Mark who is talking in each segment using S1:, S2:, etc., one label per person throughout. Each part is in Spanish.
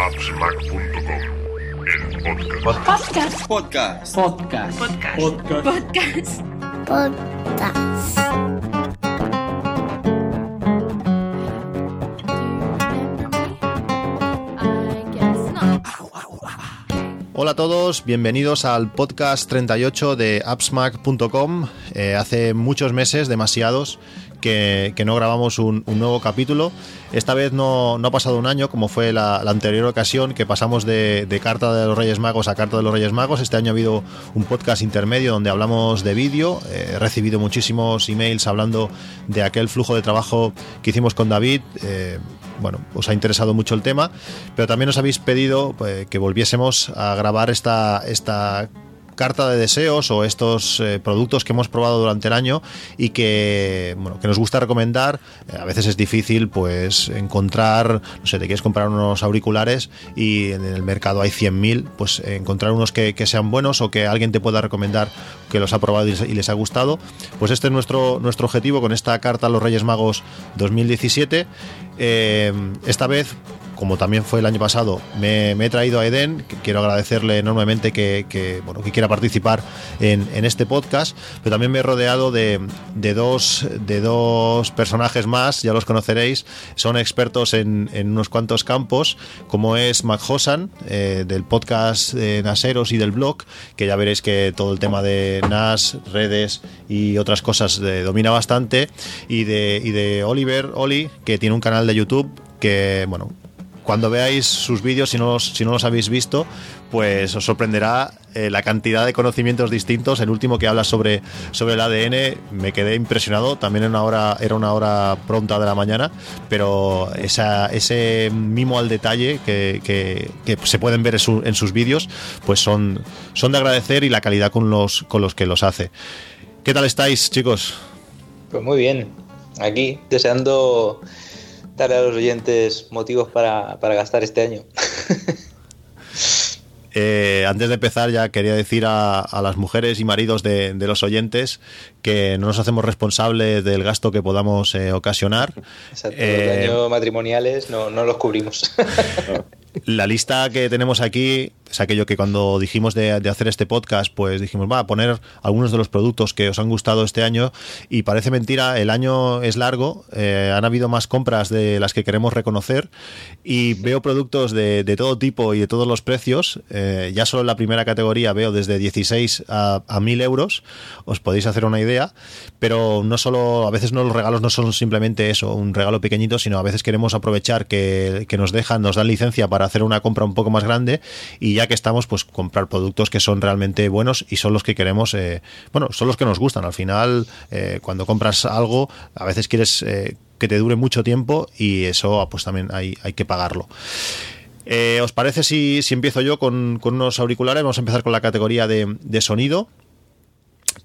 S1: appsmac.com, el podcast.
S2: Podcast.
S3: Podcast.
S4: Podcast.
S3: Podcast.
S4: Podcast.
S5: Hola a todos, bienvenidos al podcast 38 de appsmac.com. Eh, hace muchos meses, demasiados, que, que no grabamos un, un nuevo capítulo. Esta vez no, no ha pasado un año, como fue la, la anterior ocasión, que pasamos de, de Carta de los Reyes Magos a Carta de los Reyes Magos. Este año ha habido un podcast intermedio donde hablamos de vídeo. Eh, he recibido muchísimos emails hablando de aquel flujo de trabajo que hicimos con David. Eh, bueno, os ha interesado mucho el tema, pero también nos habéis pedido pues, que volviésemos a grabar esta, esta carta de deseos o estos eh, productos que hemos probado durante el año y que, bueno, que nos gusta recomendar. Eh, a veces es difícil pues encontrar, no sé, te quieres comprar unos auriculares y en el mercado hay 100.000, pues eh, encontrar unos que, sean buenos o que alguien te pueda recomendar que los ha probado y les, ha gustado. Pues este es nuestro, nuestro objetivo con esta carta a los Reyes Magos 2017. esta vez como también fue el año pasado, me, he traído a Eden, quiero agradecerle enormemente que, bueno, que quiera participar en, este podcast, pero también me he rodeado de, dos, de dos personajes más, ya los conoceréis, son expertos en, unos cuantos campos, como es Mac Hosan, eh, del podcast de Naseros y del blog, que ya veréis que todo el tema de NAS, redes y otras cosas de, domina bastante, y de, y de Oliver, Oli, que tiene un canal de YouTube que, bueno, cuando veáis sus vídeos, si no los, si no los habéis visto, pues os sorprenderá eh, la cantidad de conocimientos distintos. El último que habla sobre, sobre el ADN me quedé impresionado. También en una hora, era una hora pronta de la mañana, pero esa, ese mimo al detalle que, que, se pueden ver en, en sus vídeos, pues son, son de agradecer y la calidad con los, con los que los hace. ¿Qué tal estáis, chicos?
S6: Pues muy bien, aquí deseando darle a los oyentes motivos para, para gastar este año.
S5: Eh, antes de empezar ya quería decir a, a las mujeres y maridos de, de, los oyentes que no nos hacemos responsables del gasto que podamos eh, ocasionar.
S6: Exacto, eh, los daños matrimoniales no, no los cubrimos.
S5: La lista que tenemos aquí es aquello que cuando dijimos de, hacer este podcast, pues dijimos, va a poner algunos de los productos que os han gustado este año y parece mentira, el año es largo, eh, han habido más compras de las que queremos reconocer y veo productos de, de todo tipo y de todos los precios, eh, ya solo en la primera categoría veo desde 16 a, a 1000 euros, os podéis hacer una idea, pero no solo, a veces no los regalos no son simplemente eso, un regalo pequeñito, sino a veces queremos aprovechar que, que nos dejan, nos dan licencia para hacer una compra un poco más grande y ya que estamos, pues comprar productos que son realmente buenos y son los que queremos, eh, bueno, son los que nos gustan. Al final, eh, cuando compras algo, a veces quieres eh, que te dure mucho tiempo y eso pues también hay, hay que pagarlo. ¿Os parece si, si empiezo yo con, con, unos auriculares? Vamos a empezar con la categoría de, de sonido.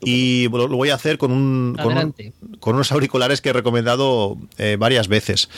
S5: Y lo, lo, voy a hacer con, un, con, un, con, unos auriculares que he recomendado eh, varias veces.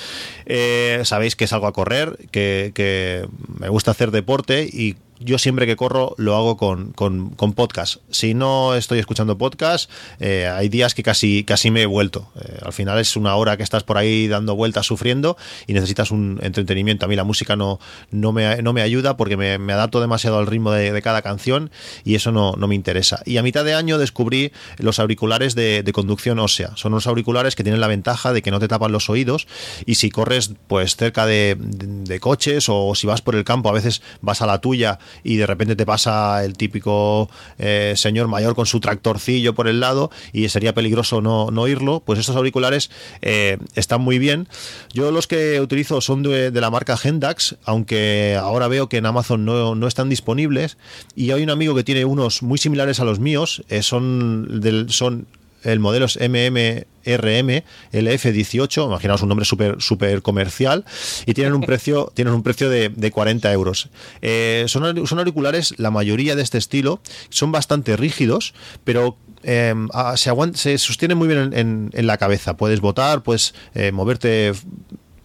S5: Eh, sabéis que salgo a correr, que, que, me gusta hacer deporte y yo siempre que corro lo hago con, con, podcast. Si no estoy escuchando podcast, eh, hay días que casi, casi me he vuelto. Eh, al final es una hora que estás por ahí dando vueltas, sufriendo y necesitas un entretenimiento. A mí la música no, no, me, no me ayuda porque me, me adapto demasiado al ritmo de, de, cada canción y eso no, no me interesa. Y a mitad de año descubrí los auriculares de, de conducción ósea. Son unos auriculares que tienen la ventaja de que no te tapan los oídos y si corres pues cerca de, de coches o si vas por el campo, a veces vas a la tuya y de repente te pasa el típico eh, señor mayor con su tractorcillo por el lado y sería peligroso no, no pues estos auriculares eh, están muy bien. Yo los que utilizo son de, la marca Gendax, aunque ahora veo que en Amazon no, no, están disponibles y hay un amigo que tiene unos muy similares a los míos, eh, son, son el modelo es MMRM LF18, imaginaos un nombre súper super comercial, y tienen un precio, tienen un precio de, de 40 euros. Eh, son, son, auriculares, la mayoría de este estilo, son bastante rígidos, pero eh, se, aguanta, se sostienen muy bien en, en, en, la cabeza. Puedes botar, puedes eh, moverte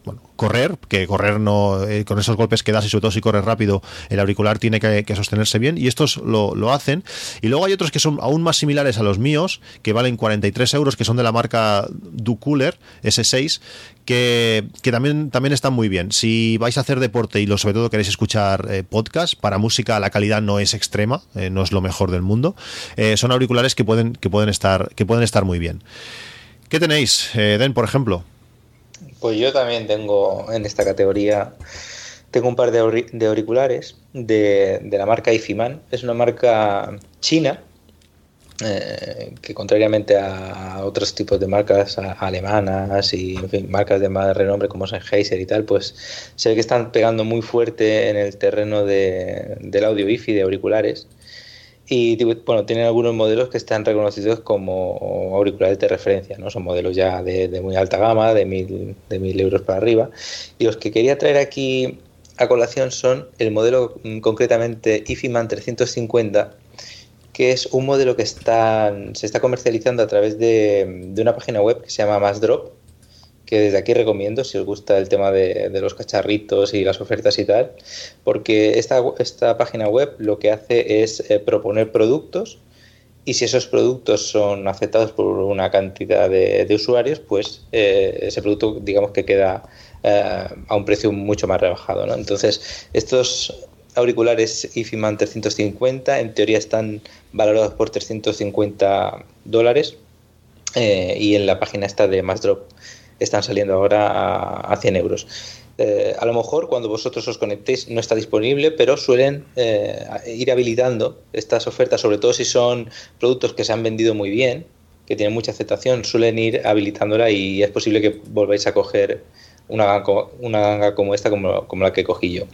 S5: bueno, correr, que correr no eh, con esos golpes que das y sobre todo si corres rápido, el auricular tiene que, sostenerse bien y estos lo, lo, hacen. Y luego hay otros que son aún más similares a los míos, que valen 43 euros, que son de la marca Ducooler S6, que, que, también, también están muy bien. Si vais a hacer deporte y lo, sobre todo queréis escuchar eh, podcast, para música la calidad no es extrema, eh, no es lo mejor del mundo. Son auriculares que pueden, que, pueden estar, que pueden estar muy bien. ¿Qué tenéis, Den, por ejemplo?
S6: Pues yo también tengo en esta categoría, tengo un par de, auriculares de, de la marca Ifiman. Es una marca china eh, que contrariamente a otros tipos de marcas alemanas y marcas de más renombre como Sennheiser y tal, pues se ve que están pegando muy fuerte en el terreno del audio wifi de auriculares. Y bueno, tienen algunos modelos que están reconocidos como auriculares de referencia, ¿no? Son modelos ya de, muy alta gama, de mil, de mil euros para arriba. Y los que quería traer aquí a colación son el modelo mm, concretamente IFIMAN 350 que es un modelo que está, se está comercializando a través de, una página web que se llama Massdrop, que desde aquí recomiendo si os gusta el tema de, los cacharritos y las ofertas y tal, porque esta, esta página web lo que hace es eh, proponer productos y si esos productos son aceptados por una cantidad de, usuarios, pues eh, ese producto digamos que queda eh, a un precio mucho más rebajado. ¿no? Entonces, estos auriculares IFIMAN 350 en teoría están valorados por 350 dólares y en la página esta de Massdrop están saliendo ahora a, 100 euros. Eh, a lo mejor cuando vosotros os conectéis no está disponible, pero suelen eh, ir habilitando estas ofertas, sobre todo si son productos que se han vendido muy bien, que tienen mucha aceptación, suelen ir habilitándola y es posible que volváis a coger una ganga, una ganga como esta, como, como la que cogí yo.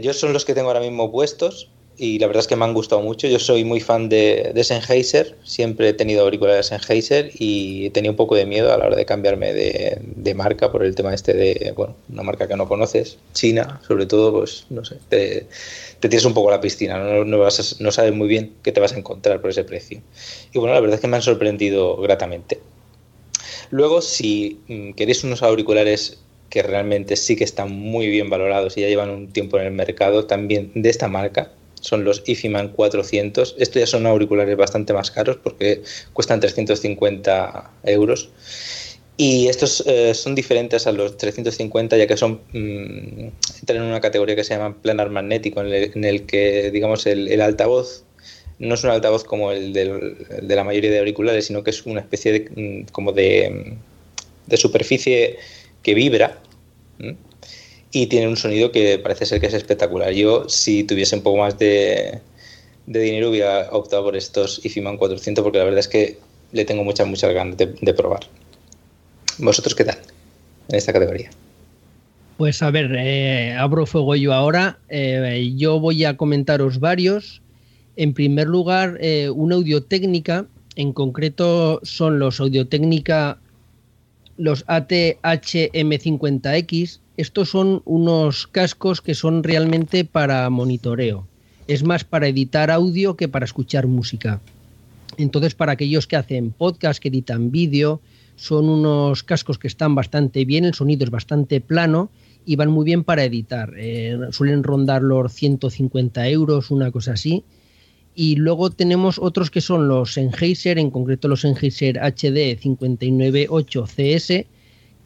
S6: yo son los que tengo ahora mismo puestos y la verdad es que me han gustado mucho. Yo soy muy fan de, de Sennheiser, siempre he tenido auriculares Sennheiser y tenía un poco de miedo a la hora de cambiarme de, marca por el tema este de, bueno, una marca que no conoces, China, sobre todo, pues no sé, te, te tienes un poco a la piscina, no, no sabes muy bien qué te vas a encontrar por ese precio. Y bueno, la verdad es que me han sorprendido gratamente. Luego, si mm, queréis unos auriculares que realmente sí que están muy bien valorados y ya llevan un tiempo en el mercado, también de esta marca, son los IFIMAN 400. Estos ya son auriculares bastante más caros porque cuestan 350 euros. Y estos eh, son diferentes a los 350 ya que son mm, entran en una categoría que se llama planar magnético en el, que digamos el, altavoz no es un altavoz como el, de la mayoría de auriculares sino que es una especie de mm, como de, de superficie que vibra y tiene un sonido que parece ser que es espectacular. Yo, si tuviese un poco más de, dinero, hubiera optado por estos IFIMAN 400 porque la verdad es que le tengo muchas, muchas ganas de, probar. ¿Vosotros qué tal en esta categoría?
S2: Pues a ver, eh, abro fuego yo ahora. Eh, yo voy a comentaros varios. En primer lugar, eh, una audiotécnica, en concreto son los audiotécnica, los ATHM50X, estos son unos cascos que son realmente para monitoreo. Es más para editar audio que para escuchar música. Entonces, para aquellos que hacen podcast, que editan vídeo, son unos cascos que están bastante bien, el sonido es bastante plano y van muy bien para editar. Eh, suelen rondar los 150 euros, una cosa así. Y luego tenemos otros que son los Sennheiser, en concreto los Sennheiser HD 598 CS,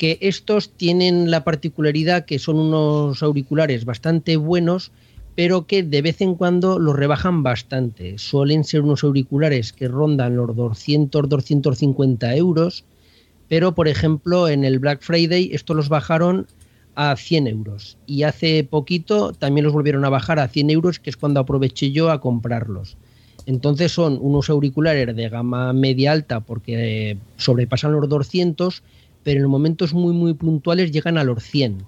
S2: que estos tienen la particularidad que son unos auriculares bastante buenos, pero que de vez en cuando los rebajan bastante. Suelen ser unos auriculares que rondan los 200-250 euros, pero por ejemplo en el Black Friday estos los bajaron a 100 euros y hace poquito también los volvieron a bajar a 100 euros, que es cuando aproveché yo a comprarlos. Entonces son unos auriculares de gama media alta porque sobrepasan los 200 pero en momentos muy, muy puntuales llegan a los 100.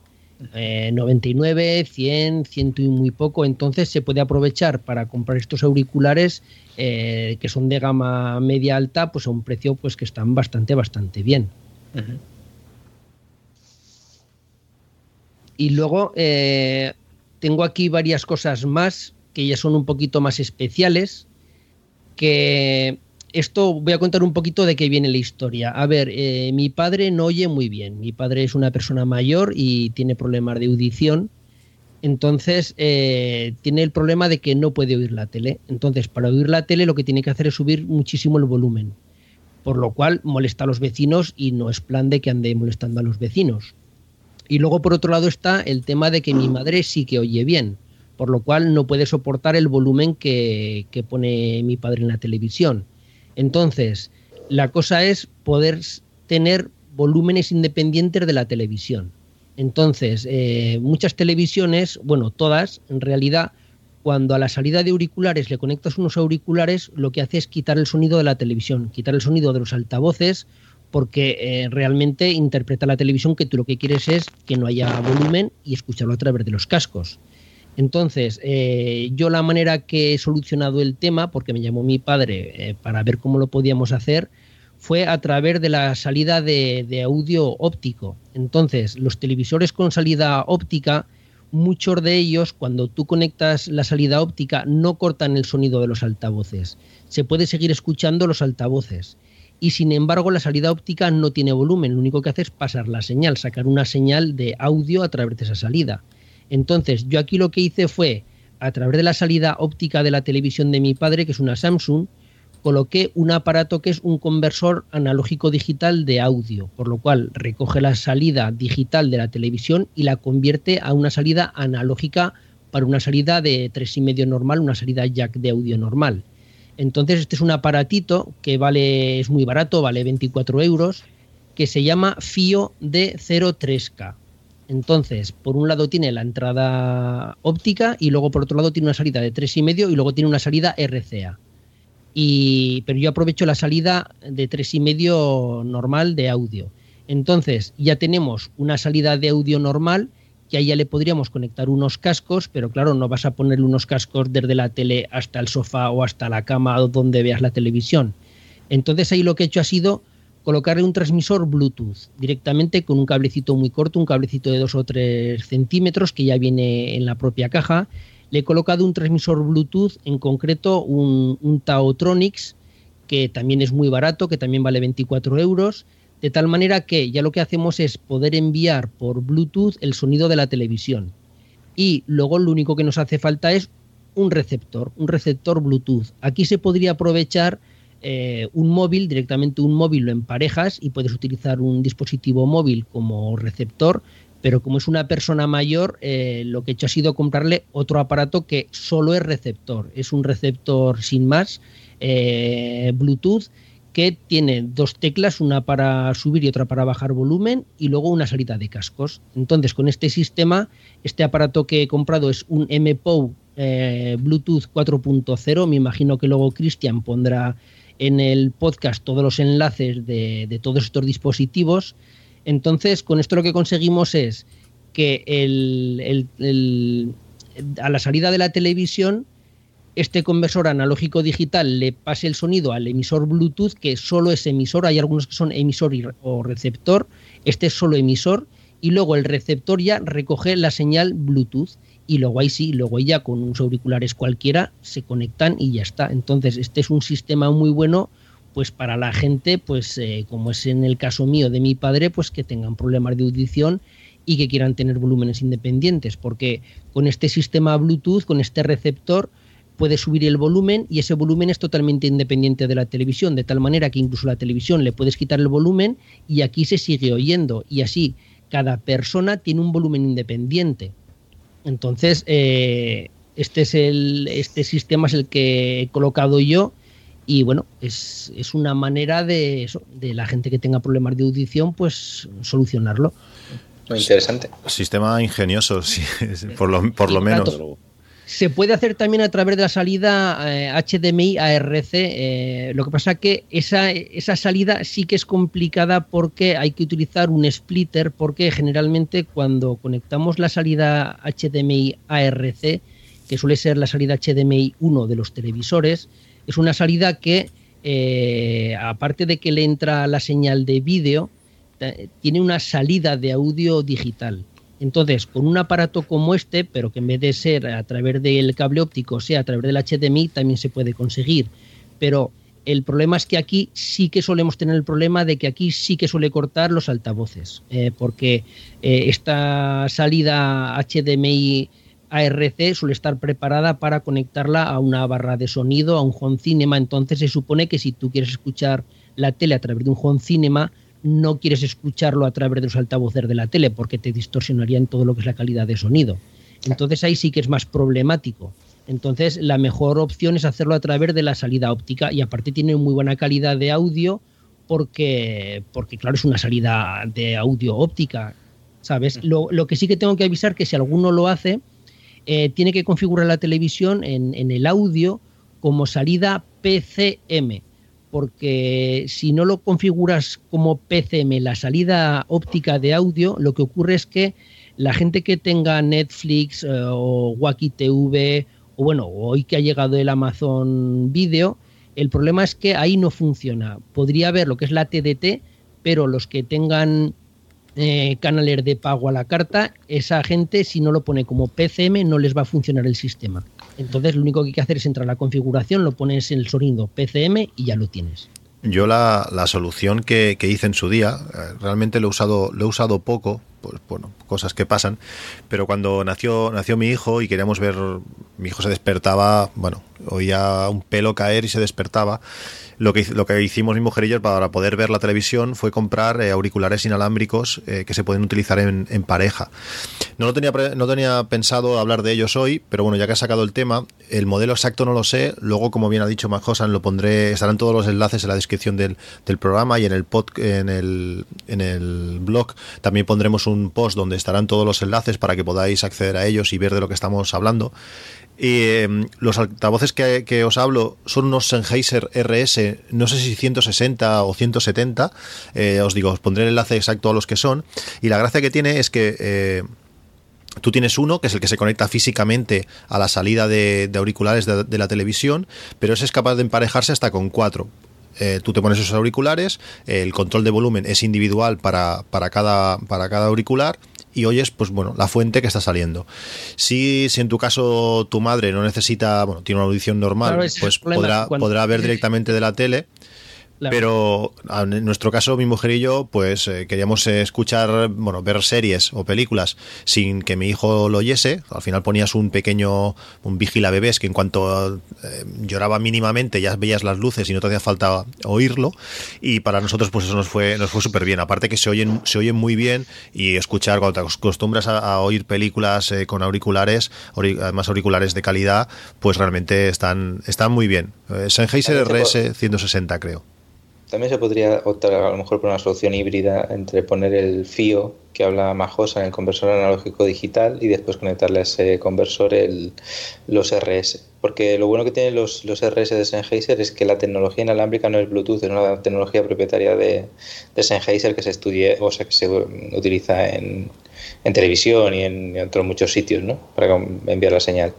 S2: 99, 100, 100 y muy poco. Entonces se puede aprovechar para comprar estos auriculares eh, que son de gama media alta, pues a un precio pues que están bastante, bastante bien. Y luego eh, tengo aquí varias cosas más que ya son un poquito más especiales, que esto voy a contar un poquito de qué viene la historia. A ver, eh, mi padre no oye muy bien. Mi padre es una persona mayor y tiene problemas de audición. Entonces, eh, tiene el problema de que no puede oír la tele. Entonces, para oír la tele lo que tiene que hacer es subir muchísimo el volumen. Por lo cual molesta a los vecinos y no es plan de que ande molestando a los vecinos. Y luego, por otro lado, está el tema de que mi madre sí que oye bien, por lo cual no puede soportar el volumen que, que pone mi padre en la televisión. Entonces, la cosa es poder tener volúmenes independientes de la televisión. Entonces, eh, muchas televisiones, bueno, todas, en realidad, cuando a la salida de auriculares le conectas unos auriculares, lo que hace es quitar el sonido de la televisión, quitar el sonido de los altavoces, porque eh, realmente interpreta la televisión que tú lo que quieres es que no haya volumen y escucharlo a través de los cascos. Entonces, eh, yo la manera que he solucionado el tema, porque me llamó mi padre para ver cómo lo podíamos hacer, fue a través de la salida de, audio óptico. Entonces, los televisores con salida óptica, muchos de ellos, cuando tú conectas la salida óptica, no cortan el sonido de los altavoces. Se puede seguir escuchando los altavoces. Y sin embargo, la salida óptica no tiene volumen. Lo único que hace es pasar la señal, sacar una señal de audio a través de esa salida. Entonces, yo aquí lo que hice fue, a través de la salida óptica de la televisión de mi padre, que es una Samsung, coloqué un aparato que es un conversor analógico digital de audio, por lo cual recoge la salida digital de la televisión y la convierte a una salida analógica para una salida de tres y medio normal, una salida jack de audio normal. Entonces este es un aparatito que vale, es muy barato, vale 24 euros, que se llama FIO D03K. Entonces, por un lado tiene la entrada óptica y luego por otro lado tiene una salida de tres y medio y luego tiene una salida RCA pero yo aprovecho la salida de tres y medio normal de audio. Entonces ya tenemos una salida de audio normal que ahí ya le podríamos conectar unos cascos, pero claro, no vas a ponerle unos cascos desde la tele hasta el sofá o hasta la cama o donde veas la televisión. Entonces ahí lo que he hecho ha sido colocarle un transmisor Bluetooth directamente con un cablecito muy corto, un cablecito de 2 o 3 centímetros que ya viene en la propia caja le he colocado un transmisor Bluetooth, en concreto un, un Taotronics, que también es muy barato, que también vale 24 euros, de tal manera que ya lo que hacemos es poder enviar por Bluetooth el sonido de la televisión. Y luego lo único que nos hace falta es un receptor, un receptor Bluetooth. Aquí se podría aprovechar eh, un móvil, directamente un móvil lo emparejas y puedes utilizar un dispositivo móvil como receptor pero como es una persona mayor, eh, lo que he hecho ha sido comprarle otro aparato que solo es receptor. Es un receptor sin más, eh, Bluetooth, que tiene dos teclas, una para subir y otra para bajar volumen, y luego una salida de cascos. Entonces, con este sistema, este aparato que he comprado es un MPOW Bluetooth 4.0. Me imagino que luego Cristian pondrá en el podcast todos los enlaces de todos estos dispositivos. Entonces, con esto lo que conseguimos es que a la salida de la televisión, este conversor analógico digital le pase el sonido al emisor Bluetooth, que solo es emisor, hay algunos que son emisor o receptor, este es solo emisor, y luego el receptor ya recoge la señal Bluetooth, y luego ahí sí, luego ya con unos auriculares cualquiera se conectan y ya está. Entonces, este es un sistema muy bueno pues para la gente, pues eh, como es en el caso mío de mi padre, pues que tengan problemas de audición y que quieran tener volúmenes independientes, porque con este sistema Bluetooth, con este receptor, puede subir el volumen y ese volumen es totalmente independiente de la televisión, de tal manera que incluso la televisión le puedes quitar el volumen y aquí se sigue oyendo y así cada persona tiene un volumen independiente. Entonces, eh, este es el este sistema es el que he colocado yo y bueno, es, es una manera de, eso, de la gente que tenga problemas de audición, pues solucionarlo.
S6: Muy interesante.
S5: Sistema ingenioso, sí, por lo, por lo menos.
S2: Se puede hacer también a través de la salida HDMI eh, ARC. Eh, lo que pasa que esa, esa salida sí que es complicada porque hay que utilizar un splitter, porque generalmente cuando conectamos la salida HDMI ARC, que suele ser la salida HDMI 1 de los televisores, es una salida que, eh, aparte de que le entra la señal de vídeo, tiene una salida de audio digital. Entonces, con un aparato como este, pero que en vez de ser a través del cable óptico, sea a través del HDMI, también se puede conseguir. Pero El problema es que aquí sí que solemos tener el problema de que aquí sí que suele cortar los altavoces, eh, porque eh, esta salida HDMI ARC suele estar preparada para conectarla a una barra de sonido, a un home cinema. Entonces se supone que si tú quieres escuchar la tele a través de un home cinema, no quieres escucharlo a través de los altavoces de la tele porque te distorsionaría en todo lo que es la calidad de sonido. Entonces ahí sí que es más problemático. Entonces, la mejor opción es hacerlo a través de la salida óptica y aparte tiene muy buena calidad de audio porque, porque claro, es una salida de audio óptica, ¿sabes? Lo, que sí que tengo que avisar que si alguno lo hace, eh, tiene que configurar la televisión en, en el audio como salida PCM, porque si no lo configuras como PCM, la salida óptica de audio, lo que ocurre es que la gente que tenga Netflix eh, o Wacky TV o bueno, hoy que ha llegado el Amazon Video, el problema es que ahí no funciona. Podría haber lo que es la TDT, pero los que tengan eh, canales de pago a la carta, esa gente si no lo pone como PCM no les va a funcionar el sistema. Entonces lo único que hay que hacer es entrar a la configuración, lo pones en el sonido PCM y ya lo tienes.
S5: Yo la, solución que, hice en su día, eh, realmente lo he usado, lo he usado poco, pues bueno, cosas que pasan, pero cuando nació, nació mi hijo y queríamos ver, mi hijo se despertaba, bueno, oía un pelo caer y se despertaba, lo que, lo que hicimos mi mujer y yo para poder ver la televisión fue comprar eh, auriculares inalámbricos eh, que se pueden utilizar en, pareja. No, lo tenía, no tenía pensado hablar de ellos hoy, pero bueno, ya que ha sacado el tema, el modelo exacto no lo sé. Luego, como bien ha dicho Majosan, lo pondré, estarán todos los enlaces en la descripción del, programa y en el, pod, en, el, en el blog también pondremos un post donde estarán todos los enlaces para que podáis acceder a ellos y ver de lo que estamos hablando. Em, los altavoces que, os hablo son unos Sennheiser RS, no sé si 160 o 170. Eh, os digo, os pondré el enlace exacto a los que son. Y la gracia que tiene es que eh, Tú tienes uno, que es el que se conecta físicamente a la salida de, auriculares de, la televisión, pero ese es capaz de emparejarse hasta con cuatro. Eh, tú te pones esos auriculares, el control de volumen es individual para cada auricular y oyes, pues bueno, la fuente que está saliendo. Si, si en tu caso tu madre no necesita, bueno, tiene una audición normal, pues podrá, podrá ver directamente de la tele pero en nuestro caso, mi mujer y yo, pues eh, queríamos escuchar, bueno, ver series o películas sin que mi hijo lo oyese. Al final ponías un pequeño, un vigila bebés que en cuanto eh, lloraba mínimamente ya veías las luces y no te hacía falta oírlo. Y para nosotros, pues eso nos fue, nos fue súper bien. Aparte que se oyen, se oyen muy bien y escuchar, cuando te acostumbras a, oír películas eh, con auriculares, además auriculares de calidad, pues realmente están, están muy bien. Sennheiser RS 160, creo.
S6: También se podría optar a lo mejor por una solución híbrida entre poner el FIO que habla Majosa en el conversor analógico digital y después conectarle a ese conversor el, los RS. Porque lo bueno que tienen los, los RS de Sennheiser es que la tecnología inalámbrica no es Bluetooth, es una tecnología propietaria de, de Sennheiser que se estudie, o sea, que se utiliza en, en televisión y en, en otros muchos sitios, ¿no? Para enviar la señal.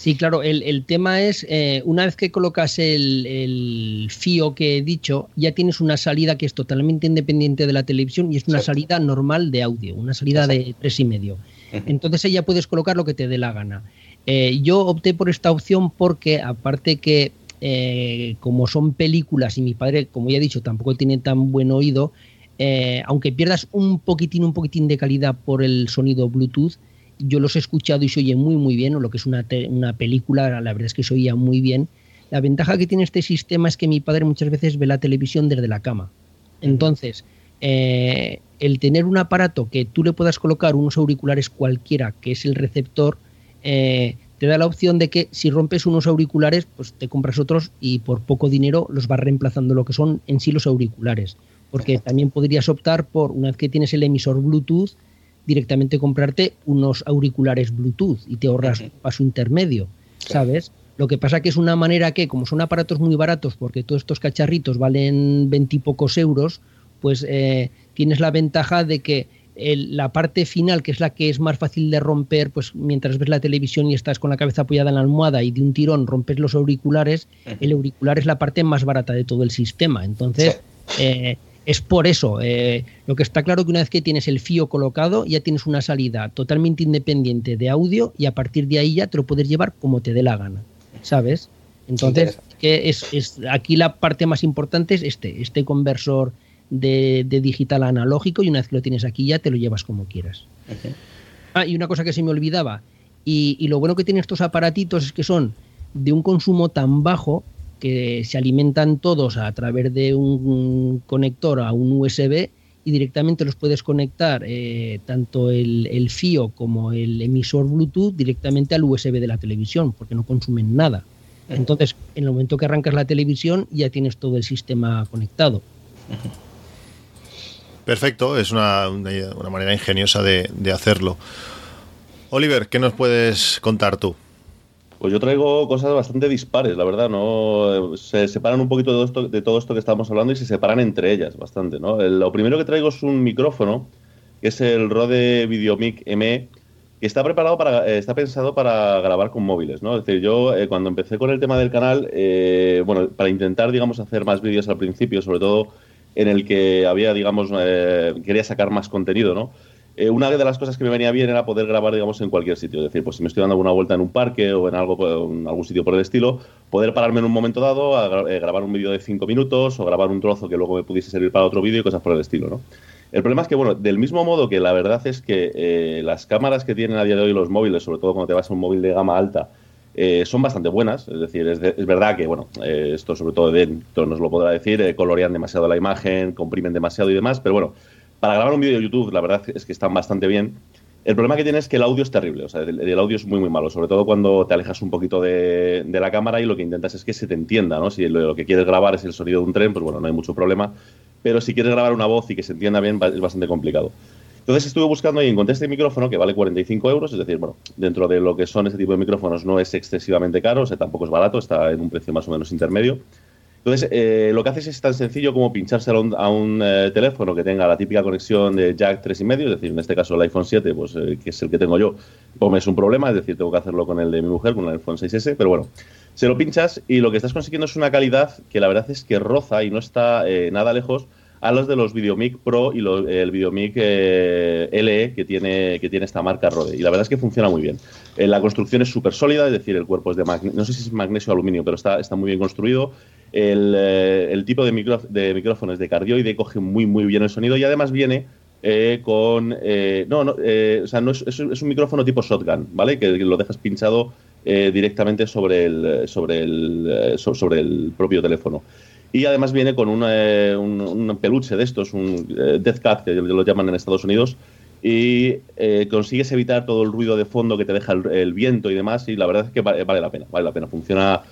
S2: Sí, claro, el, tema es, eh, una vez que colocas el, FIO que he dicho, ya tienes una salida que es totalmente independiente de la televisión y es una salida normal de audio, una salida de tres y medio. Entonces ella puedes colocar lo que te dé la gana. Eh, yo opté por esta opción porque, aparte que eh, como son películas y mi padre, como ya he dicho, tampoco tiene tan buen oído, aunque pierdas un poquitín, un poquitín de calidad por el sonido Bluetooth, yo los he escuchado y se oye muy, muy bien, o lo que es una, una película, la verdad es que se oía muy bien. La ventaja que tiene este sistema es que mi padre muchas veces ve la televisión desde la cama. Entonces, eh, el tener un aparato que tú le puedas colocar unos auriculares cualquiera, que es el receptor, eh, te da la opción de que si rompes unos auriculares, pues te compras otros y por poco dinero los vas reemplazando lo que son en sí los auriculares. Porque también podrías optar por, una vez que tienes el emisor Bluetooth, directamente comprarte unos auriculares Bluetooth y te ahorras un paso intermedio, ¿sabes? Lo que pasa que es una manera que, como son aparatos muy baratos, porque todos estos cacharritos valen veintipocos euros, pues eh, tienes la ventaja de que la parte final, que es la que es más fácil de romper, pues mientras ves la televisión y estás con la cabeza apoyada en la almohada y de un tirón rompes los auriculares, el auricular es la parte más barata de todo el sistema. Entonces, eh, es por eso. Eh, lo que está claro que una vez que tienes el fío colocado, ya tienes una salida totalmente independiente de audio y a partir de ahí ya te lo puedes llevar como te dé la gana, ¿sabes? Entonces, que es, aquí la parte más importante es este, este conversor de, digital analógico y una vez que lo tienes aquí ya te lo llevas como quieras. Ah, y una cosa que se me olvidaba, y, y, lo bueno que tienen estos aparatitos es que son de un consumo tan bajo que se alimentan todos a través de un conector a un USB y directamente los puedes conectar eh, tanto el, el, FIO como el emisor Bluetooth directamente al USB de la televisión, porque no consumen nada. Entonces, en el momento que arrancas la televisión, ya tienes todo el sistema conectado.
S5: Perfecto, es una, una manera ingeniosa de, de hacerlo. Oliver, ¿qué nos puedes contar tú?
S3: Pues yo traigo cosas bastante dispares, la verdad, ¿no? Se separan un poquito de, esto, de todo esto que estamos hablando y se separan entre ellas bastante, ¿no? lo primero que traigo es un micrófono, que es el Rode Videomic ME, que está preparado para, eh, está pensado para grabar con móviles, ¿no? Es decir, yo eh, cuando empecé con el tema del canal, eh, bueno, para intentar, digamos, hacer más vídeos al principio, sobre todo en el que había, digamos, quería sacar más contenido, ¿no? Eh, una de las cosas que me venía bien era poder grabar, digamos, en cualquier sitio. Es decir, pues si me estoy dando alguna vuelta en un parque o en algo, en algún sitio por el estilo, poder pararme en un momento dado a eh, grabar un vídeo de cinco minutos o grabar un trozo que luego me pudiese servir para otro vídeo y cosas por el estilo, ¿no? El problema es que, bueno, del mismo modo que la verdad es que eh, las cámaras que tienen a día de hoy los móviles, sobre todo cuando te vas a un móvil de gama alta, son bastante buenas. Es decir, es, verdad que, bueno, esto sobre todo dentro nos lo podrá decir, colorean demasiado la imagen, comprimen demasiado y demás, pero bueno, para grabar un vídeo de YouTube, la verdad es que están bastante bien. El problema que tiene es que el audio es terrible, o sea, el, audio es muy, muy malo, sobre todo cuando te alejas un poquito de, la cámara y lo que intentas es que se te entienda, ¿no? Si lo, que quieres grabar es el sonido de un tren, pues bueno, no hay mucho problema, pero si quieres grabar una voz y que se entienda bien, es bastante complicado. Entonces estuve buscando y encontré este micrófono que vale 45 euros, es decir, bueno, dentro de lo que son este tipo de micrófonos no es excesivamente caro, o sea, tampoco es barato, está en un precio más o menos intermedio. Entonces, eh, lo que haces es tan sencillo como pinchárselo a un, eh, teléfono que tenga la típica conexión de jack 3,5, es decir, en este caso el iPhone 7, pues, eh, que es el que tengo yo, pues es un problema, es decir, tengo que hacerlo con el de mi mujer, con el iPhone 6S, pero bueno, se lo pinchas y lo que estás consiguiendo es una calidad que la verdad es que roza y no está nada lejos a los de los Videomic Pro y el Videomic LE que tiene, que tiene esta marca Rode. Y la verdad es que funciona muy bien. la construcción es súper sólida, es decir, el cuerpo es de magnesio, no sé si es magnesio o aluminio, pero está, está muy bien construido. Eh, el, tipo de, de micrófono es de cardioide, coge muy, muy bien el sonido y además viene eh, con. Eh, no, no, o sea, no es, es, un micrófono tipo shotgun, ¿vale? Que, lo dejas pinchado directamente sobre el, sobre, el, sobre el propio teléfono. Y además viene con un, un, peluche de estos, un Death Cat, que lo llaman en Estados Unidos, y consigues evitar todo el ruido de fondo que te deja el, viento y demás, y la verdad es que vale, vale, la pena, vale la pena, funciona,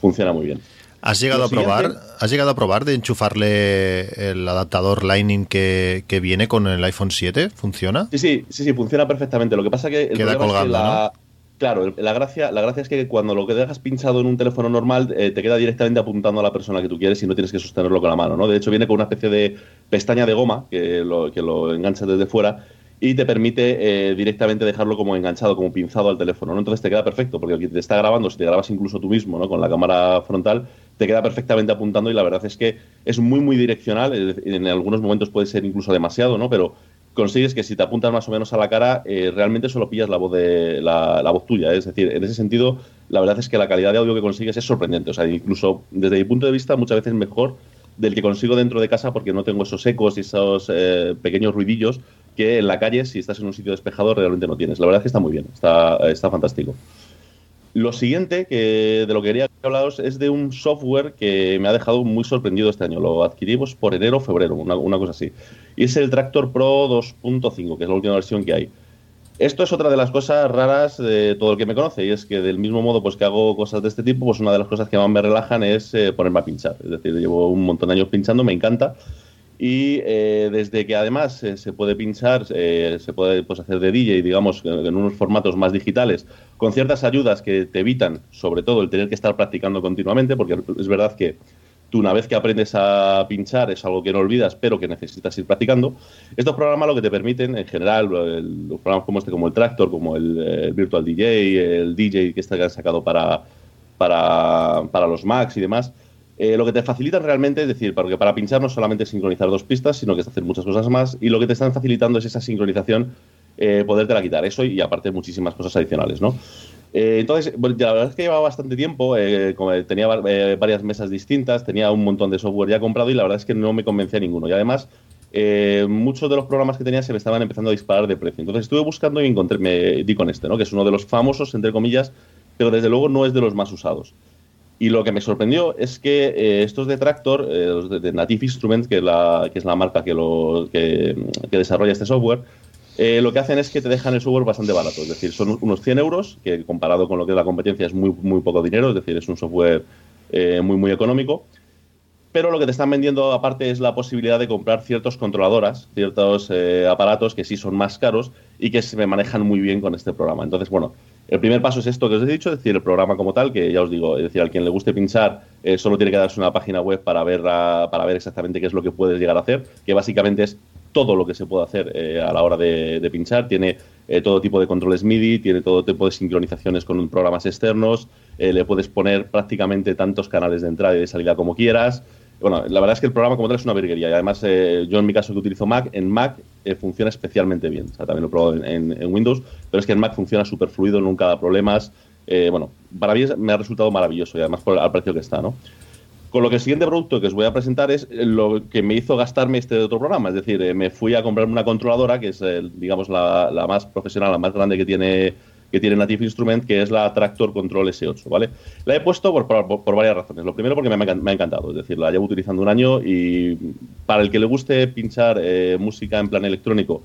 S3: funciona muy bien.
S5: ¿Has llegado a probar? ¿Has llegado a probar de enchufarle el adaptador Lightning que, viene con el iPhone 7? ¿Funciona?
S3: Sí, sí, sí, sí, funciona perfectamente. Lo que pasa que
S5: queda colgando,
S3: Claro, la gracia, la gracia es que cuando lo que dejas pinchado en un teléfono normal eh, te queda directamente apuntando a la persona que tú quieres y no tienes que sostenerlo con la mano, ¿no? De hecho, viene con una especie de pestaña de goma que lo, que lo enganchas desde fuera y te permite eh, directamente dejarlo como enganchado, como pinzado al teléfono. ¿no? Entonces te queda perfecto, porque te está grabando, si te grabas incluso tú mismo ¿no? con la cámara frontal, te queda perfectamente apuntando y la verdad es que es muy, muy direccional. En algunos momentos puede ser incluso demasiado, ¿no? pero consigues que si te apuntas más o menos a la cara, eh, realmente solo pillas la voz, de, la, voz tuya. ¿eh? Es decir, en ese sentido, la verdad es que la calidad de audio que consigues es sorprendente. O sea, incluso desde mi punto de vista, muchas veces mejor del que consigo dentro de casa porque no tengo esos ecos y esos pequeños ruidillos que en la calle, si estás en un sitio despejado, realmente no tienes. La verdad es que está muy bien, está, está fantástico. Lo siguiente que de lo que quería hablaros es de un software que me ha dejado muy sorprendido este año. Lo adquirimos por enero o febrero, una, una cosa así. Y es el Tractor Pro 2.5, que es la última versión que hay. Esto es otra de las cosas raras de todo el que me conoce y es que del mismo modo pues que hago cosas de este tipo, pues una de las cosas que más me relajan es eh, ponerme a pinchar. Es decir, llevo un montón de años pinchando, me encanta y eh, desde que además eh, se puede pinchar, eh, se puede pues, hacer de DJ, digamos, en unos formatos más digitales, con ciertas ayudas que te evitan, sobre todo, el tener que estar practicando continuamente, porque es verdad que tú una vez que aprendes a pinchar es algo que no olvidas, pero que necesitas ir practicando. Estos programas lo que te permiten, en general, los programas como este, como el Tractor, como el, Virtual DJ, el DJ que, está, que han sacado para, para, para los Macs y demás, eh, lo que te facilita realmente es decir, porque para pinchar no solamente es sincronizar dos pistas, sino que es hacer muchas cosas más, y lo que te están facilitando es esa sincronización, eh, podértela quitar, eso y aparte muchísimas cosas adicionales, ¿no? Eh, entonces, la verdad es que llevaba bastante tiempo, eh, tenía eh, varias mesas distintas, tenía un montón de software ya comprado y la verdad es que no me convencía ninguno. Y además, muchos de los programas que tenía se me estaban empezando a disparar de precio. Entonces estuve buscando y encontré, me di con este, ¿no? que es uno de los famosos, entre comillas, pero desde luego no es de los más usados. Y lo que me sorprendió es que estos de Tractor, de Native Instruments, que, que es la marca que, lo, que desarrolla este software, eh, lo que hacen es que te dejan el software bastante barato. Es decir, son unos 100 euros, que comparado con lo que es la competencia es muy, muy poco dinero, es decir, es un software eh, muy, muy económico. Pero lo que te están vendiendo aparte es la posibilidad de comprar ciertas controladoras, ciertos eh, aparatos que sí son más caros y que se manejan muy bien con este programa. Entonces, bueno, el primer paso es esto que os he dicho, es decir, el programa como tal, que ya os digo, es decir, al quien le guste pinchar, solo tiene que darse una página web para ver, para ver exactamente qué es lo que puedes llegar a hacer, que básicamente es todo lo que se puede hacer eh, a la hora de, pinchar. Tiene eh, todo tipo de controles MIDI, tiene todo tipo de sincronizaciones con programas externos, eh, le puedes poner prácticamente tantos canales de entrada y de salida como quieras. Bueno, la verdad es que el programa como tal es una virguería y además yo en mi caso que utilizo Mac, en Mac funciona especialmente bien. O sea, también lo he probado en, Windows, pero es que en Mac funciona súper fluido, nunca da problemas. bueno, para mí me ha resultado maravilloso y además al precio que está, ¿no? Con lo que el siguiente producto que os voy a presentar es lo que me hizo gastarme este otro programa. Es decir, eh, me fui a comprarme una controladora, que es, digamos, la, más profesional, la más grande que tiene, que tiene Native Instrument, que es la Tractor Control S8, ¿vale? La he puesto por, por, varias razones. Lo primero porque me, ha encantado, es decir, la llevo utilizando un año y para el que le guste pinchar eh, música en plan electrónico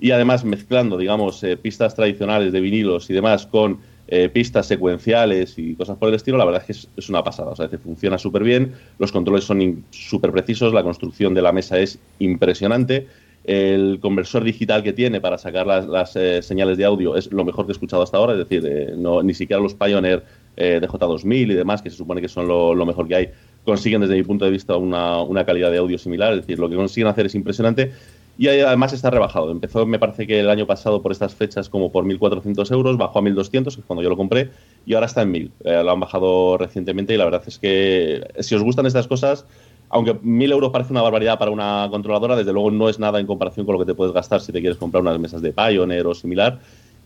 S3: y además mezclando, digamos, eh, pistas tradicionales de vinilos y demás con eh, pistas secuenciales y cosas por el estilo, la verdad es que es, una pasada. O sea, funciona súper bien, los controles son súper precisos, la construcción de la mesa es impresionante. El conversor digital que tiene para sacar las, eh, señales de audio es lo mejor que he escuchado hasta ahora, es decir, eh, no, ni siquiera los Pioneer de J2000 y demás, que se supone que son lo, mejor que hay, consiguen desde mi punto de vista una, una calidad de audio similar, es decir, lo que consiguen hacer es impresionante y además está rebajado. Empezó, me parece que el año pasado por estas fechas como por 1.400 euros, bajó a 1.200, que es cuando yo lo compré, y ahora está en 1.000. Eh, lo han bajado recientemente y la verdad es que si os gustan estas cosas, aunque 1.000 euros parece una barbaridad para una controladora, desde luego no es nada en comparación con lo que te puedes gastar si te quieres comprar unas mesas de Pioneer o similar.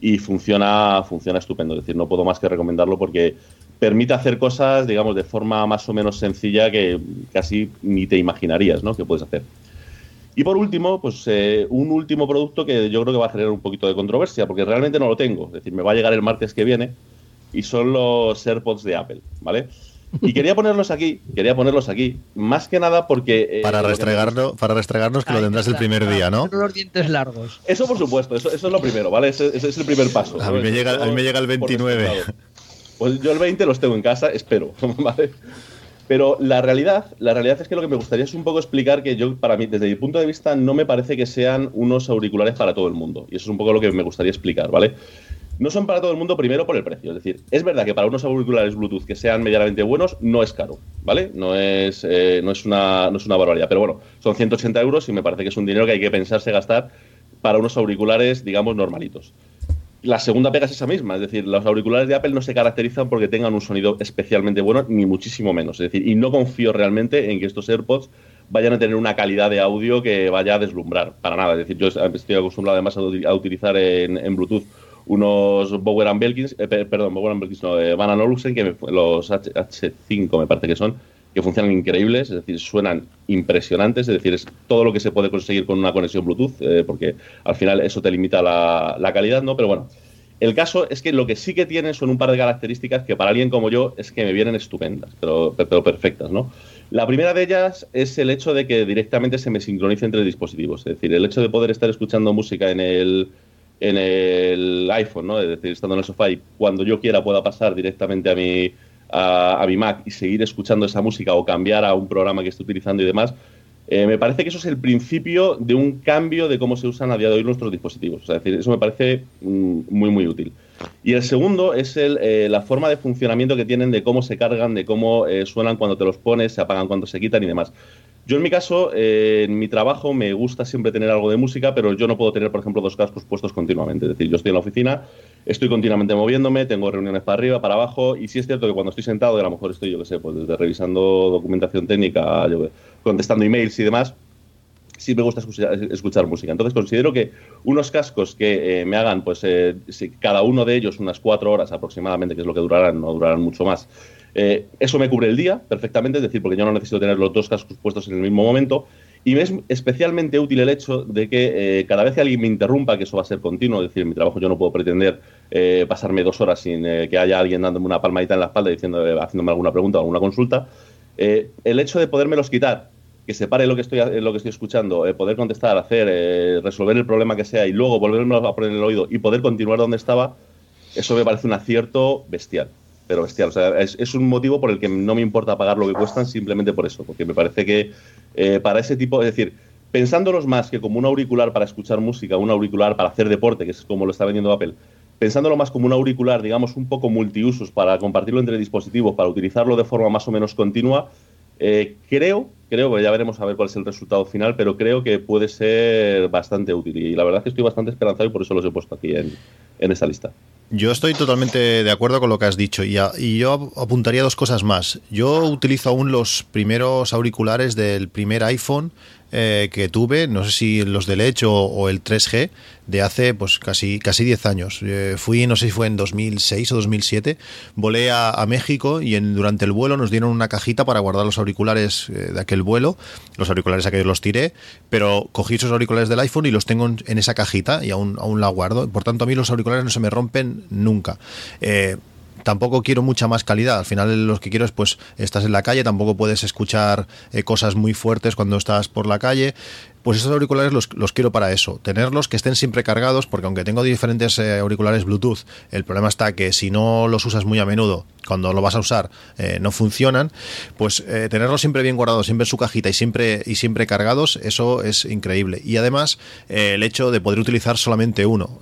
S3: Y funciona, funciona estupendo. Es decir, no puedo más que recomendarlo porque permite hacer cosas, digamos, de forma más o menos sencilla que casi ni te imaginarías ¿no? que puedes hacer. Y por último, pues eh, un último producto que yo creo que va a generar un poquito de controversia, porque realmente no lo tengo. Es decir, me va a llegar el martes que viene y son los AirPods de Apple, ¿vale? Y quería ponerlos aquí, quería ponerlos aquí, más que nada porque...
S5: Eh, para, restregarlo, para restregarnos que lo tendrás el primer día, ¿no?
S2: Los dientes largos.
S3: Eso por supuesto, eso, es lo primero, ¿vale? Ese, es el primer paso.
S5: A mí, me llega, a mí me llega el 29.
S3: Pues yo el 20 los tengo en casa, espero, ¿vale? Pero la realidad, la realidad es que lo que me gustaría es un poco explicar que yo, para mí, desde mi punto de vista, no me parece que sean unos auriculares para todo el mundo. Y eso es un poco lo que me gustaría explicar, ¿vale? No son para todo el mundo primero por el precio. Es decir, es verdad que para unos auriculares Bluetooth que sean medianamente buenos no es caro, ¿vale? No es, eh, no es, una, no es una barbaridad. Pero bueno, son 180 euros y me parece que es un dinero que hay que pensarse gastar para unos auriculares, digamos, normalitos. La segunda pega es esa misma, es decir, los auriculares de Apple no se caracterizan porque tengan un sonido especialmente bueno, ni muchísimo menos. Es decir, y no confío realmente en que estos AirPods vayan a tener una calidad de audio que vaya a deslumbrar, para nada. Es decir, yo estoy acostumbrado además a, utilizar en, Bluetooth unos Bower Belkins, eh, perdón, Bower Belkins no, eh, Van Olufsen, que los H, H5 me parece que son, que funcionan increíbles, es decir, suenan impresionantes, es decir, es todo lo que se puede conseguir con una conexión Bluetooth, eh, porque al final eso te limita la, calidad, ¿no? Pero bueno, el caso es que lo que sí que tienen son un par de características que para alguien como yo es que me vienen estupendas, pero, pero perfectas, ¿no? La primera de ellas es el hecho de que directamente se me sincronice entre dispositivos, es decir, el hecho de poder estar escuchando música en el, en el iPhone, ¿no? Es decir, estando en el sofá y cuando yo quiera pueda pasar directamente a mi a, mi Mac y seguir escuchando esa música o cambiar a un programa que esté utilizando y demás, eh, me parece que eso es el principio de un cambio de cómo se usan a día de hoy nuestros dispositivos. es decir, eso me parece mm, muy, muy útil. Y el segundo es el, eh, la forma de funcionamiento que tienen de cómo se cargan, de cómo eh, suenan cuando te los pones, se apagan cuando se quitan y demás. Yo en mi caso, en mi trabajo me gusta siempre tener algo de música, pero yo no puedo tener, por ejemplo, dos cascos puestos continuamente. Es decir, yo estoy en la oficina, estoy continuamente moviéndome, tengo reuniones para arriba, para abajo, y sí es cierto que cuando estoy sentado, y a lo mejor estoy, yo qué sé, pues desde revisando documentación técnica, contestando emails y demás, sí me gusta escuchar, música. Entonces considero que unos cascos que eh, me hagan, pues eh, cada uno de ellos unas cuatro horas aproximadamente, que es lo que durarán, no durarán mucho más, eh, eso me cubre el día perfectamente, es decir, porque yo no necesito tener los dos cascos puestos en el mismo momento. Y me es especialmente útil el hecho de que cada vez que alguien me interrumpa, que eso va a ser continuo, es decir, en mi trabajo yo no puedo pretender pasarme dos horas sin que haya alguien dándome una palmadita en la espalda diciendo, haciéndome alguna pregunta o alguna consulta, el hecho de podérmelos quitar que separe lo que estoy, lo que estoy escuchando, eh, poder contestar, hacer, eh, resolver el problema que sea y luego volverme a poner en el oído y poder continuar donde estaba, eso me parece un acierto bestial. Pero bestial. O sea, es, un motivo por el que no me importa pagar lo que cuestan simplemente por eso. Porque me parece que eh, para ese tipo, es decir, pensándolos más que como un auricular para escuchar música, un auricular para hacer deporte, que es como lo está vendiendo Apple, pensándolo más como un auricular, digamos, un poco multiusos para compartirlo entre dispositivos, para utilizarlo de forma más o menos continua, eh, creo, creo, ya veremos a ver cuál es el resultado final, pero creo que puede ser bastante útil. Y la verdad es que estoy bastante esperanzado y por eso los he puesto aquí en, en esta lista.
S5: Yo estoy totalmente de acuerdo con lo que has dicho y, y, yo apuntaría dos cosas más. Yo utilizo aún los primeros auriculares del primer iPhone eh, que tuve, no sé si los del Edge o, el 3G, de hace pues casi, casi 10 años. Eh, fui, no sé si fue en 2006 o 2007, volé a, México y en, durante el vuelo nos dieron una cajita para guardar los auriculares eh, de aquel vuelo. Los auriculares aquellos los tiré, pero cogí esos auriculares del iPhone y los tengo en, esa cajita y aún, aún la guardo. Por tanto, a mí los auriculares no se me rompen nunca tampoco quiero mucha más calidad. Al final lo que quiero es, pues, estás en la calle, tampoco puedes escuchar eh, cosas muy fuertes cuando estás por la calle. Pues esos auriculares los, quiero para eso, tenerlos que estén siempre cargados, porque aunque tengo diferentes eh, auriculares Bluetooth, el problema está que si no los usas muy a menudo, cuando lo vas a usar eh, no funcionan, pues tenerlos siempre bien guardados, siempre en su cajita y siempre, y siempre cargados, eso es increíble. Y además el hecho de poder utilizar solamente uno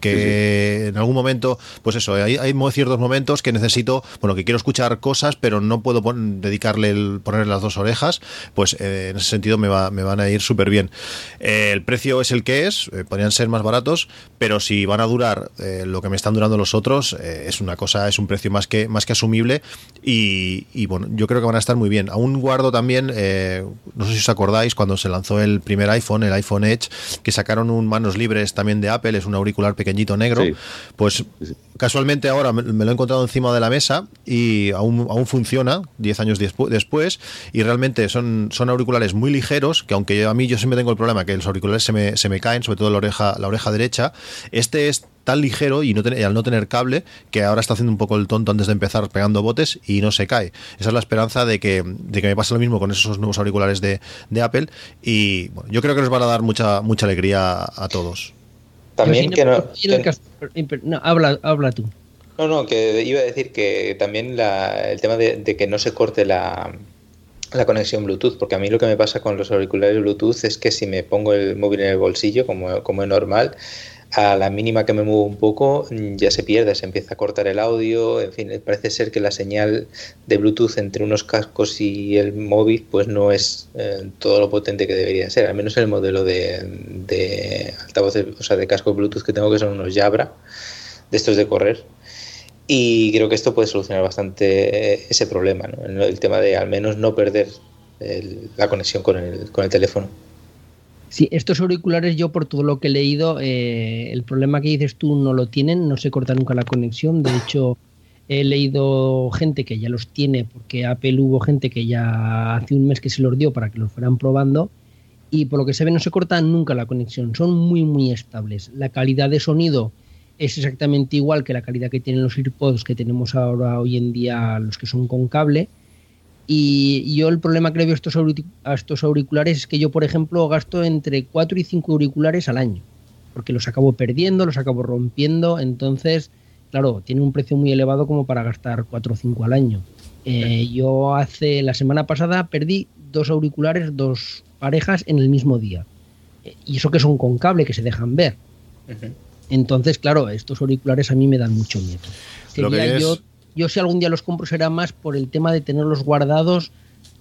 S5: que en algún momento, pues eso, hay, hay, ciertos momentos que necesito, bueno, que quiero escuchar cosas, pero no puedo dedicarle el, ponerle las dos orejas, pues eh, en ese sentido me, va, me van a ir súper bien. Eh, el precio es el que es, eh, podrían ser más baratos, pero si van a durar lo que me están durando los otros, es una cosa, es un precio más que, más que asumible y, y, bueno, yo creo que van a estar muy bien. Aún guardo también, no sé si os acordáis, cuando se lanzó el primer iPhone, el iPhone Edge, que sacaron un manos libres también de Apple, es un auricular pequeño negro, pues casualmente ahora me, lo he encontrado encima de la mesa y aún, aún funciona 10 años después y realmente son, son auriculares muy ligeros que aunque a mí yo siempre tengo el problema que los auriculares se me, se me caen, sobre todo la oreja, la oreja derecha, este es tan ligero y, no al no tener cable que ahora está haciendo un poco el tonto antes de empezar pegando botes y no se cae. Esa es la esperanza de que, de que me pase lo mismo con esos nuevos auriculares de, de Apple y bueno, yo creo que nos van a dar mucha, mucha alegría a todos.
S6: También que
S2: no, habla, habla tú.
S6: No, no, que iba a decir que también el tema de, que no se corte la, la conexión Bluetooth, porque a mí lo que me pasa con los auriculares Bluetooth es que si me pongo el móvil en el bolsillo, como, como es normal, a la mínima que me muevo un poco ya se pierde, se empieza a cortar el audio, en fin, parece ser que la señal de Bluetooth entre unos cascos y el móvil pues no es eh, todo lo potente que debería ser, al menos el modelo de, de altavoces, o sea, de cascos Bluetooth que tengo que son unos Jabra, de estos de correr. Y creo que esto puede solucionar bastante ese problema, el tema de al menos no perder la conexión con el, con el teléfono.
S2: Sí, estos auriculares yo por todo lo que he leído, eh, el problema que dices tú no lo tienen, no se corta nunca la conexión. De hecho, he leído gente que ya los tiene, porque Apple hubo gente que ya hace un mes que se los dio para que los fueran probando. Y por lo que se ve no se corta nunca la conexión, son muy muy estables. La calidad de sonido es exactamente igual que la calidad que tienen los AirPods que tenemos ahora hoy en día los que son con cable y yo el problema que le veo a estos, auriculares es que yo, por ejemplo, gasto entre 4 y 5 auriculares al año, porque los acabo perdiendo, los acabo rompiendo, entonces, claro, tiene un precio muy elevado como para gastar 4 o 5 al año. Eh, yo hace la semana pasada perdí dos auriculares, dos parejas en el mismo día. Y eso que son con cable, que se dejan ver. Entonces, claro, estos auriculares a mí me dan mucho miedo. Sería yo yo si algún día los compro será más por el tema de tenerlos guardados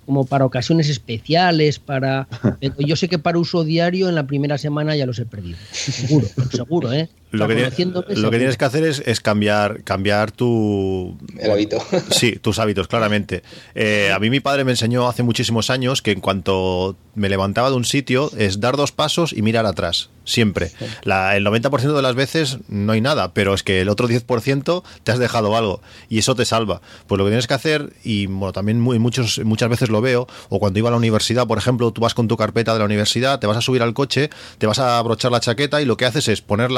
S2: como para ocasiones especiales, para... yo sé que para uso diario en la primera semana ya los he perdido. Seguro, seguro, ¿eh?
S5: Lo, que, tienes, lo que
S2: seguro.
S5: tienes que hacer es, es cambiar, cambiar tu...
S6: El hábito.
S5: Sí, tus hábitos, claramente. Eh, a mí mi padre me enseñó hace muchísimos años que en cuanto me levantaba de un sitio es dar dos pasos y mirar atrás, siempre. La- el 90% de las veces no hay nada, pero es que el otro 10% te has dejado algo y eso te salva. Pues lo que tienes que hacer, y bueno, también muy, muchos, muchas veces lo veo, o cuando iba a la universidad, por ejemplo, tú vas con tu carpeta de la universidad, te vas a subir al coche, te vas a abrochar la chaqueta y lo que haces es poner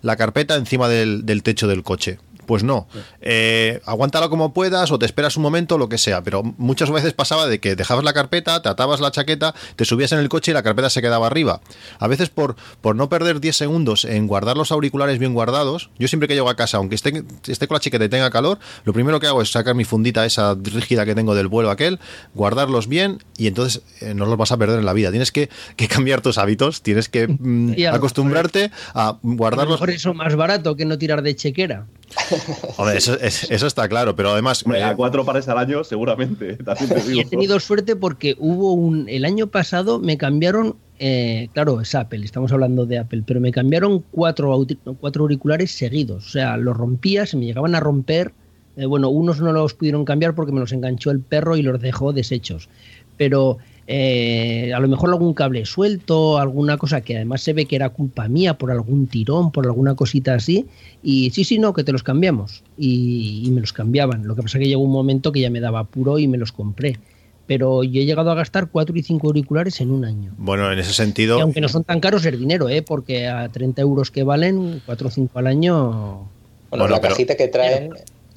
S5: la, carpeta encima del, del techo del coche. Pues no, eh, aguántalo como puedas o te esperas un momento, lo que sea, pero muchas veces pasaba de que dejabas la carpeta, te atabas la chaqueta, te subías en el coche y la carpeta se quedaba arriba. A veces por, por no perder 10 segundos en guardar los auriculares bien guardados, yo siempre que llego a casa, aunque esté, esté con la chaqueta y tenga calor, lo primero que hago es sacar mi fundita esa rígida que tengo del vuelo aquel, guardarlos bien y entonces eh, no los vas a perder en la vida. Tienes que, que cambiar tus hábitos, tienes que mm,
S2: Y a lo
S5: acostumbrarte a
S2: A lo
S5: guardarlos
S2: mejor eso más barato que no tirar de chequera.
S5: Hombre, eso, es- eso está claro, pero además.
S3: Hombre,
S5: eh,
S3: a cuatro pares al año, seguramente. También te
S2: Y he tenido suerte porque hubo un. El año pasado me cambiaron. eh, claro, es Apple, estamos hablando de Apple, pero me cambiaron cuatro, cuatro auriculares seguidos. O sea, los rompía, se me llegaban a romper. Eh, bueno, unos no los pudieron cambiar porque me los enganchó el perro y los dejó deshechos. Pero eh, a lo mejor algún cable suelto, alguna cosa que además se ve que era culpa mía por algún tirón, por alguna cosita así. Y sí, sí, no, que te los cambiamos. Y, y me los cambiaban. Lo que pasa que llegó un momento que ya me daba apuro y me los compré. Pero yo he llegado a gastar 4 y 5 auriculares en un año.
S5: bueno, en ese
S2: Y
S5: sentido.
S2: aunque no son tan caros, es dinero, ¿eh? porque a 30 euros que valen, 4 o 5 al año.
S6: Bueno,
S5: Bueno,
S6: la
S5: pero-
S6: cajita que traen,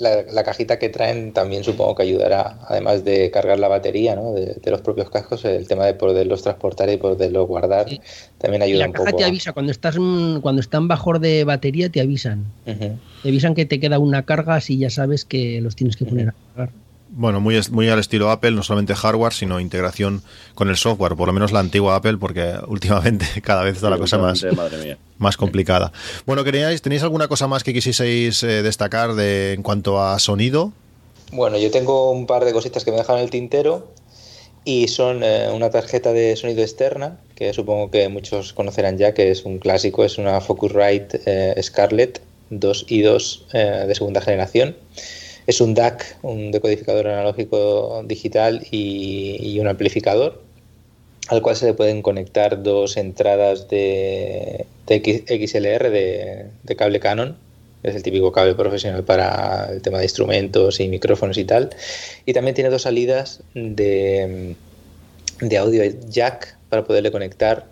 S6: la, la cajita que traen también supongo que ayudará, además de cargar la batería, ¿no? De, de los propios cascos, el tema de poderlos transportar y poderlos guardar
S2: Sí.
S6: también
S2: Y
S6: ayuda
S2: la
S6: un
S2: caja
S6: poco.
S2: te avisa, cuando estás cuando están bajos de batería, te avisan.
S6: Ujú.
S2: Te avisan que te queda una carga, así ya sabes que los tienes que poner a cargar.
S5: Bueno, muy, es- muy al estilo Apple, no solamente hardware, sino integración con el software, por lo menos la antigua Apple, porque últimamente cada vez está la cosa más, más complicada. Bueno, ¿queríais, ¿tenéis alguna cosa más que quisieseis eh, destacar de, en cuanto a sonido?
S6: Bueno, yo tengo un par de cositas que me dejan en el tintero y son eh, una tarjeta de sonido externa, que supongo que muchos conocerán ya, que es un clásico, es una Focusrite eh, Scarlett 2 y 2 eh, de segunda generación. Es un DAC, un decodificador analógico digital y, y un amplificador, al cual se le pueden conectar dos entradas de, de XLR de, cable Canon. Es el típico cable profesional para el tema de instrumentos y micrófonos y tal. Y también tiene dos salidas de, de audio jack para poderle conectar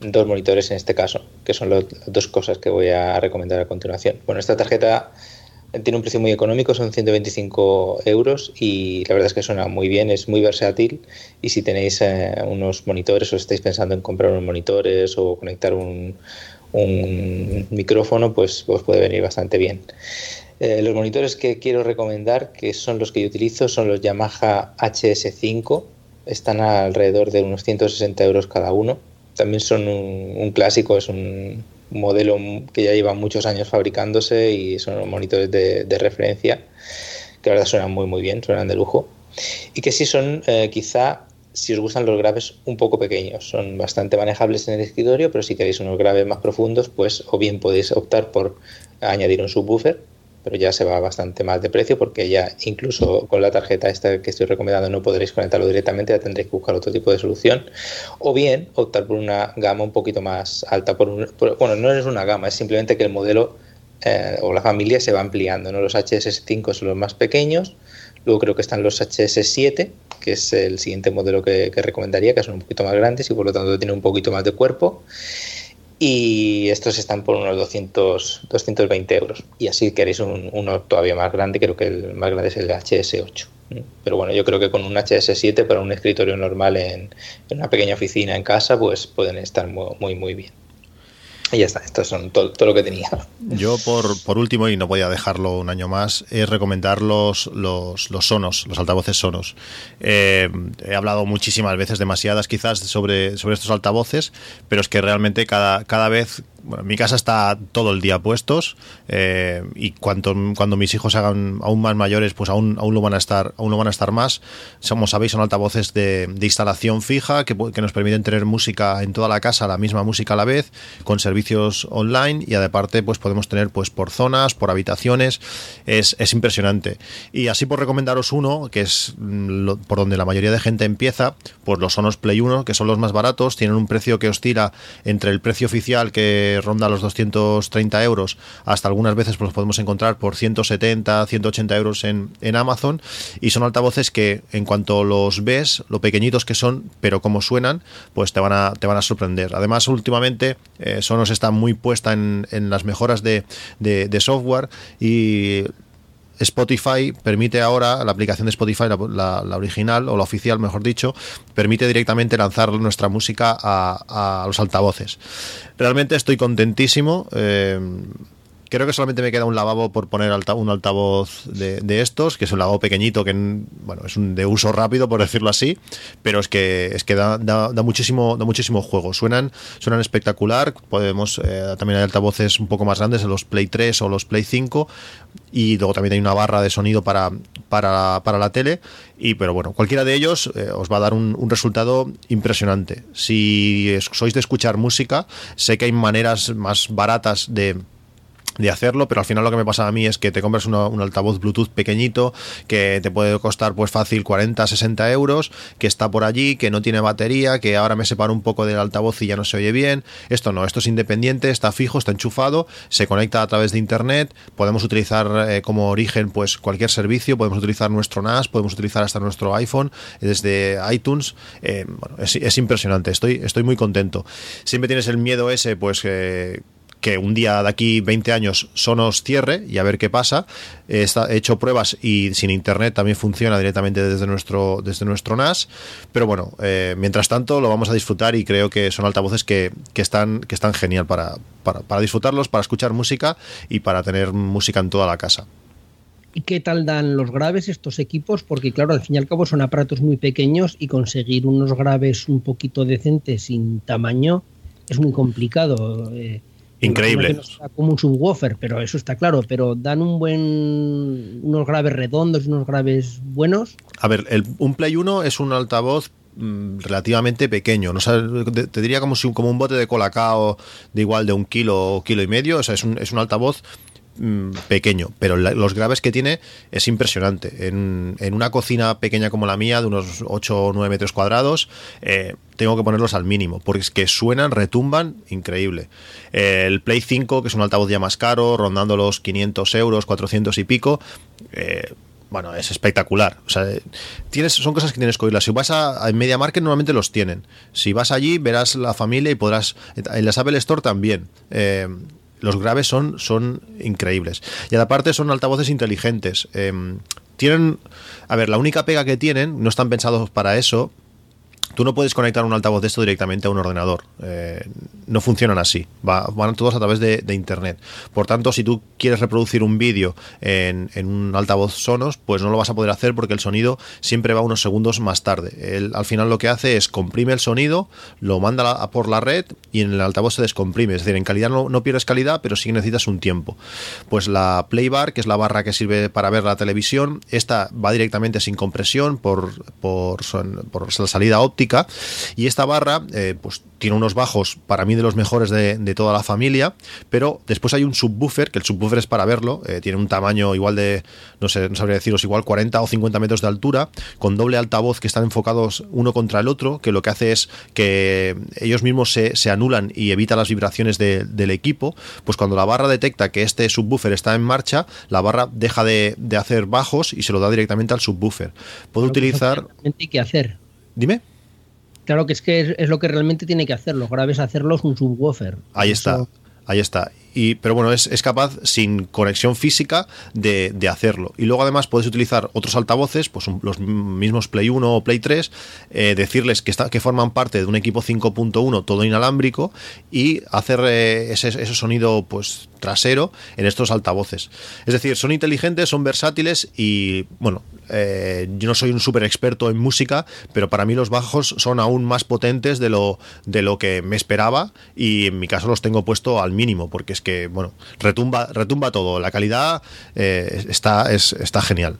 S6: dos monitores en este caso, que son las dos cosas que voy a recomendar a continuación. Bueno, esta tarjeta tiene un precio muy económico, son 125 euros y la verdad es que suena muy bien, es muy versátil y si tenéis eh, unos monitores o estáis pensando en comprar unos monitores o conectar un, micrófono, pues os puede venir bastante bien. Eh, los monitores que quiero recomendar, que son los que yo utilizo, son los Yamaha HS5. Están alrededor de unos 160 euros cada uno. También son un clásico, es un modelo que ya lleva muchos años fabricándose y son monitores de, de referencia que la verdad suenan muy muy bien, suenan de lujo. Y que sí son eh, quizá, si os gustan los graves, un poco pequeños. Son bastante manejables en el escritorio, pero si queréis unos graves más profundos, pues o bien podéis optar por añadir un subwoofer, pero ya se va bastante más de precio porque ya incluso con la tarjeta esta que estoy recomendando no podréis conectarlo directamente, ya tendréis que buscar otro tipo de solución. O bien optar por una gama un poquito más alta. Por un- bueno, no es una gama, es simplemente que el modelo eh, o la familia se va ampliando. ¿no? Los HS5 son los más pequeños, luego creo que están los HS7, que es el siguiente modelo que, que recomendaría, que son un poquito más grandes y por lo tanto tienen un poquito más de cuerpo. Y estos están por unos 200, 220 euros. Y así queréis un- uno todavía más grande, creo que el más grande es el HS8. ¿no? Pero bueno, yo creo que con un HS7 para un escritorio normal en, una pequeña oficina en casa, pues pueden estar muy, muy bien. Y ya está, estos son todo, todo lo que tenía.
S5: Yo, por, por último, y no podía dejarlo un año más, es recomendar los, los, los sonos, los altavoces sonos. Eh, he hablado muchísimas veces, demasiadas quizás, sobre, sobre estos altavoces, pero es que realmente cada, cada vez bueno, en mi casa está todo el día puestos eh, y cuanto, cuando mis hijos hagan aún más mayores, pues aún, aún lo van a estar, aún lo van a estar más. Como sabéis, son altavoces de, instalación fija que, que, nos permiten tener música en toda la casa, la misma música a la vez, con servicios online y aparte, pues podemos tener pues por zonas, por habitaciones. Es, es impresionante. Y así por recomendaros uno, que es mm, por donde la mayoría de gente empieza, pues los Sonos Play 1, que son los más baratos, tienen un precio que oscila entre el precio oficial que ronda los 230 euros hasta algunas veces pues, los podemos encontrar por 170, 180 euros en, en Amazon y son altavoces que en cuanto los ves, lo pequeñitos que son, pero como suenan, pues te van a, te van a sorprender. Además, últimamente eh, Sonos está muy puesta en, en las mejoras de, de, de software y Spotify permite ahora, la aplicación de Spotify, la, original o la oficial, mejor dicho, permite directamente lanzar nuestra música a, los altavoces. Realmente estoy contentísimo. Eh, creo que solamente me queda un lavabo por poner un altavoz de, estos, que es un lavabo pequeñito, que bueno, es un de uso rápido, por decirlo así, pero es que es que da, muchísimo, da muchísimo juego. Suenan, suenan espectacular. Podemos, eh, también hay altavoces un poco más grandes, en los Play 3 o los Play 5, y luego también hay una barra de sonido para, para, la tele. Y, pero bueno, cualquiera de ellos eh, os va a dar un, resultado impresionante. Si sois de escuchar música, sé que hay maneras más baratas de de hacerlo, pero al final lo que me pasa a mí es que te compras un altavoz Bluetooth pequeñito que te puede costar pues fácil 40, 60 euros, que está por allí, que no tiene batería, que ahora me separo un poco del altavoz y ya no se oye bien. Esto no, esto es independiente, está fijo, está enchufado, se conecta a través de internet, podemos utilizar eh, como origen pues cualquier servicio, podemos utilizar nuestro NAS, podemos utilizar hasta nuestro iPhone desde iTunes. Eh, bueno, es, impresionante, estoy, estoy muy contento. Siempre tienes el miedo ese, pues eh, que un día de aquí 20 años Sonos cierre y a ver qué pasa. He hecho pruebas y sin internet también funciona directamente desde nuestro, desde nuestro NAS. Pero bueno, eh, mientras tanto lo vamos a disfrutar y creo que son altavoces que, están, que están genial para, para, disfrutarlos, para escuchar música y para tener música en toda la casa.
S2: ¿Y qué tal dan los graves estos equipos? Porque claro, al fin y al cabo son aparatos muy pequeños y conseguir unos graves un poquito decentes sin tamaño es muy complicado. Eh,
S5: Increíble.
S2: como un subwoofer, pero eso está claro. Pero dan un buen, unos graves redondos, unos graves buenos.
S5: A ver, el, un Play 1 es un altavoz mm, relativamente pequeño. No te, diría como si como un bote de colacao de igual de un kilo o kilo y medio. O sea, es un, es un altavoz Mm, pequeño, pero los graves que tiene es impresionante. En, una cocina pequeña como la mía, de unos 8 o 9 metros cuadrados, eh, tengo que ponerlos al mínimo, porque es que suenan, retumban, increíble. el Play 5, que es un altavoz ya más caro, rondando los 500 euros, 400 y pico, eh, bueno, es espectacular. O sea, tienes, son cosas que tienes que oírlas. Si vas a, Media Market, normalmente los tienen. Si vas allí, verás la familia y podrás. En la Apple Store también. Eh, los graves son, son increíbles. Y aparte son altavoces inteligentes. Em, tienen, a ver, la única pega que tienen, no están pensados para eso, Tú no puedes conectar un altavoz de esto directamente a un ordenador. Eh, no funcionan así. van todos a través de, Internet. Por tanto, si tú quieres reproducir un vídeo en, un altavoz Sonos, pues no lo vas a poder hacer porque el sonido siempre va unos segundos más tarde. Al final lo que hace es comprime el sonido, lo manda por la red y en el altavoz se descomprime. Es decir, en calidad no, pierdes calidad, pero sí necesitas un tiempo. Pues la Playbar, que es la barra que sirve para ver la televisión, esta va directamente sin compresión por, por, por la salida óptica y esta barra, eh, pues tiene unos bajos para mí de los mejores de, toda la familia, pero después hay un subwoofer, que el subwoofer es para verlo, eh, tiene un tamaño igual de, no sé, no sabría deciros, igual 40 o 50 metros de altura, con doble altavoz que están enfocados uno contra el otro, que lo que hace es que ellos mismos se, anulan y evita las vibraciones del equipo, pues cuando la barra detecta que este subwoofer está en marcha, la barra deja de, hacer bajos y se lo da directamente al subwoofer. Puedo utilizar...
S2: ¿Qué hacer?
S5: Dime.
S2: Claro que es que es, lo que realmente tiene que hacer. Los graves hacerlos un subwoofer.
S5: Ahí está, ahí está. Y, pero bueno, es, es capaz sin conexión física de, de, hacerlo. Y luego además puedes utilizar otros altavoces, pues los mismos Play 1 o Play 3, eh, decirles que, está, que forman parte de un equipo 5.1 todo inalámbrico y hacer eh, ese, ese, sonido pues trasero en estos altavoces. Es decir, son inteligentes, son versátiles y bueno, eh, yo no soy un súper experto en música, pero para mí los bajos son aún más potentes de lo, de lo que me esperaba y en mi caso los tengo puesto al mínimo porque es que, bueno, retumba, retumba todo. La calidad eh, está, es, está genial.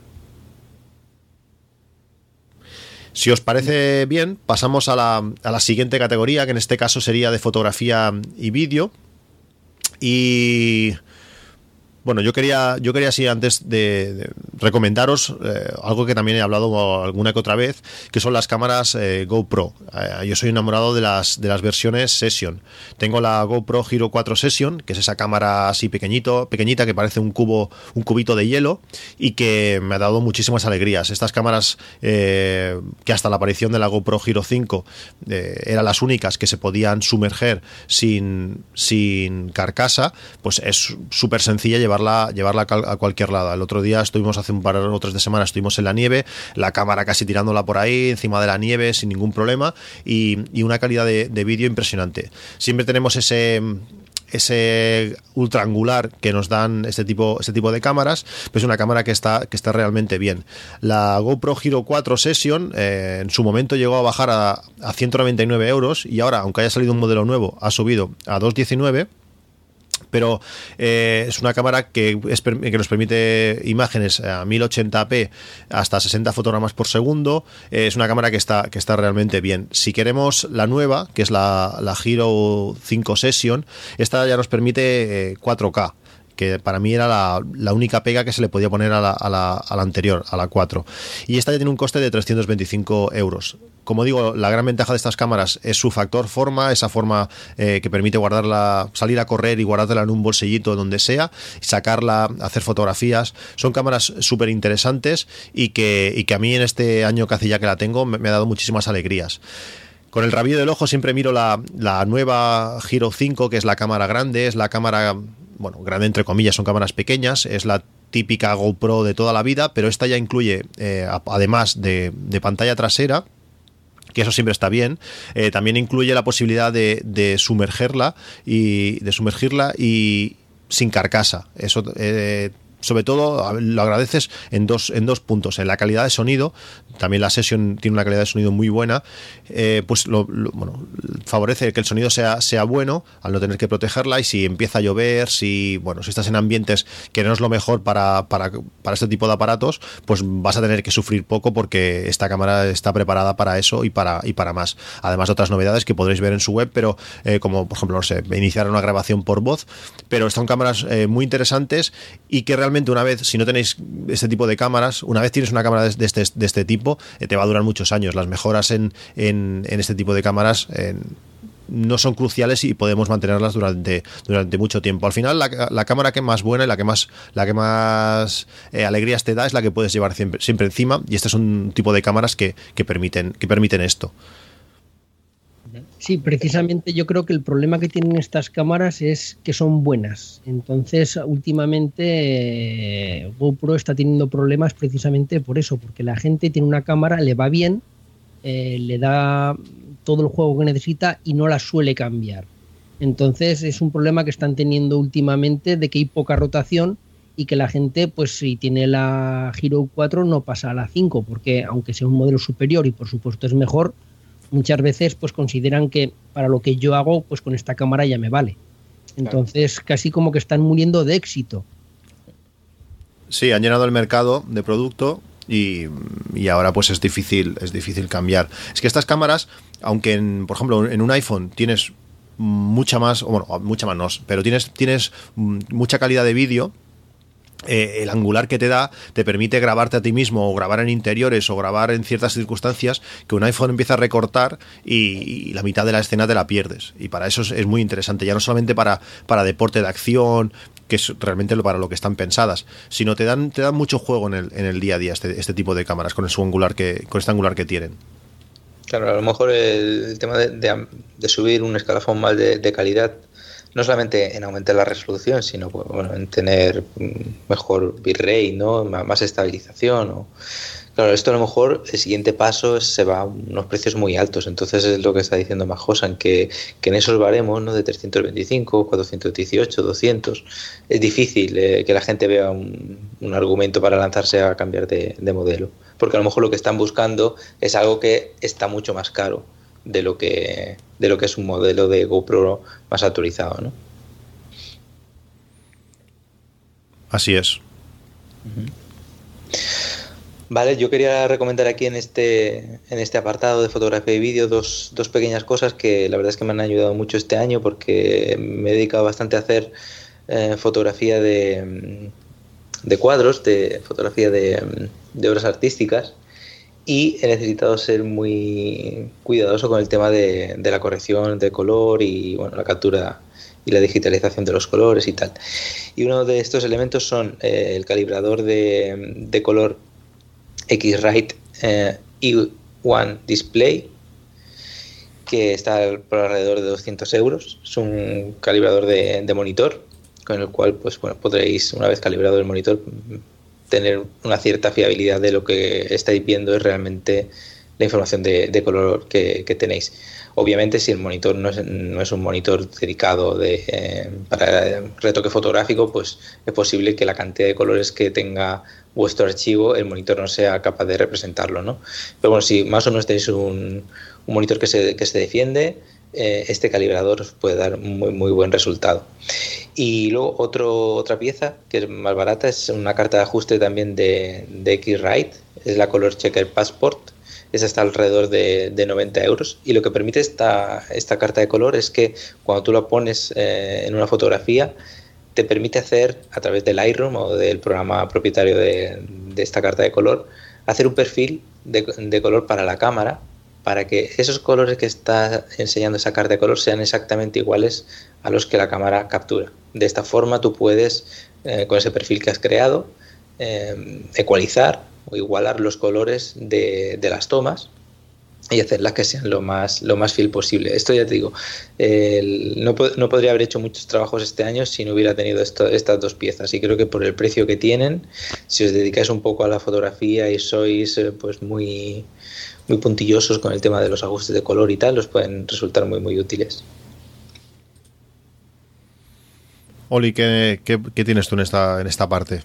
S5: Si os parece bien, pasamos a la, a la, siguiente categoría, que en este caso sería de fotografía y vídeo. Y bueno, yo quería, yo quería así antes de, de recomendaros eh, algo que también he hablado alguna que otra vez, que son las cámaras eh, GoPro. Eh, yo soy enamorado de las, de las versiones Session. Tengo la GoPro Hero 4 Session, que es esa cámara así pequeñito, pequeñita que parece un cubo, un cubito de hielo y que me ha dado muchísimas alegrías. Estas cámaras que hasta la aparición de la GoPro Hero 5 eran las únicas que se podían sumerger sin, sin carcasa, pues es súper sencilla llevar llevarla, a cualquier lado. El otro día estuvimos hace un par o tres de semanas, estuvimos en la nieve, la cámara casi tirándola por ahí, encima de la nieve, sin ningún problema, y, una calidad de, de vídeo impresionante. Siempre tenemos ese ese ultra angular que nos dan este tipo, este tipo de cámaras, pues es una cámara que está, que está realmente bien. La GoPro Hero 4 Session eh, en su momento llegó a bajar a, a 199 euros y ahora, aunque haya salido un modelo nuevo, ha subido a 219 pero eh, es una cámara que, que, nos permite imágenes a 1080p hasta 60 fotogramas por segundo. Eh, es una cámara que está, que está realmente bien. Si queremos la nueva, que es la, la Hero 5 Session, esta ya nos permite eh, 4K que para mí era la, única pega que se le podía poner a la, anterior, a la 4. Y esta ya tiene un coste de 325 euros. Como digo, la gran ventaja de estas cámaras es su factor forma, esa forma eh, que permite guardarla, salir a correr y guardártela en un bolsillito donde sea, sacarla, hacer fotografías. Son cámaras súper interesantes y que, y que a mí en este año casi ya que la tengo me, me ha dado muchísimas alegrías. Con el rabillo del ojo siempre miro la, la, nueva Giro 5, que es la cámara grande, es la cámara, bueno, grande entre comillas, son cámaras pequeñas, es la típica GoPro de toda la vida, pero esta ya incluye, eh, además de, pantalla trasera, que eso siempre está bien, eh, también incluye la posibilidad de, de, sumergerla y de sumergirla y sin carcasa. Eso eh, sobre todo lo agradeces en dos, en dos puntos. En la calidad de sonido, también la sesión tiene una calidad de sonido muy buena, eh, pues lo, bueno, favorece que el sonido sea, sea bueno al no tener que protegerla y si empieza a llover, si bueno, si estás en ambientes que no es lo mejor para, para, para este tipo de aparatos, pues vas a tener que sufrir poco porque esta cámara está preparada para eso y para, y para más. Además de otras novedades que podréis ver en su web, pero eh, como por ejemplo, no sé, iniciar una grabación por voz, pero son cámaras eh, muy interesantes y que realmente una vez, si no tenéis este tipo de cámaras, una vez tienes una cámara de este, de este tipo, eh, te va a durar muchos años. Las mejoras en, en, en este tipo de cámaras en, no son cruciales y podemos mantenerlas durante, durante mucho tiempo. Al final, la, la, cámara que más buena y la que más, la que más eh, alegrías te da es la que puedes llevar siempre, siempre encima. Y este es un tipo de cámaras que, que, permiten, que permiten esto.
S2: Sí, precisamente yo creo que el problema que tienen estas cámaras es que son buenas. Entonces, últimamente eh, GoPro está teniendo problemas precisamente por eso, porque la gente tiene una cámara, le va bien, eh, le da todo el juego que necesita y no la suele cambiar. Entonces, es un problema que están teniendo últimamente de que hay poca rotación y que la gente, pues si tiene la Hero 4, no pasa a la 5, porque aunque sea un modelo superior y por supuesto es mejor, muchas veces pues consideran que para lo que yo hago, pues con esta cámara ya me vale. Entonces, claro. casi como que están muriendo de éxito.
S5: Sí, han llenado el mercado de producto y, y, ahora pues es difícil, es difícil cambiar. Es que estas cámaras, aunque en, por ejemplo en un iPhone tienes mucha más, bueno, mucha más no, pero tienes, tienes mucha calidad de vídeo, eh, el angular que te da te permite grabarte a ti mismo o grabar en interiores o grabar en ciertas circunstancias que un iPhone empieza a recortar y, la mitad de la escena te la pierdes. Y para eso es, muy interesante, ya no solamente para, para deporte de acción, que es realmente para lo que están pensadas, sino te dan, te dan mucho juego en el, en el día a día este, este tipo de cámaras con, angular que, con este angular que tienen.
S6: Claro, a lo mejor el tema de, de, subir un escalafón más de calidad no solamente en aumentar la resolución, sino en tener mejor bitrate, ¿no? más estabilización. O... Claro, esto a lo mejor el siguiente paso se va a unos precios muy altos. Entonces es lo que está diciendo Majosan, que, que en esos baremos ¿no? de 325, 418, 200, es difícil eh, que la gente vea un, argumento para lanzarse a cambiar de modelo. Porque a lo mejor lo que están buscando es algo que está mucho más caro de lo que, de lo que es un modelo de GoPro más actualizado, ¿no?
S5: Así es.
S6: Vale, yo quería recomendar aquí en este, en este apartado de fotografía y vídeo dos, dos, pequeñas cosas que la verdad es que me han ayudado mucho este año porque me he dedicado bastante a hacer eh, fotografía de, de, cuadros, de fotografía de, de obras artísticas y he necesitado ser muy cuidadoso con el tema de, de, la corrección de color y bueno, la captura y la digitalización de los colores y tal. Y uno de estos elementos son eh, el calibrador de, de color X-Rite eh, E1 Display, que está por alrededor de 200 euros. Es un calibrador de, de monitor con el cual pues, bueno, podréis, una vez calibrado el monitor, tener una cierta fiabilidad de lo que estáis viendo es realmente la información de, de color que, tenéis. Obviamente, si el monitor no es, no es un monitor dedicado de, eh, para retoque fotográfico, pues es posible que la cantidad de colores que tenga vuestro archivo, el monitor no sea capaz de representarlo, ¿no? Pero bueno, si más o menos tenéis un, un monitor que se, que se defiende, eh, este calibrador puede dar muy, muy buen resultado. Y luego otro, otra pieza que es más barata es una carta de ajuste también de, de X-Rite, es la Color Checker Passport. Esa está alrededor de, de, 90 euros. Y lo que permite esta, esta carta de color es que cuando tú la pones eh, en una fotografía, te permite hacer a través del Lightroom o del programa propietario de, esta carta de color, hacer un perfil de color para la cámara para que esos colores que está enseñando esa carta de color sean exactamente iguales a los que la cámara captura. De esta forma tú puedes, eh, con ese perfil que has creado, eh, ecualizar o igualar los colores de, las tomas y hacerlas que sean lo más, lo más fiel posible. Esto ya te digo, no, no, podría haber hecho muchos trabajos este año si no hubiera tenido estas dos piezas. Y creo que por el precio que tienen, si os dedicáis un poco a la fotografía y sois eh, pues muy muy puntillosos con el tema de los ajustes de color y tal, los pueden resultar muy, muy útiles.
S5: Oli, ¿qué, qué, qué tienes tú en esta, en esta parte?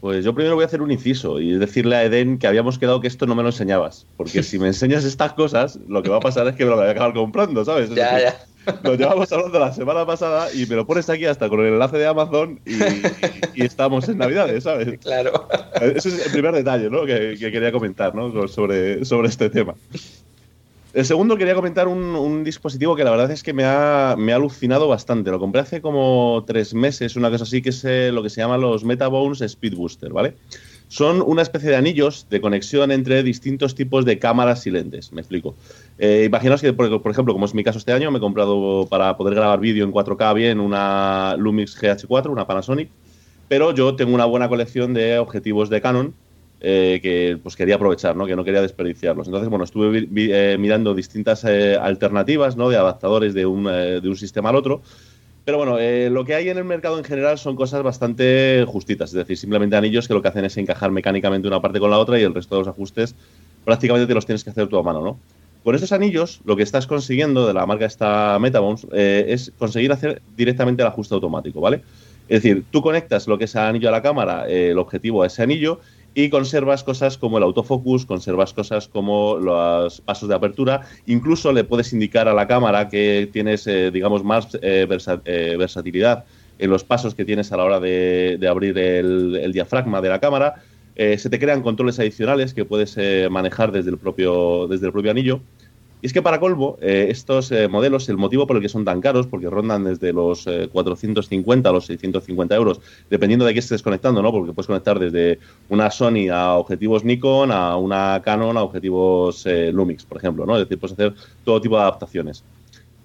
S3: Pues yo primero voy a hacer un inciso y decirle a Eden que habíamos quedado que esto no me lo enseñabas. Porque si me enseñas estas cosas, lo que va a pasar es que me lo voy a acabar comprando, ¿sabes? Es
S6: ya,
S3: decir,
S6: ya.
S3: Lo llevamos hablando la semana pasada y me lo pones aquí hasta con el enlace de Amazon y, estamos en Navidades, ¿sabes?
S6: Claro.
S3: Ese es el primer detalle ¿no? que, que, quería comentar ¿no? sobre, sobre este tema. El segundo quería comentar un, un, dispositivo que la verdad es que me ha, me ha alucinado bastante. Lo compré hace como tres meses, una cosa así, que es eh, lo que se llama los Metabones Speed Booster, ¿vale? son una especie de anillos de conexión entre distintos tipos de cámaras y lentes. Me explico. Eh, imaginaos que, por, ejemplo, como es mi caso este año, me he comprado para poder grabar vídeo en 4K bien una Lumix GH4, una Panasonic, pero yo tengo una buena colección de objetivos de Canon eh, que pues quería aprovechar, ¿no? que no quería desperdiciarlos. Entonces, bueno, estuve eh, mirando distintas eh, alternativas ¿no? de adaptadores de un, eh, de un sistema al otro. Pero bueno, eh, lo que hay en el mercado en general son cosas bastante justitas, es decir, simplemente anillos que lo que hacen es encajar mecánicamente una parte con la otra y el resto de los ajustes prácticamente te los tienes que hacer tú a mano, ¿no? Con estos anillos, lo que estás consiguiendo de la marca esta Metabones eh, es conseguir hacer directamente el ajuste automático, ¿vale? Es decir, tú conectas lo que es el anillo a la cámara, eh, el objetivo a ese anillo, y conservas cosas como el autofocus, conservas cosas como los pasos de apertura, incluso le puedes indicar a la cámara que tienes, eh, digamos, más eh, eh, versatilidad en los pasos que tienes a la hora de, abrir el, diafragma de la cámara. Eh, se te crean controles adicionales que puedes eh, manejar desde el, propio, desde el propio anillo. Y es que para colmo, eh, estos modelos, el motivo por el que son tan caros, porque rondan desde los eh, 450 a los 650 euros, dependiendo de qué estés conectando, ¿no? Porque puedes conectar desde una Sony a objetivos Nikon, a una Canon a objetivos Lumix, por ejemplo, ¿no? Es decir, puedes hacer todo tipo de adaptaciones.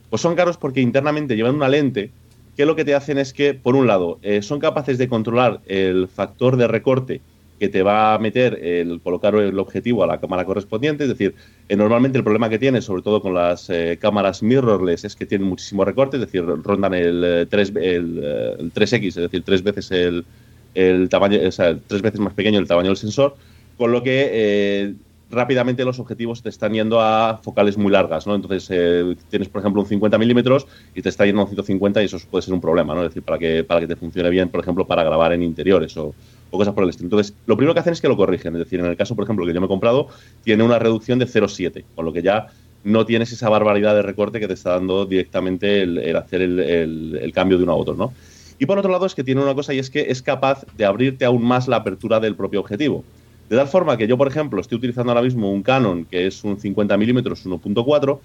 S3: Pues son caros porque internamente llevan una lente que lo que te hacen es que, por un lado, son capaces de controlar el factor de recorte que te va a meter el colocar el objetivo a la cámara correspondiente. Es decir, eh, normalmente el problema que tiene, sobre todo con las eh, cámaras mirrorless, es que tienen muchísimo recorte, es decir, rondan el, 3, el, 3X, es decir, tres veces el, el tamaño, o sea, tres veces más pequeño el tamaño del sensor, con lo que rápidamente los objetivos te están yendo a focales muy largas, ¿no? Entonces eh, tienes, por ejemplo, un 50 milímetros y te está yendo a un 150 y eso puede ser un problema, ¿no? Es decir, para que, para que te funcione bien, por ejemplo, para grabar en interiores o, cosas por el estilo. Entonces, lo primero que hacen es que lo corrigen. Es decir, en el caso, por ejemplo, que yo me he comprado, tiene una reducción de 0,7, con lo que ya no tienes esa barbaridad de recorte que te está dando directamente el, hacer el, cambio de uno a otro, ¿no? Y por otro lado es que tiene una cosa y es que es capaz de abrirte aún más la apertura del propio objetivo. De tal forma que yo, por ejemplo, estoy utilizando ahora mismo un Canon que es un 50 milímetros 1.4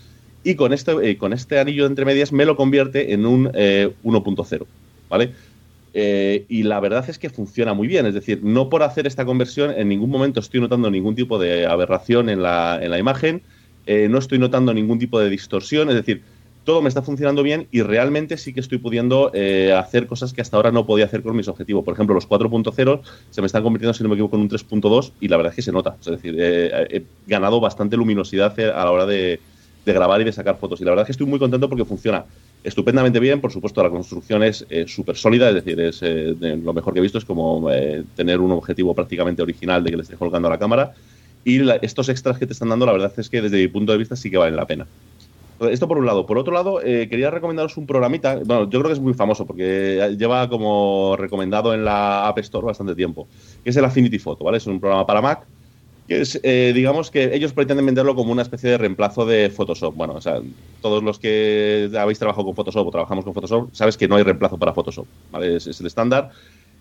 S3: y con este, eh, con este anillo de entre medias me lo convierte en un 1.0, eh, ¿vale? Eh, y la verdad es que funciona muy bien, es decir, no por hacer esta conversión en ningún momento estoy notando ningún tipo de aberración en la, en la imagen, no estoy notando ningún tipo de distorsión, es decir, todo me está funcionando bien y realmente sí que estoy pudiendo eh, hacer cosas que hasta ahora no podía hacer con mis objetivos. Por ejemplo, los 4.0 se me están convirtiendo, si no me equivoco, en un 3.2 y la verdad es que se nota. Es decir, he ganado bastante luminosidad a la hora de, grabar y de sacar fotos. Y la verdad es que estoy muy contento porque funciona estupendamente bien. Por supuesto, la construcción es eh, súper sólida, es decir, es eh, lo mejor que he visto es como tener un objetivo prácticamente original de que le esté colgando a la cámara. Y estos extras que te están dando, la verdad es que desde mi punto de vista sí que valen la pena. Esto por un lado. Por otro lado, eh, quería recomendaros un programita. Bueno, yo creo que es muy famoso porque lleva como recomendado en la App Store bastante tiempo. Que es el Affinity Photo, ¿vale? Es un programa para Mac. Que es, eh, digamos que ellos pretenden venderlo como una especie de reemplazo de Photoshop. Bueno, o sea, todos los que habéis trabajado con Photoshop o trabajamos con Photoshop, sabes que no hay reemplazo para Photoshop, es el estándar.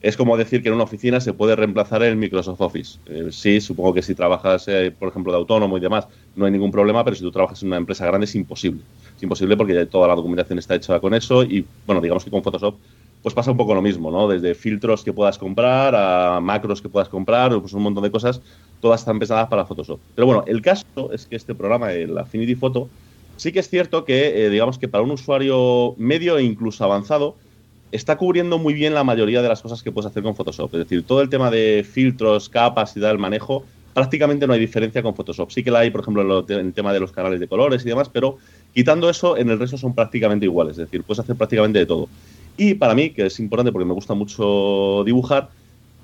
S3: Es como decir que en una oficina se puede reemplazar el Microsoft Office. Eh, sí, supongo que si trabajas, eh, por ejemplo, de autónomo y demás, no hay ningún problema, pero si tú trabajas en una empresa grande es imposible. Es imposible porque ya toda la documentación está hecha con eso y, bueno, digamos que con Photoshop pues pasa un poco lo mismo, ¿no? Desde filtros que puedas comprar a macros que puedas comprar, pues un montón de cosas, todas están pensadas para Photoshop. Pero bueno, el caso es que este programa, el Affinity Photo, sí que es cierto que, eh, digamos que para un usuario medio e incluso avanzado, está cubriendo muy bien la mayoría de las cosas que puedes hacer con Photoshop. Es decir, todo el tema de filtros, capas y tal, manejo, prácticamente no hay diferencia con Photoshop. Sí que la hay, por ejemplo, en el tema de los canales de colores y demás, pero quitando eso, en el resto son prácticamente iguales. Es decir, puedes hacer prácticamente de todo. Y para mí, que es importante porque me gusta mucho dibujar,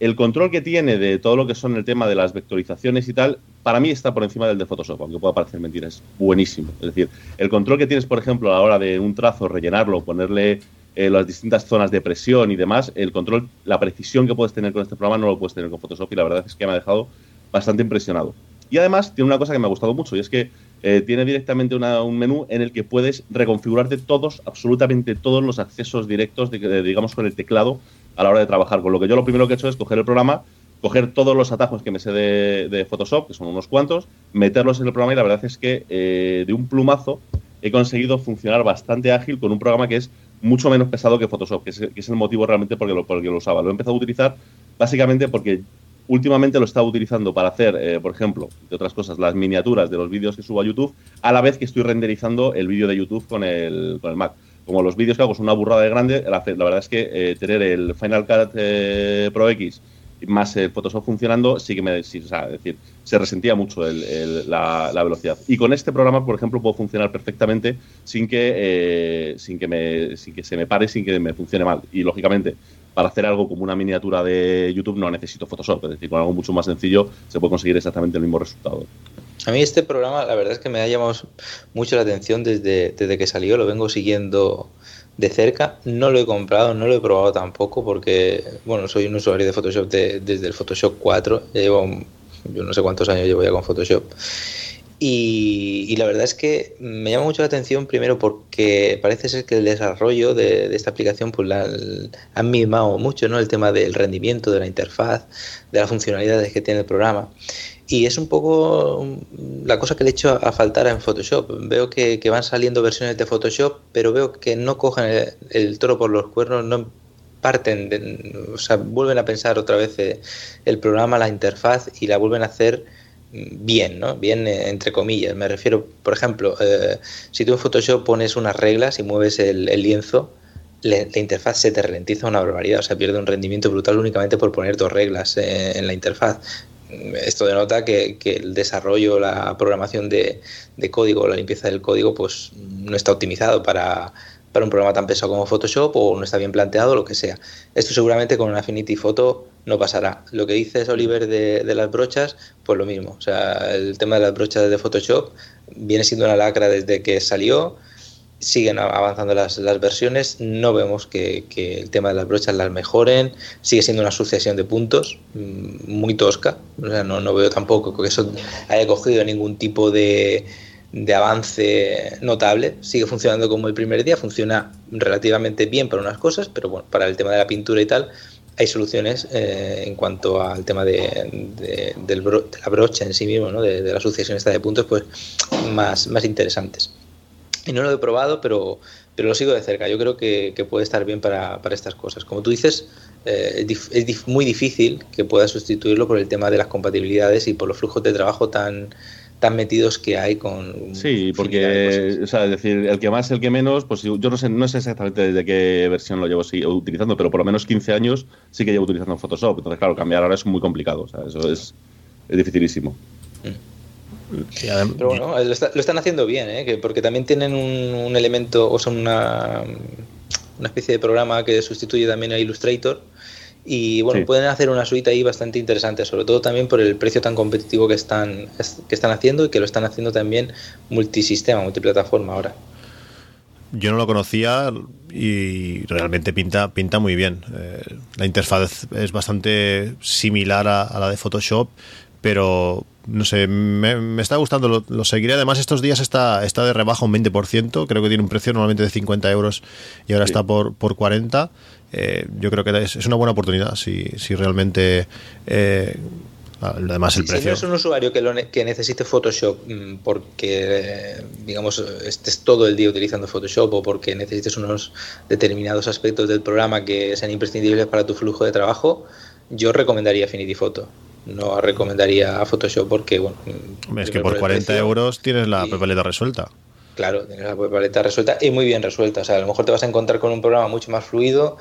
S3: el control que tiene de todo lo que son el tema de las vectorizaciones y tal, para mí está por encima del de Photoshop, aunque pueda parecer mentira, es buenísimo. Es decir, el control que tienes, por ejemplo, a la hora de un trazo, rellenarlo, ponerle eh, las distintas zonas de presión y demás, el control, la precisión que puedes tener con este programa no lo puedes tener con Photoshop y la verdad es que me ha dejado bastante impresionado. Y además tiene una cosa que me ha gustado mucho y es que eh, tiene directamente un menú en el que puedes reconfigurarte todos, absolutamente todos los accesos directos, de, digamos, con el teclado a la hora de trabajar. Con lo que yo lo primero que he hecho es coger el programa, coger todos los atajos que me sé de, Photoshop, que son unos cuantos, meterlos en el programa y la verdad es que eh, de un plumazo he conseguido funcionar bastante ágil con un programa que es mucho menos pesado que Photoshop, que es, el motivo realmente por el, que lo usaba. Lo he empezado a utilizar básicamente porque últimamente lo estaba utilizando para hacer, eh, por ejemplo, de otras cosas, las miniaturas de los vídeos que subo a YouTube, a la vez que estoy renderizando el vídeo de YouTube con el, con el Mac. Como los vídeos que hago son una burrada de grande, la, verdad es que eh, tener el Final Cut eh, Pro X más el Photoshop funcionando, sí que me. o sea, es decir, se resentía mucho la, velocidad. Y con este programa, por ejemplo, puedo funcionar perfectamente sin que, eh, sin, que me, sin que se me pare, sin que me funcione mal. Y lógicamente, para hacer algo como una miniatura de YouTube no necesito Photoshop. Es decir, con algo mucho más sencillo se puede conseguir exactamente el mismo resultado.
S6: A mí este programa, la verdad es que me ha llamado mucho la atención desde, desde que salió. Lo vengo siguiendo de cerca. No lo he comprado, no lo he probado tampoco porque, bueno, soy un usuario de Photoshop desde el Photoshop 4. llevo, yo no sé cuántos años llevo ya con Photoshop. Y, la verdad es que me llama mucho la atención primero porque parece ser que el desarrollo de, esta aplicación pues la, han mimado mucho, ¿no? El tema del rendimiento, de la interfaz, de las funcionalidades que tiene el programa. Y es un poco la cosa que le he hecho a, faltar en Photoshop. Veo que, van saliendo versiones de Photoshop, pero veo que no cogen el, toro por los cuernos, no parten, o sea, vuelven a pensar otra vez eh, el programa, la interfaz y la vuelven a hacer bien, ¿no? Bien eh, entre comillas. Me refiero, por ejemplo, eh, si tú en Photoshop pones unas reglas y mueves el, lienzo, la interfaz se te ralentiza una barbaridad, o sea, pierde un rendimiento brutal únicamente por poner dos reglas eh, en la interfaz. Esto denota que, el desarrollo, la programación de, de, código, la limpieza del código, pues no está optimizado para, para un programa tan pesado como Photoshop o no está bien planteado, lo que sea. Esto seguramente con una Affinity Photo no pasará. Lo que dices, Oliver, de, las brochas, pues lo mismo. O sea, el tema de las brochas de Photoshop viene siendo una lacra desde que salió. Siguen avanzando las, las versiones, no vemos que, que, el tema de las brochas las mejoren, sigue siendo una sucesión de puntos mm, muy tosca, o sea, no, no veo tampoco que eso haya cogido ningún tipo de, de avance notable, sigue funcionando como el primer día, funciona relativamente bien para unas cosas, pero bueno, para el tema de la pintura y tal, hay soluciones eh, en cuanto al tema de, de, del bro, de, la brocha en sí mismo, ¿no? de, la sucesión esta de puntos, pues más, más interesantes y no lo he probado, pero, pero lo sigo de cerca. Yo creo que, puede estar bien para, para, estas cosas. Como tú dices, eh, es, dif muy difícil que puedas sustituirlo por el tema de las compatibilidades y por los flujos de trabajo tan tan metidos que hay con
S3: sí porque o sea, es decir el que más el que menos pues yo no sé no sé exactamente desde qué versión lo llevo sí, utilizando pero por lo menos 15 años sí que llevo utilizando Photoshop entonces claro cambiar ahora es muy complicado o sea, eso es, es dificilísimo mm.
S6: Pero bueno, lo, está, lo, están haciendo bien, ¿eh? que porque también tienen un, un elemento, o sea, una, una, especie de programa que sustituye también a Illustrator. Y bueno, sí. pueden hacer una suite ahí bastante interesante, sobre todo también por el precio tan competitivo que están, que están haciendo y que lo están haciendo también multisistema, multiplataforma ahora.
S5: Yo no lo conocía y realmente pinta, pinta muy bien. Eh, la interfaz es bastante similar a, a la de Photoshop, pero no sé, me, me está gustando, lo, lo, seguiré. Además, estos días está, está de rebaja un 20%, creo que tiene un precio normalmente de 50 euros y ahora sí. está por, por 40. Eh, yo creo que es, es, una buena oportunidad si, si realmente... Eh, además el
S6: sí,
S5: precio.
S6: Si no es un usuario que, lo ne que necesite Photoshop mm, porque, digamos, estés todo el día utilizando Photoshop o porque necesites unos determinados aspectos del programa que sean imprescindibles para tu flujo de trabajo, yo recomendaría Affinity Photo no recomendaría Photoshop porque, bueno.
S5: Es que por 40 precio, euros tienes la y, papeleta resuelta.
S6: Claro, tienes la papeleta resuelta y muy bien resuelta. O sea, a lo mejor te vas a encontrar con un programa mucho más fluido,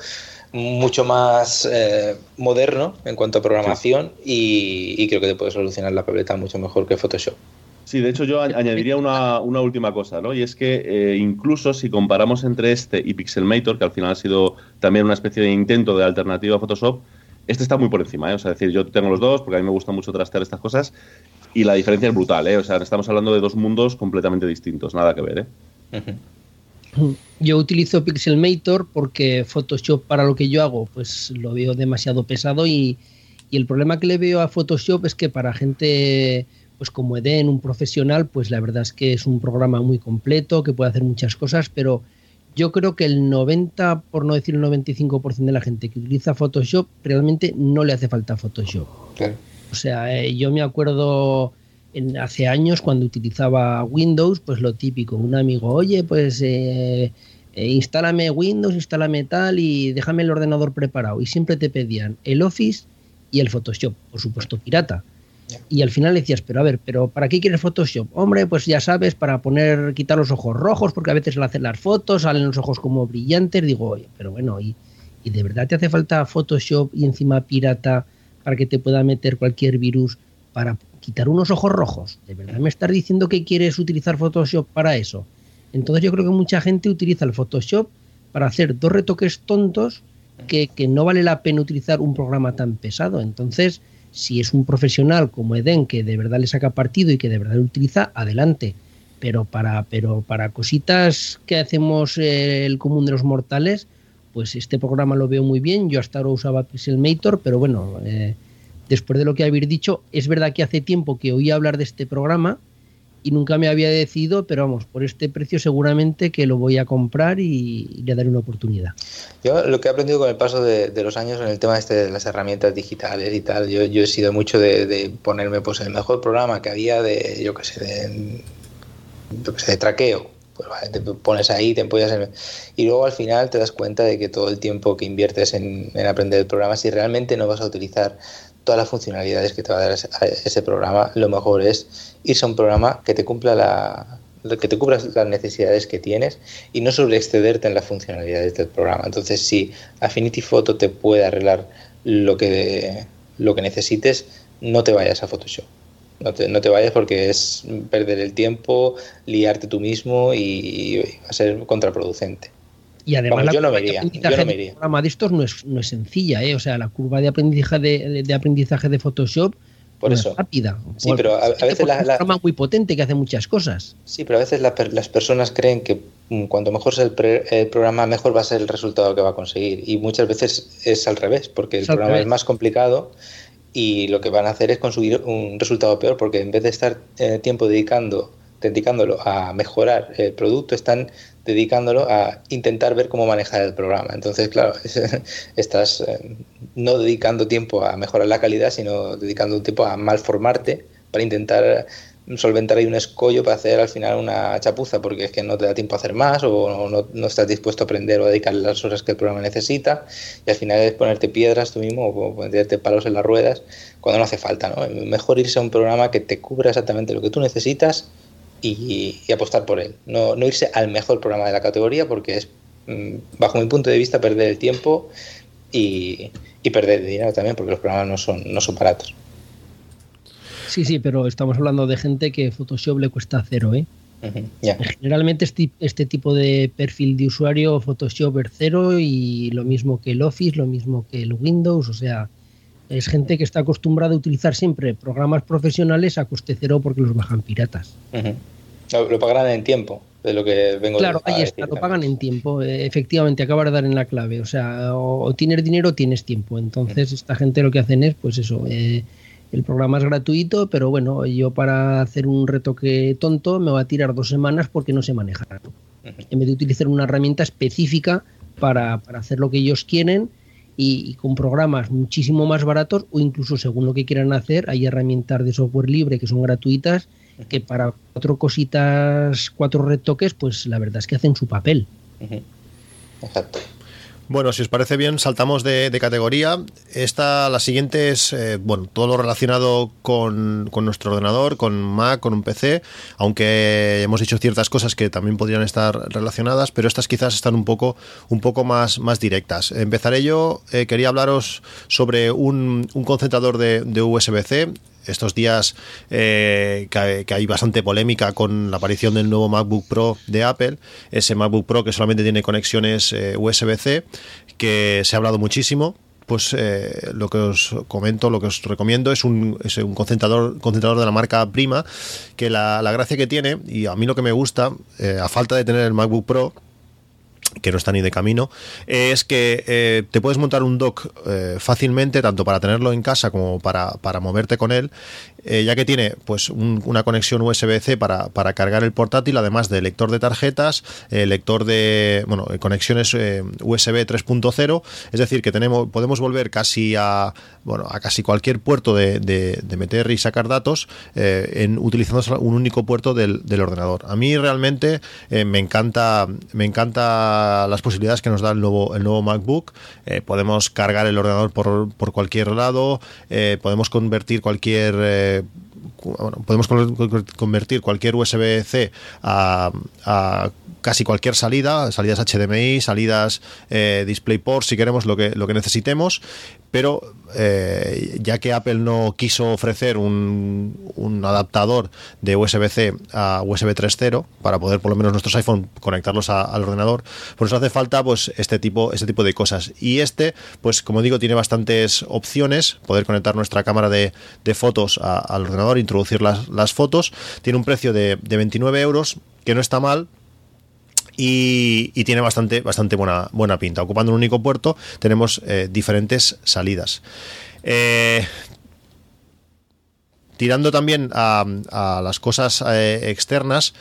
S6: mucho más eh, moderno en cuanto a programación sí. y, y, creo que te puede solucionar la papeleta mucho mejor que Photoshop.
S3: Sí, de hecho yo añadiría una, una última cosa, ¿no? Y es que eh, incluso si comparamos entre este y Pixelmator, que al final ha sido también una especie de intento de alternativa a Photoshop, este está muy por encima, ¿eh? o sea, es decir, yo tengo los dos porque a mí me gusta mucho trastear estas cosas y la diferencia es brutal, ¿eh? o sea, estamos hablando de dos mundos completamente distintos, nada que ver, ¿eh?
S2: Uh -huh. Yo utilizo Pixelmator porque Photoshop para lo que yo hago, pues lo veo demasiado pesado y, y el problema que le veo a Photoshop es que para gente pues como Eden, un profesional, pues la verdad es que es un programa muy completo, que puede hacer muchas cosas, pero yo creo que el 90, por no decir el 95% de la gente que utiliza Photoshop realmente no le hace falta Photoshop.
S6: Claro.
S2: O sea, eh, yo me acuerdo en, hace años cuando utilizaba Windows, pues lo típico, un amigo, oye, pues eh, eh, instálame Windows, instálame tal y déjame el ordenador preparado. Y siempre te pedían el Office y el Photoshop, por supuesto, pirata. Y al final decías, pero a ver, pero ¿para qué quieres Photoshop? Hombre, pues ya sabes, para poner, quitar los ojos rojos, porque a veces al hacer las fotos salen los ojos como brillantes. Digo, oye, pero bueno, ¿y, ¿y de verdad te hace falta Photoshop y encima pirata para que te pueda meter cualquier virus para quitar unos ojos rojos? ¿De verdad me estás diciendo que quieres utilizar Photoshop para eso? Entonces yo creo que mucha gente utiliza el Photoshop para hacer dos retoques tontos que, que no vale la pena utilizar un programa tan pesado. Entonces si es un profesional como Eden que de verdad le saca partido y que de verdad lo utiliza, adelante. Pero para, pero para cositas que hacemos eh, el común de los mortales, pues este programa lo veo muy bien. Yo hasta ahora usaba Pixelmator, pero bueno, eh, después de lo que habéis dicho, es verdad que hace tiempo que oí hablar de este programa y nunca me había decidido, pero vamos, por este precio seguramente que lo voy a comprar y, le daré una oportunidad.
S6: Yo lo que he aprendido con el paso de, los años en el tema este de las herramientas digitales y tal, yo, he sido mucho de, ponerme pues el mejor programa que había de, yo qué de, yo qué sé, de traqueo. Pues te pones ahí, te empollas en... y luego al final te das cuenta de que todo el tiempo que inviertes en, en aprender el programa, si realmente no vas a utilizar todas las funcionalidades que te va a dar ese, programa, lo mejor es irse a un programa que te cumpla la, que te cubras las necesidades que tienes y no sobre excederte en las funcionalidades del programa. Entonces, si Affinity Photo te puede arreglar lo que, lo que necesites, no te vayas a Photoshop. No te, no te vayas porque es perder el tiempo, liarte tú mismo y, va a ser contraproducente.
S2: Y además
S6: Vamos,
S2: la
S6: yo no me iría, yo no me iría.
S2: programa de estos no es, no es sencilla, ¿eh? O sea, la curva de aprendizaje de, de aprendizaje de Photoshop
S6: Por eso.
S2: es rápida.
S6: Sí,
S2: Por-
S6: pero a- veces
S2: es
S6: la-
S2: un
S6: la-
S2: programa muy potente que hace muchas cosas.
S6: Sí, pero a veces la las personas creen que mm, cuanto mejor sea el, pre- el programa, mejor va a ser el resultado que va a conseguir. Y muchas veces es al revés, porque el
S2: Es
S6: programa
S2: revés.
S6: es más complicado y lo que van a hacer es conseguir un resultado peor, porque en vez de estar eh, tiempo dedicando, dedicándolo a mejorar el producto, están dedicándolo a intentar ver cómo manejar el programa. Entonces, claro, estás eh, no dedicando tiempo a mejorar la calidad, sino dedicando un tiempo a malformarte para intentar solventar ahí un escollo para hacer al final una chapuza, porque es que no te da tiempo a hacer más o no, no estás dispuesto a aprender o a dedicarle las horas que el programa necesita y al final es ponerte piedras tú mismo o ponerte palos en las ruedas cuando no hace falta. ¿no? Mejor irse a un programa que te cubra exactamente lo que tú necesitas y, apostar por él. No, no irse al mejor programa de la categoría porque es, mm, bajo mi punto de vista, perder el tiempo y, y perder dinero también porque los programas no son, no son baratos.
S2: Sí, sí, pero estamos hablando de gente que Photoshop le cuesta cero, ¿eh? Generalmente este, este tipo de perfil de usuario Photoshop es cero y lo mismo que el Office, lo mismo que el Windows, o sea, es gente que está acostumbrada a utilizar siempre programas profesionales a coste cero porque los bajan piratas.
S6: Lo, lo pagarán en tiempo, de lo que vengo
S2: Claro, ahí
S6: decir
S2: está, lo pagan en tiempo. eh, Efectivamente, acaba de dar en la clave. O sea, o, o tienes dinero o tienes tiempo. Entonces, esta gente lo que hacen es, pues eso, eh, el programa es gratuito, pero bueno, yo para hacer un retoque tonto me va a tirar dos semanas porque no sé manejar. En vez de utilizar una herramienta específica para, para hacer lo que ellos quieren y, y con programas muchísimo más baratos o incluso según lo que quieran hacer, hay herramientas de software libre que son gratuitas que para cuatro cositas, cuatro retoques, pues la verdad es que hacen su papel.
S6: Exacto.
S5: Bueno, si os parece bien, saltamos de, categoría. Esta, la siguiente es, eh, bueno, todo lo relacionado con, con nuestro ordenador, con Mac, con un PC, aunque hemos dicho ciertas cosas que también podrían estar relacionadas, pero estas quizás están un poco, un poco más, más directas. Empezaré yo, eh, quería hablaros sobre un, un concentrador de USB-C. Estos días eh, que, hay bastante polémica con la aparición del nuevo MacBook Pro de Apple, ese MacBook Pro que solamente tiene conexiones eh, USB-C, que se ha hablado muchísimo. Pues eh, lo que os comento, lo que os recomiendo es un, es un concentrador, concentrador de la marca Prima, que la, la gracia que tiene, y a mí lo que me gusta, a falta de tener el MacBook Pro, que no está ni de camino, es que eh, te puedes montar un dock eh, fácilmente, tanto para tenerlo en casa como para, para moverte con él, eh, ya que tiene pues un- una conexión USB-C para, para cargar el portátil, además de lector de tarjetas, eh, lector de bueno, eh, conexiones USB 3.0, es decir, que tenemos podemos volver casi a bueno a casi cualquier puerto de, de- meter y sacar datos en utilizando un único puerto del, del ordenador. A mí realmente me encanta me encanta las posibilidades que nos da el nuevo el nuevo MacBook. Podemos cargar el ordenador por, por cualquier lado, podemos convertir cualquier podemos con- con- convertir cualquier USB-C a, a casi cualquier salida, salidas HDMI, salidas eh, DisplayPort, si queremos lo que, lo que necesitemos, pero eh, ya que Apple no quiso ofrecer un, adaptador de USB-C a USB 3.0 para poder por lo menos nuestros iPhone conectarlos al ordenador, pues nos hace falta pues este tipo, este tipo de cosas. Y este, pues como digo, tiene bastantes opciones, poder conectar nuestra cámara de, fotos al ordenador, introducir las, las fotos, tiene un precio de, de 29 euros, que no está mal, y, tiene bastante, bastante buena, buena pinta. Ocupando un único puerto tenemos eh, diferentes salidas. Eh, tirando también a, las cosas eh, externas,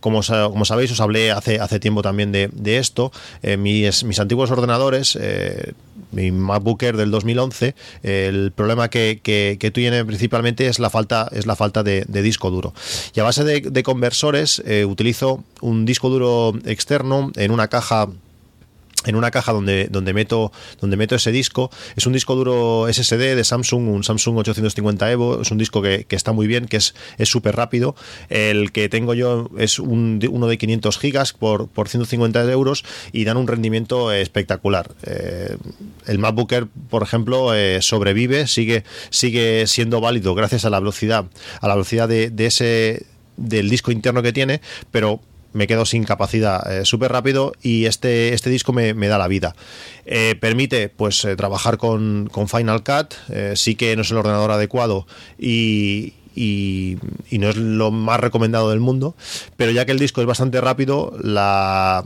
S5: como, como sabéis, os hablé hace, hace tiempo también de, de esto. Eh, mis, mis antiguos ordenadores, eh, mi MacBook Air del 2011, eh, el problema que, que- que tiene principalmente es la falta, es la falta de, disco duro. Y a base de, de conversores, eh, utilizo un disco duro externo en una caja en una caja donde, donde, meto, donde meto ese disco. Es un disco duro SSD de Samsung, un Samsung 850 Evo. Es un disco que, está muy bien, que es súper rápido. El que tengo yo es un, uno de 500 gigas por, por 150 euros y dan un rendimiento espectacular. Eh, el MacBook Air, por ejemplo, eh, sobrevive, sigue, sigue siendo válido gracias a la velocidad, a la velocidad de, de ese del disco interno que tiene, pero me quedo sin capacidad eh, súper rápido y este, este disco me, da la vida. Eh, permite pues eh, trabajar con, Final Cut, sí que no es el ordenador adecuado y, y, no es lo más recomendado del mundo, pero ya que el disco es bastante rápido, la,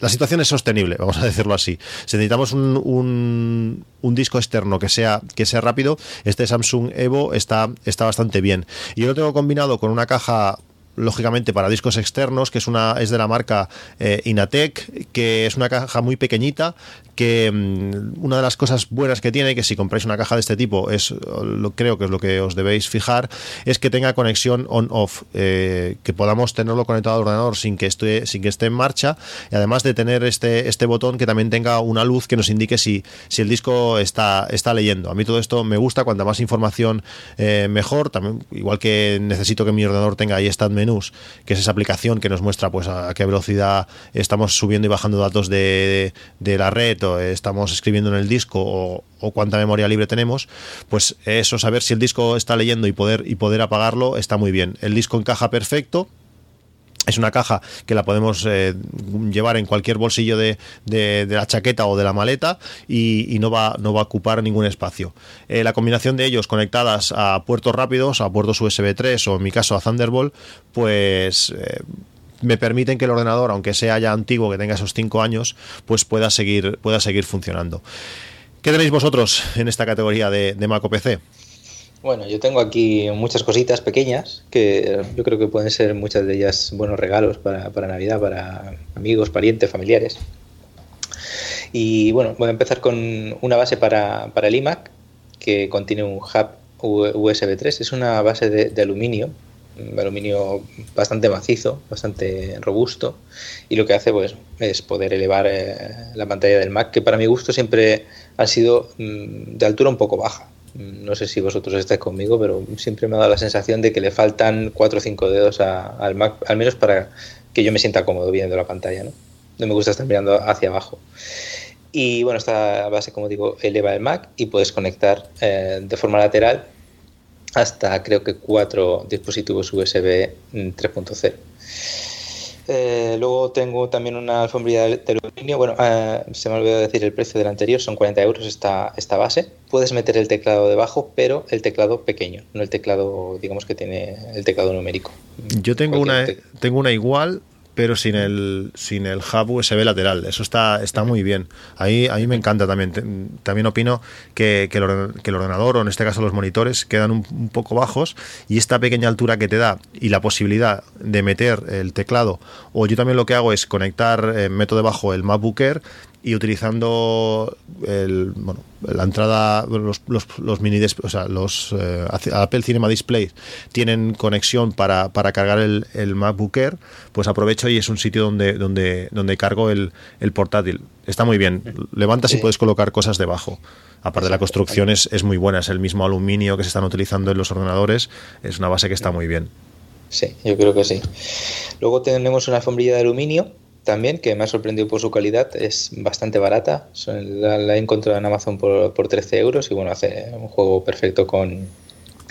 S5: la situación es sostenible, vamos a decirlo así. Si necesitamos un, un, disco externo que sea, que sea rápido, este Samsung Evo está, está bastante bien. Y yo lo tengo combinado con una caja lógicamente para discos externos, que es una es de la marca eh, Inatec, que es una caja muy pequeñita, que mm, una de las cosas buenas que tiene, que si compráis una caja de este tipo, es lo creo que es lo que os debéis fijar, es que tenga conexión on-off, eh, que podamos tenerlo conectado al ordenador sin que esté, sin que esté en marcha, y además de tener este, este botón que también tenga una luz que nos indique si, si el disco está, está leyendo. A mí todo esto me gusta, cuanta más información eh, mejor, también, igual que necesito que mi ordenador tenga ahí Stat Menús, que es esa aplicación que nos muestra pues a qué velocidad estamos subiendo y bajando datos de, de la red estamos escribiendo en el disco o, cuánta memoria libre tenemos, pues eso, saber si el disco está leyendo y poder, y poder apagarlo está muy bien. El disco encaja perfecto. Es una caja que la podemos eh, llevar en cualquier bolsillo de, la chaqueta o de la maleta y, no, va, no va a ocupar ningún espacio. Eh, la combinación de ellos conectadas a puertos rápidos, a puertos USB 3 o en mi caso a Thunderbolt, pues eh, me permiten que el ordenador, aunque sea ya antiguo, que tenga esos 5 años, pues pueda seguir, pueda seguir funcionando. ¿Qué tenéis vosotros en esta categoría de, de Mac PC?
S6: Bueno, yo tengo aquí muchas cositas pequeñas que yo creo que pueden ser muchas de ellas buenos regalos para, para Navidad, para amigos, parientes, familiares. Y bueno, voy a empezar con una base para, para el iMac que contiene un hub USB 3. Es una base de aluminio aluminio bastante macizo, bastante robusto y lo que hace pues es poder elevar eh, la pantalla del Mac que para mi gusto siempre ha sido mm, de altura un poco baja. No sé si vosotros estáis conmigo, pero siempre me ha dado la sensación de que le faltan 4 o 5 dedos al Mac, al menos para que yo me sienta cómodo viendo la pantalla. No, no me gusta estar mirando hacia abajo. Y bueno, esta base, como digo, eleva el Mac y puedes conectar eh, de forma lateral hasta creo que cuatro dispositivos USB 3.0. Eh, luego tengo también una alfombrilla de aluminio. Bueno, eh, se me olvidó decir el precio del anterior, son 40 euros esta, esta base. Puedes meter el teclado debajo, pero el teclado pequeño, no el teclado, digamos que tiene el teclado numérico.
S5: Yo tengo una, tengo una igual, pero sin el, sin el hub USB lateral. Eso está, está muy bien. Ahí, ahí me encanta también. También opino que, que, el, ordenador, o en este caso los monitores, quedan un, poco bajos y esta pequeña altura que te da y la posibilidad de meter el teclado, o yo también lo que hago es conectar, eh, meto debajo el MacBook y utilizando el, bueno, la entrada, los, los, mini, o sea, los eh, Apple Cinema Display tienen conexión para, para cargar el, el, MacBook Air, pues aprovecho y es un sitio donde, donde, donde cargo el, el portátil. Está muy bien. Levantas y puedes colocar cosas debajo. Aparte, la construcción es, es muy buena, es el mismo aluminio que se están utilizando en los ordenadores, es una base que está muy bien.
S6: Sí, yo creo que sí. Luego tenemos una alfombrilla de aluminio también, que me ha sorprendido por su calidad, es bastante barata. La, he encontrado en Amazon por, por 13 euros y bueno, hace un juego perfecto con,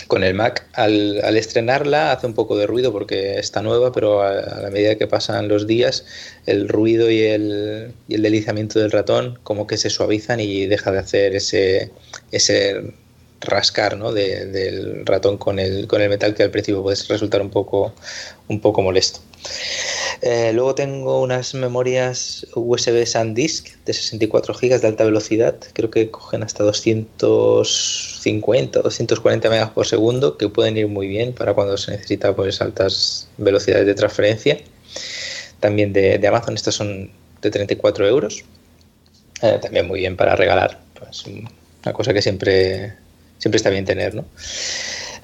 S6: con el Mac. Al, al, estrenarla hace un poco de ruido porque está nueva, pero a, la medida que pasan los días, el ruido y el, y el deslizamiento del ratón como que se suavizan y deja de hacer ese, ese rascar ¿no? del ratón con el, con el metal que al principio puede resultar un poco, un poco molesto. Eh, luego tengo unas memorias USB SanDisk de 64 GB de alta velocidad, creo que cogen hasta 250, 240 megas por segundo, que pueden ir muy bien para cuando se necesita pues, altas velocidades de transferencia. También de, Amazon, estas son de 34 euros. Eh, también muy bien para regalar, pues, una cosa que siempre, siempre está bien tener, ¿no?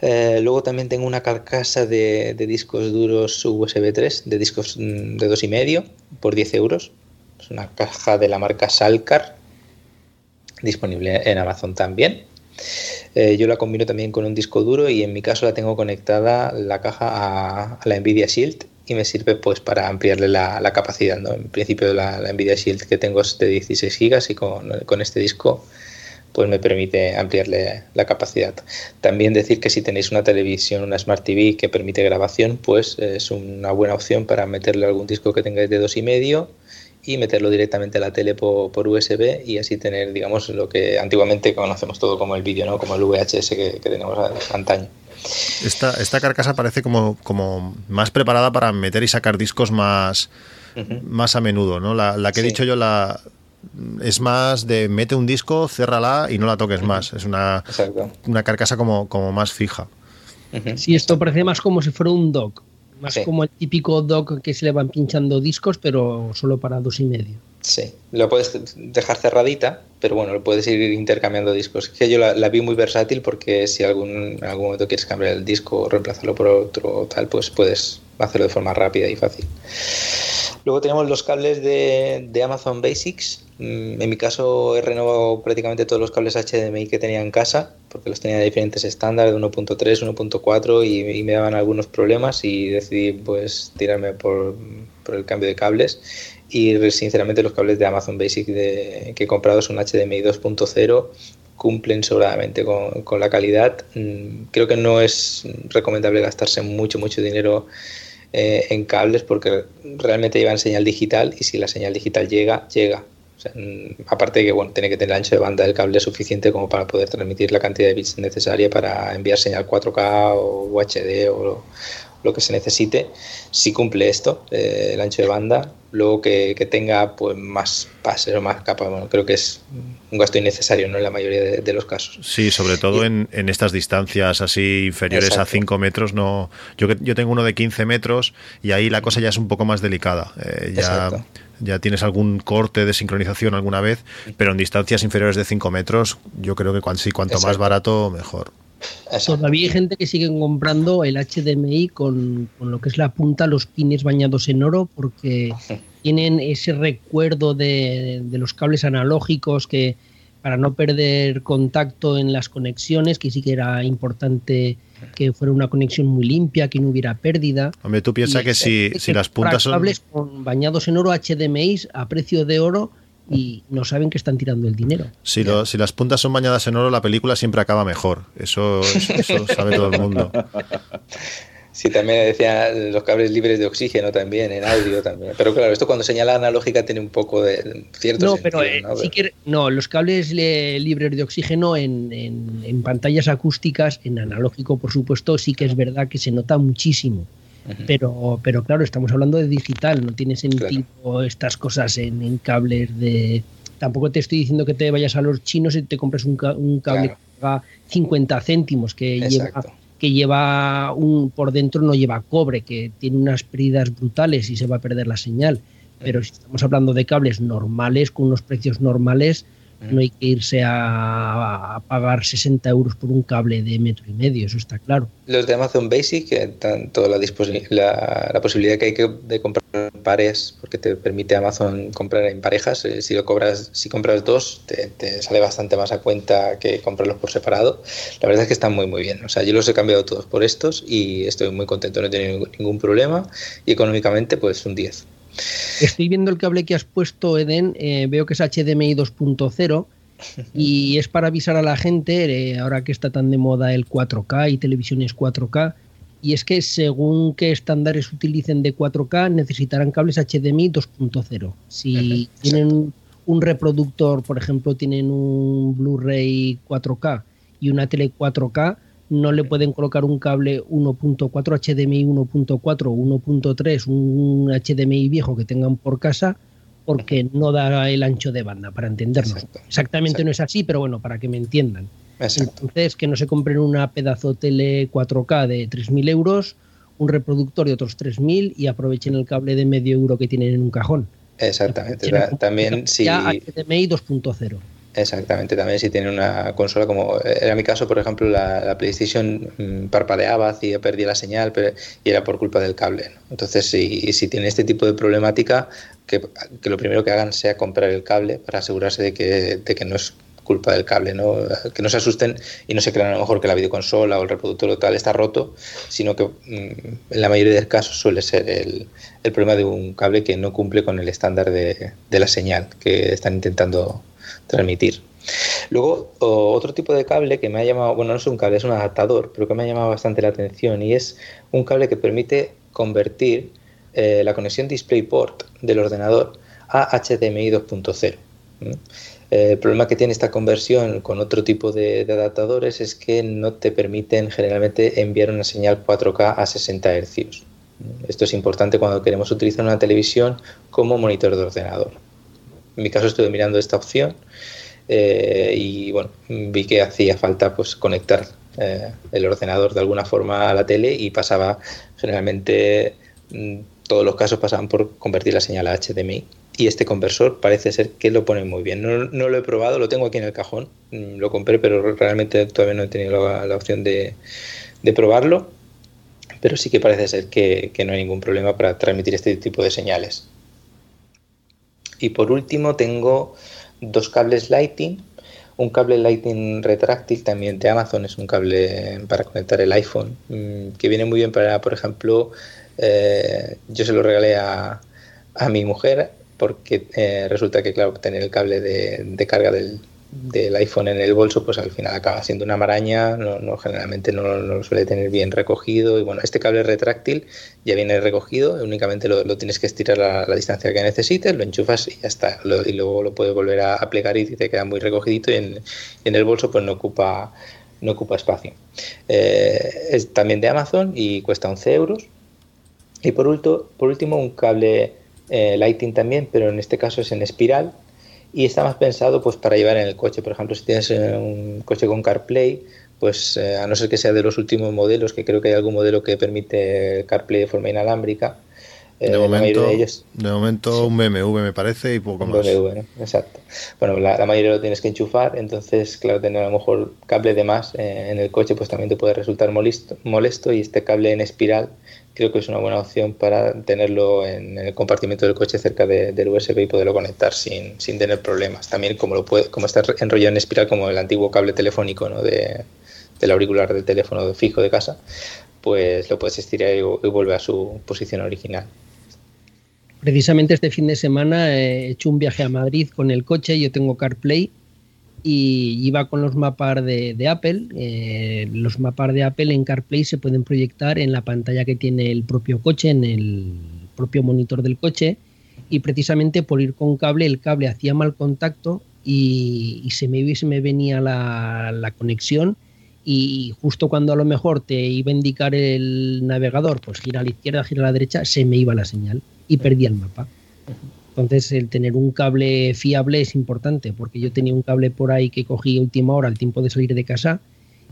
S6: Eh, luego también tengo una carcasa de, discos duros USB 3, de discos mm, de 2,5 por 10 euros. Es una caja de la marca Salcar, disponible en Amazon también. Eh, yo la combino también con un disco duro y en mi caso la tengo conectada la caja a, la Nvidia Shield y me sirve pues para ampliarle la, capacidad. ¿no? En principio la, Nvidia Shield que tengo es de 16 GB y con, este disco pues me permite ampliarle la capacidad. También decir que si tenéis una televisión, una Smart TV que permite grabación, pues es una buena opción para meterle algún disco que tengáis de dos y medio y meterlo directamente a la tele por, USB y así tener, digamos, lo que antiguamente conocemos todo como el vídeo, ¿no? Como el VHS que, tenemos antaño.
S5: Esta, esta carcasa parece como, como más preparada para meter y sacar discos más, más a menudo, ¿no? La, que he dicho yo la es más de mete un disco, ciérrala y no la toques más. Es una, una carcasa como, como más fija.
S2: Sí, esto parece más como si fuera un dock. Más como el típico dock que se le van pinchando discos, pero solo para dos y medio.
S6: Sí, lo puedes dejar cerradita, pero bueno, lo puedes ir intercambiando discos. Que yo la, vi muy versátil porque si algún, en algún momento quieres cambiar el disco o reemplazarlo por otro tal, pues puedes hacerlo de forma rápida y fácil. Luego tenemos los cables de, de Amazon Basics. Mm, en mi caso he renovado prácticamente todos los cables HDMI que tenía en casa, porque los tenía de diferentes estándares, 1.3, 1.4 y, y, me daban algunos problemas y decidí pues tirarme por, por el cambio de cables. Y sinceramente los cables de Amazon Basics que he comprado son HDMI 2.0 cumplen sobradamente con, con, la calidad. Mm, creo que no es recomendable gastarse mucho, mucho dinero eh, en cables porque realmente llevan señal digital y si la señal digital llega, llega. aparte de que bueno, tiene que tener el ancho de banda del cable suficiente como para poder transmitir la cantidad de bits necesaria para enviar señal 4K o UHD o, lo que se necesite, si cumple esto, eh, el ancho de banda, luego que, tenga pues más pases o más capas, bueno, creo que es un gasto innecesario ¿no? en la mayoría de, los casos.
S5: Sí, sobre todo en, estas distancias así inferiores a 5 metros, no yo, yo tengo uno de 15 metros y ahí la cosa ya es un poco más delicada. Eh, ya, ya tienes algún corte de sincronización alguna vez, pero en distancias inferiores de 5 metros yo creo que cuanto, cuanto más barato, mejor.
S2: Todavía hay gente que sigue comprando el HDMI con, lo que es la punta, los pines bañados en oro, porque tienen ese recuerdo de, los cables analógicos que para no perder contacto en las conexiones, que sí que era importante que fuera una conexión muy limpia, que no hubiera pérdida.
S5: Hombre, tú piensas que si, si las puntas son...
S2: cables bañados en oro HDMI a precio de oro y no saben que están tirando el dinero.
S5: Si, si las puntas son bañadas en oro, la película siempre acaba mejor. Eso, eso, sabe todo el mundo.
S6: Sí, también decía los cables libres de oxígeno también, en audio también. Pero claro, esto cuando señala analógica tiene un poco de cierto
S2: no, Pero, eh, ¿no? no, los cables libres de oxígeno en, en, pantallas acústicas, en analógico, por supuesto, sí que es verdad que se nota muchísimo. Pero, pero claro, estamos hablando de digital, no tiene sentido estas cosas en, cables de... Tampoco te estoy diciendo que te vayas a los chinos y te compres un, cable que paga 50 céntimos, que lleva que lleva un por dentro no lleva cobre, que tiene unas pérdidas brutales y se va a perder la señal. Pero si estamos hablando de cables normales, con unos precios normales, no hay que irse a, pagar 60 euros por un cable de metro y medio, eso está claro.
S6: Los de Amazon Basic, que tanto la, la, la posibilidad que hay que de comprar en pares, porque te permite Amazon comprar en parejas, eh, si lo cobras, si compras dos, te, sale bastante más a cuenta que comprarlos por separado. La verdad es que están muy muy bien. O sea, yo los he cambiado todos por estos y estoy muy contento, no he tenido ningún problema y económicamente pues un 10.
S2: Estoy viendo el cable que has puesto, Eden, eh, veo que es HDMI 2.0 y es para avisar a la gente, eh, ahora que está tan de moda el 4K y televisiones 4K, y es que según qué estándares utilicen de 4K necesitarán cables HDMI 2.0. Si tienen un reproductor, por ejemplo, tienen un Blu-ray 4K y una tele 4K, no le pueden colocar un cable 1.4 HDMI 1.4 1.3, un HDMI viejo que tengan por casa, porque no da el ancho de banda, para entendernos. Exactamente no es así, pero bueno, para que me entiendan. Entonces, que no se compren una pedazo tele 4K de 3.000 euros, un reproductor de otros 3.000 y aprovechen el cable de medio euro que tienen en un cajón.
S6: Exactamente. También si...
S2: HDMI 2.0.
S6: Exactamente, también si tiene una consola como era mi caso, por ejemplo, la, PlayStation mm, parpadeaba, hacía perdía la señal y era por culpa del cable. Entonces, si, si tiene este tipo de problemática, que, lo primero que hagan sea comprar el cable para asegurarse de que, de que no es culpa del cable, ¿no? que no se asusten y no se crean a lo mejor que la videoconsola o el reproductor o tal está roto, sino que mm, en la mayoría de casos suele ser el, problema de un cable que no cumple con el estándar de la señal que están intentando transmitir. Luego, otro tipo de cable que me ha llamado, bueno, no es un cable, es un adaptador, pero que me ha llamado bastante la atención y es un cable que permite convertir eh, la conexión DisplayPort del ordenador a HDMI 2.0. El problema que tiene esta conversión con otro tipo de, adaptadores es que no te permiten generalmente enviar una señal 4K a 60 Hz. Esto es importante cuando queremos utilizar una televisión como monitor de ordenador. En mi caso estuve mirando esta opción eh, y bueno, vi que hacía falta pues conectar eh, el ordenador de alguna forma a la tele y pasaba generalmente mm, todos los casos pasaban por convertir la señal a HDMI y este conversor parece ser que lo pone muy bien. No, lo he probado, lo tengo aquí en el cajón, mm, lo compré, pero realmente todavía no he tenido la, opción de, probarlo, pero sí que parece ser que, no hay ningún problema para transmitir este tipo de señales. Y por último tengo dos cables Lighting, un cable Lighting retráctil también de Amazon, es un cable para conectar el iPhone, mm, que viene muy bien para, por ejemplo, eh, yo se lo regalé a, a mi mujer porque eh, resulta que, claro, tener el cable de, carga del, iPhone en el bolso, pues al final acaba siendo una maraña, no, generalmente no, lo suele tener bien recogido. Y bueno, este cable retráctil ya viene recogido, únicamente lo, tienes que estirar a la distancia que necesites, lo enchufas y ya está. y luego lo puedes volver a, plegar y te queda muy recogidito y en, el bolso pues no ocupa, no ocupa espacio. Eh, es también de Amazon y cuesta 11 euros. Y por, por último, un cable eh, lighting también, pero en este caso es en espiral y está más pensado pues para llevar en el coche. Por ejemplo, si tienes eh, un coche con CarPlay, pues eh, a no ser que sea de los últimos modelos, que creo que hay algún modelo que permite CarPlay de forma inalámbrica.
S5: de, momento, de, momento un BMW me parece y poco más.
S6: Exacto. Bueno, la, mayoría lo tienes que enchufar, entonces, claro, tener a lo mejor cable de más en el coche pues también te puede resultar molesto, molesto y este cable en espiral creo que es una buena opción para tenerlo en, el compartimento del coche cerca del USB y poderlo conectar sin, tener problemas. También como, lo puede, como está enrollado en espiral como el antiguo cable telefónico ¿no? de, del auricular del teléfono fijo de casa, pues lo puedes estirar y, vuelve a su posición original.
S2: Precisamente este fin de semana he hecho un viaje a Madrid con el coche, yo tengo CarPlay y iba con los mapas de, Apple. Eh, los mapas de Apple en CarPlay se pueden proyectar en la pantalla que tiene el propio coche, en el propio monitor del coche. Y precisamente por ir con cable, el cable hacía mal contacto y, se, me, se me venía la, la, conexión. Y justo cuando a lo mejor te iba a indicar el navegador, pues gira a la izquierda, gira a la derecha, se me iba la señal y perdía el mapa. Entonces, el tener un cable fiable es importante, porque yo tenía un cable por ahí que cogí última hora al tiempo de salir de casa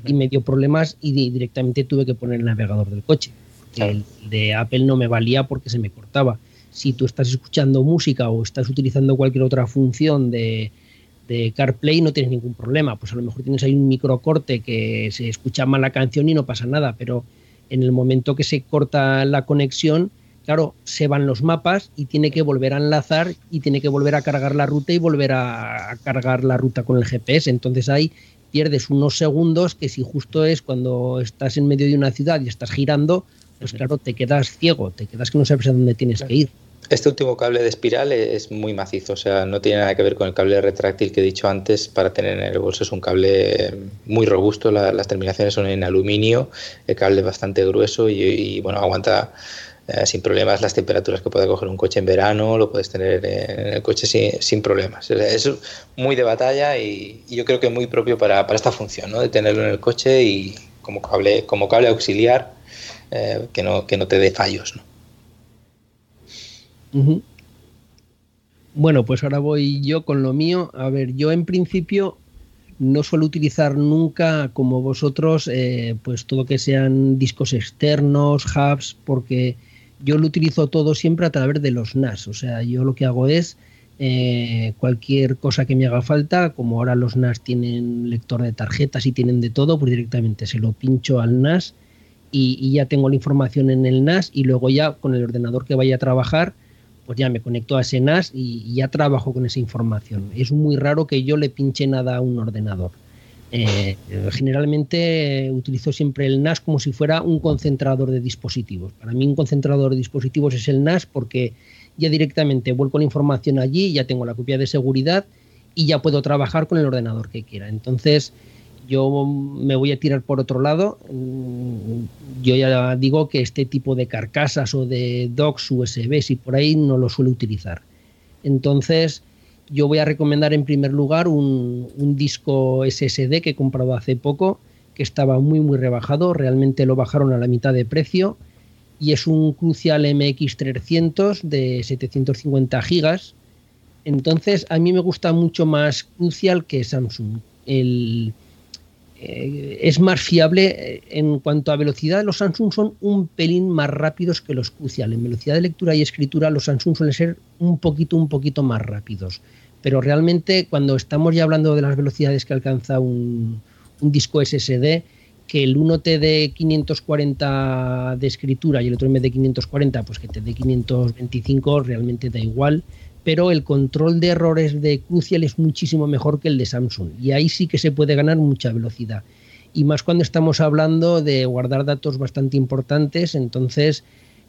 S2: y me dio problemas y directamente tuve que poner el navegador del coche. El de Apple no me valía porque se me cortaba. Si tú estás escuchando música o estás utilizando cualquier otra función de, de CarPlay, no tienes ningún problema. Pues a lo mejor tienes ahí un microcorte que se escucha mal la canción y no pasa nada, pero en el momento que se corta la conexión, claro, se van los mapas y tiene que volver a enlazar y tiene que volver a cargar la ruta y volver a, cargar la ruta con el GPS. Entonces ahí pierdes unos segundos que si justo es cuando estás en medio de una ciudad y estás girando, pues claro, te quedas ciego, te quedas que no sabes a dónde tienes que ir.
S6: Este último cable de espiral es muy macizo, o sea, no tiene nada que ver con el cable retráctil que he dicho antes para tener en el bolso. Es un cable muy robusto, las terminaciones son en aluminio, el cable es bastante grueso y bueno, aguanta eh, sin problemas las temperaturas que puede coger un coche en verano, lo puedes tener en el coche sin, problemas. Es muy de batalla y, yo creo que muy propio para, esta función, ¿no? de tenerlo en el coche y como cable, como cable auxiliar eh, que, no, que no te dé fallos.
S2: Bueno, pues ahora voy yo con lo mío. A ver, yo en principio no suelo utilizar nunca como vosotros eh, pues todo que sean discos externos, hubs, porque yo lo utilizo todo siempre a través de los NAS. O sea, yo lo que hago es eh, cualquier cosa que me haga falta, como ahora los NAS tienen lector de tarjetas y tienen de todo, pues directamente se lo pincho al NAS y, ya tengo la información en el NAS y luego ya con el ordenador que vaya a trabajar, pues ya me conecto a ese NAS y, ya trabajo con esa información. Es muy raro que yo le pinche nada a un ordenador. Eh, generalmente utilizo siempre el NAS como si fuera un concentrador de dispositivos. Para mí un concentrador de dispositivos es el NAS porque ya directamente vuelco la información allí, ya tengo la copia de seguridad y ya puedo trabajar con el ordenador que quiera. Entonces, yo me voy a tirar por otro lado. Mm, yo ya digo que este tipo de carcasas o de docks USB y por ahí no lo suelo utilizar. Entonces, yo voy a recomendar en primer lugar un, disco SSD que he comprado hace poco, que estaba muy muy rebajado, realmente lo bajaron a la mitad de precio y es un Crucial MX300 de 750 gigas. Entonces, a mí me gusta mucho más Crucial que Samsung. Eh, es más fiable eh, en cuanto a velocidad. Los Samsung son un pelín más rápidos que los Crucial. En velocidad de lectura y escritura los Samsung suelen ser un poquito, un poquito más rápidos. Pero realmente cuando estamos ya hablando de las velocidades que alcanza un, disco SSD, que el uno te dé 540 de escritura y el otro vez de 540, pues que te dé 525, realmente da igual pero el control de errores de Crucial es muchísimo mejor que el de Samsung y ahí sí que se puede ganar mucha velocidad. Y más cuando estamos hablando de guardar datos bastante importantes, entonces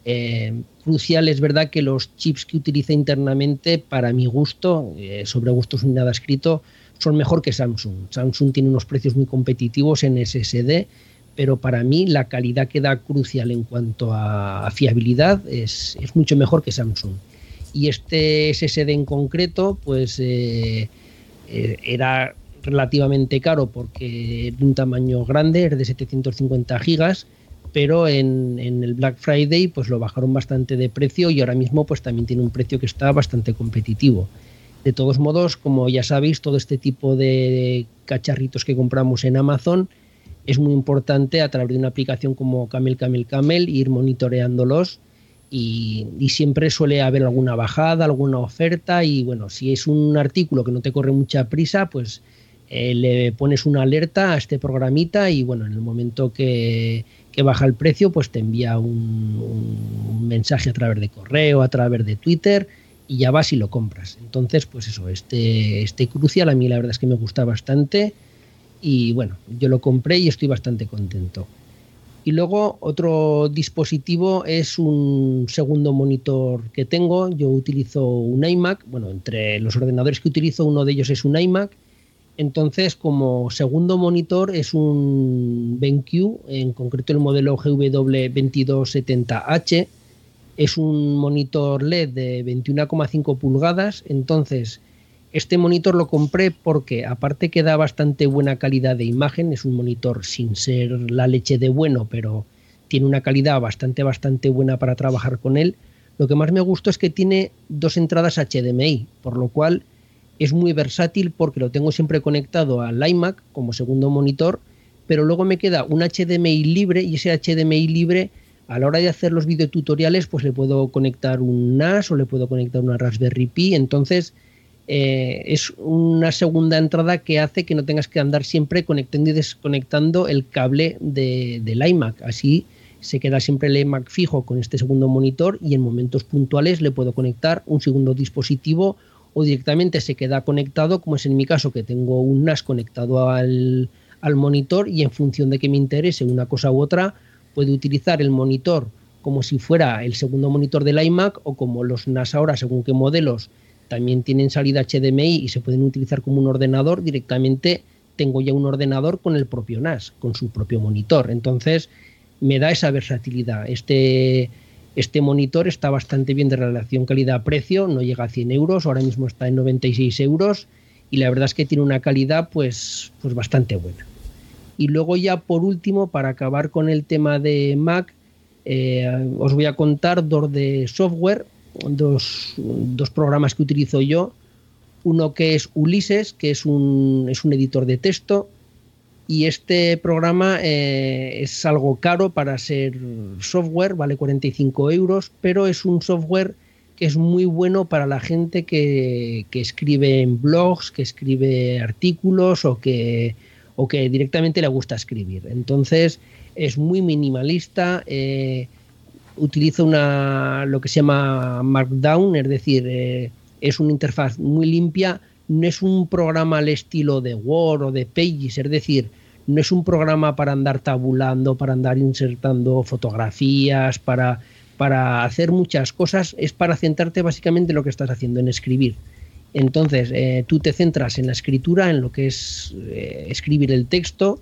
S2: eh, Crucial es verdad que los chips que utiliza internamente, para mi gusto, eh, sobre gustos ni nada escrito, son mejor que Samsung. Samsung tiene unos precios muy competitivos en SSD, pero para mí la calidad que da Crucial en cuanto a, fiabilidad es mucho mejor que Samsung y este SSD en concreto pues eh, era relativamente caro porque de un tamaño grande, es de 750 gigas, pero en, el Black Friday pues lo bajaron bastante de precio y ahora mismo pues también tiene un precio que está bastante competitivo. De todos modos, como ya sabéis, todo este tipo de cacharritos que compramos en Amazon es muy importante a través de una aplicación como Camel Camel Camel ir monitoreándolos y, siempre suele haber alguna bajada, alguna oferta y bueno, si es un artículo que no te corre mucha prisa, pues eh, le pones una alerta a este programita y bueno, en el momento que, baja el precio, pues te envía un, mensaje a través de correo, a través de Twitter y ya vas y lo compras. Entonces, pues eso, este, este crucial a mí la verdad es que me gusta bastante y bueno, yo lo compré y estoy bastante contento. Y luego otro dispositivo es un segundo monitor que tengo. Yo utilizo un iMac. Bueno, entre los ordenadores que utilizo, uno de ellos es un iMac. Entonces, como segundo monitor es un BenQ, en concreto el modelo GW2270H. Es un monitor LED de 21,5 pulgadas. Entonces, este monitor lo compré porque, aparte que da bastante buena calidad de imagen, es un monitor sin ser la leche de bueno, pero tiene una calidad bastante, bastante buena para trabajar con él. Lo que más me gustó es que tiene dos entradas HDMI, por lo cual es muy versátil porque lo tengo siempre conectado al iMac como segundo monitor, pero luego me queda un HDMI libre y ese HDMI libre a la hora de hacer los videotutoriales pues le puedo conectar un NAS o le puedo conectar una Raspberry Pi, entonces eh, es una segunda entrada que hace que no tengas que andar siempre conectando y desconectando el cable de, del iMac. Así se queda siempre el iMac fijo con este segundo monitor y en momentos puntuales le puedo conectar un segundo dispositivo o directamente se queda conectado, como es en mi caso que tengo un NAS conectado al, al monitor y en función de que me interese una cosa u otra, puedo utilizar el monitor como si fuera el segundo monitor del iMac o como los NAS ahora, según qué modelos, también tienen salida HDMI y se pueden utilizar como un ordenador, directamente tengo ya un ordenador con el propio NAS, con su propio monitor. Entonces, me da esa versatilidad. Este, este monitor está bastante bien de relación calidad-precio, no llega a 100 euros, ahora mismo está en 96 euros y la verdad es que tiene una calidad pues, pues bastante buena. Y luego ya por último, para acabar con el tema de Mac, eh, os voy a contar dos de software dos, dos programas que utilizo yo. Uno que es Ulises, que es un, es un editor de texto. Y este programa eh, es algo caro para ser software, vale 45 euros, pero es un software que es muy bueno para la gente que, escribe en blogs, que escribe artículos o que, o que directamente le gusta escribir. Entonces es muy minimalista, eh, utiliza una, lo que se llama Markdown, es decir, eh, es una interfaz muy limpia, no es un programa al estilo de Word o de Pages, es decir, no es un programa para andar tabulando, para andar insertando fotografías, para para hacer muchas cosas es para centrarte básicamente en lo que estás haciendo, en escribir. Entonces, eh, tú te centras en la escritura, en lo que es eh, escribir el texto,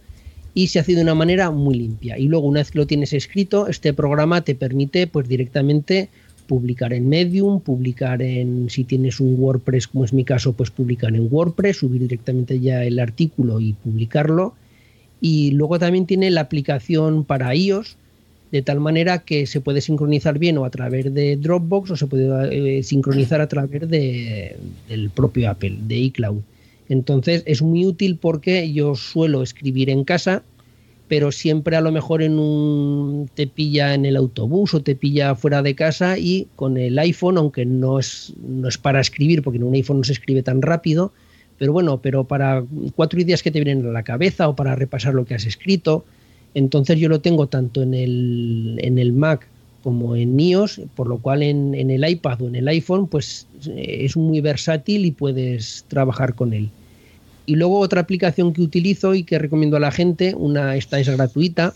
S2: y se hace de una manera muy limpia. Y luego, una vez que lo tienes escrito, este programa te permite pues directamente publicar en Medium, publicar en, si tienes un WordPress, como es mi caso, pues publicar en WordPress, subir directamente ya el artículo y publicarlo. Y luego también tiene la aplicación para iOS, de tal manera que se puede sincronizar bien o a través de Dropbox o se puede eh, sincronizar a través de, del propio Apple, de iCloud. Entonces es muy útil porque yo suelo escribir en casa, pero siempre a lo mejor en un te pilla en el autobús o te pilla fuera de casa y con el iPhone, aunque no es, no es para escribir, porque en un iPhone no se escribe tan rápido, pero bueno, pero para cuatro ideas que te vienen a la cabeza o para repasar lo que has escrito, entonces yo lo tengo tanto en el, en el Mac como en iOS, por lo cual en, el iPad o en el iPhone pues eh, es muy versátil y puedes trabajar con él. Y luego otra aplicación que utilizo y que recomiendo a la gente, una esta es gratuita,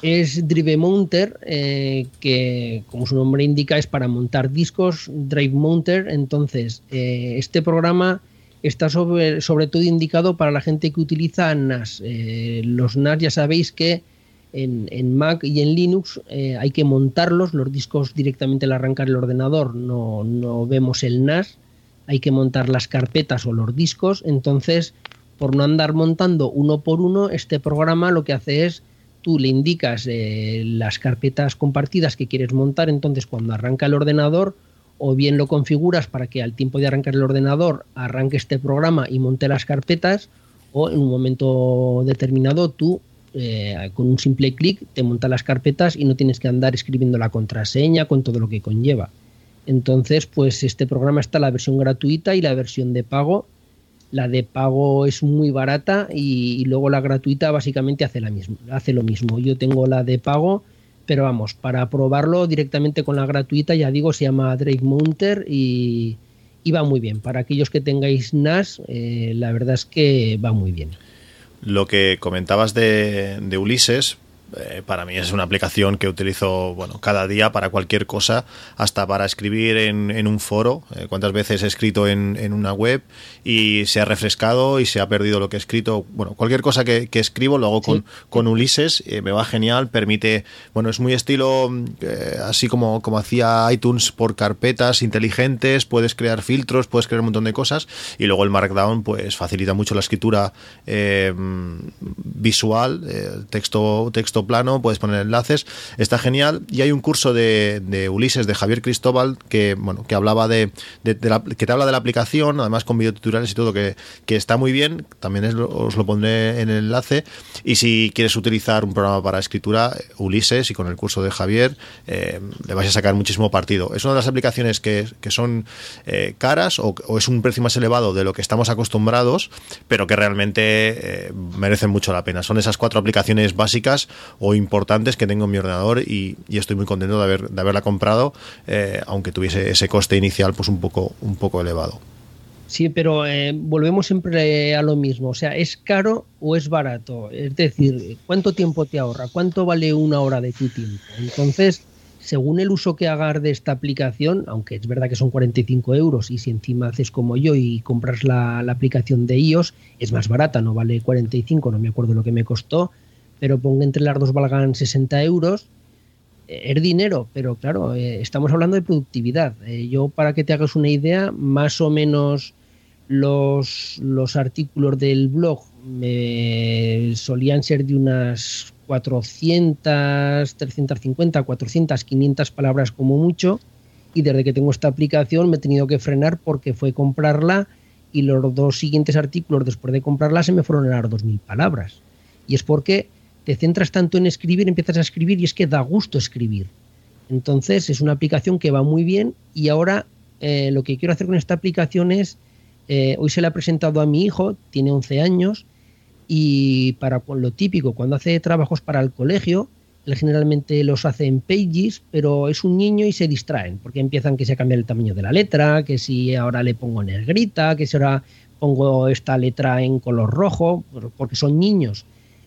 S2: es Drive Mounter, eh, que como su nombre indica es para montar discos, Drive Mounter. Entonces, eh, este programa está sobre, sobre todo indicado para la gente que utiliza NAS. Eh, los NAS ya sabéis que en, Mac y en Linux hay que montarlos, los discos directamente al arrancar el ordenador no, no vemos el NAS, hay que montar las carpetas o los discos, entonces por no andar montando uno por uno, este programa lo que hace es tú le indicas eh, las carpetas compartidas que quieres montar, entonces cuando arranca el ordenador, o bien lo configuras para que al tiempo de arrancar el ordenador arranque este programa y monte las carpetas, o en un momento determinado tú eh, con un simple clic te monta las carpetas y no tienes que andar escribiendo la contraseña con todo lo que conlleva. Entonces, pues este programa está la versión gratuita y la versión de pago. La de pago es muy barata y, luego la gratuita básicamente hace lo mismo. Yo tengo la de pago pero vamos, para probarlo directamente con la gratuita, ya digo, se llama Drake Mounter y, va muy bien. Para aquellos que tengáis NAS, eh, la verdad es que va muy bien.
S5: Lo que comentabas de, de Ulises, eh, para mí es una aplicación que utilizo bueno cada día para cualquier cosa, hasta para escribir en, un foro. Eh, cuántas veces he escrito en, una web y se ha refrescado y se ha perdido lo que he escrito. Bueno, cualquier cosa que, escribo lo hago con, con Ulises, eh, me va genial, permite, bueno, es muy estilo así como, como hacía iTunes por carpetas inteligentes, puedes crear filtros, puedes crear un montón de cosas y luego el Markdown pues facilita mucho la escritura visual, texto, texto plano, puedes poner enlaces, está genial. Y hay un curso de, Ulises, de Javier Cristóbal, que bueno, que hablaba de, que te habla de la aplicación, además con videotutoriales y todo, que, que está muy bien. También os lo pondré en el enlace. Y si quieres utilizar un programa para escritura, Ulises, y con el curso de Javier, eh, le vais a sacar muchísimo partido. Es una de las aplicaciones que, son eh, caras o, es un precio más elevado de lo que estamos acostumbrados, pero que realmente eh, merecen mucho la pena. Son esas cuatro aplicaciones básicas o importantes que tengo en mi ordenador y, estoy muy contento de, haber, de haberla comprado, eh, aunque tuviese ese coste inicial pues un poco, un poco elevado.
S2: Sí, pero eh, volvemos siempre a lo mismo. O sea, ¿es caro o es barato? Es decir, ¿cuánto tiempo te ahorra? ¿Cuánto vale una hora de tu tiempo? Entonces, según el uso que hagas de esta aplicación, aunque es verdad que son 45 euros y si encima haces como yo y compras la, la aplicación de iOS, es más barata, no vale 45, no me acuerdo lo que me costó, pero ponga entre las dos valgan 60 euros, eh, es dinero, pero claro, eh, estamos hablando de productividad. Eh, yo, para que te hagas una idea, más o menos los, los artículos del blog me solían ser de unas 400, 350, 400, 500 palabras como mucho. Y desde que tengo esta aplicación me he tenido que frenar porque fue comprarla y los dos siguientes artículos después de comprarla se me fueron a las 2.000 palabras. Y es porque te centras tanto en escribir, empiezas a escribir y es que da gusto escribir. Entonces es una aplicación que va muy bien y ahora eh, lo que quiero hacer con esta aplicación es, eh, hoy se la he presentado a mi hijo, tiene 11 años, y para lo típico, cuando hace trabajos para el colegio, él generalmente los hace en Pages, pero es un niño y se distraen, porque empiezan que se cambia el tamaño de la letra, que si ahora le pongo negrita, que si ahora pongo esta letra en color rojo, porque son niños.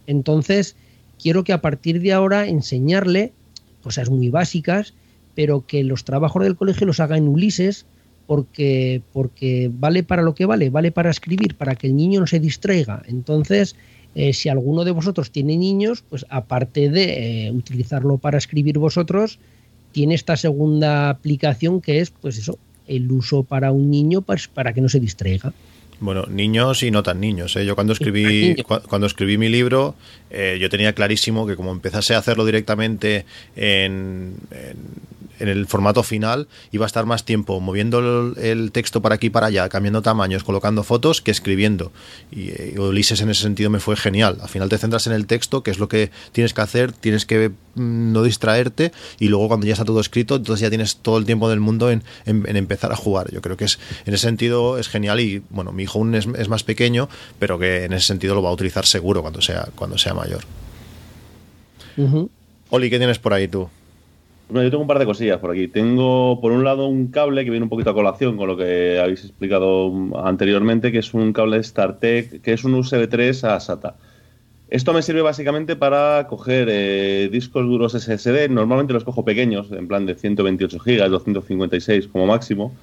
S2: Entonces, quiero que a partir de ahora enseñarle cosas muy básicas, pero que los trabajos del colegio los haga en Ulises, porque, porque vale para lo que vale, vale para escribir, para que el niño no se distraiga. Entonces, eh, si alguno de vosotros tiene niños, pues aparte de eh, utilizarlo para escribir vosotros, tiene esta segunda aplicación que es, pues eso, el uso para un niño pues, para que no se distraiga.
S5: Bueno, niños y no tan niños. ¿eh? Yo cuando escribí cuando escribí mi libro, eh, yo tenía clarísimo que como empezase a hacerlo directamente en en el formato final iba a estar más tiempo moviendo el, texto para aquí y para allá, cambiando tamaños, colocando fotos, que escribiendo. Y, eh, Ulises en ese sentido me fue genial. Al final te centras en el texto, que es lo que tienes que hacer, tienes que mm, no distraerte y luego cuando ya está todo escrito, entonces ya tienes todo el tiempo del mundo en, empezar a jugar. Yo creo que es en ese sentido es genial y bueno, mi hijo aún es, más pequeño, pero que en ese sentido lo va a utilizar seguro cuando sea, cuando sea mayor. Oli, ¿qué tienes por ahí tú?
S3: Bueno, yo tengo un par de cosillas por aquí. Tengo, por un lado, un cable que viene un poquito a colación con lo que habéis explicado anteriormente, que es un cable StarTech, que es un USB 3 a SATA. Esto me sirve básicamente para coger eh, discos duros SSD. Normalmente los cojo pequeños, en plan de 128 GB, 256 como máximo.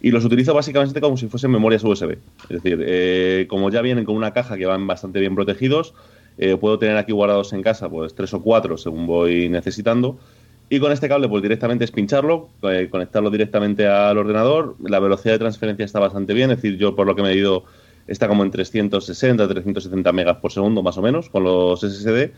S3: Y los utilizo básicamente como si fuesen memorias USB. Es decir, eh, como ya vienen con una caja que van bastante bien protegidos, eh, puedo tener aquí guardados en casa pues tres o cuatro según voy necesitando. Y con este cable, pues directamente es pincharlo, eh, conectarlo directamente al ordenador. La velocidad de transferencia está bastante bien, es decir, yo por lo que he ido está como en 360, 370 megas por segundo más o menos con los SSD.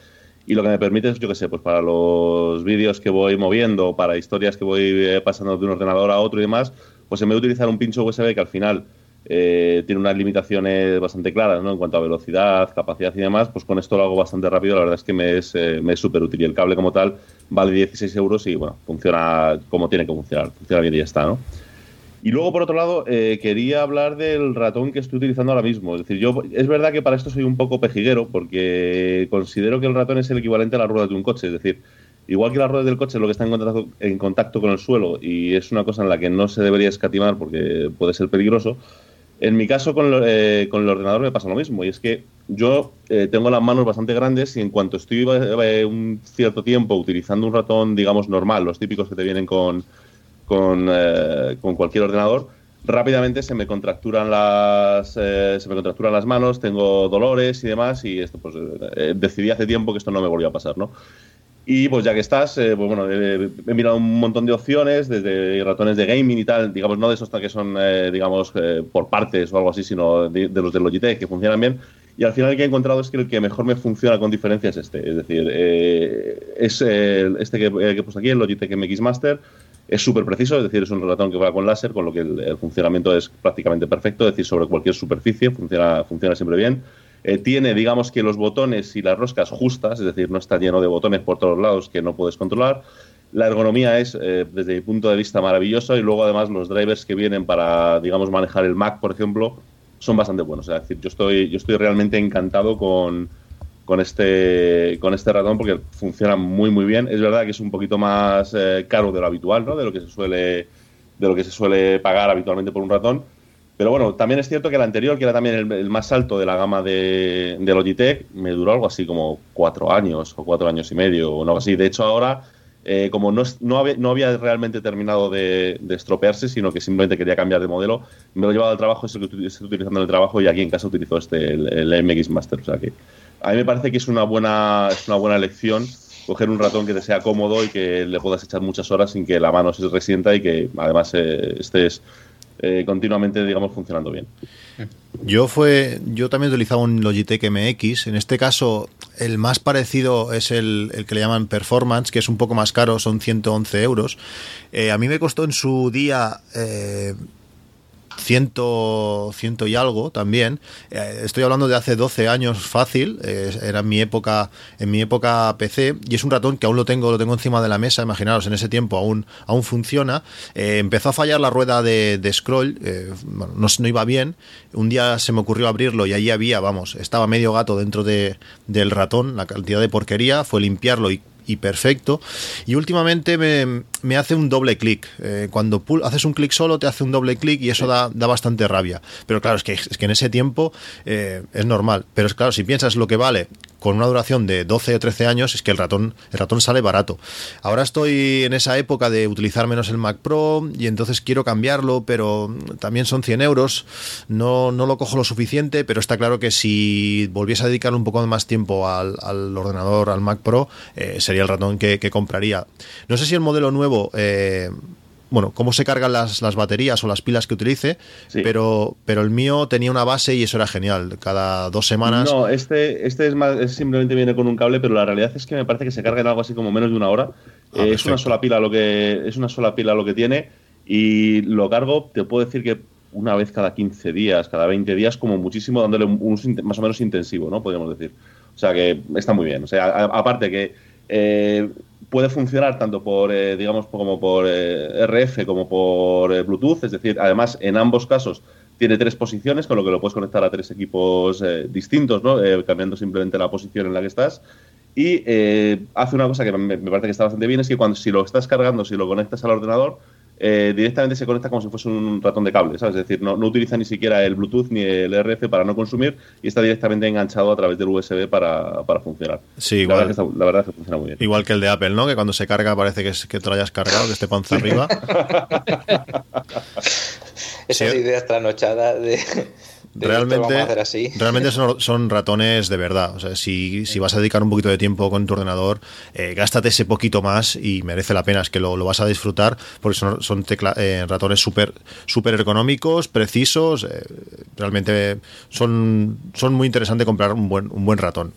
S3: Y lo que me permite es, yo qué sé, pues para los vídeos que voy moviendo, para historias que voy eh, pasando de un ordenador a otro y demás, pues en vez de utilizar un pincho USB que al final eh, tiene unas limitaciones bastante claras ¿no? en cuanto a velocidad, capacidad y demás, pues con esto lo hago bastante rápido. La verdad es que me es eh, súper útil. Y el cable como tal vale 16 euros y bueno, funciona como tiene que funcionar. Funciona bien y ya está, ¿no? Y luego, por otro lado, eh, quería hablar del ratón que estoy utilizando ahora mismo. Es decir, yo es verdad que para esto soy un poco pejiguero porque considero que el ratón es el equivalente a las ruedas de un coche. Es decir, igual que las ruedas del coche es lo que está en contacto, en contacto con el suelo y es una cosa en la que no se debería escatimar porque puede ser peligroso, en mi caso eh, con, el ordenador me pasa lo mismo y es que yo eh, tengo las manos bastante grandes y en cuanto estoy eh, un cierto tiempo utilizando un ratón, digamos, normal, los típicos que te vienen con, con, cualquier ordenador, rápidamente se me contracturan las se me contracturan las manos, tengo dolores y demás y esto pues decidí hace tiempo que esto no me volvió a pasar, ¿no? Y pues ya que estás, eh, pues bueno, he mirado un montón de opciones, desde ratones de gaming y tal, digamos, no de esos que son, eh, digamos, eh, por partes o algo así, sino de, los de Logitech, que funcionan bien. Y al final el que he encontrado es que el que mejor me funciona con diferencia es este. Es decir, es este que, he puesto aquí, el Logitech MX Master. Es súper preciso, es decir, es un ratón que va con láser, con lo que el, funcionamiento es prácticamente perfecto, es decir, sobre cualquier superficie funciona, funciona siempre bien. Eh, tiene, digamos que los botones y las roscas justas, es decir, no está lleno de botones por todos lados que no puedes controlar. La ergonomía es, eh, desde mi punto de vista, maravillosa y luego además los drivers que vienen para, digamos, manejar el Mac, por ejemplo, son bastante buenos. Es decir, yo estoy, yo estoy realmente encantado con, con este, con este ratón porque funciona muy, muy bien. Es verdad que es un poquito más eh, caro de lo habitual, ¿no? De lo que se suele, de lo que se suele pagar habitualmente por un ratón pero bueno, también es cierto que el anterior, que era también el, más alto de la gama de, Logitech, me duró algo así como cuatro años o cuatro años y medio o algo así. De hecho, ahora, eh, como no, no, había, no, había, realmente terminado de, estropearse, sino que simplemente quería cambiar de modelo, me lo he llevado al trabajo, es el que estoy utilizando en el trabajo y aquí en casa utilizo este, el, MX Master. O sea que a mí me parece que es una buena, es una buena elección coger un ratón que te sea cómodo y que le puedas echar muchas horas sin que la mano se resienta y que además eh, estés eh, continuamente, digamos, funcionando bien.
S5: Yo fue, yo también utilizaba un Logitech MX. En este caso, el más parecido es el, que le llaman Performance, que es un poco más caro, son 111 euros. Eh, a mí me costó en su día eh, ciento, ciento y algo también. Eh, estoy hablando de hace 12 años fácil, eh, era en mi época, en mi época PC, y es un ratón que aún lo tengo, lo tengo encima de la mesa, imaginaros, en ese tiempo aún, aún funciona. Eh, empezó a fallar la rueda de, scroll, no, no, iba bien. Un día se me ocurrió abrirlo y allí había, vamos, estaba medio gato dentro de, del ratón, la cantidad de porquería, fue limpiarlo y y perfecto. Y últimamente me, hace un doble clic. Eh, cuando haces un clic solo, te hace un doble clic y eso da, bastante rabia. Pero claro, es que, es que en ese tiempo eh, es normal. Pero es claro, si piensas lo que vale con una duración de 12 o 13 años, es que el ratón, el ratón sale barato. Ahora estoy en esa época de utilizar menos el Mac Pro y entonces quiero cambiarlo, pero también son 100 euros. No, no lo cojo lo suficiente, pero está claro que si volviese a dedicar un poco más tiempo al, ordenador, al Mac Pro, eh, sería el ratón que, compraría. No sé si el modelo nuevo... Eh, bueno, cómo se cargan las, las, baterías o las pilas que utilice, pero, pero el mío tenía una base y eso era genial. Cada dos semanas.
S3: No, este, este es, más, simplemente viene con un cable, pero la realidad es que me parece que se carga en algo así como menos de una hora. Ah, eh, es una sola pila lo que es una sola pila lo que tiene y lo cargo. Te puedo decir que una vez cada 15 días, cada 20 días, como muchísimo, dándole un, más o menos intensivo, ¿no? Podríamos decir. O sea que está muy bien. O sea, aparte que eh, puede funcionar tanto por, eh, digamos, como por eh, RF como por eh, Bluetooth, es decir, además en ambos casos tiene tres posiciones, con lo que lo puedes conectar a tres equipos distintos, ¿no? cambiando simplemente la posición en la que estás. Y hace una cosa que me, me, parece que está bastante bien, es que cuando si lo estás cargando, si lo conectas al ordenador, eh, directamente se conecta como si fuese un ratón de cable, ¿sabes? Es decir, no, no, utiliza ni siquiera el Bluetooth ni el RF para no consumir y está directamente enganchado a través del USB para, para funcionar.
S5: Sí, igual.
S3: La verdad, es que funciona muy bien.
S5: Igual que el de Apple, ¿no? Que cuando se carga parece que, es, que te lo hayas cargado, que esté panza arriba.
S6: Esas ideas trasnochadas de
S5: realmente, realmente son, ratones de verdad. O sea, si, vas a dedicar un poquito de tiempo con tu ordenador, eh, gástate ese poquito más y merece la pena. Es que lo, vas a disfrutar porque son, son eh, ratones súper super económicos, precisos. Eh, realmente son, son muy interesantes comprar un buen, un buen ratón.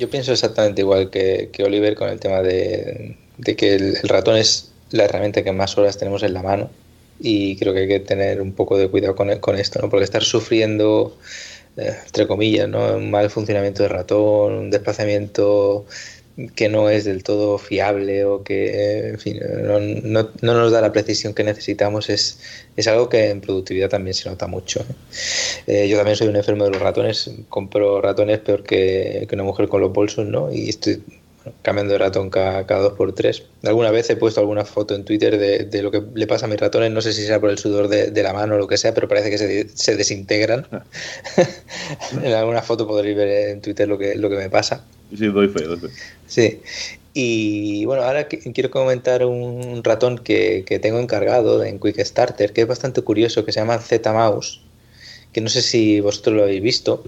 S6: Yo pienso exactamente igual que, Oliver con el tema de, que el ratón es la herramienta que más horas tenemos en la mano y creo que hay que tener un poco de cuidado con, con esto, ¿no? porque estar sufriendo, eh, entre comillas, ¿no? un mal funcionamiento de ratón, un desplazamiento que no es del todo fiable o que en fin, no, no, no, nos da la precisión que necesitamos es, es algo que en productividad también se nota mucho. Eh, yo también soy un enfermo de los ratones, compro ratones peor que, que una mujer con los bolsos, ¿no? Y estoy cambiando de ratón cada, dos por tres. Alguna vez he puesto alguna foto en Twitter de, lo que le pasa a mis ratones, no sé si sea por el sudor de, la mano o lo que sea, pero parece que se, desintegran. en alguna foto podréis ver en Twitter lo que, lo que me pasa.
S3: Sí, doy fe, doy fe.
S6: Sí. Y bueno, ahora quiero comentar un ratón que, que tengo encargado en Quick Starter, que es bastante curioso, que se llama Z-Mouse, que no sé si vosotros lo habéis visto,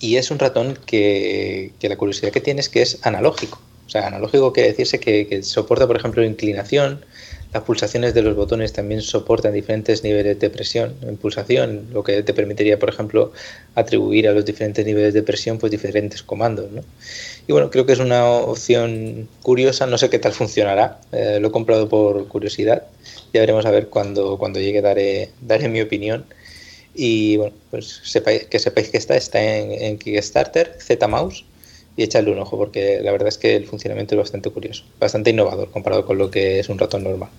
S6: y es un ratón que, la curiosidad que tiene es que es analógico. O sea, analógico quiere decirse que, soporta, por ejemplo, inclinación, las pulsaciones de los botones también soportan diferentes niveles de presión en pulsación, lo que te permitiría, por ejemplo, atribuir a los diferentes niveles de presión pues diferentes comandos. ¿no? Y bueno, creo que es una opción curiosa, no sé qué tal funcionará, eh, lo he comprado por curiosidad, ya veremos a ver cuando, cuando llegue daré, daré mi opinión y bueno, pues que sepáis que está, está en, Kickstarter, Z-Mouse, y echadle un ojo porque la verdad es que el funcionamiento es bastante curioso, bastante innovador comparado con lo que es un ratón normal.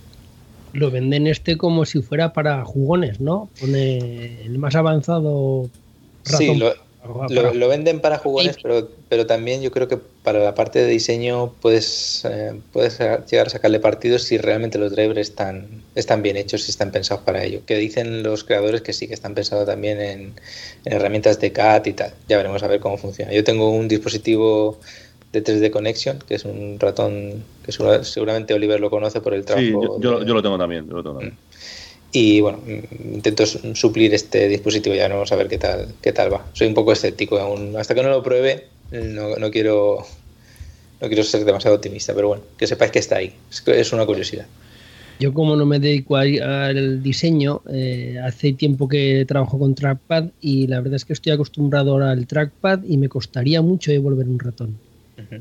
S2: Lo venden este como si fuera para jugones, ¿no? Pone el más avanzado
S6: ratón. Sí, lo, lo, venden para jugones, pero, pero también yo creo que para la parte de diseño puedes, eh, puedes llegar a sacarle partidos si realmente los drivers están, están bien hechos y están pensados para ello. Que dicen los creadores que sí, que están pensados también en, herramientas de CAT y tal. Ya veremos a ver cómo funciona. Yo tengo un dispositivo de 3D Connection, que es un ratón que seguramente Oliver lo conoce por el trabajo.
S3: Sí, yo, lo tengo también. Yo lo tengo también. Mm.
S6: Y bueno, intento suplir este dispositivo, ya no vamos a ver qué tal, qué tal va. Soy un poco escéptico aún. Hasta que no lo pruebe, no, no quiero no quiero ser demasiado optimista, pero bueno, que sepáis que está ahí. Es, una curiosidad.
S2: Yo como no me dedico al diseño, eh, hace tiempo que trabajo con trackpad y la verdad es que estoy acostumbrado ahora al trackpad y me costaría mucho devolver un ratón.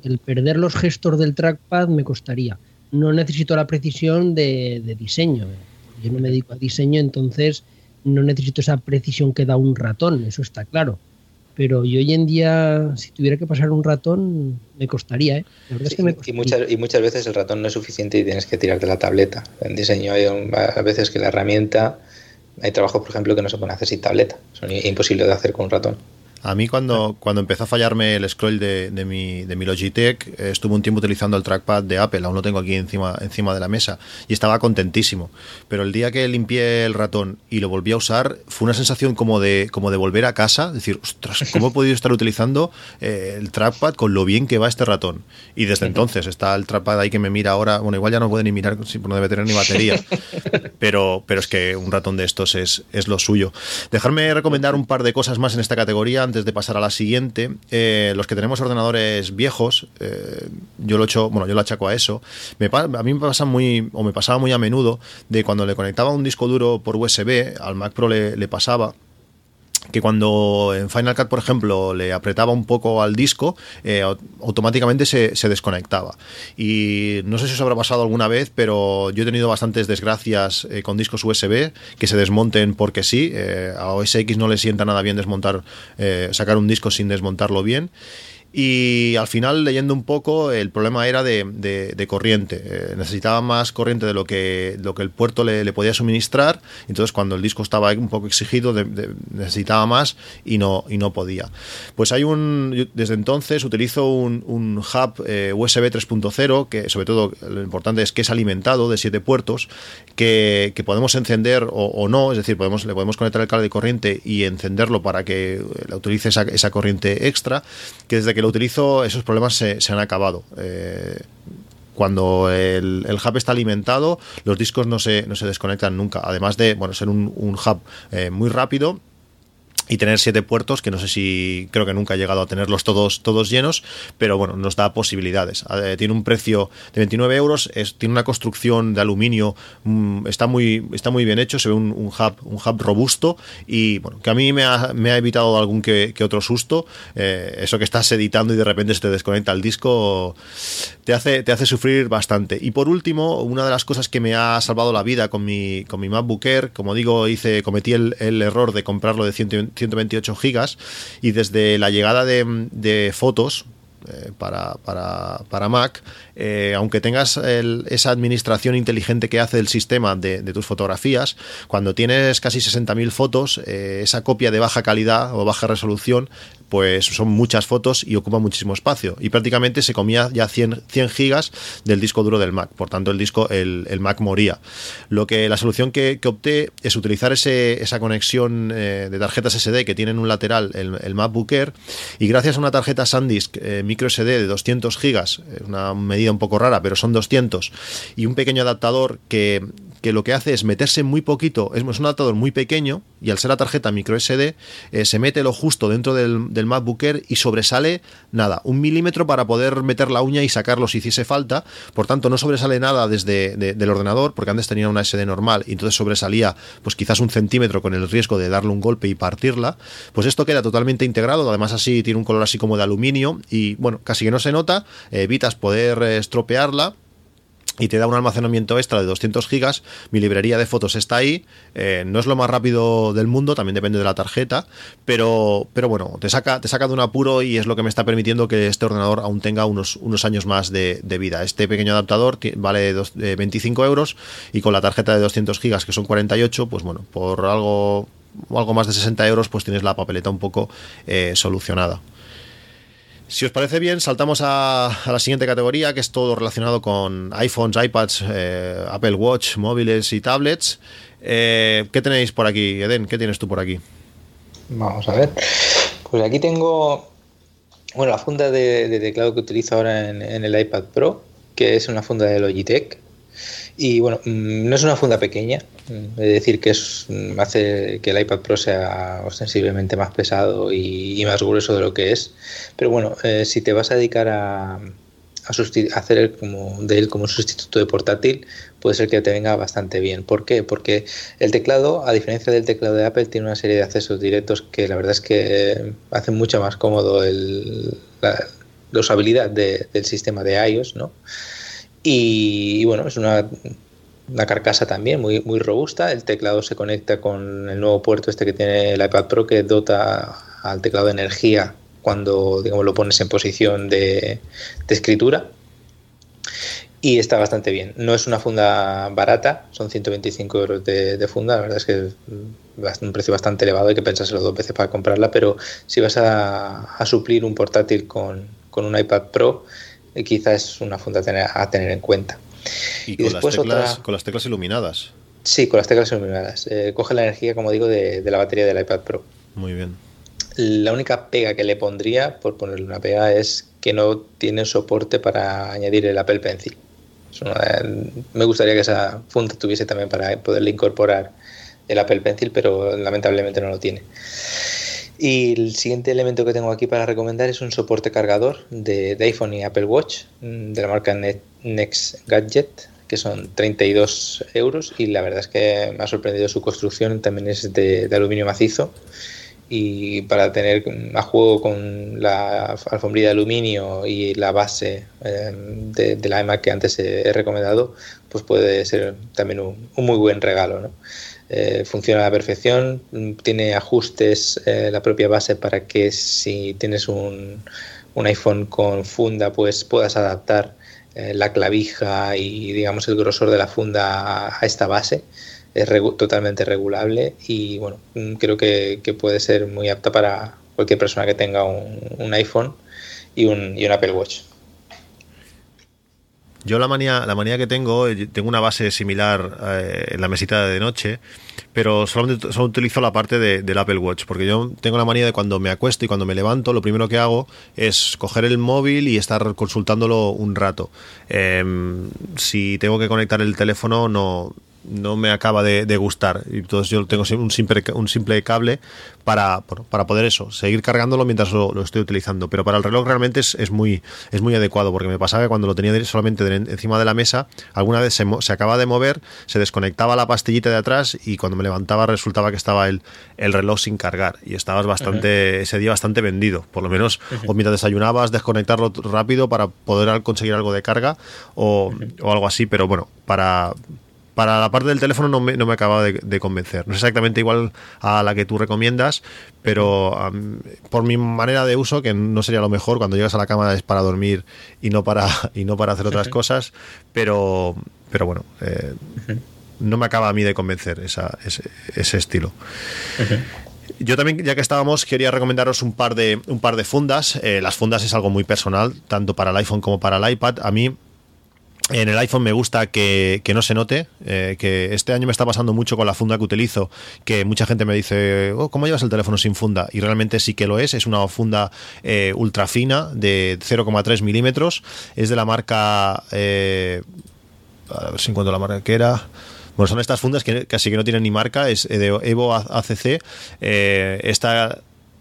S2: El perder los gestos del trackpad me costaría. No necesito la precisión de, de diseño yo no me dedico a diseño, entonces no necesito esa precisión que da un ratón, eso está claro. Pero yo hoy en día, si tuviera que pasar un ratón, me costaría. ¿eh?
S6: Y, muchas, y muchas veces el ratón no es suficiente y tienes que tirarte la tableta. En diseño hay a veces que la herramienta, hay trabajos, por ejemplo, que no se pueden hacer sin tableta. Son imposible de hacer con un ratón.
S5: A mí cuando, cuando empezó a fallarme el scroll de, de, mi, de mi Logitech, eh, estuve un tiempo utilizando el trackpad de Apple, aún lo tengo aquí encima, encima de la mesa, y estaba contentísimo. Pero el día que limpié el ratón y lo volví a usar, fue una sensación como de, como de volver a casa, decir, ostras, ¿cómo he podido estar utilizando eh, el trackpad con lo bien que va este ratón? Y desde entonces está el trackpad ahí que me mira ahora, bueno, igual ya no puede ni mirar, no debe tener ni batería, pero, pero es que un ratón de estos es, es lo suyo. Dejarme recomendar un par de cosas más en esta categoría antes de pasar a la siguiente, eh, los que tenemos ordenadores viejos, eh, yo lo hecho, bueno, yo lo achaco a eso. Me, a mí me pasa muy, o me pasaba muy a menudo, de cuando le conectaba un disco duro por USB, al Mac Pro le pasaba que cuando en Final Cut, por ejemplo, le apretaba un poco al disco, eh, automáticamente se, desconectaba. Y no sé si os habrá pasado alguna vez, pero yo he tenido bastantes desgracias eh, con discos USB que se desmonten porque sí. Eh, a OS X no le sienta nada bien desmontar, sacar un disco sin desmontarlo bien. Y al final, leyendo un poco, el problema era de, corriente. Eh, necesitaba más corriente de lo que, lo que el puerto le, podía suministrar. Entonces, cuando el disco estaba un poco exigido, necesitaba más y no, y no podía. Pues hay un. Desde entonces utilizo un, hub eh, USB 3.0, que sobre todo lo importante es que es alimentado de siete puertos, que, podemos encender o, no. Es decir, podemos, le podemos conectar el cable de corriente y encenderlo para que utilice esa, esa corriente extra. Que desde que utilizo, esos problemas se, han acabado. Eh, cuando el, hub está alimentado, los discos no se, no se desconectan nunca. Además de bueno, ser un, hub eh, muy rápido y tener siete puertos, que no sé si creo que nunca he llegado a tenerlos todos, todos llenos, pero bueno, nos da posibilidades. Eh, tiene un precio de 29 euros, tiene una construcción de aluminio, mm, está, muy, está muy bien hecho, se ve un, hub, un hub robusto y bueno, que a mí me ha, me ha evitado algún que, otro susto. Eh, eso que estás editando y de repente se te desconecta el disco, te hace, te hace sufrir bastante. Y por último, una de las cosas que me ha salvado la vida con mi, con mi MacBook Air, como digo, hice, cometí el, el error de comprarlo de 100 128 gigas y desde la llegada de, fotos eh, para, para, Mac, eh, aunque tengas esa administración inteligente que hace el sistema de, tus fotografías, cuando tienes casi 60.000 fotos, eh, esa copia de baja calidad o baja resolución pues son muchas fotos y ocupa muchísimo espacio. Y prácticamente se comía ya 100, 100 gigas del disco duro del Mac. Por tanto, el disco, el, Mac moría. Lo que la solución que, opté es utilizar ese, esa conexión eh, de tarjetas SD que tiene en un lateral el, el MacBook Air y gracias a una tarjeta SanDisk eh, micro SD de 200 gigas, eh, una medida un poco rara, pero son 200, y un pequeño adaptador que, que lo que hace es meterse muy poquito, es un adaptador muy pequeño y al ser la tarjeta micro SD eh, se mete lo justo dentro del, del MacBook Air y sobresale nada, un milímetro para poder meter la uña y sacarlo si hiciese falta, por tanto no sobresale nada desde del ordenador porque antes tenía una SD normal y entonces sobresalía pues quizás un centímetro con el riesgo de darle un golpe y partirla, pues esto queda totalmente integrado, además así tiene un color así como de aluminio y bueno, casi que no se nota, evitas poder eh, estropearla y te da un almacenamiento extra de 200 gigas. Mi librería de fotos está ahí. Eh, no es lo más rápido del mundo, también depende de la tarjeta, pero, pero bueno, te saca, te saca de un apuro y es lo que me está permitiendo que este ordenador aún tenga unos, unos años más de, vida. Este pequeño adaptador vale 25 euros y con la tarjeta de 200 gigas, que son 48, pues bueno, por algo, algo más de 60 euros, pues tienes la papeleta un poco eh, solucionada. Si os parece bien, saltamos a, la siguiente categoría, que es todo relacionado con iPhones, iPads, eh, Apple Watch, móviles y tablets. Eh, ¿Qué tenéis por aquí, Eden? ¿Qué tienes tú por aquí?
S6: Vamos a ver. Pues aquí tengo, bueno, la funda de, teclado que utilizo ahora en, el iPad Pro, que es una funda de Logitech. Y bueno, mm, no es una funda pequeña, es decir, que es, mm, hace que el iPad Pro sea ostensiblemente más pesado y, más grueso de lo que es. Pero bueno, eh, si te vas a dedicar a, hacer como, de él como un sustituto de portátil, puede ser que te venga bastante bien. ¿Por qué? Porque el teclado, a diferencia del teclado de Apple, tiene una serie de accesos directos que la verdad es que hacen mucho más cómodo el, la, usabilidad del sistema de iOS, ¿no? Y, bueno, es una la carcasa también muy, muy robusta. El teclado se conecta con el nuevo puerto este que tiene el iPad Pro que dota al teclado de energía cuando digamos, lo pones en posición de, escritura. Y está bastante bien. No es una funda barata, son 125 euros de, funda. La verdad es que es un precio bastante elevado, hay que pensárselo dos veces para comprarla. Pero si vas a, suplir un portátil con, un iPad Pro, eh, quizás es una funda a tener en cuenta.
S5: Y, con, después las teclas, con las teclas iluminadas.
S6: Sí, con las teclas iluminadas. Eh, coge la energía, como digo, de, la batería del iPad Pro.
S5: Muy bien.
S6: La única pega que le pondría, por ponerle una pega, es que no tiene soporte para añadir el Apple Pencil. me gustaría que esa funda tuviese también para poderle incorporar el Apple Pencil, pero lamentablemente no lo tiene. Y el siguiente elemento que tengo aquí para recomendar es un soporte cargador de, iPhone y Apple Watch mm, de la marca Next Gadget, que son 32 euros y la verdad es que me ha sorprendido su construcción, también es de, aluminio macizo y para tener a juego con la alfombrilla de aluminio y la base em, de, la iMac que antes he, recomendado, pues puede ser también un, un muy buen regalo. ¿no? Eh, funciona a la perfección, tiene ajustes eh, la propia base para que si tienes un, iPhone con funda pues puedas adaptar eh, la clavija y digamos el grosor de la funda a, esta base. Es totalmente regulable y bueno, mm, creo que, puede ser muy apta para cualquier persona que tenga un, iPhone y un, y un Apple Watch.
S5: Yo la manía, la manía que tengo, eh, tengo una base similar eh, en la mesita de noche, pero solamente solo utilizo la parte del Apple Watch, porque yo tengo la manía de cuando me acuesto y cuando me levanto, lo primero que hago es coger el móvil y estar consultándolo un rato. Em, si tengo que conectar el teléfono, no, no me acaba de, gustar. Y entonces yo tengo un simple, un simple cable para, para poder eso, seguir cargándolo mientras lo, estoy utilizando. Pero para el reloj realmente es, es, muy, es muy adecuado, porque me pasaba que cuando lo tenía solamente encima de la mesa, alguna vez se, se acaba de mover, se desconectaba la pastillita de atrás y cuando me levantaba resultaba que estaba el, el reloj sin cargar. Y estabas bastante, ese día bastante vendido. Por lo menos, o mientras desayunabas, desconectarlo rápido para poder conseguir algo de carga o, o algo así. Pero bueno, para para la parte del teléfono no me, no me acaba de, convencer. No es exactamente igual a la que tú recomiendas, pero por mi manera de uso, que no sería lo mejor, cuando llegas a la cama es para dormir y no para, y no para hacer otras cosas, pero, pero bueno, eh, no me acaba a mí de convencer esa, ese, estilo. Yo también, ya que estábamos, quería recomendaros un par de, un par de fundas. Eh, las fundas es algo muy personal, tanto para el iPhone como para el iPad. A mí en el iPhone me gusta que, no se note, eh, que este año me está pasando mucho con la funda que utilizo, que mucha gente me dice, oh, ¿cómo llevas el teléfono sin funda? Y realmente sí que lo es, es una funda eh, ultra fina de 0,3 milímetros, es de la marca, eh, a ver si encuentro la marca que era... Bueno, son estas fundas que casi que no tienen ni marca, es de Evo ACC. esta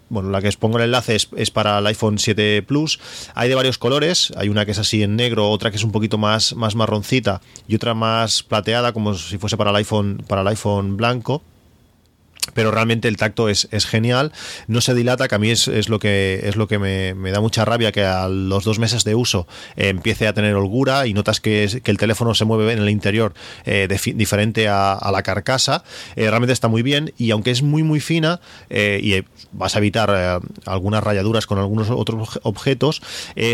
S5: bueno, la que os pongo el enlace es, para el iPhone 7 Plus. Hay de varios colores, hay una que es así en negro, otra que es un poquito más, más marroncita y otra más plateada, como si fuese para el iPhone, para el iPhone blanco pero realmente el tacto es, genial, no se dilata, que a mí es, lo que es lo que me, da mucha rabia que a los dos meses de uso eh, empiece a tener holgura y notas que, que, el teléfono se mueve en el interior eh, diferente a, la carcasa, eh, realmente está muy bien y aunque es muy muy fina y vas a evitar algunas rayaduras con algunos otros objetos,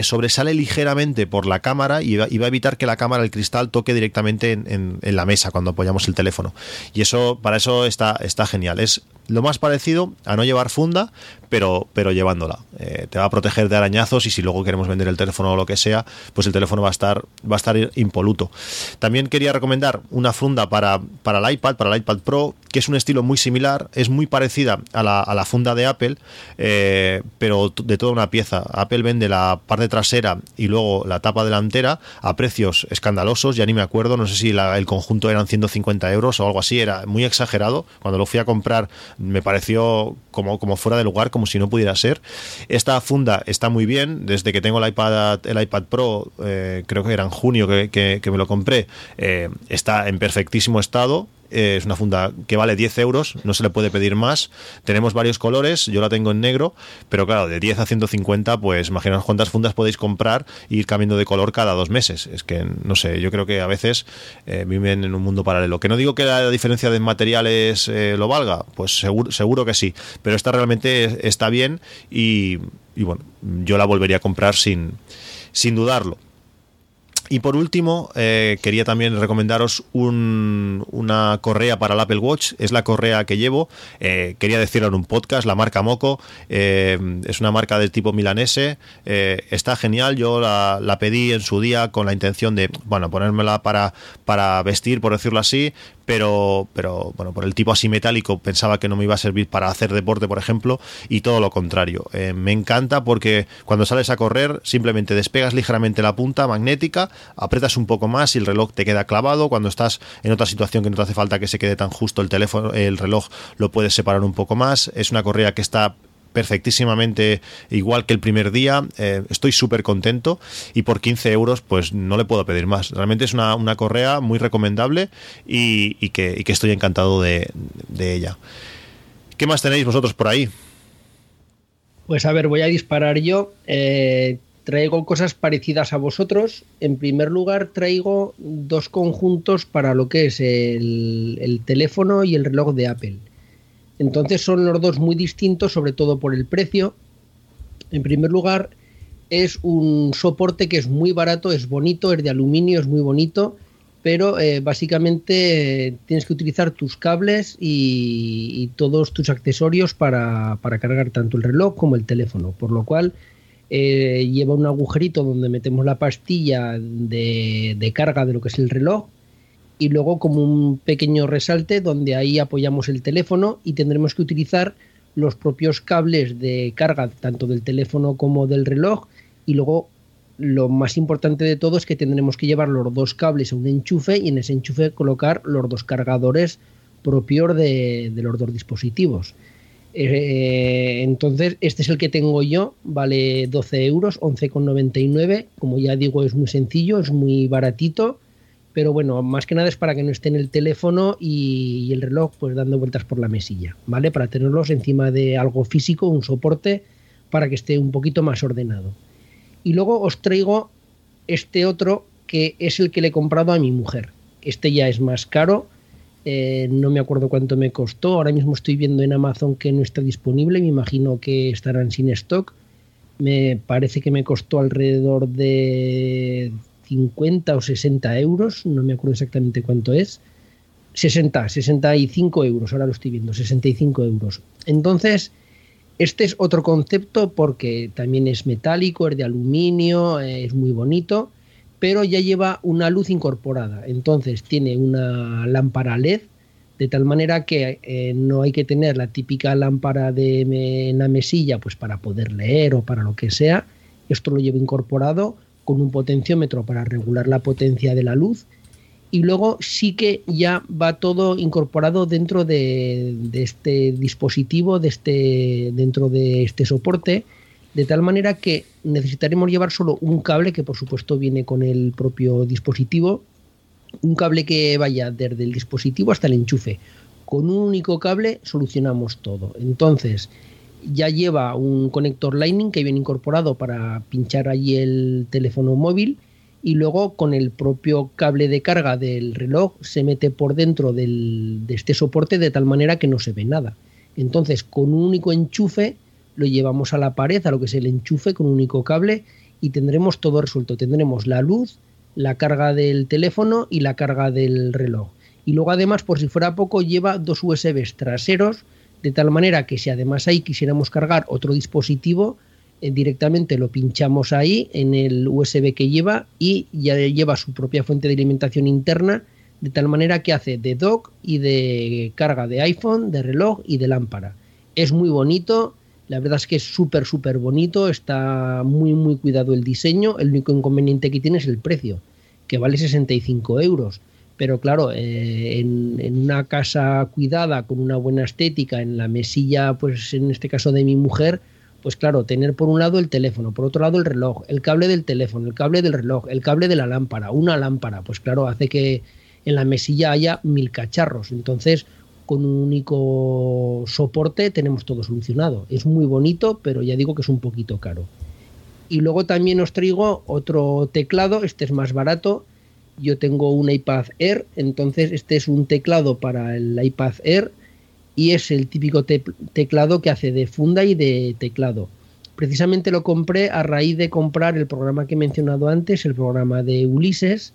S5: sobresale ligeramente por la cámara y va, a evitar que la cámara, el cristal, toque directamente en, en, la mesa cuando apoyamos el teléfono. Y eso, para eso está, está genial es lo más parecido a no llevar funda, pero, pero llevándola. Eh, te va a proteger de arañazos y si luego queremos vender el teléfono o lo que sea, pues el teléfono va a estar, va a estar impoluto. También quería recomendar una funda para, para el iPad, para el iPad Pro, que es un estilo muy similar, es muy parecida a la, funda de Apple, eh, pero de toda una pieza. Apple vende la parte trasera y luego la tapa delantera a precios escandalosos, ya ni me acuerdo, no sé si el conjunto eran 150 euros o algo así, era muy exagerado. Cuando lo fui a comprar me pareció como, como fuera de lugar, como si no pudiera ser. Esta funda está muy bien, desde que tengo el iPad, el iPad Pro, eh, creo que era en junio que, me lo compré, eh, está en perfectísimo estado eh, es una funda que vale 10 euros, no se le puede pedir más. Tenemos varios colores, yo la tengo en negro, pero claro, de 10 a 150, pues imaginaos cuántas fundas podéis comprar e ir cambiando de color cada dos meses. Es que, no sé, yo creo que a veces eh, viven en un mundo paralelo. Que no digo que la diferencia de materiales eh, lo valga, pues seguro, seguro que sí, pero esta realmente está bien y, y bueno, yo la volvería a comprar sin, sin dudarlo. Y por último, eh, quería también recomendaros un, una correa para el Apple Watch. Es la correa que llevo. Eh, quería decirlo en un podcast, la marca Moco. Eh, es una marca del tipo milanese. está genial. Yo la, la, pedí en su día con la intención de, bueno, ponérmela para, para vestir, por decirlo así pero, pero bueno, por el tipo así metálico pensaba que no me iba a servir para hacer deporte, por ejemplo, y todo lo contrario. Eh, me encanta porque cuando sales a correr simplemente despegas ligeramente la punta magnética, apretas un poco más y el reloj te queda clavado. Cuando estás en otra situación que no te hace falta que se quede tan justo el teléfono, el reloj lo puedes separar un poco más. Es una correa que está perfectísimamente igual que el primer día. Eh, estoy súper contento y por 15 euros pues no le puedo pedir más. Realmente es una, correa muy recomendable y, que, estoy encantado de, ella. ¿Qué más tenéis vosotros por ahí?
S2: Pues a ver, voy a disparar yo. Eh, traigo cosas parecidas a vosotros. En primer lugar, traigo dos conjuntos para lo que es el teléfono y el reloj de Apple. Entonces son los dos muy distintos, sobre todo por el precio. En primer lugar, es un soporte que es muy barato, es bonito, es de aluminio, es muy bonito, pero eh, básicamente tienes que utilizar tus cables y, todos tus accesorios para, cargar tanto el reloj como el teléfono, por lo cual eh, lleva un agujerito donde metemos la pastilla de carga de lo que es el reloj y luego como un pequeño resalte donde ahí apoyamos el teléfono y tendremos que utilizar los propios cables de carga tanto del teléfono como del reloj y luego lo más importante de todo es que tendremos que llevar los dos cables a un enchufe y en ese enchufe colocar los dos cargadores propios de, los dos dispositivos. Eh, entonces, este es el que tengo yo, vale 12 euros, 11,99. Como ya digo, es muy sencillo, es muy baratito pero bueno, más que nada es para que no esté en el teléfono y, el reloj pues dando vueltas por la mesilla, ¿vale? Para tenerlos encima de algo físico, un soporte, para que esté un poquito más ordenado. Y luego os traigo este otro que es el que le he comprado a mi mujer. Este ya es más caro, eh, no me acuerdo cuánto me costó, ahora mismo estoy viendo en Amazon que no está disponible, me imagino que estarán sin stock. Me parece que me costó alrededor de 50 o 60 euros, no me acuerdo exactamente cuánto es. 60, 65 euros, ahora lo estoy viendo, 65 euros. Entonces, este es otro concepto porque también es metálico, es de aluminio, es muy bonito, pero ya lleva una luz incorporada. Entonces, tiene una lámpara LED, de tal manera que eh, no hay que tener la típica lámpara de en la mesilla pues para poder leer o para lo que sea. Esto lo lleva incorporado con un potenciómetro para regular la potencia de la luz y luego sí que ya va todo incorporado dentro de, este dispositivo, de este, dentro de este soporte, de tal manera que necesitaremos llevar solo un cable que por supuesto viene con el propio dispositivo, un cable que vaya desde el dispositivo hasta el enchufe. Con un único cable solucionamos todo. Entonces, ya lleva un conector Lightning que viene incorporado para pinchar allí el teléfono móvil y luego con el propio cable de carga del reloj se mete por dentro de este soporte de tal manera que no se ve nada. Entonces con un único enchufe lo llevamos a la pared, a lo que es el enchufe con un único cable y tendremos todo resuelto. Tendremos la luz, la carga del teléfono y la carga del reloj. Y luego además, por si fuera poco, lleva dos USBs traseros de tal manera que si además ahí quisiéramos cargar otro dispositivo, eh, directamente lo pinchamos ahí en el USB que lleva y ya lleva su propia fuente de alimentación interna, de tal manera que hace de dock y de carga de iPhone, de reloj y de lámpara. Es muy bonito, la verdad es que es súper, súper bonito, está muy, muy cuidado el diseño, el único inconveniente que tiene es el precio, que vale 65 euros pero claro, eh, en, una casa cuidada, con una buena estética, en la mesilla, pues en este caso de mi mujer, pues claro, tener por un lado el teléfono, por otro lado el reloj, el cable del teléfono, el cable del reloj, el cable de la lámpara, una lámpara, pues claro, hace que, en la mesilla haya mil cacharros. Entonces, con un único soporte tenemos todo solucionado. Es muy bonito, pero ya digo que es un poquito caro. Y luego también os traigo otro teclado, este es más barato. Yo tengo un iPad Air, entonces este es un teclado para el iPad Air y es el típico teclado que hace de funda y de teclado. Precisamente lo compré a raíz de comprar el programa que he mencionado antes, el programa de Ulises,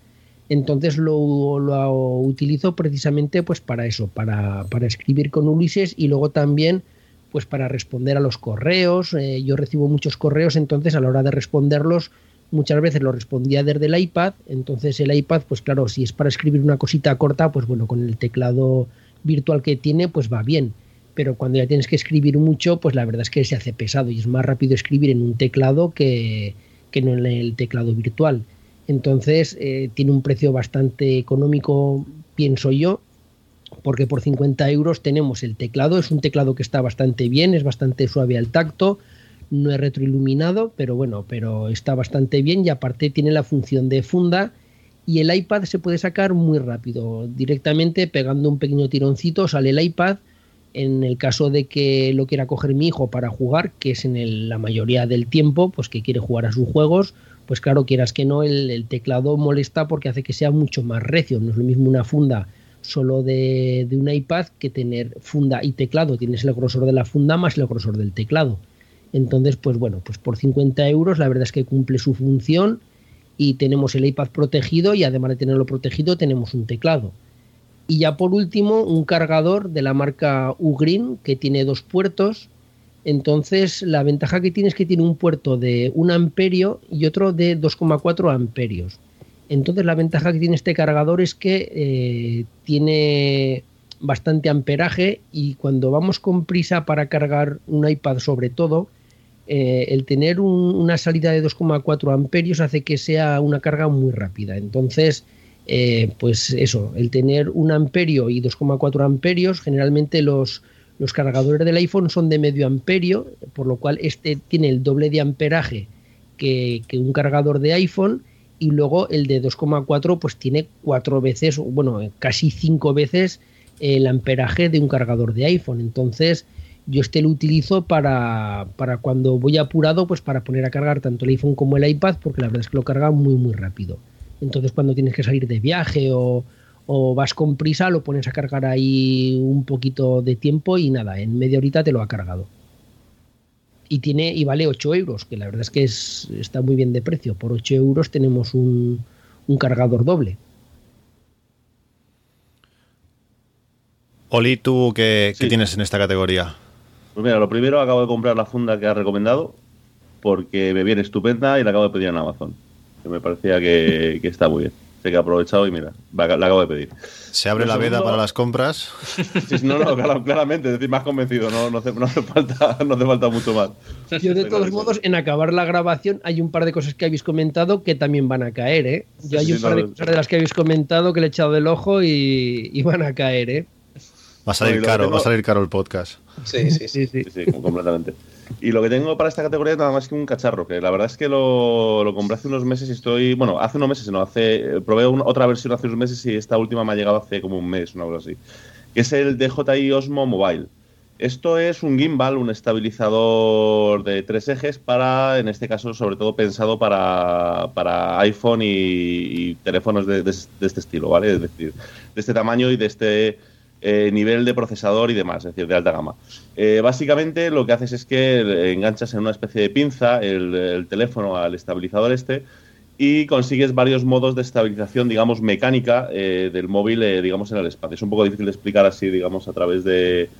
S2: entonces lo, lo utilizo precisamente pues para eso, para, para, escribir con Ulises y luego también pues para responder a los correos. Eh, yo recibo muchos correos, entonces a la hora de responderlos muchas veces lo respondía desde el iPad, entonces el iPad pues claro, si es para escribir una cosita corta, pues bueno, con el teclado virtual que tiene pues va bien. Pero cuando ya tienes que escribir mucho, pues la verdad es que se hace pesado y es más rápido escribir en un teclado que, que no en el teclado virtual. Entonces eh, tiene un precio bastante económico, pienso yo, porque por 50 euros tenemos el teclado. Es un teclado que está bastante bien, es bastante suave al tacto, no es retroiluminado, pero bueno, pero está bastante bien y aparte tiene la función de funda y el iPad se puede sacar muy rápido. Directamente pegando un pequeño tironcito sale el iPad. En el caso de que lo quiera coger mi hijo para jugar, que es en la mayoría del tiempo, pues que quiere jugar a sus juegos, pues claro, quieras que no, el, teclado molesta porque hace que sea mucho más recio. No es lo mismo una funda solo de, un iPad que tener funda y teclado. Tienes el grosor de la funda más el grosor del teclado. Entonces, pues bueno, pues por 50 euros la verdad es que cumple su función y tenemos el iPad protegido y además de tenerlo protegido tenemos un teclado. Y ya por último, un cargador de la marca Ugreen que tiene dos puertos entonces, la ventaja que tiene es que tiene un puerto de 1 amperio y otro de 2,4 amperios. Entonces, la ventaja que tiene este cargador es que eh, tiene bastante amperaje y cuando vamos con prisa para cargar un iPad sobre todo, eh, el tener una salida de 2,4 amperios hace que sea una carga muy rápida. Entonces, eh, pues eso, el tener un amperio y 2,4 amperios, generalmente los, los cargadores del iPhone son de medio amperio, por lo cual este tiene el doble de amperaje que, un cargador de iPhone y luego el de 2,4 pues tiene cuatro veces, bueno, casi cinco veces el amperaje de un cargador de iPhone. Entonces yo este lo utilizo para, para cuando voy apurado, pues para poner a cargar tanto el iPhone como el iPad, porque la verdad es que lo carga muy muy rápido. Entonces cuando tienes que salir de viaje o, o vas con prisa, lo pones a cargar ahí un poquito de tiempo y nada, en media horita te lo ha cargado. Y tiene y vale 8 euros, que la verdad es que es, está muy bien de precio. Por 8 euros tenemos un, un cargador doble.
S5: Oli, ¿tú qué, tienes en esta categoría?
S3: Pues mira, lo primero acabo de comprar la funda que has recomendado porque me viene estupenda y la acabo de pedir en Amazon. Que me parecía que está muy bien que ha aprovechado y mira, la acabo de pedir.
S5: ¿Se abre la veda para las compras?
S3: no, no, claramente, es decir, más convencido, no, no, hace, falta, no hace falta mucho más.
S2: Yo, de todos modos, en acabar la grabación, hay un par de cosas que habéis comentado que también van a caer, ¿eh? Yo hay un par de cosas de las que habéis comentado que le he echado del ojo y, van a caer, ¿eh?
S5: Va a salir caro, va a salir caro el podcast.
S6: Sí, sí, sí,
S3: sí, sí, completamente. Y lo que tengo para esta categoría es nada más que un cacharro, que la verdad es que lo, lo compré hace unos meses y estoy. Bueno, hace unos meses, no, hace. Probé otra versión hace unos meses y esta última me ha llegado hace como un mes, una cosa así. Que es el DJI Osmo Mobile. Esto es un gimbal, un estabilizador de tres ejes para, en este caso, sobre todo pensado para, para iPhone y, teléfonos de, de, este estilo, ¿vale? Es decir, de este tamaño y de este eh, nivel de procesador y demás, es decir, de alta gama. Eh, básicamente lo que haces es que enganchas en una especie de pinza el, teléfono al estabilizador este y consigues varios modos de estabilización, digamos, mecánica eh, del móvil, digamos, en el espacio. Es un poco difícil de explicar así, digamos, a través de,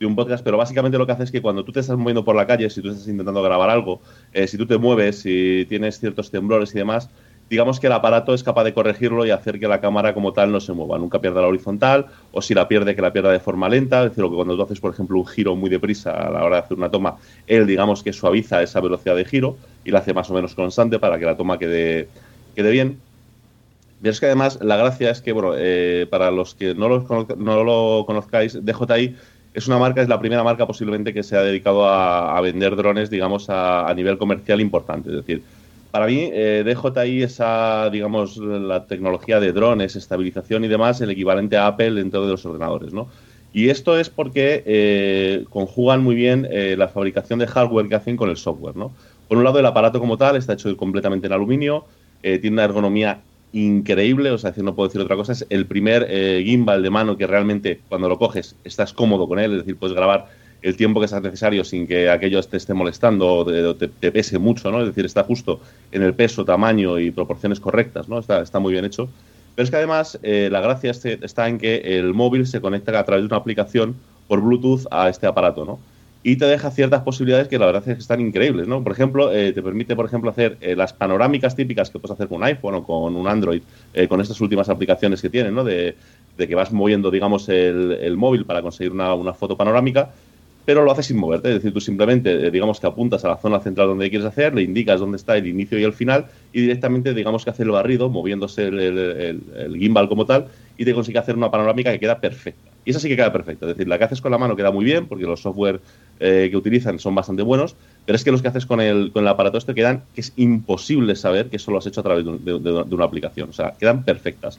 S3: un podcast, pero básicamente lo que hace es que cuando tú te estás moviendo por la calle, si tú estás intentando grabar algo, si tú te mueves, si tienes ciertos temblores y demás, digamos que el aparato es capaz de corregirlo y hacer que la cámara como tal no se mueva, nunca pierda la horizontal o si la pierde que la pierda de forma lenta, es decir, que cuando tú haces por ejemplo un giro muy deprisa a la hora de hacer una toma, él digamos que suaviza esa velocidad de giro y la hace más o menos constante para que la toma quede, quede bien. Y es que además la gracia es que, bueno, eh, para los que no lo, no lo conozcáis, DJI es una marca, es la primera marca posiblemente que se ha dedicado a, vender drones, digamos, a nivel comercial importante. Es decir, para mí, eh, DJI, esa, digamos, la tecnología de drones, estabilización y demás, el equivalente a Apple dentro de los ordenadores, ¿no? Y esto es porque eh, conjugan muy bien eh, la fabricación de hardware que hacen con el software, ¿no? Por un lado, el aparato como tal está hecho completamente en aluminio, eh, tiene una ergonomía increíble, o sea, no puedo decir otra cosa, es el primer gimbal de mano que realmente cuando lo coges estás cómodo con él, es decir, puedes grabar el tiempo que sea necesario sin que aquello te esté molestando o te, pese mucho, ¿no? Es decir, está justo en el peso, tamaño y proporciones correctas, ¿no? Está, está muy bien hecho. Pero es que además eh, la gracia este, está en que el móvil se conecta a través de una aplicación por Bluetooth a este aparato, ¿no? Y te deja ciertas posibilidades que la verdad es que están increíbles, ¿no? Por ejemplo, eh, te permite, por ejemplo, hacer eh, las panorámicas típicas que puedes hacer con un iPhone o con un Android, con estas últimas aplicaciones que tienen, ¿no? De, que vas moviendo, digamos, el, móvil para conseguir una, una foto panorámica pero lo haces sin moverte. Es decir, tú simplemente, eh, digamos que apuntas a la zona central donde quieres hacer, le indicas dónde está el inicio y el final, y directamente, digamos que hace el barrido, moviéndose el, gimbal como tal, y te consigue hacer una panorámica que queda perfecta. Y esa sí que queda perfecta. Es decir, la que haces con la mano queda muy bien, porque los software eh, que utilizan son bastante buenos, pero es que los que haces con el, con el aparato este quedan que es imposible saber que eso lo has hecho a través de, una aplicación. O sea, quedan perfectas.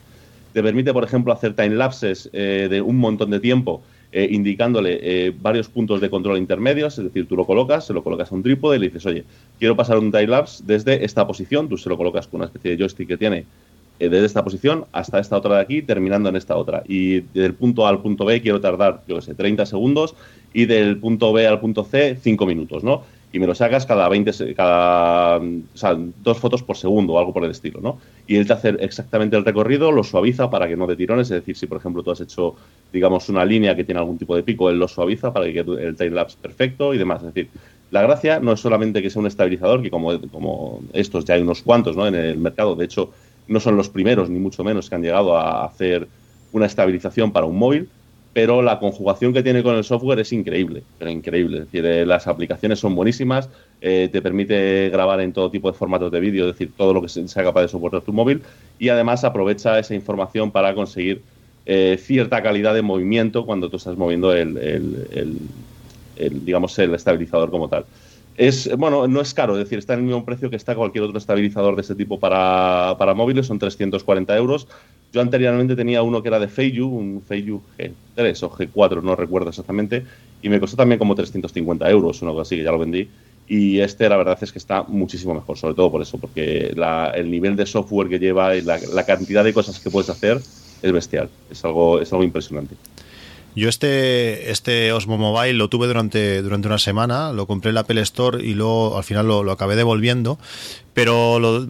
S3: Te permite, por ejemplo, hacer time lapses eh, de un montón de tiempo eh, indicándole eh, varios puntos de control intermedios, es decir, tú lo colocas, se lo colocas a un trípode y le dices, oye, quiero pasar un time-lapse desde esta posición, tú se lo colocas con una especie de joystick que tiene eh, desde esta posición hasta esta otra de aquí, terminando en esta otra. Y del punto A al punto B quiero tardar, yo qué sé, 30 segundos y del punto B al punto C 5 minutos, ¿no? Y me lo sacas cada 20, cada, o sea, dos fotos por segundo o algo por el estilo, ¿no? Y él te hace exactamente el recorrido, lo suaviza para que no te tirones, es decir, si por ejemplo tú has hecho, digamos, una línea que tiene algún tipo de pico, él lo suaviza para que quede el time lapse perfecto y demás. Es decir, la gracia no es solamente que sea un estabilizador, que como, como estos ya hay unos cuantos ¿no? en el mercado, de hecho, no son los primeros, ni mucho menos, que han llegado a hacer una estabilización para un móvil, pero la conjugación que tiene con el software es increíble, pero increíble. Es decir, eh, las aplicaciones son buenísimas, eh, te permite grabar en todo tipo de formatos de vídeo, es decir, todo lo que sea capaz de soportar tu móvil, y además aprovecha esa información para conseguir eh, cierta calidad de movimiento cuando tú estás moviendo el, digamos, el estabilizador como tal. Es, bueno, no es caro, es decir, está en el mismo precio que está cualquier otro estabilizador de este tipo para, para móviles, son 340 euros. Yo anteriormente tenía uno que era de Feiyu, un Feiyu G3 o G4, no recuerdo exactamente, y me costó también como 350 euros, una cosa así, que ya lo vendí. Y este, la verdad es que está muchísimo mejor, sobre todo por eso, porque el nivel de software que lleva y la, cantidad de cosas que puedes hacer es bestial, es algo, es algo impresionante.
S5: Yo este, este Osmo Mobile lo tuve durante, durante una semana, lo compré en la Apple Store y luego al final lo, lo acabé devolviendo, pero lo,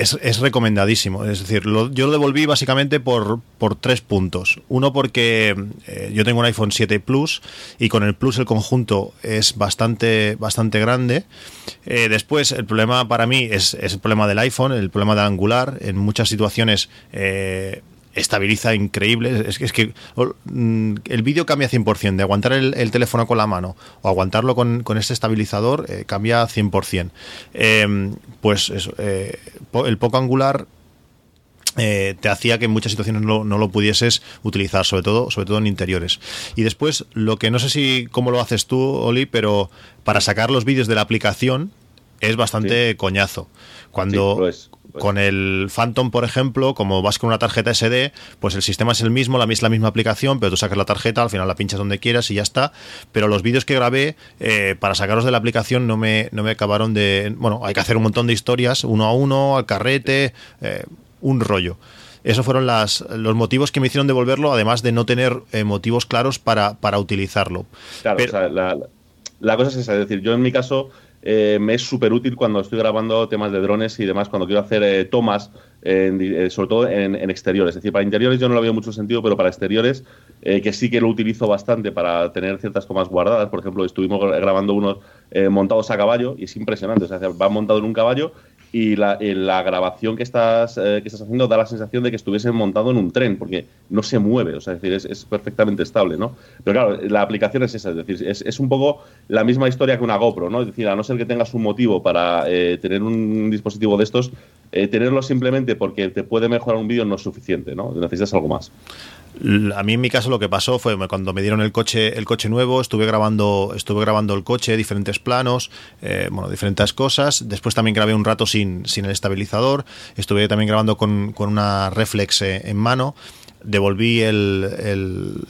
S5: es, recomendadísimo. Es decir, yo lo devolví básicamente por, por tres puntos. Uno porque eh, yo tengo un iPhone 7 Plus y con el Plus el conjunto es bastante, bastante grande. Eh, después, el problema para mí es, es, el problema del iPhone, el problema del angular. En muchas situaciones eh, estabiliza increíble. Es que, es que mm, el vídeo cambia 100%. De aguantar el, teléfono con la mano o aguantarlo con, con este estabilizador eh, cambia 100%. Em, pues eh, el poco angular eh, te hacía que en muchas situaciones no, no, lo pudieses utilizar, sobre todo, sobre todo en interiores. Y después, lo que no sé si cómo lo haces tú, Oli, pero para sacar los vídeos de la aplicación es bastante coñazo. Cuando, pues con el Phantom, por ejemplo, como vas con una tarjeta SD, pues el sistema es el mismo, la, la misma aplicación, pero tú sacas la tarjeta, al final la pinchas donde quieras y ya está. Pero los vídeos que grabé, eh, para sacarlos de la aplicación, no me, no me acabaron de. Bueno, hay que hacer un montón de historias, uno a uno, al carrete, eh, un rollo. Esos fueron las, los motivos que me hicieron devolverlo, además de no tener eh, motivos claros para, para utilizarlo.
S3: Claro, o sea, la, la cosa es esa, es decir, yo en mi caso eh, me es súper útil cuando estoy grabando temas de drones y demás, cuando quiero hacer eh, tomas, eh, sobre todo en, exteriores. Es decir, para interiores yo no lo veo mucho sentido, pero para exteriores, que sí que lo utilizo bastante para tener ciertas tomas guardadas. Por ejemplo, estuvimos grabando unos montados a caballo y es impresionante. O sea, va montado en un caballo y la, la grabación que estás, que estás haciendo da la sensación de que estuviese montado en un tren, porque no se mueve, o sea, es decir, es, es perfectamente estable, ¿no? Pero claro, la aplicación es esa, es decir, es, es, un poco la misma historia que una GoPro, ¿no? Es decir, a no ser que tengas un motivo para eh, tener un dispositivo de estos, eh, tenerlo simplemente porque te puede mejorar un vídeo no es suficiente, ¿no? Necesitas algo más.
S5: A mí en mi caso lo que pasó fue cuando me dieron el coche, el coche nuevo, estuve grabando, estuve grabando el coche, diferentes planos, eh, bueno, diferentes cosas. Después también grabé un rato sin, sin el estabilizador. Estuve también grabando con, con una reflex eh, en mano devolví el, el,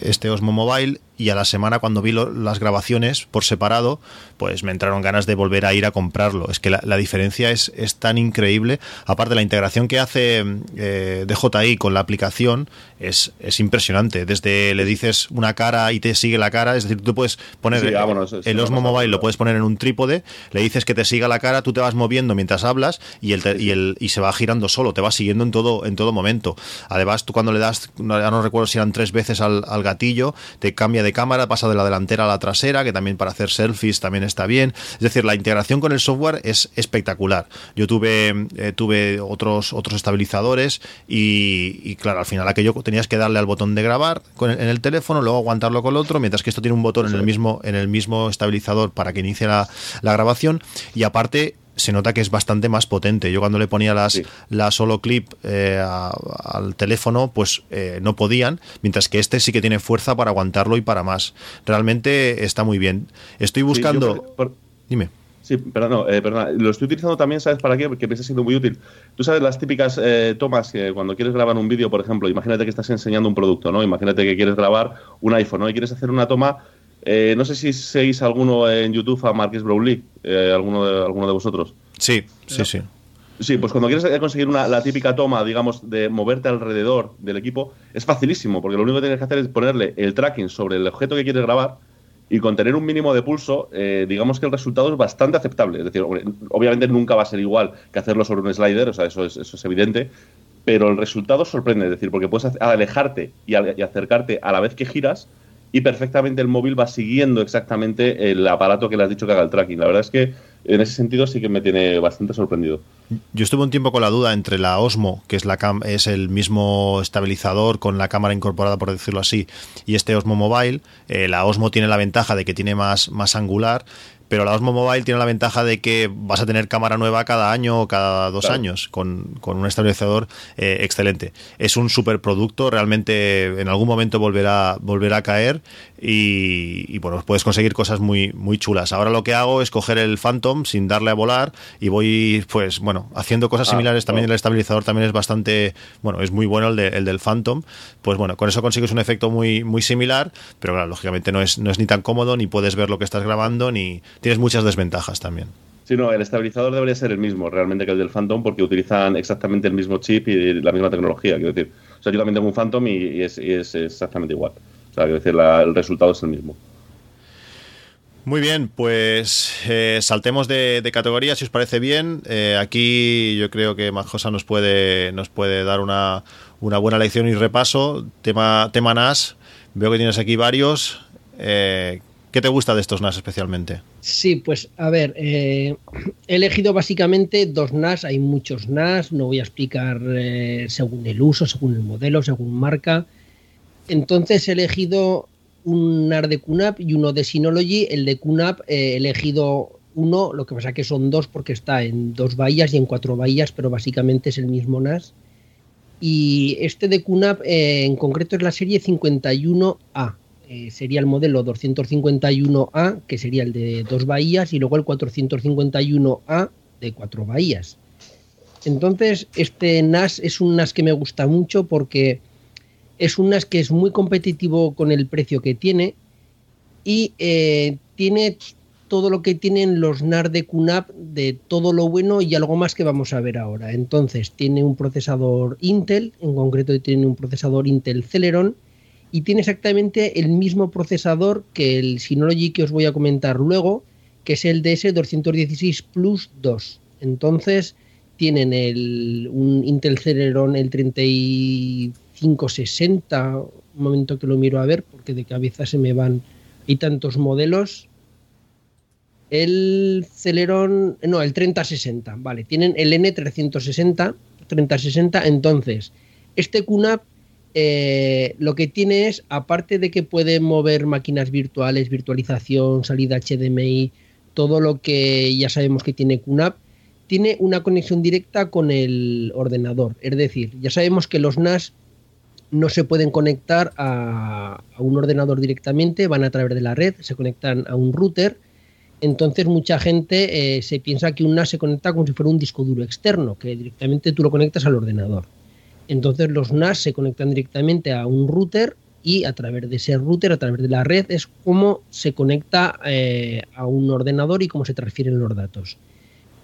S5: este Osmo Mobile y a la semana cuando vi las grabaciones por separado, pues me entraron ganas de volver a ir a comprarlo. Es que la, diferencia es, es, tan increíble. Aparte, la integración que hace eh, DJI con la aplicación es, es, impresionante. Desde le dices una cara y te sigue la cara, es decir, tú puedes poner
S3: ah,
S5: el Osmo Mobile, lo puedes poner en un trípode, le dices que te siga la cara, tú te vas moviendo mientras hablas y, el, y, el, y se va girando solo, te va siguiendo en todo, en todo momento. Además, tú cuando le das, no, no recuerdo si eran tres veces al, al gatillo, te cambia de cámara, pasa de la delantera a la trasera, que también para hacer selfies también está bien. Es decir, la integración con el software es espectacular. Yo tuve, eh, tuve otros, otros estabilizadores y, claro, al final aquello tenías que darle al botón de grabar con en el teléfono, luego aguantarlo con el otro, mientras que esto tiene un botón en el mismo, en el mismo estabilizador para que inicie la, la grabación y aparte se nota que es bastante más potente. Yo cuando le ponía las, la solo clip eh, al teléfono, pues eh, no podían, mientras que este sí que tiene fuerza para aguantarlo y para más. Realmente está muy bien. Estoy buscando... Dime.
S3: Sí, pero no, eh, perdona. Lo estoy utilizando también, ¿sabes para qué? Porque me está siendo muy útil. Tú sabes las típicas tomas que cuando quieres grabar un vídeo, por ejemplo, imagínate que estás enseñando un producto, ¿no? Imagínate que quieres grabar un iPhone, ¿no? Y quieres hacer una toma eh, no sé si seguís alguno en YouTube a Marques Brownlee, eh, alguno, de, alguno de vosotros.
S5: Sí, sí, sí.
S3: Sí, pues cuando quieres conseguir una, la típica toma, digamos, de moverte alrededor del equipo, es facilísimo, porque lo único que tienes que hacer es ponerle el tracking sobre el objeto que quieres grabar y con tener un mínimo de pulso, eh, digamos que el resultado es bastante aceptable. Es decir, obviamente nunca va a ser igual que hacerlo sobre un slider, o sea, eso es, eso es evidente, pero el resultado sorprende, es decir, porque puedes alejarte y acercarte a la vez que giras y perfectamente el móvil va siguiendo exactamente el aparato que le has dicho que haga el tracking. La verdad es que en ese sentido sí que me tiene bastante sorprendido.
S5: Yo estuve un tiempo con la duda entre la Osmo, que es, la es el mismo estabilizador con la cámara incorporada, por decirlo así, y este Osmo Mobile. Eh, la Osmo tiene la ventaja de que tiene más, más angular, pero la Osmo Mobile tiene la ventaja de que vas a tener cámara nueva cada año o cada dos años con, un estabilizador eh, excelente. Es un superproducto, realmente en algún momento volverá, volverá a caer y, bueno, puedes conseguir cosas muy, muy chulas. Ahora lo que hago es coger el Phantom sin darle a volar y voy, pues bueno, haciendo cosas ah, similares. También el estabilizador también es bastante, bueno, es muy bueno el, el del Phantom. Pues bueno, con eso consigues un efecto muy, muy similar, pero claro, lógicamente no es, no es ni tan cómodo, ni puedes ver lo que estás grabando, ni tienes muchas desventajas también.
S3: Sí, no, el estabilizador debería ser el mismo realmente que el del Phantom porque utilizan exactamente el mismo chip y la misma tecnología, quiero decir. O sea, yo también tengo un Phantom y, es, y es exactamente igual decir, el resultado es el mismo.
S5: Muy bien, pues eh, saltemos de, categoría, si os parece bien. Eh, aquí yo creo que Majosa nos puede, nos puede dar una, buena lección y repaso. Tema, tema NAS, veo que tienes aquí varios. Eh, ¿Qué te gusta de estos NAS especialmente?
S2: Sí, pues a ver, he elegido básicamente dos NAS, hay muchos NAS, no voy a explicar según el uso, según el modelo, según marca. Entonces he elegido un NAR de QNAP y uno de Synology. El de QNAP he elegido uno, lo que pasa que son dos porque está en dos bahías y en cuatro bahías, pero básicamente es el mismo NAS. Y este de QNAP eh, en concreto es la serie 51A. Eh, sería el modelo 251A, que sería el de dos bahías, y luego el 451A de cuatro bahías. Entonces, este NAS es un NAS que me gusta mucho porque es un NAS que es muy competitivo con el precio que tiene y eh, tiene todo lo que tienen los NAS de QNAP de todo lo bueno y algo más que vamos a ver ahora. Entonces, tiene un procesador Intel, en concreto tiene un procesador Intel Celeron y tiene exactamente el mismo procesador que el Synology que os voy a comentar luego, que es el DS216 Plus 2. Entonces, tienen el, un Intel Celeron el 30 560, un momento que lo miro a ver, porque de cabeza se me van, hay tantos modelos. El Celeron, no, el 3060, vale, tienen el N360, 3060, entonces, este QNAP eh, lo que tiene es, aparte de que puede mover máquinas virtuales, virtualización, salida HDMI, todo lo que ya sabemos que tiene QNAP, tiene una conexión directa con el ordenador. Es decir, ya sabemos que los NAS no se pueden conectar a, un ordenador directamente, van a través de la red, se conectan a un router. Entonces mucha gente eh, se piensa que un NAS se conecta como si fuera un disco duro externo, que directamente tú lo conectas al ordenador. Entonces los NAS se conectan directamente a un router y a través de ese router, a través de la red, es como se conecta eh, a un ordenador y cómo se transfieren los datos.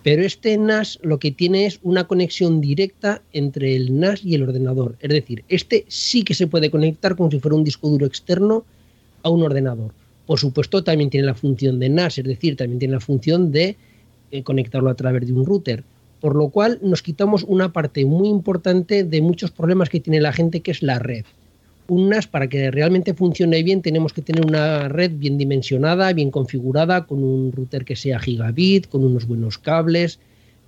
S2: Pero este NAS lo que tiene es una conexión directa entre el NAS y el ordenador. Es decir, este sí que se puede conectar como si fuera un disco duro externo a un ordenador. Por supuesto, también tiene la función de NAS, es decir, también tiene la función de eh, conectarlo a través de un router. Por lo cual nos quitamos una parte muy importante de muchos problemas que tiene la gente, que es la red. Un NAS para que realmente funcione bien tenemos que tener una red bien dimensionada, bien configurada, con un router que sea gigabit, con unos buenos cables,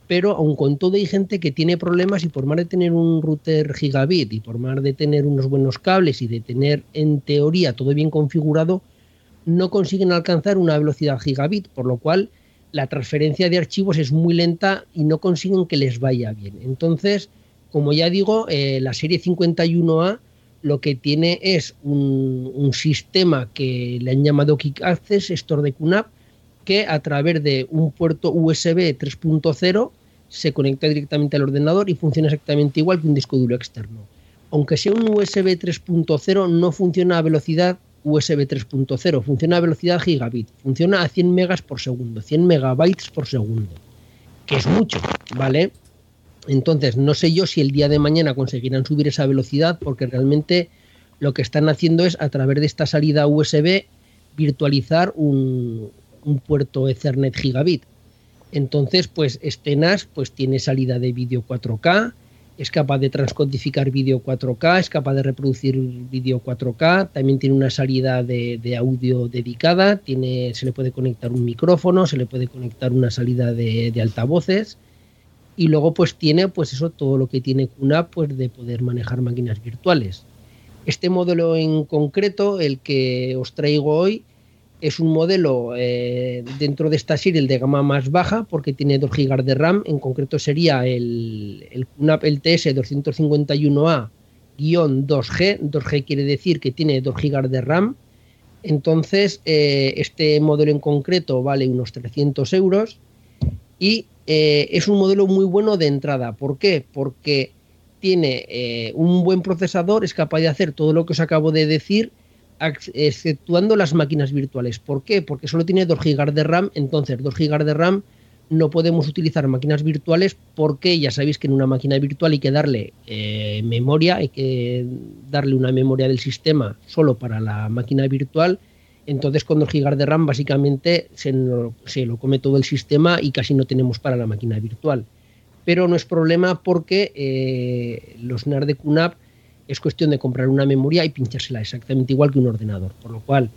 S2: pero aun con todo hay gente que tiene problemas y por más de tener un router gigabit y por más de tener unos buenos cables y de tener en teoría todo bien configurado, no consiguen alcanzar una velocidad gigabit, por lo cual la transferencia de archivos es muy lenta y no consiguen que les vaya bien. Entonces, como ya digo, eh, la serie 51A lo que tiene es un, sistema que le han llamado Kick Access, Store de QNAP, que a través de un puerto USB 3.0 se conecta directamente al ordenador y funciona exactamente igual que un disco duro externo. Aunque sea un USB 3.0, no funciona a velocidad USB 3.0, funciona a velocidad gigabit, funciona a 100 megas por segundo, 100 megabytes por segundo, que es mucho, ¿vale? Entonces, no sé yo si el día de mañana conseguirán subir esa velocidad porque realmente lo que están haciendo es a través de esta salida USB virtualizar un, puerto Ethernet gigabit. Entonces, pues este NAS pues tiene salida de vídeo 4K, es capaz de transcodificar vídeo 4K, es capaz de reproducir vídeo 4K, también tiene una salida de, audio dedicada, tiene, se le puede conectar un micrófono, se le puede conectar una salida de altavoces y luego pues tiene pues eso todo lo que tiene QNAP pues de poder manejar máquinas virtuales. Este modelo en concreto, el que os traigo hoy, es un modelo eh, dentro de esta serie el de gama más baja porque tiene 2 GB de RAM, en concreto sería el, el QNAP LTS 251A 2G, 2G quiere decir que tiene 2 GB de RAM, entonces eh, este modelo en concreto vale unos 300 euros y eh, es un modelo muy bueno de entrada. ¿Por qué? Porque tiene un buen procesador, es capaz de hacer todo lo que os acabo de decir, exceptuando las máquinas virtuales. ¿Por qué? Porque solo tiene 2 GB de RAM, entonces 2 GB de RAM no podemos utilizar máquinas virtuales porque ya sabéis que en una máquina virtual hay que darle eh, memoria, hay que darle una memoria del sistema solo para la máquina virtual entonces con 2 GB de RAM básicamente se, lo come todo el sistema y casi no tenemos para la máquina virtual. Pero no es problema porque eh, los NAR de QNAP es cuestión de comprar una memoria y pinchársela exactamente igual que un ordenador. Por lo cual,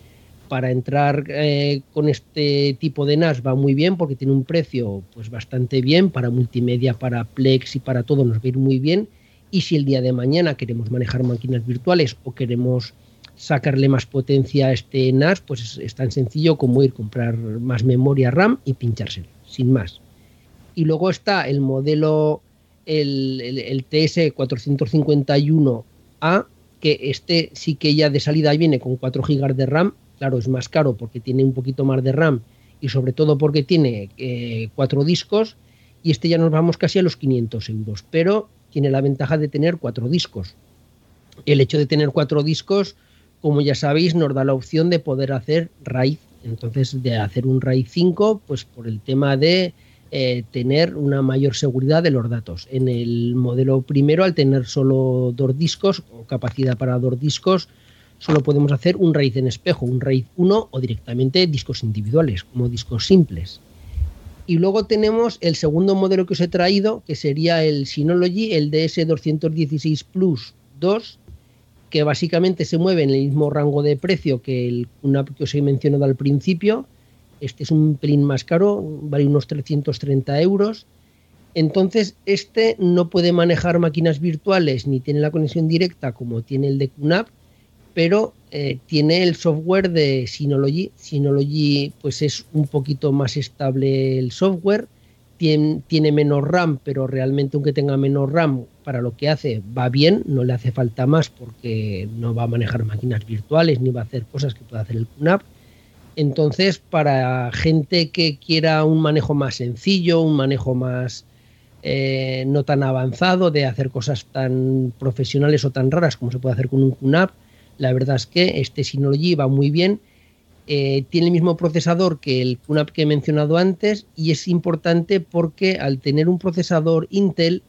S2: para entrar eh, con este tipo de NAS va muy bien porque tiene un precio pues bastante bien para multimedia, para Plex y para todo nos va a ir muy bien. Y si el día de mañana queremos manejar máquinas virtuales o queremos sacarle más potencia a este NAS, pues es, tan sencillo como ir a comprar más memoria RAM y pinchárselo, sin más. Y luego está el modelo, el, TS451A, que este sí que ya de salida viene con 4 GB de RAM, claro, es más caro porque tiene un poquito más de RAM y sobre todo porque tiene eh, cuatro discos y este ya nos vamos casi a los 500 euros, pero tiene la ventaja de tener cuatro discos. El hecho de tener cuatro discos como ya sabéis, nos da la opción de poder hacer RAID. Entonces, de hacer un RAID 5, pues por el tema de eh, tener una mayor seguridad de los datos. En el modelo primero, al tener solo dos discos o capacidad para dos discos, solo podemos hacer un RAID en espejo, un RAID 1 o directamente discos individuales, como discos simples. Y luego tenemos el segundo modelo que os he traído, que sería el Synology, el DS216 Plus 2, que básicamente se mueve en el mismo rango de precio que el una que os he mencionado al principio. Este es un pelín más caro, vale unos 330 euros. Entonces, este no puede manejar máquinas virtuales ni tiene la conexión directa como tiene el de QNAP, pero eh, tiene el software de Synology. Synology pues es un poquito más estable el software, tiene, menos RAM, pero realmente aunque tenga menos RAM, para lo que hace va bien, no le hace falta más porque no va a manejar máquinas virtuales ni va a hacer cosas que pueda hacer el QNAP. Entonces, para gente que quiera un manejo más sencillo, un manejo más eh, no tan avanzado, de hacer cosas tan profesionales o tan raras como se puede hacer con un QNAP, la verdad es que este Synology va muy bien. Eh, tiene el mismo procesador que el QNAP que he mencionado antes y es importante porque al tener un procesador Intel,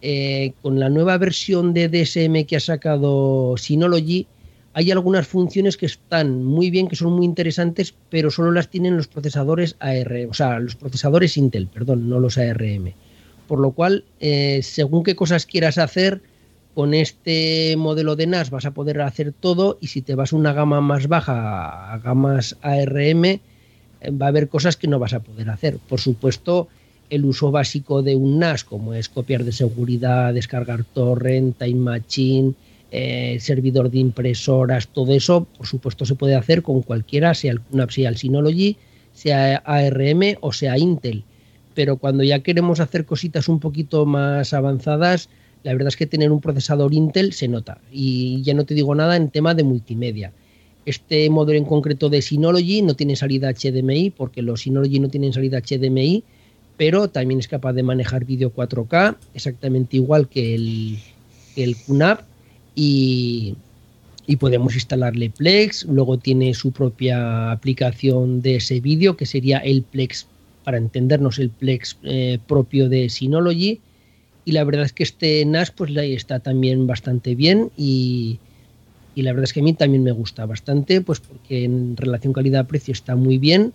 S2: eh, con la nueva versión de DSM que ha sacado Synology, hay algunas funciones que están muy bien, que son muy interesantes, pero solo las tienen los procesadores ARM, o sea, los procesadores Intel, perdón, no los ARM. Por lo cual, eh, según qué cosas quieras hacer, con este modelo de NAS vas a poder hacer todo y si te vas a una gama más baja, a gamas ARM, eh, va a haber cosas que no vas a poder hacer. Por supuesto, el uso básico de un NAS, como es copiar de seguridad, descargar torrent, time machine, eh, servidor de impresoras, todo eso, por supuesto, se puede hacer con cualquiera, sea el, sea el Synology, sea ARM o sea Intel. Pero cuando ya queremos hacer cositas un poquito más avanzadas, la verdad es que tener un procesador Intel se nota. Y ya no te digo nada en tema de multimedia. Este modelo en concreto de Synology no tiene salida HDMI, porque los Synology no tienen salida HDMI, pero también es capaz de manejar vídeo 4K, exactamente igual que el, que y, podemos instalarle Plex. Luego tiene su propia aplicación de ese vídeo, que sería el Plex, para entendernos, el Plex eh, propio de Synology. Y la verdad es que este NAS pues está también bastante bien y, y la verdad es que a mí también me gusta bastante, pues porque en relación calidad-precio está muy bien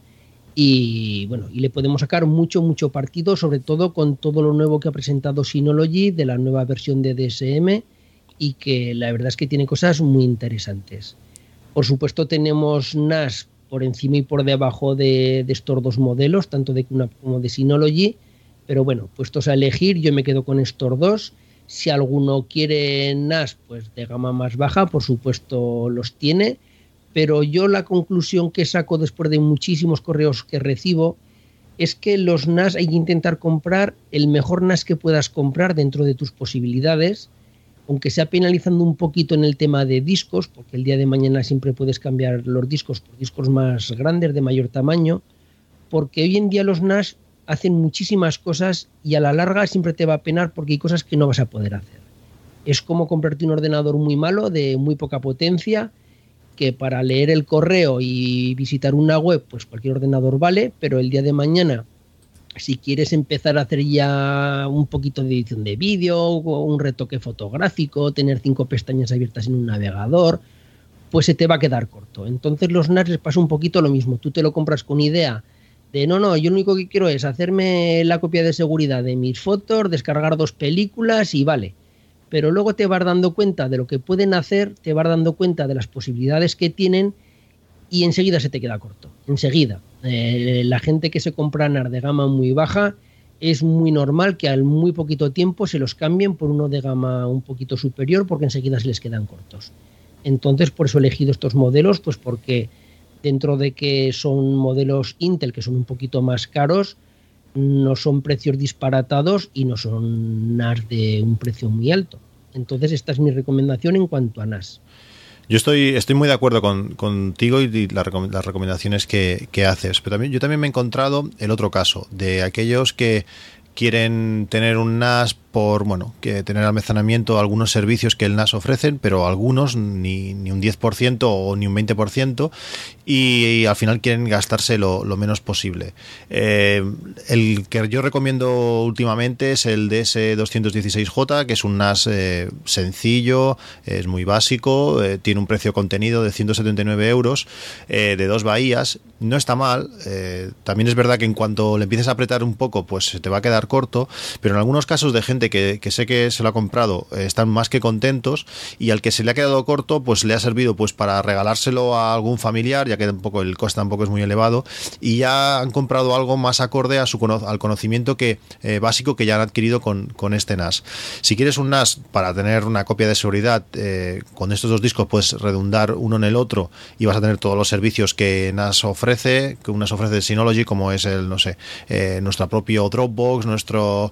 S2: y bueno, y le podemos sacar mucho, mucho partido, sobre todo con todo lo nuevo que ha presentado Synology de la nueva versión de DSM y que la verdad es que tiene cosas muy interesantes. Por supuesto tenemos NAS por encima y por debajo de, estos dos modelos, tanto de QNAP como de Synology, pero bueno, puestos a elegir, yo me quedo con estos dos. Si alguno quiere NAS, pues de gama más baja, por supuesto los tiene, pero yo la conclusión que saco después de muchísimos correos que recibo es que los NAS hay que intentar comprar el mejor NAS que puedas comprar dentro de tus posibilidades aunque sea penalizando un poquito en el tema de discos, porque el día de mañana siempre puedes cambiar los discos por discos más grandes, de mayor tamaño, porque hoy en día los NAS hacen muchísimas cosas y a la larga siempre te va a penar porque hay cosas que no vas a poder hacer. Es como comprarte un ordenador muy malo, de muy poca potencia, que para leer el correo y visitar una web, pues cualquier ordenador vale, pero el día de mañana si quieres empezar a hacer ya un poquito de edición de vídeo, un retoque fotográfico, tener cinco pestañas abiertas en un navegador, pues se te va a quedar corto. Entonces los NAS les pasa un poquito lo mismo. Tú te lo compras con idea de no, no, yo lo único que quiero es hacerme la copia de seguridad de mis fotos, descargar dos películas y vale. Pero luego te vas dando cuenta de lo que pueden hacer, te vas dando cuenta de las posibilidades que tienen y enseguida se te queda corto. Enseguida. Eh, la gente que se compra NAR de gama muy baja es muy normal que al muy poquito tiempo se los cambien por uno de gama un poquito superior porque enseguida se les quedan cortos. Entonces, por eso he elegido estos modelos, pues porque dentro de que son modelos Intel que son un poquito más caros, no son precios disparatados y no son NAS de un precio muy alto. Entonces, esta es mi recomendación en cuanto a NAS.
S5: Yo estoy, estoy muy de acuerdo con, contigo y las recomendaciones que, que, haces, pero también yo también me he encontrado el otro caso de aquellos que quieren tener un NAS por, bueno, que tener almacenamiento algunos servicios que el NAS ofrecen, pero algunos ni, ni un 10% o ni un 20% y, y al final quieren gastarse lo, menos posible. Eh, el que yo recomiendo últimamente es el DS216J, que es un NAS eh, sencillo, es muy básico, eh, tiene un precio contenido de 179 euros, de dos bahías, no está mal, también es verdad que en cuanto le empieces a apretar un poco, pues se te va a quedar corto, pero en algunos casos de gente que, sé que se lo ha comprado eh, están más que contentos y al que se le ha quedado corto, pues le ha servido pues para regalárselo a algún familiar, ya que un poco el coste tampoco es muy elevado, y ya han comprado algo más acorde a su al conocimiento que eh, básico que ya han adquirido con, con, este NAS. Si quieres un NAS para tener una copia de seguridad, eh, con estos dos discos puedes redundar uno en el otro y vas a tener todos los servicios que NAS ofrece, que unas ofrece Synology, como es el, no sé, eh, nuestro propio Dropbox, nuestro,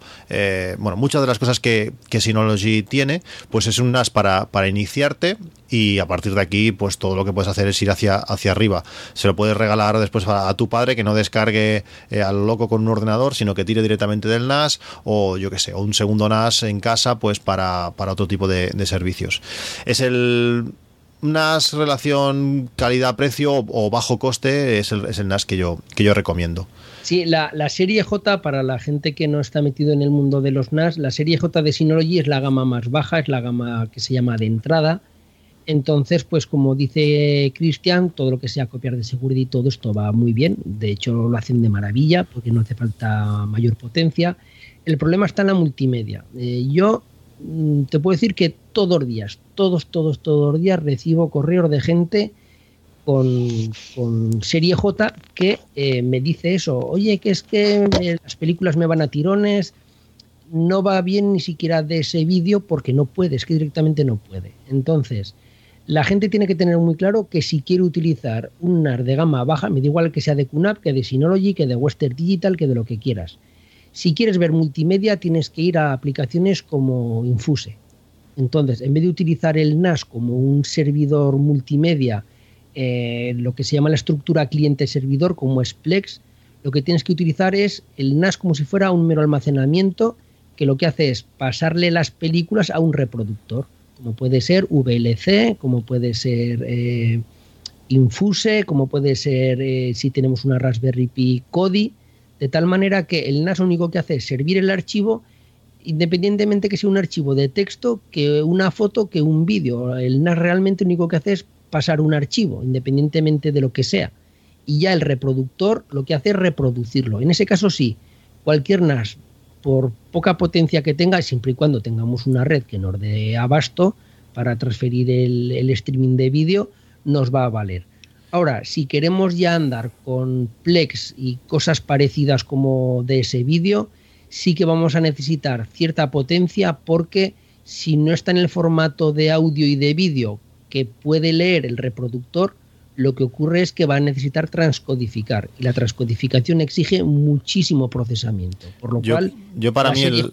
S5: bueno, muchas de las cosas que, que Synology tiene, pues es un NAS para, para iniciarte y a partir de aquí, pues todo lo que puedes hacer es ir hacia, hacia arriba. Se lo puedes regalar después a, tu padre que no descargue al loco con un ordenador, sino que tire directamente del NAS o yo que sé, o un segundo NAS en casa, pues para, otro tipo de, servicios. Es el NAS relación calidad-precio o bajo coste, es el, es el, NAS que yo, que yo recomiendo.
S2: Sí, la, la, serie J, para la gente que no está metido en el mundo de los NAS, la serie J de Synology es la gama más baja, es la gama que se llama de entrada entonces, pues como dice Cristian, todo lo que sea copiar de seguridad y todo esto va muy bien. De hecho, lo hacen de maravilla porque no hace falta mayor potencia. El problema está en la multimedia. Eh, yo mm, te puedo decir que todos los días, todos, todos, todos los días recibo correos de gente con, serie J que eh, me dice eso. Oye, que es que eh, las películas me van a tirones, no va bien ni siquiera de ese vídeo porque no puede, es que directamente no puede. Entonces, la gente tiene que tener muy claro que si quiere utilizar un NAS de gama baja, me da igual que sea de QNAP, que de Synology, que de Western Digital, que de lo que quieras. Si quieres ver multimedia, tienes que ir a aplicaciones como Infuse. Entonces, en vez de utilizar el NAS como un servidor multimedia, eh, lo que se llama la estructura cliente-servidor, como es Plex, lo que tienes que utilizar es el NAS como si fuera un mero almacenamiento que lo que hace es pasarle las películas a un reproductor como puede ser VLC, como puede ser eh, Infuse, como puede ser eh, si tenemos una Raspberry Pi Kodi, de tal manera que el NAS único que hace es servir el archivo independientemente que sea un archivo de texto, que una foto, que un vídeo. El NAS realmente único que hace es pasar un archivo, independientemente de lo que sea. Y ya el reproductor lo que hace es reproducirlo. En ese caso sí, cualquier NAS por poca potencia que tenga, siempre y cuando tengamos una red que nos dé abasto para transferir el, streaming de vídeo, nos va a valer. Ahora, si queremos ya andar con Plex y cosas parecidas como de ese vídeo, sí que vamos a necesitar cierta potencia porque si no está en el formato de audio y de vídeo que puede leer el reproductor, lo que ocurre es que va a necesitar transcodificar. Y la transcodificación exige muchísimo procesamiento, por lo cual
S5: yo para
S2: la
S5: mí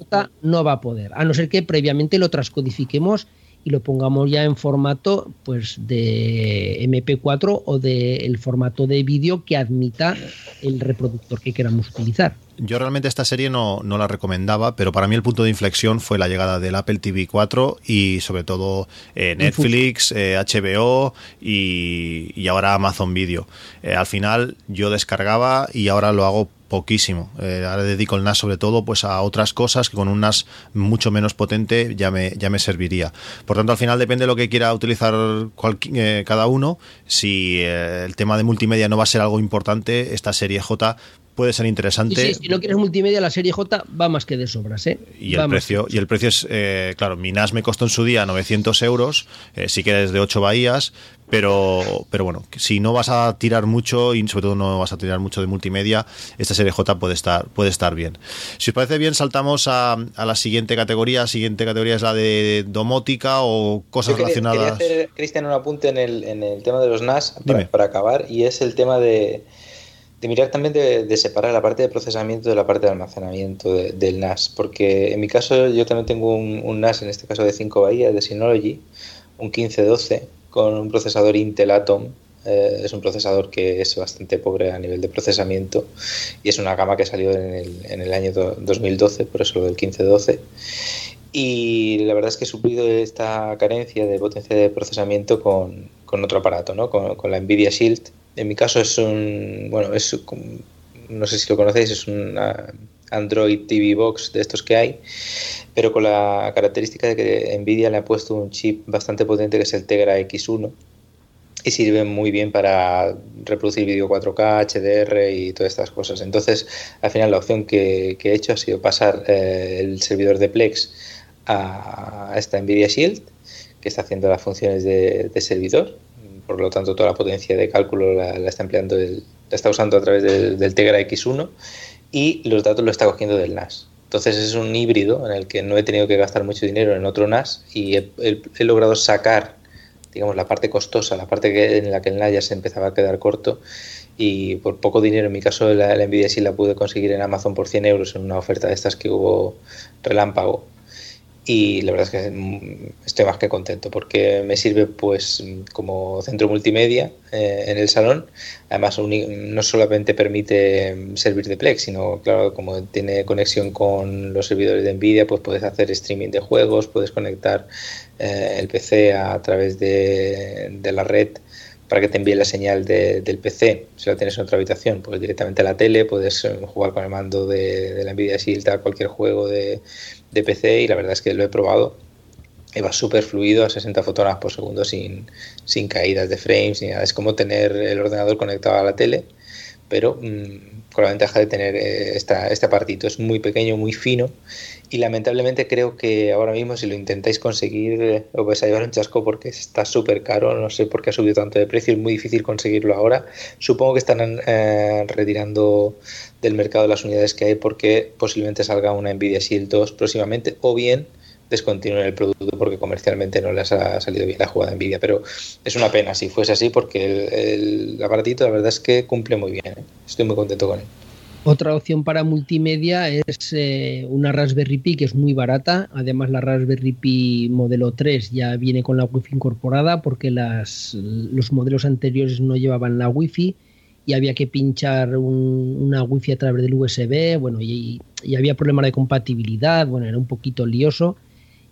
S2: no va a poder, a no ser que previamente lo transcodifiquemos y lo pongamos ya en formato pues de MP4 o del formato de vídeo que admita el reproductor que queramos utilizar.
S5: Yo realmente esta serie no, no, la recomendaba, pero para mí el punto de inflexión fue la llegada del Apple TV 4 y sobre todo eh, Netflix, HBO eh, y, y, ahora Amazon Video. Eh, al final yo descargaba y ahora lo hago poquísimo. Eh, ahora dedico el NAS sobre todo pues a otras cosas que con un NAS mucho menos potente ya me, ya me serviría. Por tanto, al final depende de lo que quiera utilizar eh, cada uno. Si eh, el tema de multimedia no va a ser algo importante, esta serie J puede ser interesante.
S2: si no quieres multimedia, la serie J va más que de sobras. ¿eh?
S5: Y, el precio, y el precio es, claro, mi NAS me costó en su día 900 euros, si quieres de 8 bahías, pero, pero bueno, si no vas a tirar mucho y sobre todo no vas a tirar mucho de multimedia, esta serie J puede estar, puede estar bien. Si os parece bien, saltamos a, la siguiente categoría. La siguiente categoría es la de domótica o cosas relacionadas.
S6: Quería hacer, Cristian, un apunte en el, en el tema de los NAS para, acabar, y es el tema de, de mirar también de, separar la parte de procesamiento de la parte de almacenamiento del NAS, porque en mi caso yo también tengo un, NAS, en este caso de 5 bahías, de Synology, un 1512 con un procesador Intel Atom. Eh, es un procesador que es bastante pobre a nivel de procesamiento y es una gama que salió en el, en el año 2012, por eso lo del 1512. Y la verdad es que he suplido esta carencia de potencia de procesamiento con, con otro aparato, ¿no? Con, la Nvidia Shield. En mi caso es un, bueno, es, no sé si lo conocéis, es una Android TV Box de estos que hay, pero con la característica de que Nvidia le ha puesto un chip bastante potente que es el Tegra X1 y sirve muy bien para reproducir vídeo 4K, HDR y todas estas cosas. Entonces, al final la opción que, he hecho ha sido pasar eh, el servidor de Plex a esta NVIDIA Shield, que está haciendo las funciones de, servidor. Por lo tanto, toda la potencia de cálculo la, está empleando, la está usando a través del, Tegra X1 y los datos lo está cogiendo del NAS. Entonces es un híbrido en el que no he tenido que gastar mucho dinero en otro NAS y he logrado sacar digamos, la parte costosa, la parte que, en la que el NAS ya se empezaba a quedar corto y por poco dinero, en mi caso la, la Nvidia sí la pude conseguir en Amazon por 100 euros en una oferta de estas que hubo relámpago y la verdad es que mm, estoy más que contento porque me sirve pues como centro multimedia eh, en el salón además no solamente permite servir de Plex sino claro como tiene conexión con los servidores de Nvidia pues puedes hacer streaming de juegos puedes conectar eh, el PC a través de, la red para que te envíe la señal del PC. Si la tienes en otra habitación, pues directamente a la tele, puedes eh, jugar con el mando de, la Nvidia Shield a cualquier juego de, PC y la verdad es que lo he probado. Va súper fluido a 60 fotonas por segundo sin, sin caídas de frames ni nada. Es como tener el ordenador conectado a la tele, pero mm, con la ventaja de tener eh, esta, este apartito. Es muy pequeño, muy fino y lamentablemente creo que ahora mismo si lo intentáis conseguir eh, os vais a llevar un chasco porque está súper caro, no sé por qué ha subido tanto de precio, es muy difícil conseguirlo ahora. Supongo que están eh, retirando del mercado las unidades que hay porque posiblemente salga una Nvidia Shield 2 próximamente o bien descontinúen el producto porque comercialmente no les ha salido bien la jugada Nvidia, pero es una pena si fuese así porque el, aparatito la verdad es que cumple muy bien, ¿eh? estoy muy contento con él.
S2: Otra opción para multimedia es eh, una Raspberry Pi que es muy barata. Además, la Raspberry Pi modelo 3 ya viene con la Wi-Fi incorporada porque las, los modelos anteriores no llevaban la Wi-Fi y había que pinchar una Wi-Fi a través del USB. Bueno, y, había problemas de compatibilidad. Bueno, era un poquito lioso.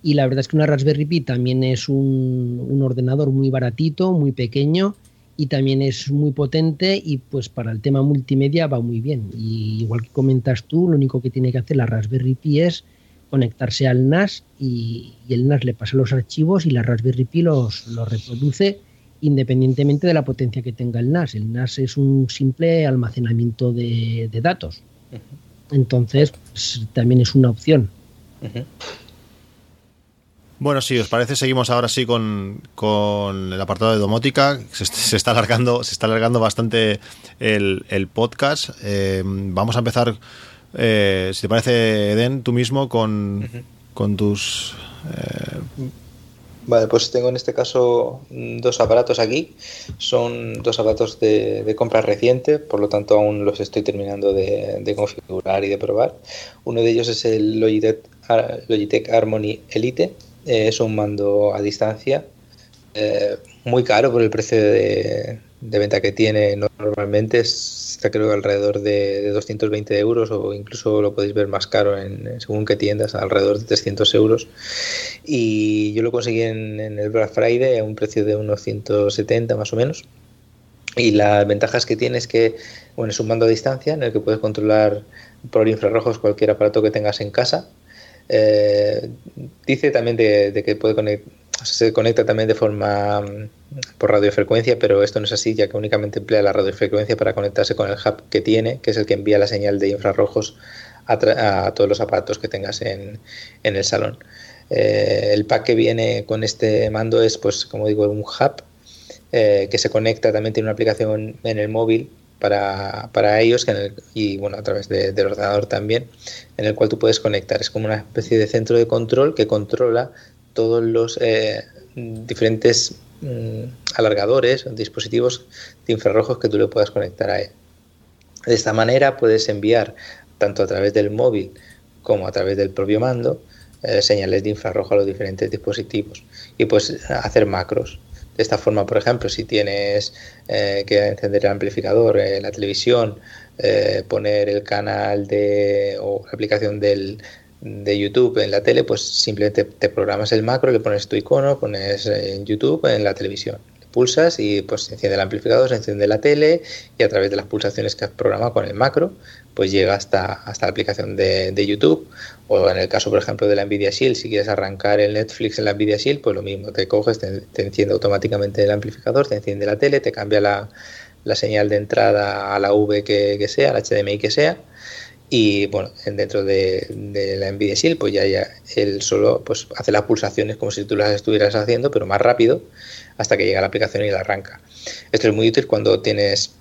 S2: Y la verdad es que una Raspberry Pi también es un, un ordenador muy baratito, muy pequeño y también es muy potente y pues para el tema multimedia va muy bien. Y igual que comentas tú, lo único que tiene que hacer la Raspberry Pi es conectarse al NAS y, el NAS le pasa los archivos y la Raspberry Pi los, los, reproduce independientemente de la potencia que tenga el NAS. El NAS es un simple almacenamiento de, datos. Entonces, pues, también es una opción.
S5: Bueno, si os parece, seguimos ahora sí con, el apartado de domótica. Se, está alargando, se está alargando bastante el, podcast. Eh, vamos a empezar, eh, si te parece, Eden, tú mismo con, tus.
S6: Eh, vale, pues tengo en este caso dos aparatos aquí. Son dos aparatos de, compra reciente, por lo tanto aún los estoy terminando de, de, configurar y de probar. Uno de ellos es el Logitech, Logitech Harmony Elite es un mando a distancia eh, muy caro por el precio de, venta que tiene normalmente. Está creo alrededor de, 220 euros o incluso lo podéis ver más caro en, según qué tiendas, alrededor de 300 euros. Y yo lo conseguí en, el Black Friday a un precio de unos 170 más o menos. Y las ventajas que tiene es que bueno, es un mando a distancia en el que puedes controlar por infrarrojos cualquier aparato que tengas en casa eh, dice también de, que puede se conecta también de forma mm, por radiofrecuencia, pero esto no es así, ya que únicamente emplea la radiofrecuencia para conectarse con el hub que tiene, que es el que envía la señal de infrarrojos a, todos los aparatos que tengas en, el salón. Eh, el pack que viene con este mando es, pues, como digo, un hub eh, que se conecta, también tiene una aplicación en el móvil para, para ellos y bueno, a través del ordenador también, en el cual tú puedes conectar. Es como una especie de centro de control que controla todos los eh, diferentes mm, alargadores dispositivos de infrarrojos que tú le puedas conectar a él. De esta manera puedes enviar tanto a través del móvil como a través del propio mando eh, señales de infrarrojo a los diferentes dispositivos y puedes hacer macros de esta forma, por ejemplo, si tienes eh, que encender el amplificador, en la televisión, eh, poner el canal de o la aplicación del, de YouTube en la tele, pues simplemente te programas el macro, le pones tu icono, pones en YouTube en la televisión, pulsas y pues se enciende el amplificador, se enciende la tele y a través de las pulsaciones que has programado con el macro, pues llega hasta, hasta la aplicación de, de YouTube. O en el caso, por ejemplo, de la Nvidia Shield, si quieres arrancar el Netflix en la Nvidia Shield, pues lo mismo, te coges, te, enciende automáticamente el amplificador, te enciende la tele, te cambia la, la señal de entrada a la V que, que sea, al HDMI que sea y bueno, dentro de, de, la Nvidia Shield, pues ya, ya él solo pues, hace las pulsaciones como si tú las estuvieras haciendo, pero más rápido, hasta que llega la aplicación y la arranca. Esto es muy útil cuando tienes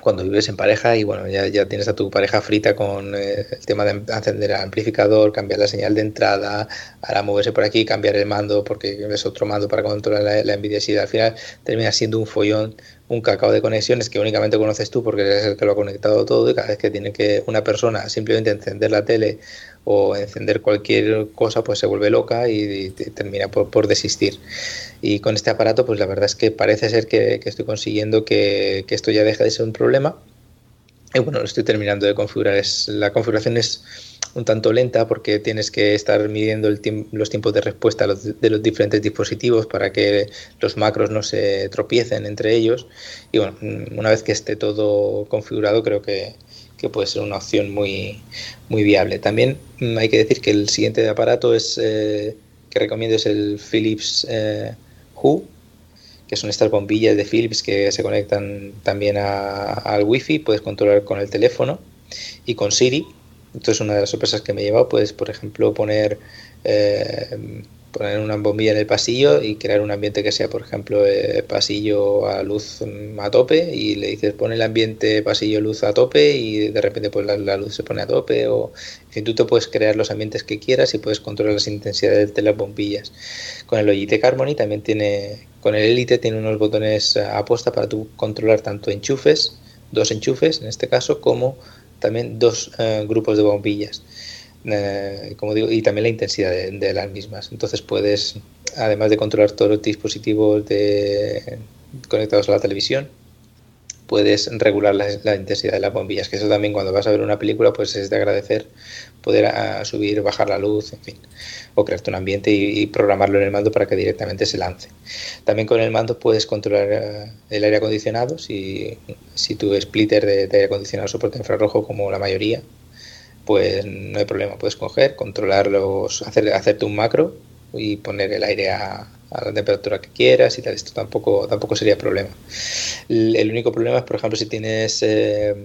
S6: cuando vives en pareja y bueno, ya, ya tienes a tu pareja frita con eh, el tema de encender el amplificador, cambiar la señal de entrada, ahora moverse por aquí, cambiar el mando porque es otro mando para controlar la, la Nvidia Shield. Al final termina siendo un follón, un cacao de conexiones que únicamente conoces tú porque eres el que lo ha conectado todo y cada vez que tiene que una persona simplemente encender la tele o encender cualquier cosa pues se vuelve loca y, termina por, desistir. Y con este aparato pues la verdad es que parece ser que, estoy consiguiendo que, esto ya deje de ser un problema. Y bueno, lo estoy terminando de configurar. Es, la configuración es un tanto lenta porque tienes que estar midiendo el los tiempos de respuesta de los diferentes dispositivos para que los macros no se tropiecen entre ellos. Y bueno, una vez que esté todo configurado creo que, que puede ser una opción muy, muy viable. También mm, hay que decir que el siguiente aparato es eh, que recomiendo es el Philips eh, Hue, que son estas bombillas de Philips que se conectan también al Wi-Fi, puedes controlar con el teléfono y con Siri. Entonces una de las sorpresas que me he llevado, puedes por ejemplo poner eh, poner una bombilla en el pasillo y crear un ambiente que sea, por ejemplo, eh, pasillo a luz a tope y le dices pone el ambiente pasillo luz a tope y de repente pues la, luz se pone a tope o en fin, tú puedes crear los ambientes que quieras y puedes controlar las intensidades de las bombillas. Con el Logitech Harmony también tiene, con el Elite tiene unos botones aposta para tú controlar tanto enchufes, dos enchufes en este caso, como también dos eh, grupos de bombillas. Eh, como digo, y también la intensidad de, las mismas. Entonces puedes, además de controlar todos los dispositivos de, conectados a la televisión, puedes regular la, intensidad de las bombillas, que eso también cuando vas a ver una película pues es de agradecer poder subir, bajar la luz, en fin, o crearte un ambiente y, programarlo en el mando para que directamente se lance. También con el mando puedes controlar eh, el aire acondicionado, si, si tu splitter de, de aire acondicionado soporta infrarrojo como la mayoría, pues no hay problema, puedes coger, controlarlos, hacer, hacerte un macro y poner el aire a, la temperatura que quieras y tal, esto tampoco, tampoco sería problema. El, único problema es, por ejemplo, si tienes eh,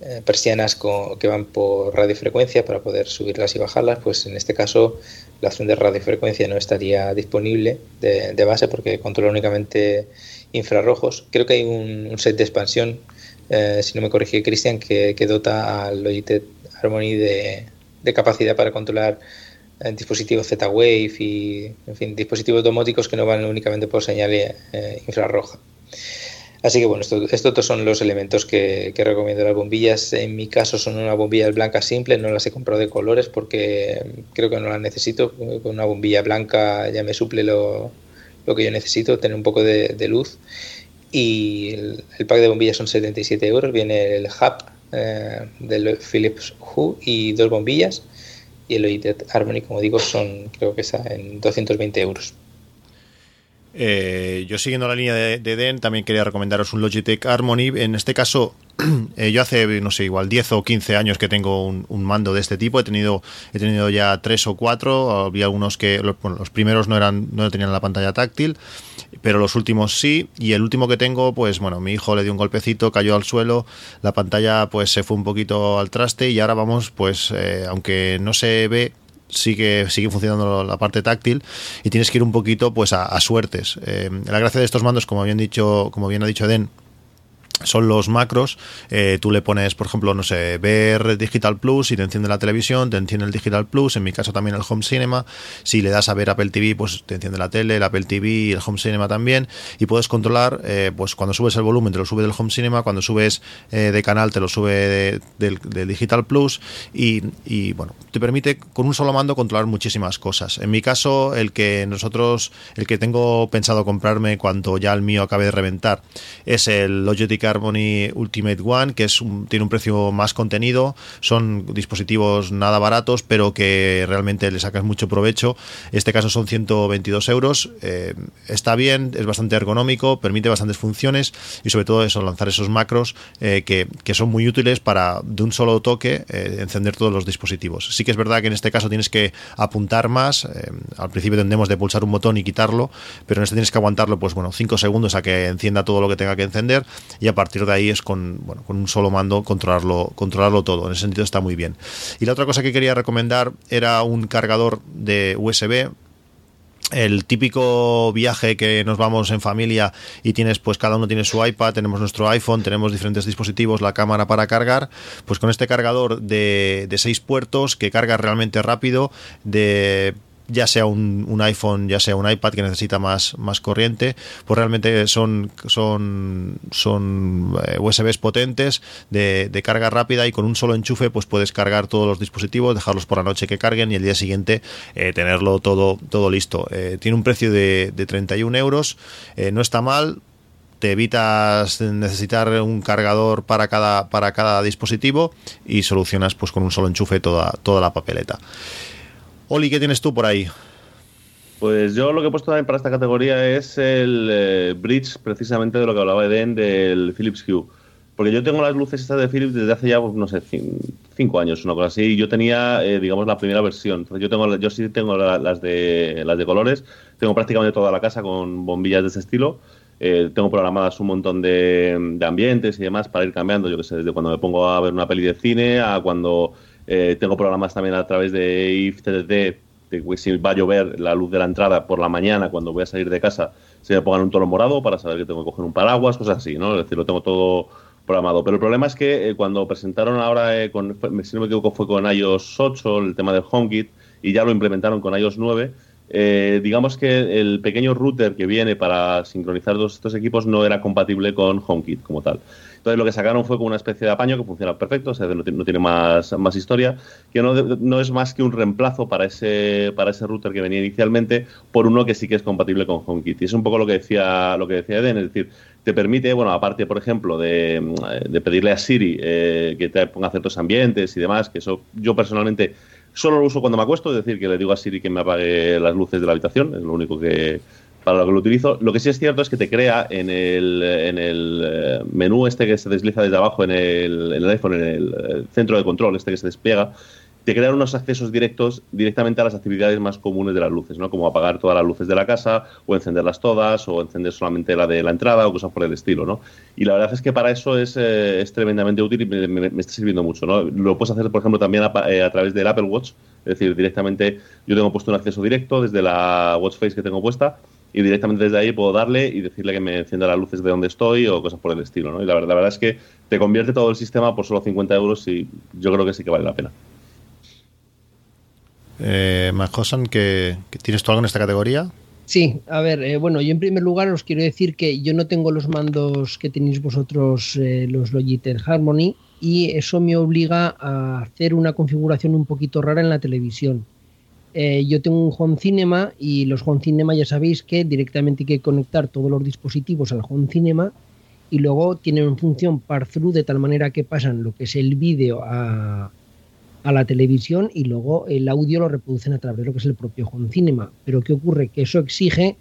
S6: eh, persianas que van por radiofrecuencia para poder subirlas y bajarlas, pues en este caso la opción de radiofrecuencia no estaría disponible de, base porque controla únicamente infrarrojos. Creo que hay un, set de expansión, eh, si no me corrige Cristian, que, que dota al Logitech Harmony de, capacidad para controlar eh, dispositivos Z-Wave y, en fin, dispositivos domóticos que no van únicamente por señal eh, infrarroja. Así que bueno, estos son los elementos que, recomiendo las bombillas. En mi caso son una bombilla blanca simple, no las he comprado de colores porque creo que no las necesito. Con una bombilla blanca ya me suple lo, que yo necesito, tener un poco de, luz. Y el, el, pack de bombillas son 77 euros, viene el hub eh, del Philips Hue y dos bombillas. Y el Logitech Harmony, como digo, son creo que está en 220 euros.
S5: Eh, yo siguiendo la línea de, Den, también quería recomendaros un Logitech Harmony. En este caso, eh, yo hace, no sé, igual 10 o 15 años que tengo un, mando de este tipo. He tenido, he tenido ya tres o cuatro. Había algunos que, los, los primeros no eran, no tenían la pantalla táctil pero los últimos sí. Y el último que tengo, pues bueno, mi hijo le dio un golpecito, cayó al suelo, la pantalla pues se fue un poquito al traste y ahora vamos, pues eh, aunque no se ve sigue, sigue funcionando la parte táctil y tienes que ir un poquito pues a, suertes. Eh, la gracia de estos mandos, como bien dicho, como bien ha dicho Den, son los macros. Eh, tú le pones, por ejemplo, no sé, ver Digital Plus y te enciende la televisión, te enciende el Digital Plus, en mi caso también el Home Cinema. Si le das a ver Apple TV, pues te enciende la tele, el Apple TV y el Home Cinema también. Y puedes controlar, eh, pues cuando subes el volumen te lo sube del Home Cinema, cuando subes eh, de canal te lo sube del, Digital Plus. Y, y, bueno, te permite con un solo mando controlar muchísimas cosas. En mi caso, el que nosotros, el que tengo pensado comprarme cuando ya el mío acabe de reventar, es el Logitech Harmony Ultimate One, que es tiene un precio más contenido. Son dispositivos nada baratos, pero que realmente le sacas mucho provecho. En este caso son 122 euros. Eh, está bien, es bastante ergonómico, permite bastantes funciones y sobre todo eso, lanzar esos macros eh, que, son muy útiles para de un solo toque encender todos los dispositivos. Sí que es verdad que en este caso tienes que apuntar más. al principio tendemos de pulsar un botón y quitarlo, pero en este tienes que aguantarlo, pues bueno, 5 segundos a que encienda todo lo que tenga que encender y a partir de ahí es con, bueno, con un solo mando controlarlo, controlarlo todo. En ese sentido está muy bien. Y la otra cosa que quería recomendar era un cargador de USB el típico viaje que nos vamos en familia y tienes pues cada uno tiene su iPad, tenemos nuestro iPhone, tenemos diferentes dispositivos, la cámara para cargar, pues con este cargador de, de seis puertos que carga realmente rápido, de ya sea un, iPhone, ya sea un iPad que necesita más, más corriente, pues realmente son, son, son eh, USBs potentes de, carga rápida y con un solo enchufe pues puedes cargar todos los dispositivos, dejarlos por la noche que carguen y el día siguiente eh, tenerlo todo, todo listo. Eh, tiene un precio de, de 31 euros, no está mal, te evitas necesitar un cargador para cada, para cada dispositivo y solucionas pues con un solo enchufe toda, toda la papeleta. Oli, ¿qué tienes tú por ahí?
S3: Pues yo lo que he puesto también para esta categoría es el eh, bridge, precisamente de lo que hablaba Eden, del Philips Hue. Porque yo tengo las luces estas de Philips desde hace ya, pues, no sé, cinco años, una cosa así. Yo tenía, eh, digamos, la primera versión. Yo tengo, yo sí tengo las de las de colores. Tengo prácticamente toda la casa con bombillas de ese estilo. Eh, tengo programadas un montón de, ambientes y demás para ir cambiando. Yo que sé, desde cuando me pongo a ver una peli de cine a cuando eh, tengo programas también a través de IF de que si va a llover la luz de la entrada por la mañana cuando voy a salir de casa se me pongan un tono morado para saber que tengo que coger un paraguas, cosas así, ¿no? Es decir, lo tengo todo programado. Pero el problema es que eh, cuando presentaron ahora, eh, con, si no me equivoco, fue con iOS 8, el tema del HomeKit, y ya lo implementaron con iOS 9, digamos que el pequeño router que viene para sincronizar estos equipos no era compatible con HomeKit como tal. Entonces lo que sacaron fue como una especie de apaño que funciona perfecto, o sea, no, tiene más, más historia, que no, no, es más que un reemplazo para ese, para ese router que venía inicialmente por uno que sí que es compatible con HomeKit. Y es un poco lo que decía, lo que decía Eden, es decir, te permite, bueno, aparte, por ejemplo, de, pedirle a Siri eh, que te ponga ciertos ambientes y demás, que eso yo personalmente solo lo uso cuando me acuesto, es decir, que le digo a Siri que me apague las luces de la habitación, es lo único que, para lo que lo utilizo. Lo que sí es cierto es que te crea en el, en el eh, menú este que se desliza desde abajo en el, iPhone, en el eh, centro de control este que se despliega, te crean unos accesos directos directamente a las actividades más comunes de las luces, ¿no? Como apagar todas las luces de la casa, o encenderlas todas, o encender solamente la de la entrada, o cosas por el estilo, ¿no? Y la verdad es que para eso es, eh, es tremendamente útil y me, está sirviendo mucho, ¿no? Lo puedes hacer, por ejemplo, también a, través del Apple Watch, es decir, directamente yo tengo puesto un acceso directo desde la Watch Face que tengo puesta y directamente desde ahí puedo darle y decirle que me encienda las luces de donde estoy o cosas por el estilo. ¿no? Y la verdad, la verdad es que te convierte todo el sistema por solo 50 euros y yo creo que sí que vale la pena.
S5: Eh, ¿que, ¿tienes tú algo en esta categoría?
S2: Sí, a ver, eh, bueno, yo en primer lugar os quiero decir que yo no tengo los mandos que tenéis vosotros, eh, los Logitech Harmony, y eso me obliga a hacer una configuración un poquito rara en la televisión. Eh, yo tengo un Home Cinema y los Home Cinema ya sabéis que directamente hay que conectar todos los dispositivos al Home Cinema y luego tienen función par-through de tal manera que pasan lo que es el vídeo a, a, la televisión y luego el audio lo reproducen a través de lo que es el propio Home Cinema. Pero ¿qué ocurre? Que eso exige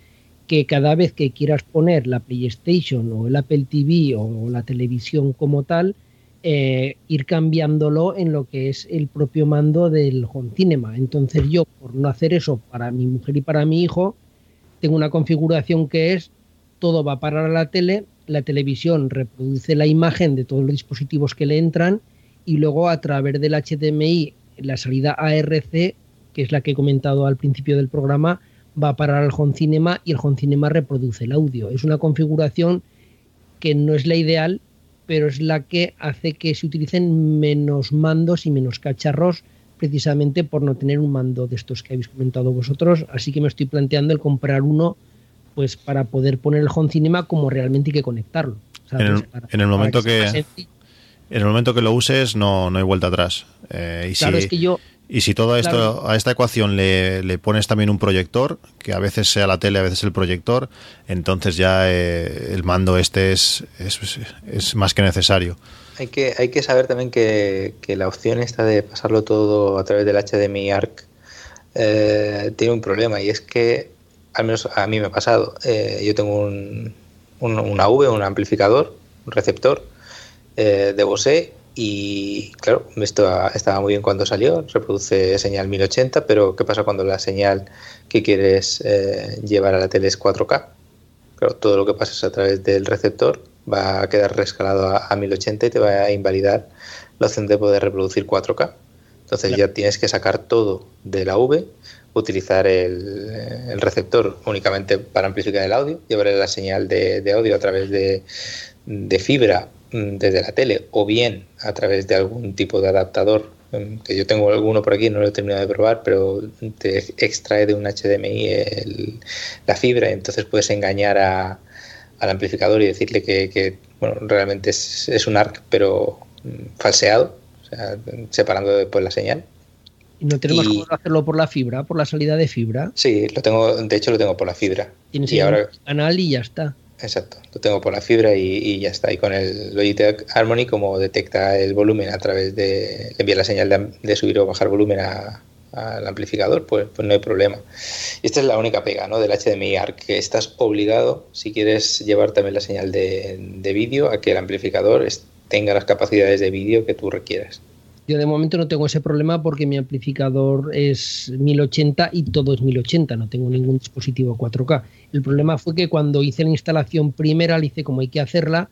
S2: que cada vez que quieras poner la PlayStation o el Apple TV o la televisión como tal, eh, ir cambiándolo en lo que es el propio mando del home cinema. Entonces yo, por no hacer eso para mi mujer y para mi hijo, tengo una configuración que es todo va a parar a la tele, la televisión reproduce la imagen de todos los dispositivos que le entran y luego a través del HDMI, la salida ARC, que es la que he comentado al principio del programa, va a parar al home cinema y el home cinema reproduce el audio. Es una configuración que no es la ideal, pero es la que hace que se utilicen menos mandos y menos cacharros precisamente por no tener un mando de estos que habéis comentado vosotros, así que me estoy planteando el comprar uno pues para poder poner el home cinema como realmente hay que conectarlo.
S5: en, el, momento que, en el momento que lo uses no, no hay vuelta atrás.
S2: Eh, y claro, es que yo
S5: Y si todo esto,
S2: Claro.
S5: a esta ecuación le, le pones también un proyector, que a veces sea la tele, a veces el proyector, entonces ya eh, el mando este es, es, es más que necesario.
S6: Hay que, hay que saber también que, que la opción esta de pasarlo todo a través del HDMI ARC eh, tiene un problema y es que, al menos a mí me ha pasado, eh, yo tengo un, un- una V, un amplificador, un receptor eh, de Bose y claro, esto estaba muy bien cuando salió, reproduce señal 1080, pero ¿qué pasa cuando la señal que quieres eh, llevar a la tele es 4K? Claro, todo lo que pases a través del receptor va a quedar rescalado a, a 1080 y te va a invalidar la opción de poder reproducir 4K. Entonces ya tienes que sacar todo de la V, utilizar el, el receptor únicamente para amplificar el audio, llevar la señal de, de audio a través de, de fibra desde la tele o bien a través de algún tipo de adaptador mm, que yo tengo alguno por aquí, no lo he terminado de probar, pero te extrae de un HDMI el- la fibra, entonces puedes engañar a- al amplificador y decirle que, que, bueno, realmente es, es un ARC, pero mm, falseado, o sea, separando después la señal.
S2: Y no tenemos
S6: Y-
S2: cómo hacerlo por la fibra, por la salida de fibra.
S6: Sí, lo tengo, de hecho lo tengo por la fibra.
S2: Tienes
S6: Y ahora,
S2: canal y ya está.
S6: Exacto, lo tengo por la fibra y, y ya está. Y con el Logitech Harmony, como detecta el volumen a través de, le envía la señal de, subir o bajar volumen al amplificador, pues, pues no hay problema. Y esta es la única pega ¿no? del HDMI ARC, que estás obligado, si quieres llevar también la señal de, de vídeo, a que el amplificador tenga las capacidades de vídeo que tú requieras.
S2: Yo de momento no tengo ese problema porque mi amplificador es 1080 y todo es 1080, no tengo ningún dispositivo 4K. El problema fue que cuando hice la instalación primera, la hice como hay que hacerla,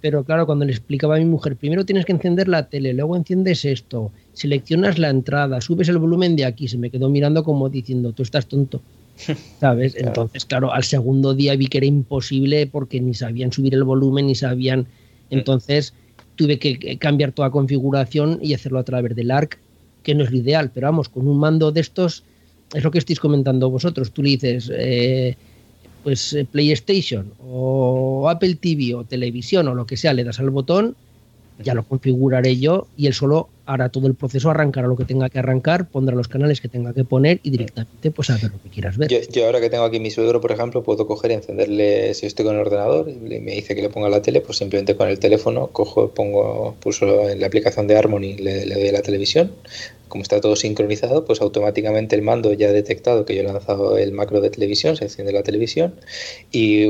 S2: pero claro, cuando le explicaba a mi mujer, primero tienes que encender la tele, luego enciendes esto, seleccionas la entrada, subes el volumen de aquí, se me quedó mirando como diciendo, tú estás tonto. ¿Sabes?
S6: Claro.
S2: Entonces, claro, al segundo día vi que era imposible porque ni sabían subir el volumen, ni sabían. Entonces, tuve que eh, cambiar toda configuración y hacerlo a través del ARC, que no es lo ideal, pero vamos, con un mando de estos es lo que estáis comentando vosotros. Tú le dices, eh, pues eh, PlayStation o Apple TV o televisión o lo que sea, le das al botón, ya lo configuraré yo y él solo hará todo el proceso, arrancará lo que tenga que arrancar, pondrá los canales que tenga que poner y directamente pues a ver lo que quieras ver.
S6: Yo, yo ahora que tengo aquí mi suegro, por ejemplo, puedo coger y encenderle, si estoy con el ordenador y me dice que le ponga la tele, pues simplemente con el teléfono cojo, pongo, pulso en la aplicación de Harmony, le, le doy a la televisión. Como está todo sincronizado, pues automáticamente el mando ya ha detectado que yo he lanzado el macro de televisión, se enciende la televisión y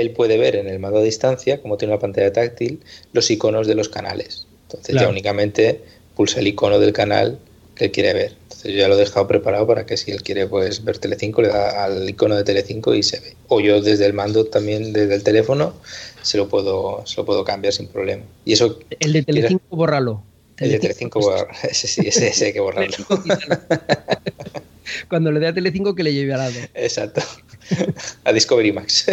S6: él puede ver en el mando a distancia, como tiene una pantalla táctil, los iconos de los canales. Entonces
S2: Claro.
S6: ya únicamente pulsa el icono del canal que él quiere ver. Entonces yo ya lo he dejado preparado para que si él quiere pues ver Telecinco le da al icono de Telecinco y se ve. O yo desde el mando también desde el teléfono se lo puedo se lo puedo cambiar sin problema. Y eso
S2: El de Telecinco, bórralo.
S6: el de Telecinco borra- ese sí, ese, ese hay que borrarlo.
S2: Cuando le dé a Telecinco que le lleve al lado.
S6: Exacto. A Discovery Max.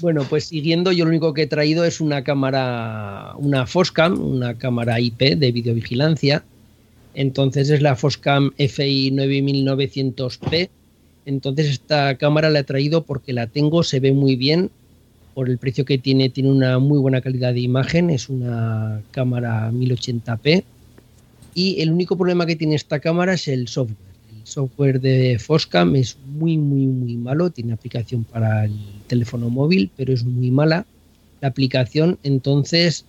S2: Bueno, pues siguiendo, yo lo único que he traído es una cámara, una Foscam, una cámara IP de videovigilancia. Entonces es la Foscam FI 9900P. Entonces esta cámara la he traído porque la tengo, se ve muy bien. Por el precio que tiene, tiene una muy buena calidad de imagen. Es una cámara 1080p. Y el único problema que tiene esta cámara es el software. Software de Foscam es muy, muy, muy malo. Tiene aplicación para el teléfono móvil, pero es muy mala la aplicación. Entonces,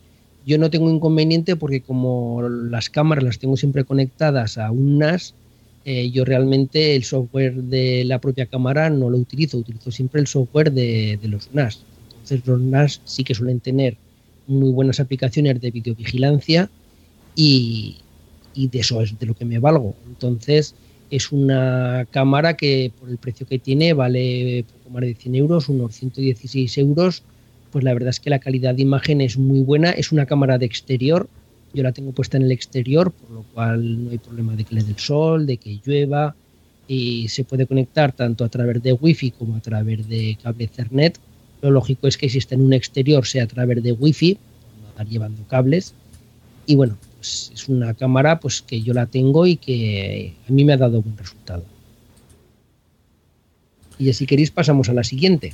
S2: yo no tengo inconveniente porque como las cámaras las tengo siempre conectadas a un NAS, eh, yo realmente el software de la propia cámara no lo utilizo, utilizo siempre el software de, de los NAS. Entonces los NAS sí que suelen tener muy buenas aplicaciones de videovigilancia y, y de eso es de lo que me valgo. Entonces es una cámara que por el precio que tiene vale poco más de 100 euros, unos 116 euros. Pues la verdad es que la calidad de imagen es muy buena. Es una cámara de exterior. Yo la tengo puesta en el exterior, por lo cual no hay problema de que le dé el sol, de que llueva. Y se puede conectar tanto a través de Wi-Fi como a través de cable Ethernet. Lo lógico es que si está en un exterior sea a través de Wi-Fi, no andar llevando cables. Y bueno, pues es una cámara pues que yo la tengo y que a mí me ha dado buen resultado. Y si queréis pasamos a la siguiente.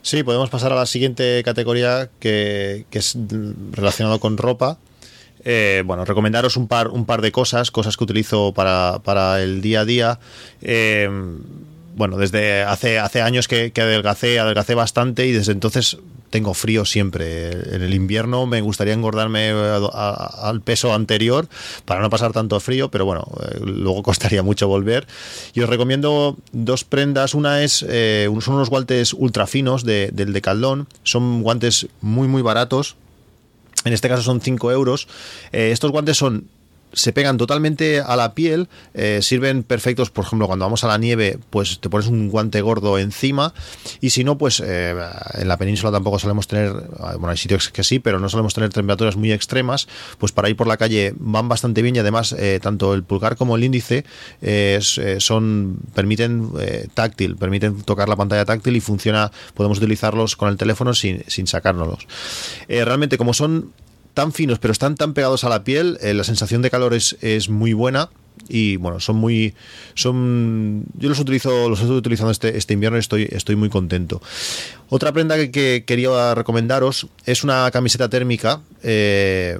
S5: Sí, podemos pasar a la siguiente categoría que, que es relacionado con ropa. Eh, bueno, recomendaros un par, un par de cosas, cosas que utilizo para, para el día a día. Eh, bueno, desde hace, hace años que, que adelgacé, adelgacé bastante y desde entonces tengo frío siempre. En el invierno me gustaría engordarme eh, al peso anterior para no pasar tanto frío, pero bueno, eh, luego costaría mucho volver. Y os recomiendo dos prendas. Una es, eh, son unos guantes ultra finos de, del Decathlon. Son guantes muy, muy baratos. En este caso son 5 euros. estos guantes son se pegan totalmente a la piel, eh, sirven perfectos, por ejemplo, cuando vamos a la nieve, pues te pones un guante gordo encima y si no, pues eh, en la península tampoco solemos tener, bueno, hay sitios que sí, pero no solemos tener temperaturas muy extremas, pues para ir por la calle van bastante bien y además eh, tanto el pulgar como el índice son permiten táctil, permiten tocar la pantalla táctil y funciona, podemos utilizarlos con el teléfono sin, sin sacárnoslos. realmente como son tan finos, pero están tan pegados a la piel, eh, la sensación de calor es, es, muy buena. Y bueno, son muy. son Yo los utilizo, los estoy utilizando este, este invierno y estoy, estoy muy contento. Otra prenda que, quería recomendaros es una camiseta térmica eh,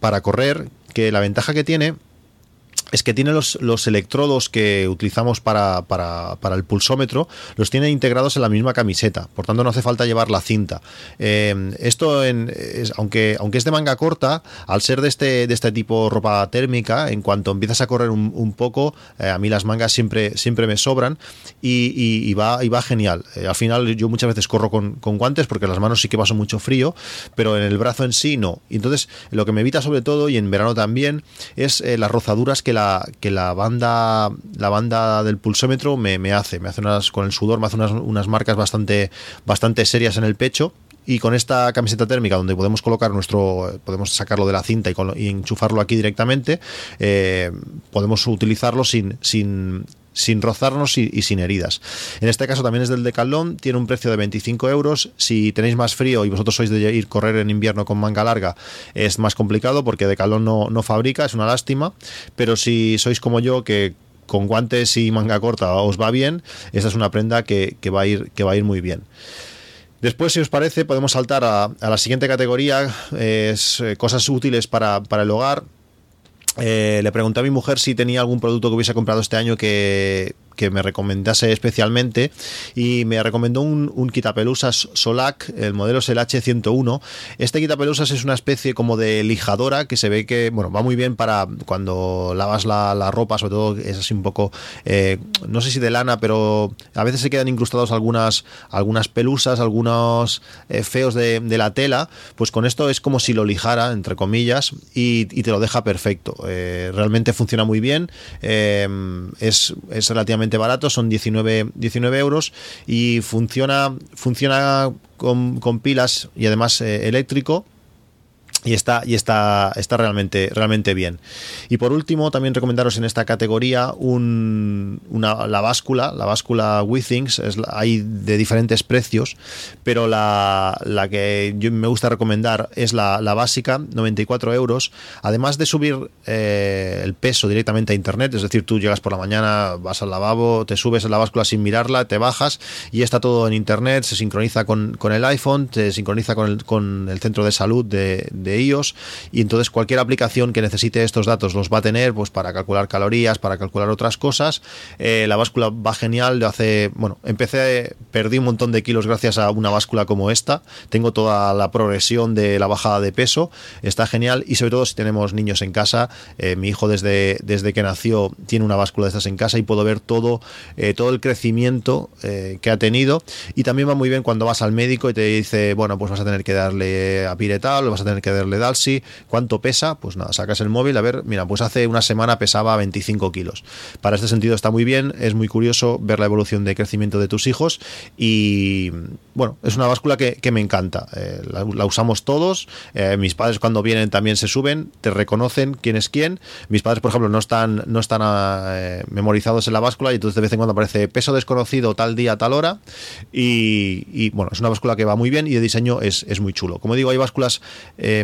S5: para correr. Que la ventaja que tiene es que tiene los, los electrodos que utilizamos para, para, para, el pulsómetro, los tiene integrados en la misma camiseta, por tanto no hace falta llevar la cinta. Eh, esto, en, aunque, aunque es de manga corta, al ser de este, de este tipo ropa térmica, en cuanto empiezas a correr un, poco, eh, a mí las mangas siempre, siempre me sobran y, y, va, y va genial. Eh, al final yo muchas veces corro con, con, guantes porque las manos sí que paso mucho frío, pero en el brazo en sí no. Entonces lo que me evita sobre todo, y en verano también, es las rozaduras que la que la banda la banda del pulsómetro me, hace, me hace unas, con el sudor me hace unas, unas marcas bastante, bastante serias en el pecho. Y con esta camiseta térmica donde podemos colocar nuestro podemos sacarlo de la cinta y, y enchufarlo aquí directamente eh, podemos utilizarlo sin, sin sin rozarnos y, sin heridas. En este caso también es del Decathlon, tiene un precio de 25 euros. Si tenéis más frío y vosotros sois de ir correr en invierno con manga larga, es más complicado porque Decathlon no, no fabrica, es una lástima. Pero si sois como yo, que con guantes y manga corta os va bien, esta es una prenda que, va, a ir, que va a ir muy bien. Después, si os parece, podemos saltar a, a la siguiente categoría, es eh, cosas útiles para, para el hogar. Eh, le pregunté a mi mujer si tenía algún producto que hubiese comprado este año que, que me recomendase especialmente y me recomendó un, un quitapelusas Solac, el modelo es el H101. Este quitapelusas es una especie como de lijadora que se ve que, bueno, va muy bien para cuando lavas la, ropa, sobre todo es así un poco, eh, no sé si de lana, pero a veces se quedan incrustados algunas, algunas pelusas, algunos eh, feos de, la tela, pues con esto es como si lo lijara, entre comillas, y, te lo deja perfecto. Eh, realmente funciona muy bien, es, es relativamente barato, son 19, 19 euros y funciona, funciona con, con pilas y además eh, eléctrico y está y está está realmente realmente bien. Y por último también recomendaros en esta categoría un, una, la báscula la báscula Withings es, hay de diferentes precios pero la, la que yo me gusta recomendar es la, la básica 94 euros. Además de subir eh, el peso directamente a internet es decir tú llegas por la mañana vas al lavabo te subes en la báscula sin mirarla te bajas y está todo en internet se sincroniza con, con el iPhone se sincroniza con el, con el centro de salud de de iOS y entonces cualquier aplicación que necesite estos datos los va a tener pues para calcular calorías, para calcular otras cosas. Eh, la báscula va genial, hace, bueno, empecé, perdí un montón de kilos gracias a una báscula como esta, tengo toda la progresión de la bajada de peso, está genial. Y sobre todo si tenemos niños en casa, eh, mi hijo desde, desde que nació tiene una báscula de estas en casa y puedo ver todo, eh, todo el crecimiento que ha tenido. Y también va muy bien cuando vas al médico y te dice, bueno, pues vas a tener que darle a piretal, vas a tener que darle Dalsi, ¿cuánto pesa? Pues nada, sacas el móvil, a ver, mira, pues hace una semana pesaba 25 kilos. Para este sentido está muy bien, es muy curioso ver la evolución de crecimiento de tus hijos y bueno, es una báscula que, me encanta. Eh, la, usamos todos, eh, mis padres cuando vienen también se suben, te reconocen quién es quién. Mis padres, por ejemplo, no están, no están eh, memorizados en la báscula y entonces de vez en cuando aparece peso desconocido tal día, tal hora y, y bueno, es una báscula que va muy bien y de diseño es, es muy chulo. Como digo, hay básculas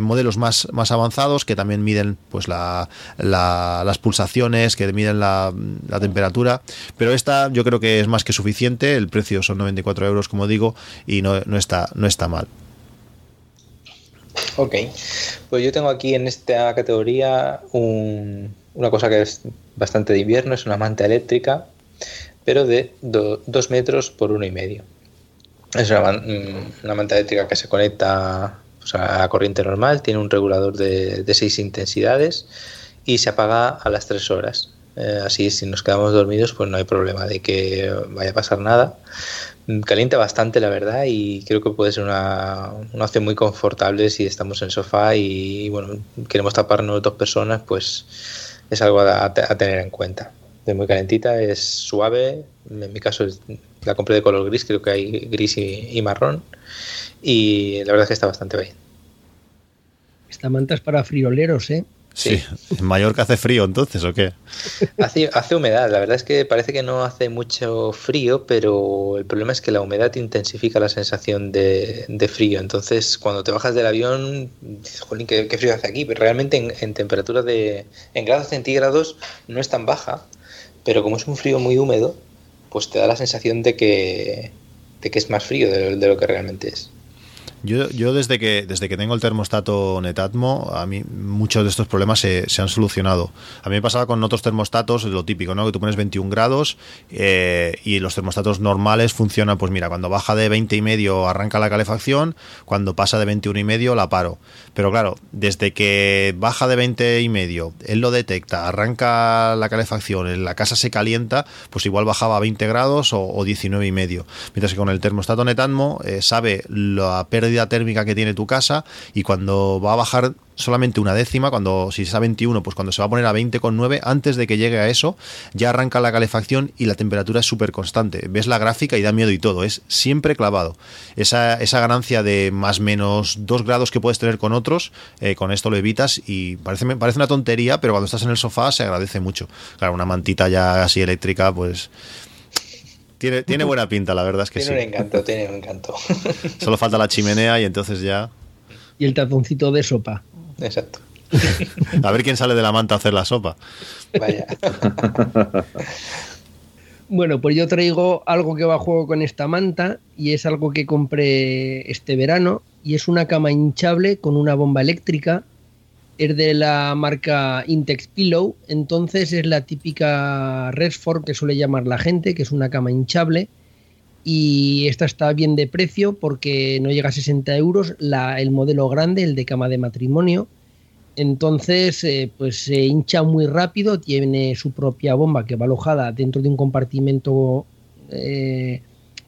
S5: modelos más, más avanzados que también miden pues la, la, las pulsaciones, que miden la, la, temperatura, pero esta yo creo que es más que suficiente, el precio son 94 euros como digo y no, no, está, no está mal.
S6: Ok, pues yo tengo aquí en esta categoría una cosa que es bastante de invierno, es una manta eléctrica, pero de 2 metros por uno y medio. Es mm, una, manta eléctrica que se conecta a la corriente normal, tiene un regulador de, de 6 intensidades y se apaga a las 3 horas. Eh, así, si nos quedamos dormidos, pues no hay problema de que vaya a pasar nada. Calienta bastante, la verdad, y creo que puede ser una, una opción muy confortable si estamos en sofá y, bueno, queremos taparnos dos personas, pues es algo a, tener en cuenta. Es muy calentita, es suave. En mi caso la compré de color gris, creo que hay gris y, marrón. Y la verdad es que está bastante bien.
S2: Esta manta es para frioleros, ¿eh?
S5: Sí. ¿En Mallorca hace frío entonces o qué?
S6: Hace, hace, humedad, la verdad es que parece que no hace mucho frío, pero el problema es que la humedad intensifica la sensación de, frío. Entonces, cuando te bajas del avión, dices, jolín, qué, frío hace aquí. Pero realmente en, en temperatura de. en grados centígrados no es tan baja, pero como es un frío muy húmedo, pues te da la sensación de que, de que es más frío de lo que realmente es.
S5: Yo, yo desde que desde que tengo el termostato Netatmo, a mí muchos de estos problemas se, han solucionado. A mí me pasaba con otros termostatos, lo típico, ¿no? Que tú pones 21 grados eh, y los termostatos normales funcionan, pues mira, cuando baja de 20 y medio arranca la calefacción, cuando pasa de 21 y medio la paro. Pero claro, desde que baja de 20 y medio, él lo detecta, arranca la calefacción, la casa se calienta, pues igual bajaba a 20 grados o, 19 y medio. Mientras que con el termostato Netatmo eh, sabe la pérdida térmica que tiene tu casa y cuando va a bajar solamente una décima, cuando si es a 21, pues cuando se va a poner a 20,9, antes de que llegue a eso, ya arranca la calefacción y la temperatura es súper constante. Ves la gráfica y da miedo y todo, es siempre clavado. Esa, esa ganancia de más menos 2 grados que puedes tener con otros, eh, con esto lo evitas y parece, parece una tontería, pero cuando estás en el sofá se agradece mucho. Claro, una mantita ya así eléctrica, pues tiene, tiene buena pinta, la verdad es que
S6: sí. Tiene un encanto, tiene un encanto.
S5: Solo falta la chimenea y entonces ya.
S2: Y el tazoncito de sopa.
S6: Exacto.
S5: A ver quién sale de la manta a hacer la sopa.
S6: Vaya.
S2: Bueno, pues yo traigo algo que va a juego con esta manta y es algo que compré este verano y es una cama hinchable con una bomba eléctrica es de la marca Intex Pillow, entonces es la típica Resford que suele llamar la gente, que es una cama hinchable. Y esta está bien de precio porque no llega a 60 euros la, el modelo grande, el de cama de matrimonio. Entonces, eh, pues se hincha muy rápido, tiene su propia bomba que va alojada dentro de un compartimento eh,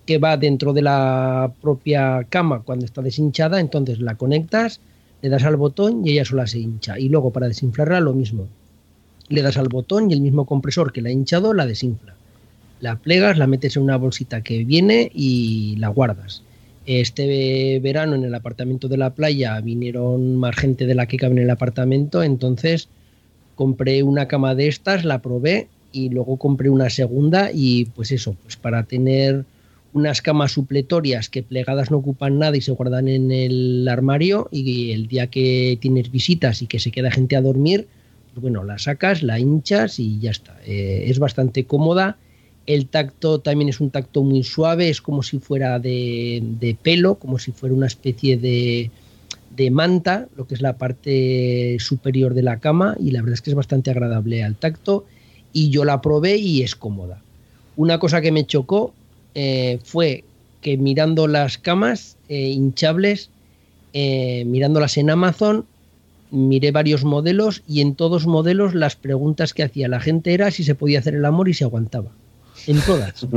S2: que va dentro de la propia cama cuando está deshinchada. Entonces la conectas le das al botón y ella sola se hincha. Y luego para desinflarla lo mismo. Le das al botón y el mismo compresor que la ha hinchado la desinfla. La plegas, la metes en una bolsita que viene y la guardas. Este verano en el apartamento de la playa vinieron más gente de la que cabe en el apartamento, entonces compré una cama de estas, la probé y luego compré una segunda y pues eso, pues para tener unas camas supletorias que plegadas no ocupan nada y se guardan en el armario y el día que tienes visitas y que se queda gente a dormir, pues bueno, la sacas, la hinchas y ya está. Eh, es bastante cómoda. El tacto también es un tacto muy suave, es como si fuera de, pelo, como si fuera una especie de, manta, lo que es la parte superior de la cama y la verdad es que es bastante agradable al tacto y yo la probé y es cómoda. Una cosa que me chocó eh, fue que mirando las camas eh, hinchables, eh, mirándolas en Amazon, miré varios modelos y en todos modelos las preguntas que hacía la gente era si se podía hacer el amor y se aguantaba. En todas.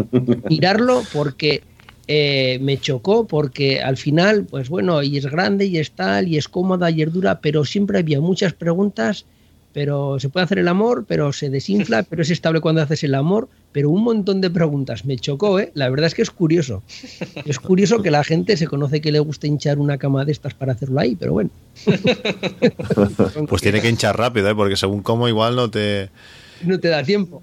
S2: Mirarlo porque me chocó, porque al final, pues bueno, y es grande y es tal, y es cómoda y es dura, pero siempre había muchas preguntas pero se puede hacer el amor, pero se desinfla, pero es estable cuando haces el amor, pero un montón de preguntas. Me chocó, ¿eh? La verdad es que es curioso. Es curioso que la gente se conoce que le gusta hinchar una cama de estas para hacerlo ahí, pero bueno.
S5: pues tiene que hinchar rápido, ¿eh? Porque según cómo igual no te...
S2: No te da tiempo.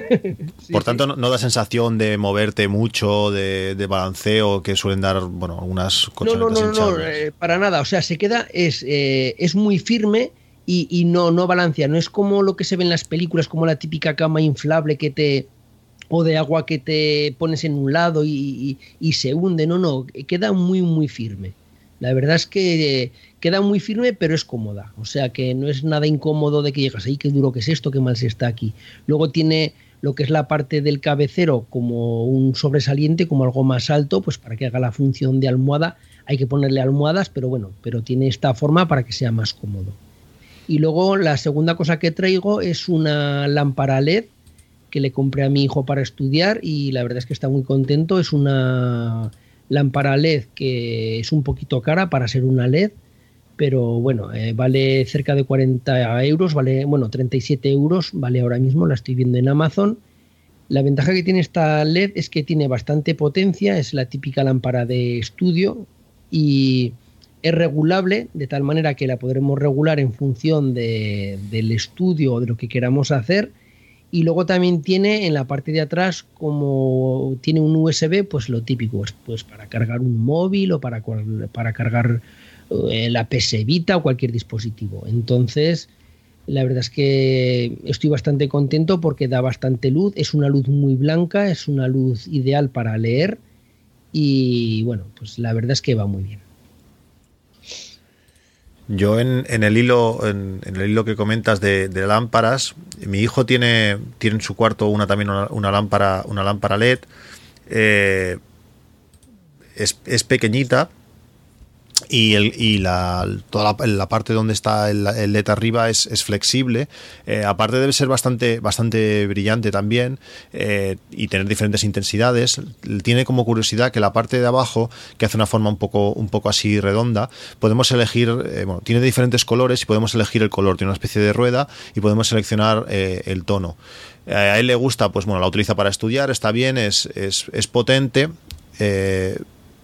S5: Por tanto, no, da sensación de moverte mucho, de, balanceo que suelen dar, bueno, algunas
S2: cosas. No, no, no, no, eh, para nada. O sea, se queda, es, eh, es muy firme y, no, no balancea. No es como lo que se ve en las películas, como la típica cama inflable que te o de agua que te pones en un lado y, se hunde. No, no, queda muy, muy firme. La verdad es que queda muy firme, pero es cómoda. O sea que no es nada incómodo de que llegas ahí, qué duro que es esto, qué mal se está aquí. Luego tiene lo que es la parte del cabecero como un sobresaliente, como algo más alto, pues para que haga la función de almohada hay que ponerle almohadas, pero bueno, pero tiene esta forma para que sea más cómodo. Y luego la segunda cosa que traigo es una lámpara LED que le compré a mi hijo para estudiar y la verdad es que está muy contento. Es una lámpara LED que es un poquito cara para ser una LED, pero bueno, eh, vale cerca de 40 euros, vale, bueno, 37 euros, vale ahora mismo, la estoy viendo en Amazon. La ventaja que tiene esta LED es que tiene bastante potencia, es la típica lámpara de estudio y es regulable de tal manera que la podremos regular en función del estudio o de lo que queramos hacer. Y luego también tiene en la parte de atrás, como tiene un USB, pues lo típico, pues, para cargar un móvil o para, para cargar eh, la PS Vita o cualquier dispositivo. Entonces, la verdad es que estoy bastante contento porque da bastante luz, es una luz muy blanca, es una luz ideal para leer y bueno, pues la verdad es que va muy bien.
S5: Yo en, el hilo en, el hilo que comentas de, lámparas, mi hijo tiene, tiene en su cuarto una también una, lámpara una lámpara LED. Eh, es, es, pequeñita, y, el, y la, toda la, parte donde está el, el LED arriba es, es flexible. Eh, aparte debe ser bastante, bastante brillante también eh, y tener diferentes intensidades. Tiene como curiosidad que la parte de abajo, que hace una forma un poco, un poco así redonda, podemos elegir, eh, bueno, tiene diferentes colores y podemos elegir el color. Tiene una especie de rueda y podemos seleccionar el tono. A él le gusta, pues bueno, la utiliza para estudiar, está bien, es, es, es potente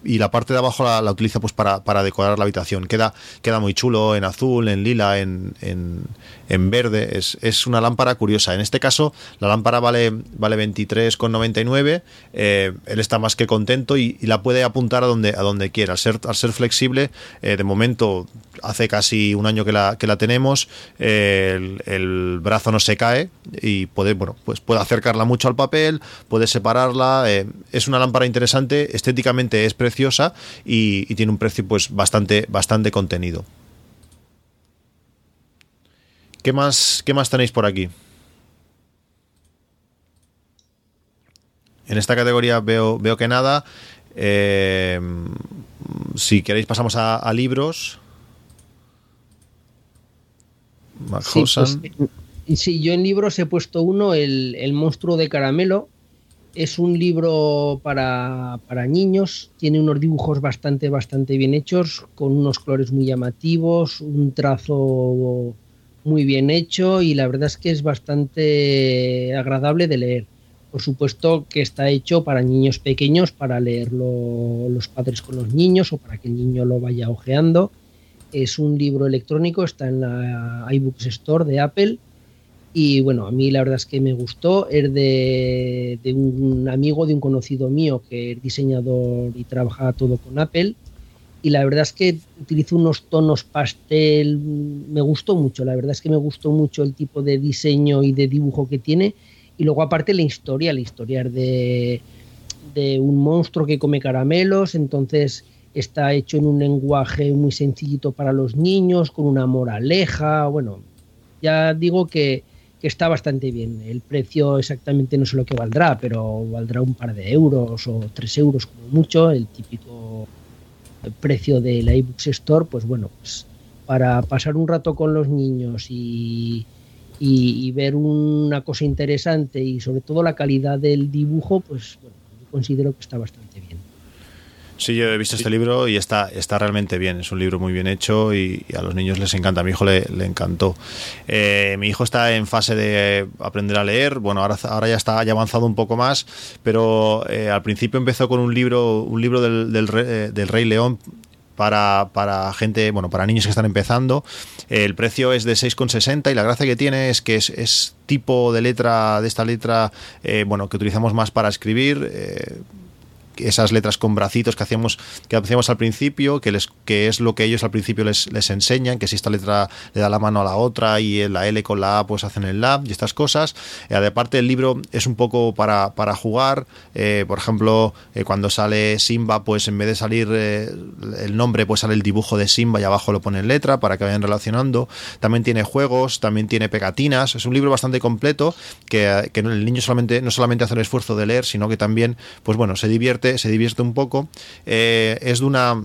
S5: y la parte de abajo la, utiliza pues para, para, decorar la habitación. Queda, queda muy chulo en azul, en lila, en, en, verde. Es, es, una lámpara curiosa. En este caso, la lámpara vale, vale 23,99. Eh, él está más que contento y, la puede apuntar a donde, a donde quiera. Al ser, al ser flexible, eh, de momento hace casi un año que la, que la tenemos, el, el, brazo no se cae y puede, bueno, pues puede acercarla mucho al papel, puede separarla. Eh, es una lámpara interesante, estéticamente es preciosa y, y, tiene un precio pues bastante, bastante contenido. ¿Qué más, ¿Qué más tenéis por aquí? En esta categoría veo, veo que nada. Eh, si queréis pasamos a, libros.
S2: Sí, pues, sí, yo en libros he puesto uno, el, el, monstruo de caramelo. Es un libro para, para, niños, tiene unos dibujos bastante, bastante bien hechos, con unos colores muy llamativos, un trazo muy bien hecho y la verdad es que es bastante agradable de leer. Por supuesto que está hecho para niños pequeños, para leerlo los padres con los niños o para que el niño lo vaya ojeando. Es un libro electrónico, está en la iBooks Store de Apple. Y bueno, a mí la verdad es que me gustó. Es de, de un amigo, de un conocido mío que es diseñador y trabaja todo con Apple. Y la verdad es que utilizo unos tonos pastel, me gustó mucho, la verdad es que me gustó mucho el tipo de diseño y de dibujo que tiene. Y luego aparte la historia, la historia de, de un monstruo que come caramelos, entonces está hecho en un lenguaje muy sencillito para los niños, con una moraleja, bueno, ya digo que, que está bastante bien. El precio exactamente no sé lo que valdrá, pero valdrá un par de euros o tres euros como mucho, el típico precio de la iBooks Store, pues bueno, pues para pasar un rato con los niños y, y, ver una cosa interesante y sobre todo la calidad del dibujo, pues bueno, yo considero que está bastante bien.
S5: Sí, yo he visto este libro y está, está realmente bien. Es un libro muy bien hecho y, a los niños les encanta. A mi hijo le, encantó. Eh, mi hijo está en fase de aprender a leer. Bueno, ahora, ahora ya está ya avanzado un poco más, pero eh, al principio empezó con un libro, un libro del, del, eh, del Rey León para, para, gente, bueno, para niños que están empezando. El precio es de 6,60 y la gracia que tiene es que es, tipo de letra, de esta letra, bueno, que utilizamos más para escribir esas letras con bracitos que hacíamos, que hacíamos al principio, que, les, que es lo que ellos al principio les, les enseñan, que si esta letra le da la mano a la otra y la L con la A pues hacen el la y estas cosas. Eh, aparte el libro es un poco para, para jugar, eh, por ejemplo, eh, cuando sale Simba, pues en vez de salir el nombre, pues sale el dibujo de Simba y abajo lo pone en letra para que vayan relacionando. También tiene juegos, también tiene pegatinas, es un libro bastante completo que, que el niño solamente, no solamente hace el esfuerzo de leer, sino que también, pues bueno, se divierte, se divierte un poco. es de una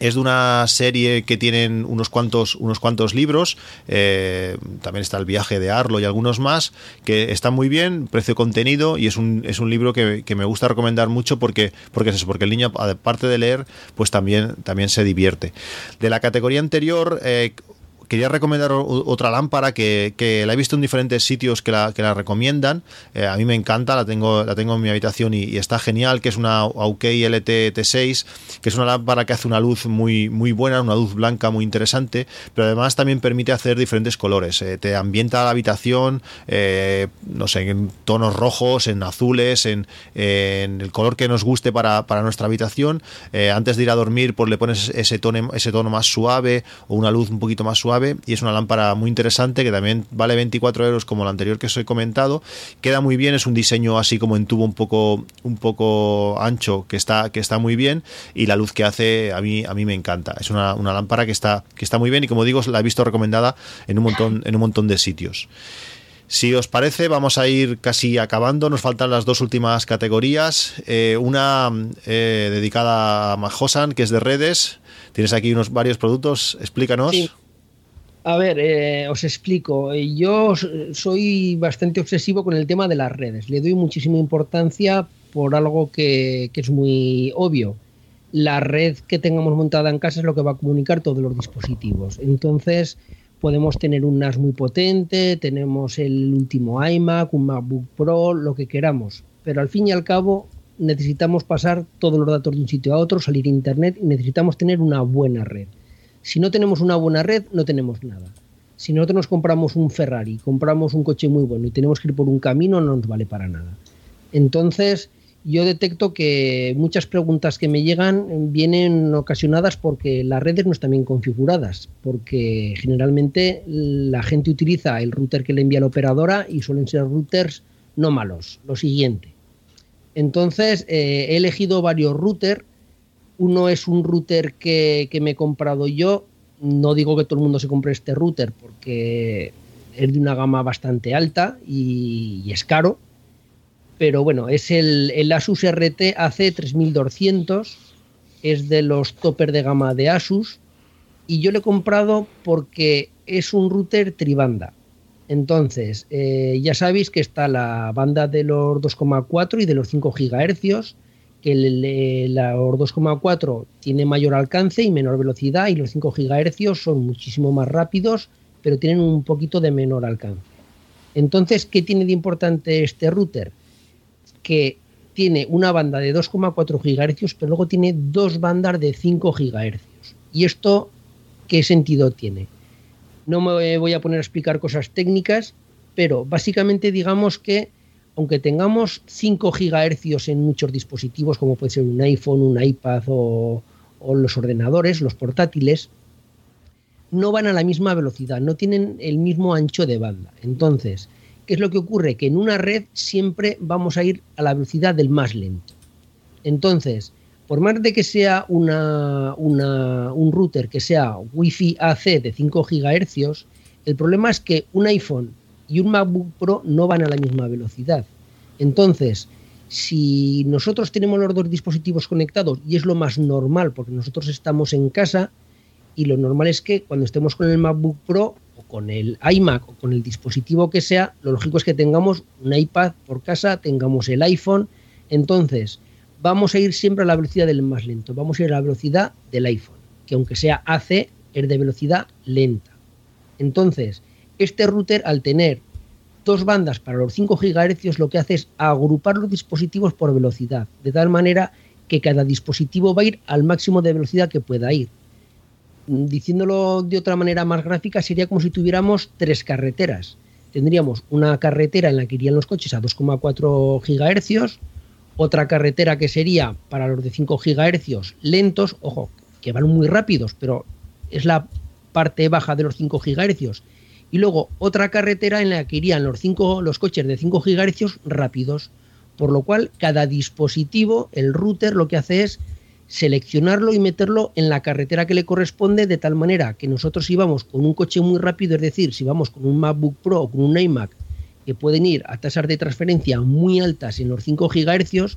S5: es de una serie que tienen unos cuantos, unos cuantos libros. Eh, también está El viaje de Arlo y algunos más, que están muy bien, precio contenido, y es un, es un libro que, me gusta recomendar mucho porque, porque es eso, porque el niño, aparte de leer, pues también, también se divierte. De la categoría anterior, eh, quería recomendar otra lámpara que, la he visto en diferentes sitios que la, que la recomiendan. Eh, a mí me encanta, la tengo, la tengo en mi habitación y, está genial, que es una Aukey LT T6, que es una lámpara que hace una luz muy, muy buena, una luz blanca muy interesante, pero además también permite hacer diferentes colores. Eh, te ambienta la habitación, eh, no sé, en tonos rojos, en azules, en, el color que nos guste para, nuestra habitación. antes de ir a dormir, pues le pones ese tono, ese tono más suave o una luz un poquito más suave y es una lámpara muy interesante que también vale 24 euros como la anterior que os he comentado. Queda muy bien, es un diseño así como en tubo un poco, un poco ancho que está, que está muy bien y la luz que hace a mí, a mí me encanta. Es una, lámpara que está, que está muy bien y como digo la he visto recomendada en un montón, en un montón de sitios. Si os parece, vamos a ir casi acabando. Nos faltan las dos últimas categorías. Eh, una eh, dedicada a Majosan, que es de redes. Tienes aquí unos varios productos. Explícanos.
S2: A ver, eh, os explico. Yo soy bastante obsesivo con el tema de las redes. Le doy muchísima importancia por algo que, es muy obvio. La red que tengamos montada en casa es lo que va a comunicar todos los dispositivos. Entonces, podemos tener un NAS muy potente, tenemos el último iMac, un MacBook Pro, lo que queramos. Pero al fin y al cabo, necesitamos pasar todos los datos de un sitio a otro, salir a Internet y necesitamos tener una buena red. Si no tenemos una buena red, no tenemos nada. Si nosotros nos compramos un Ferrari, compramos un coche muy bueno y tenemos que ir por un camino, no nos vale para nada. Entonces, yo detecto que muchas preguntas que me llegan vienen ocasionadas porque las redes no están bien configuradas, porque generalmente la gente utiliza el router que le envía la operadora y suelen ser routers no malos. Lo siguiente. Entonces, eh, he elegido varios routers uno es un router que, me he comprado yo. No digo que todo el mundo se compre este router porque es de una gama bastante alta y, es caro. Pero bueno, es el, Asus RT AC3200. Es de los topper de gama de Asus. Y yo lo he comprado porque es un router tribanda. Entonces, eh, ya sabéis que está la banda de los 2,4 y de los 5 GHz que el, la 2,4 tiene mayor alcance y menor velocidad y los 5 GHz son muchísimo más rápidos, pero tienen un poquito de menor alcance. Entonces, ¿qué tiene de importante este router? Que tiene una banda de 2,4 GHz, pero luego tiene dos bandas de 5 GHz. ¿Y esto qué sentido tiene? No me voy a poner a explicar cosas técnicas, pero básicamente digamos que aunque tengamos 5 GHz en muchos dispositivos, como puede ser un iPhone, un iPad o, los ordenadores, los portátiles, no van a la misma velocidad, no tienen el mismo ancho de banda. Entonces, ¿qué es lo que ocurre? Que en una red siempre vamos a ir a la velocidad del más lento. Entonces, por más de que sea un router que sea Wi-Fi AC de 5 GHz, el problema es que un iPhone y un MacBook Pro no van a la misma velocidad. Entonces, si nosotros tenemos los dos dispositivos conectados, y es lo más normal, porque nosotros estamos en casa, y lo normal es que cuando estemos con el MacBook Pro o con el iMac o con el dispositivo que sea, lo lógico es que tengamos un iPad por casa, tengamos el iPhone. Entonces, vamos a ir siempre a la velocidad del más lento, vamos a ir a la velocidad del iPhone, que aunque sea AC, es de velocidad lenta. Entonces, este router, al tener dos bandas para los 5 GHz, lo que hace es agrupar los dispositivos por velocidad, de tal manera que cada dispositivo va a ir al máximo de velocidad que pueda ir. Diciéndolo de otra manera más gráfica, sería como si tuviéramos tres carreteras. Tendríamos una carretera en la que irían los coches a 2,4 GHz, Otra carretera que sería para los de 5 GHz lentos, ojo, que van muy rápidos, pero es la parte baja de los 5 GHz. Y luego otra carretera en la que irían los, cinco, los coches de 5 GHz rápidos. Por lo cual, cada dispositivo, el router, lo que hace es seleccionarlo y meterlo en la carretera que le corresponde de tal manera que nosotros si vamos con un coche muy rápido, es decir, si vamos con un MacBook Pro o con un iMac que pueden ir a tasas de transferencia muy altas en los 5 GHz,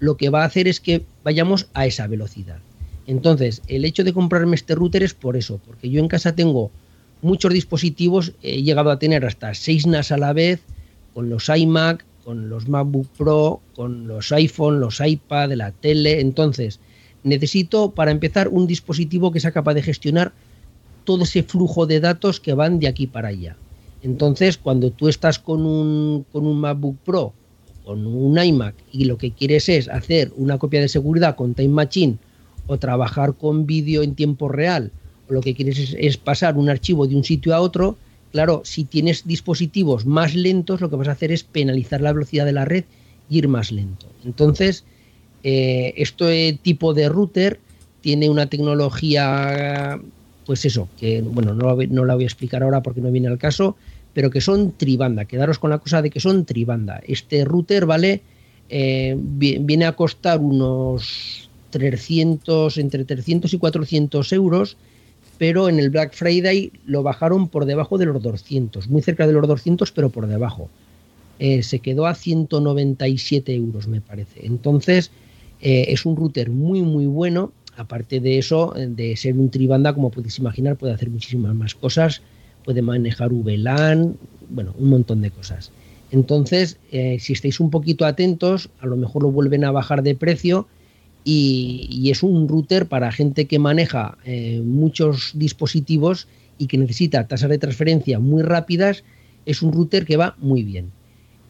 S2: lo que va a hacer es que vayamos a esa velocidad. Entonces, el hecho de comprarme este router es por eso, porque yo en casa tengo muchos dispositivos, he llegado a tener hasta 6 NAS a la vez, con los iMac, con los MacBook Pro, con los iPhone, los iPad, la tele. Entonces, necesito para empezar un dispositivo que sea capaz de gestionar todo ese flujo de datos que van de aquí para allá. Entonces, cuando tú estás con un, con un MacBook Pro, con un iMac y lo que quieres es hacer una copia de seguridad con Time Machine o trabajar con vídeo en tiempo real, lo que quieres es, pasar un archivo de un sitio a otro, claro, si tienes dispositivos más lentos, lo que vas a hacer es penalizar la velocidad de la red y ir más lento. Entonces, eh, este tipo de router tiene una tecnología, pues eso, que bueno, no, no la voy a explicar ahora porque no viene al caso, pero que son tribanda. Quedaros con la cosa de que son tribanda. Este router vale, eh, viene a costar unos 300, entre 300 y 400 euros, pero en el Black Friday lo bajaron por debajo de los 200, muy cerca de los 200, pero por debajo. Eh, se quedó a 197 euros, me parece. Entonces, eh, es un router muy, muy bueno. Aparte de eso, de ser un tribanda, como podéis imaginar, puede hacer muchísimas más cosas puede manejar VLAN, bueno, un montón de cosas. Entonces, eh, si estáis un poquito atentos, a lo mejor lo vuelven a bajar de precio y, es un router para gente que maneja eh, muchos dispositivos y que necesita tasas de transferencia muy rápidas. Es un router que va muy bien.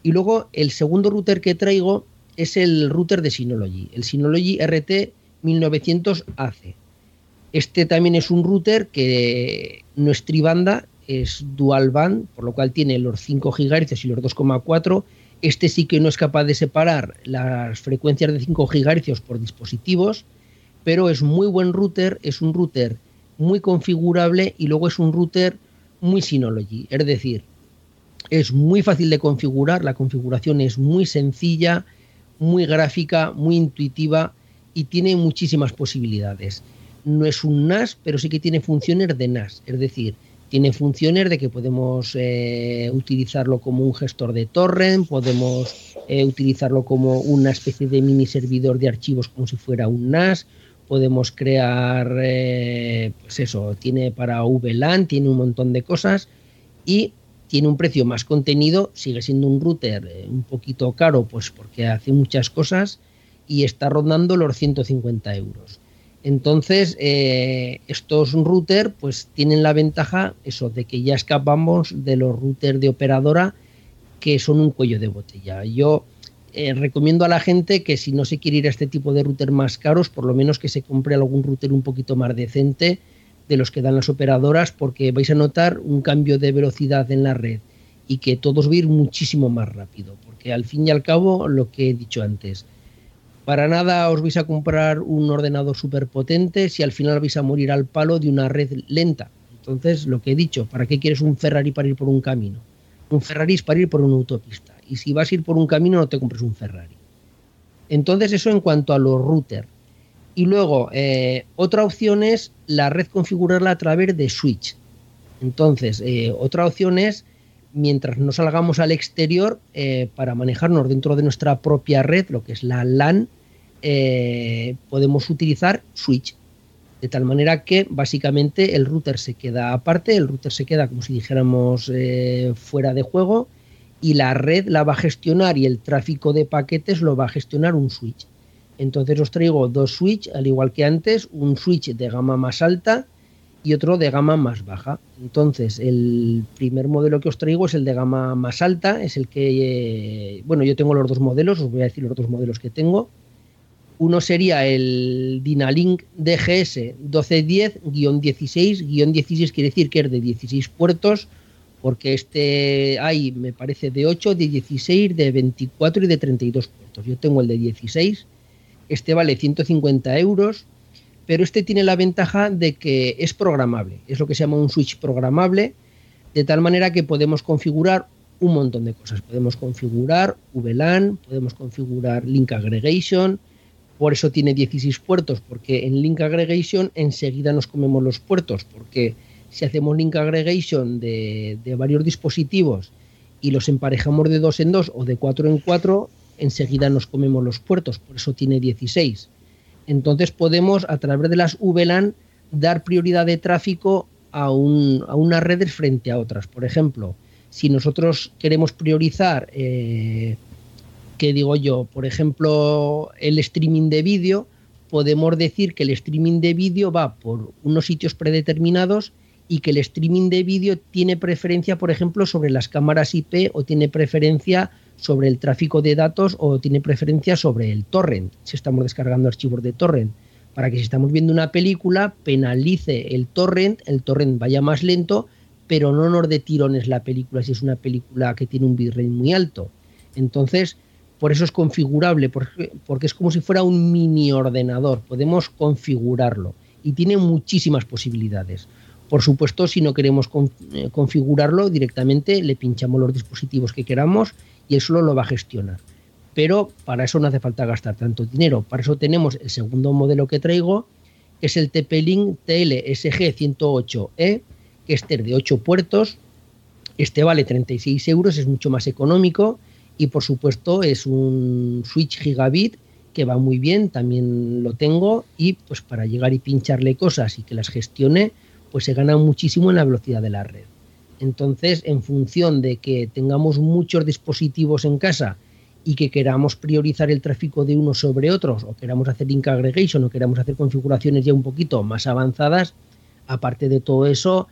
S2: Y luego el segundo router que traigo es el router de Synology, el Synology RT 1900 AC. Este también es un router que no es tribanda, es dual band, por lo cual tiene los 5 GHz y los 2,4. Este sí que no es capaz de separar las frecuencias de 5 GHz por dispositivos, pero es muy buen router, es un router muy configurable y luego es un router muy Synology, es decir, es muy fácil de configurar, la configuración es muy sencilla, muy gráfica, muy intuitiva y tiene muchísimas posibilidades. No es un NAS, pero sí que tiene funciones de NAS, es decir, tiene funciones de que podemos eh, utilizarlo como un gestor de torrent, podemos eh, utilizarlo como una especie de mini servidor de archivos como si fuera un NAS, podemos crear, eh, pues eso, tiene para VLAN, tiene un montón de cosas y tiene un precio más contenido, sigue siendo un router un poquito caro, pues porque hace muchas cosas y está rondando los 150 euros. Entonces, eh, estos routers pues tienen la ventaja eso de que ya escapamos de los routers de operadora que son un cuello de botella. Yo eh, recomiendo a la gente que si no se quiere ir a este tipo de router más caros, por lo menos que se compre algún router un poquito más decente de los que dan las operadoras, porque vais a notar un cambio de velocidad en la red y que todos va a ir muchísimo más rápido, porque al fin y al cabo, lo que he dicho antes, para nada os vais a comprar un ordenador súper potente si al final vais a morir al palo de una red lenta. Entonces, lo que he dicho, ¿para qué quieres un Ferrari para ir por un camino? Un Ferrari es para ir por una autopista. Y si vas a ir por un camino, no te compres un Ferrari. Entonces, eso en cuanto a los routers. Y luego, eh, otra opción es la red configurarla a través de switch. Entonces, eh, otra opción es mientras no salgamos al exterior eh, para manejarnos dentro de nuestra propia red, lo que es la LAN, eh, podemos utilizar switch. De tal manera que básicamente el router se queda aparte, el router se queda como si dijéramos eh, fuera de juego y la red la va a gestionar y el tráfico de paquetes lo va a gestionar un switch. Entonces os traigo dos switch, al igual que antes, un switch de gama más alta y otro de gama más baja. Entonces, el primer modelo que os traigo es el de gama más alta, es el que, eh, bueno, yo tengo los dos modelos, os voy a decir los dos modelos que tengo. Uno sería el Dynalink DGS 1210-16, 16 quiere decir que es de 16 puertos porque este hay, me parece, de 8, de 16, de 24 y de 32 puertos. Yo tengo el de 16, este vale 150 euros, pero este tiene la ventaja de que es programable, es lo que se llama un switch programable, de tal manera que podemos configurar un montón de cosas. Podemos configurar VLAN, podemos configurar Link Aggregation, por eso tiene 16 puertos, porque en Link Aggregation enseguida nos comemos los puertos, porque si hacemos Link Aggregation de, varios dispositivos y los emparejamos de dos en dos o de cuatro en cuatro, enseguida nos comemos los puertos, por eso tiene 16. Entonces podemos a través de las VLAN dar prioridad de tráfico a, un, a unas redes frente a otras. Por ejemplo, si nosotros queremos priorizar, eh, ¿qué digo yo? Por ejemplo, el streaming de vídeo, podemos decir que el streaming de vídeo va por unos sitios predeterminados y que el streaming de vídeo tiene preferencia, por ejemplo, sobre las cámaras IP o tiene preferencia sobre el tráfico de datos o tiene preferencia sobre el torrent, si estamos descargando archivos de torrent, para que si estamos viendo una película penalice el torrent, el torrent vaya más lento pero no nos de tirones la película si es una película que tiene un bitrate muy alto. Entonces, por eso es configurable, porque, es como si fuera un mini ordenador, podemos configurarlo y tiene muchísimas posibilidades. Por supuesto, si no queremos eh, configurarlo directamente, le pinchamos los dispositivos que queramos y él solo lo va a gestionar. Pero para eso no hace falta gastar tanto dinero. Para eso tenemos el segundo modelo que traigo, que es el TP-Link TLSG 108E, que este de 8 puertos. Este vale 36 euros, es mucho más económico y por supuesto es un switch gigabit que va muy bien, también lo tengo y pues para llegar y pincharle cosas y que las gestione, pues se gana muchísimo en la velocidad de la red. Entonces, en función de que tengamos muchos dispositivos en casa y que queramos priorizar el tráfico de unos sobre otros, o queramos hacer link aggregation, o queramos hacer configuraciones ya un poquito más avanzadas, aparte de todo eso,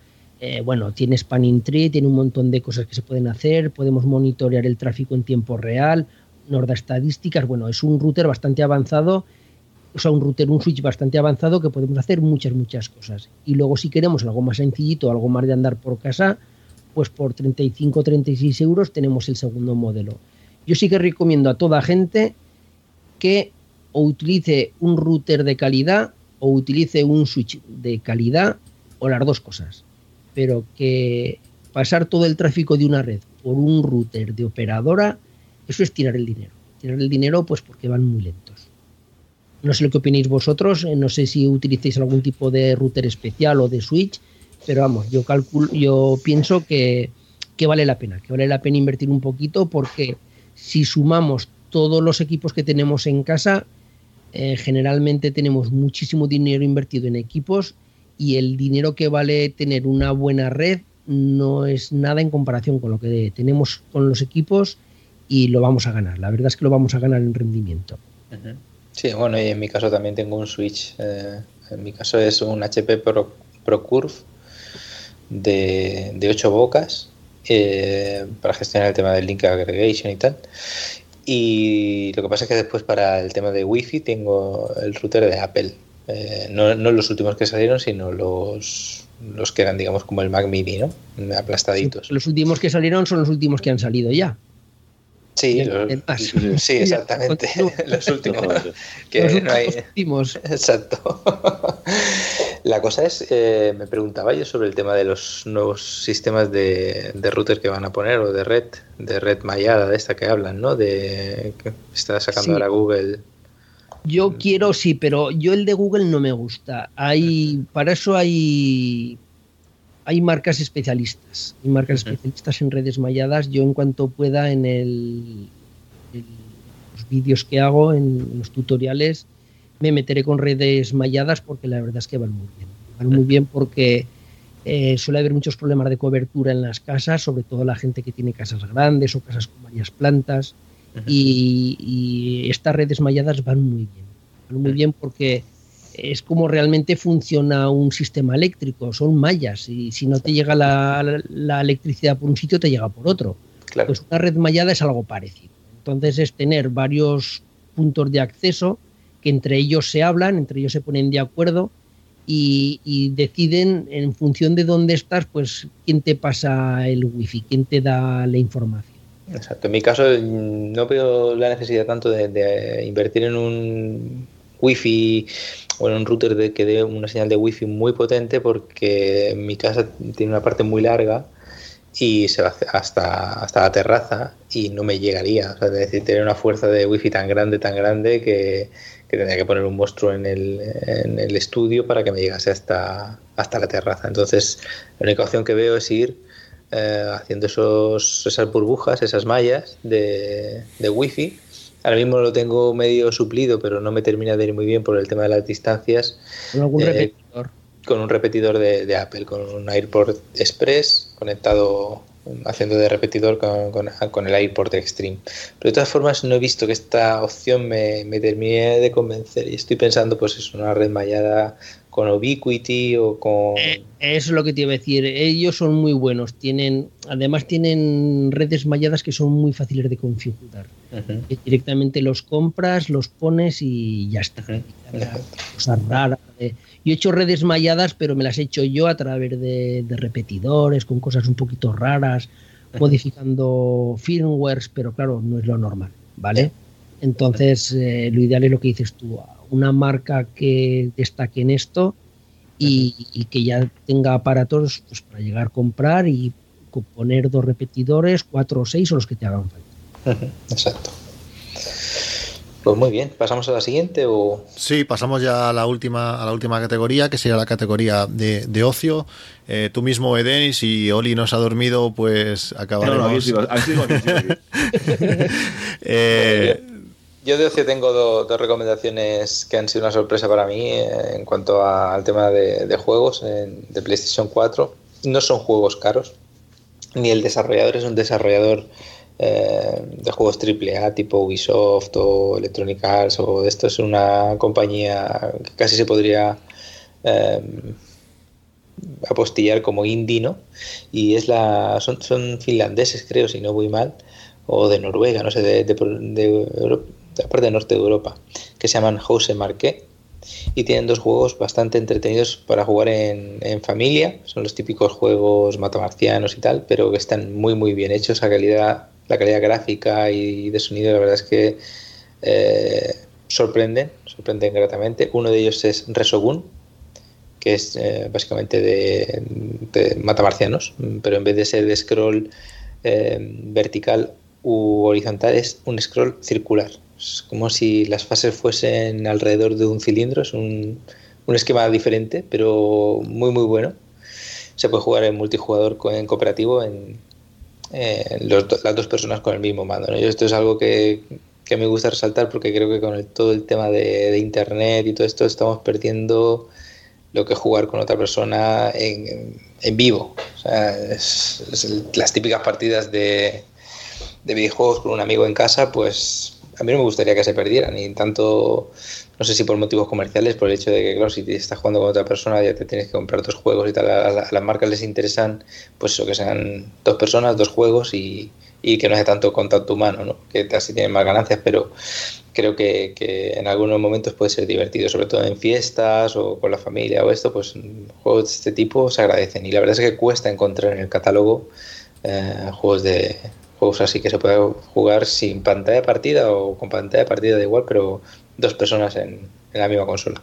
S2: eh, bueno, tiene Spanning Tree, tiene un montón de cosas que se pueden hacer, podemos monitorear el tráfico en tiempo real, nos da estadísticas, bueno, es un router bastante avanzado, o sea, un router, un switch bastante avanzado que podemos hacer muchas, muchas cosas. Y luego si queremos algo más sencillito, algo más de andar por casa, pues por 35 36 euros tenemos el segundo modelo. Yo sí que recomiendo a toda gente que o utilice un router de calidad o utilice un switch de calidad o las dos cosas pero que pasar todo el tráfico de una red por un router de operadora, eso es tirar el dinero. Tirar el dinero pues porque van muy lentos. No sé lo que opinéis vosotros, eh, no sé si utilicéis algún tipo de router especial o de switch, pero vamos, yo calculo, yo pienso que, vale la pena, que vale la pena invertir un poquito porque si sumamos todos los equipos que tenemos en casa, eh, generalmente tenemos muchísimo dinero invertido en equipos y el dinero que vale tener una buena red no es nada en comparación con lo que tenemos con los equipos y lo vamos a ganar. La verdad es que lo vamos a ganar en rendimiento.
S6: Sí, bueno, y en mi caso también tengo un switch. Eh, en mi caso es un HP Pro, ProCurve de, de 8 bocas eh, para gestionar el tema del link aggregation y tal. Y lo que pasa es que después para el tema de Wi-Fi tengo el router de Apple, eh, no, los últimos que salieron, sino los, los que eran, digamos, como el Mac Mini, ¿no? Aplastaditos.
S2: los últimos que salieron son los últimos que han salido ya.
S6: Sí, sí, exactamente. los últimos. los últimos. Exacto. La cosa es, eh, me preguntaba yo sobre el tema de los nuevos sistemas de, de router que van a poner o de red, de red mallada, de esta que hablan, ¿no? De que está sacando ahora Google.
S2: Yo quiero, sí, pero yo el de Google no me gusta. Hay, para eso hay, hay marcas especialistas. Hay marcas especialistas en redes malladas. Yo en cuanto pueda en, el, los vídeos que hago, en los tutoriales, me meteré con redes malladas porque la verdad es que van muy bien. Van muy bien porque eh, suele haber muchos problemas de cobertura en las casas, sobre todo la gente que tiene casas grandes o casas con varias plantas y, estas redes malladas van muy bien. Van muy bien porque es como realmente funciona un sistema eléctrico, son mallas y si no te llega la, electricidad por un sitio, te llega por otro. Pues una red mallada es algo parecido. Entonces es tener varios puntos de acceso que entre ellos se hablan, entre ellos se ponen de acuerdo y, y, deciden en función de dónde estás, pues quién te pasa el wifi, quién te da la información.
S6: Exacto. En mi caso no veo la necesidad tanto de, de invertir en un wifi o en un router de, que dé una señal de wifi muy potente porque mi casa tiene una parte muy larga y se va hasta, hasta la terraza y no me llegaría. O sea, es decir, tener una fuerza de wifi tan grande, tan grande que, que tendría que poner un monstruo en el, en el, estudio para que me llegase hasta, hasta la terraza. Entonces, la única opción que veo es ir eh, haciendo esos, esas burbujas, esas mallas de, de wifi. Ahora mismo lo tengo medio suplido, pero no me termina de ir muy bien por el tema de las distancias.
S2: ¿Con algún eh, repetidor?
S6: Con un repetidor de, de, Apple, con un AirPort Express conectado haciendo de repetidor con, con, con, el AirPort Extreme. Pero de todas formas no he visto que esta opción me, me termine de convencer y estoy pensando pues es una red mallada con Ubiquiti o con...
S2: Eh, eso es lo que te iba a decir. Ellos son muy buenos. Tienen, además tienen redes malladas que son muy fáciles de configurar. Uh -huh. Directamente los compras, los pones y ya está. Uh -huh. Cosas raras. Eh. Yo he hecho redes malladas, pero me las he hecho yo a través de, de repetidores, con cosas un poquito raras, uh -huh. modificando firmwares, pero claro, no es lo normal, ¿vale? Entonces, eh, lo ideal es lo que dices tú, una marca que destaque en esto y, y que ya tenga aparatos pues, para llegar a comprar y poner dos repetidores, cuatro o seis o los que te hagan falta.
S6: Exacto. Pues muy bien, ¿pasamos a la siguiente o...?
S5: Sí, pasamos ya a la última, a la última categoría, que sería la categoría de, de ocio. Eh, tú mismo, Eden, y si Oli no se ha dormido, pues acabaremos... No, no, aquí sigo, aquí sigo, aquí sigo.
S6: eh, yo de ocio tengo do, dos recomendaciones que han sido una sorpresa para mí eh, en cuanto a, al tema de, juegos en, de PlayStation 4. No son juegos caros, ni el desarrollador es un desarrollador eh, de juegos AAA tipo Ubisoft o Electronic Arts o esto. Es una compañía que casi se podría eh, apostillar como indie, ¿no? Y es la, son, son finlandeses, creo, si no voy mal, o de Noruega, no sé, de, de, de, de la parte norte de Europa, que se llaman Jose Marqué y tienen dos juegos bastante entretenidos para jugar en, en, familia. Son los típicos juegos matamarcianos y tal, pero que están muy muy bien hechos. La calidad, la calidad gráfica y de sonido, la verdad es que eh, sorprenden, sorprenden gratamente. Uno de ellos es Resogun, que es eh, básicamente de, de, matamarcianos, pero en vez de ser de scroll eh, vertical u horizontal, es un scroll circular es como si las fases fuesen alrededor de un cilindro, es un, un esquema diferente, pero muy muy bueno. Se puede jugar en multijugador en cooperativo en, los, las dos personas con el mismo mando. ¿no? esto es algo que, que, me gusta resaltar porque creo que con todo el tema de, internet y todo esto estamos perdiendo lo que jugar con otra persona en, en vivo. Es, es las típicas partidas de, de videojuegos con un amigo en casa, pues a mí no me gustaría que se perdieran, y tanto, no sé si por motivos comerciales, por el hecho de que, claro, si estás jugando con otra persona ya te tienes que comprar dos juegos y tal, a, a, a las marcas les interesan, pues eso, que sean dos personas, dos juegos y, y que no sea tanto contacto humano, ¿no? que así tienen más ganancias, pero creo que, que, en algunos momentos puede ser divertido, sobre todo en fiestas o con la familia o esto, pues juegos de este tipo se agradecen y la verdad es que cuesta encontrar en el catálogo eh, juegos de juegos así que se puede jugar sin pantalla de partida o con pantalla de partida da igual, pero dos personas en, la misma consola.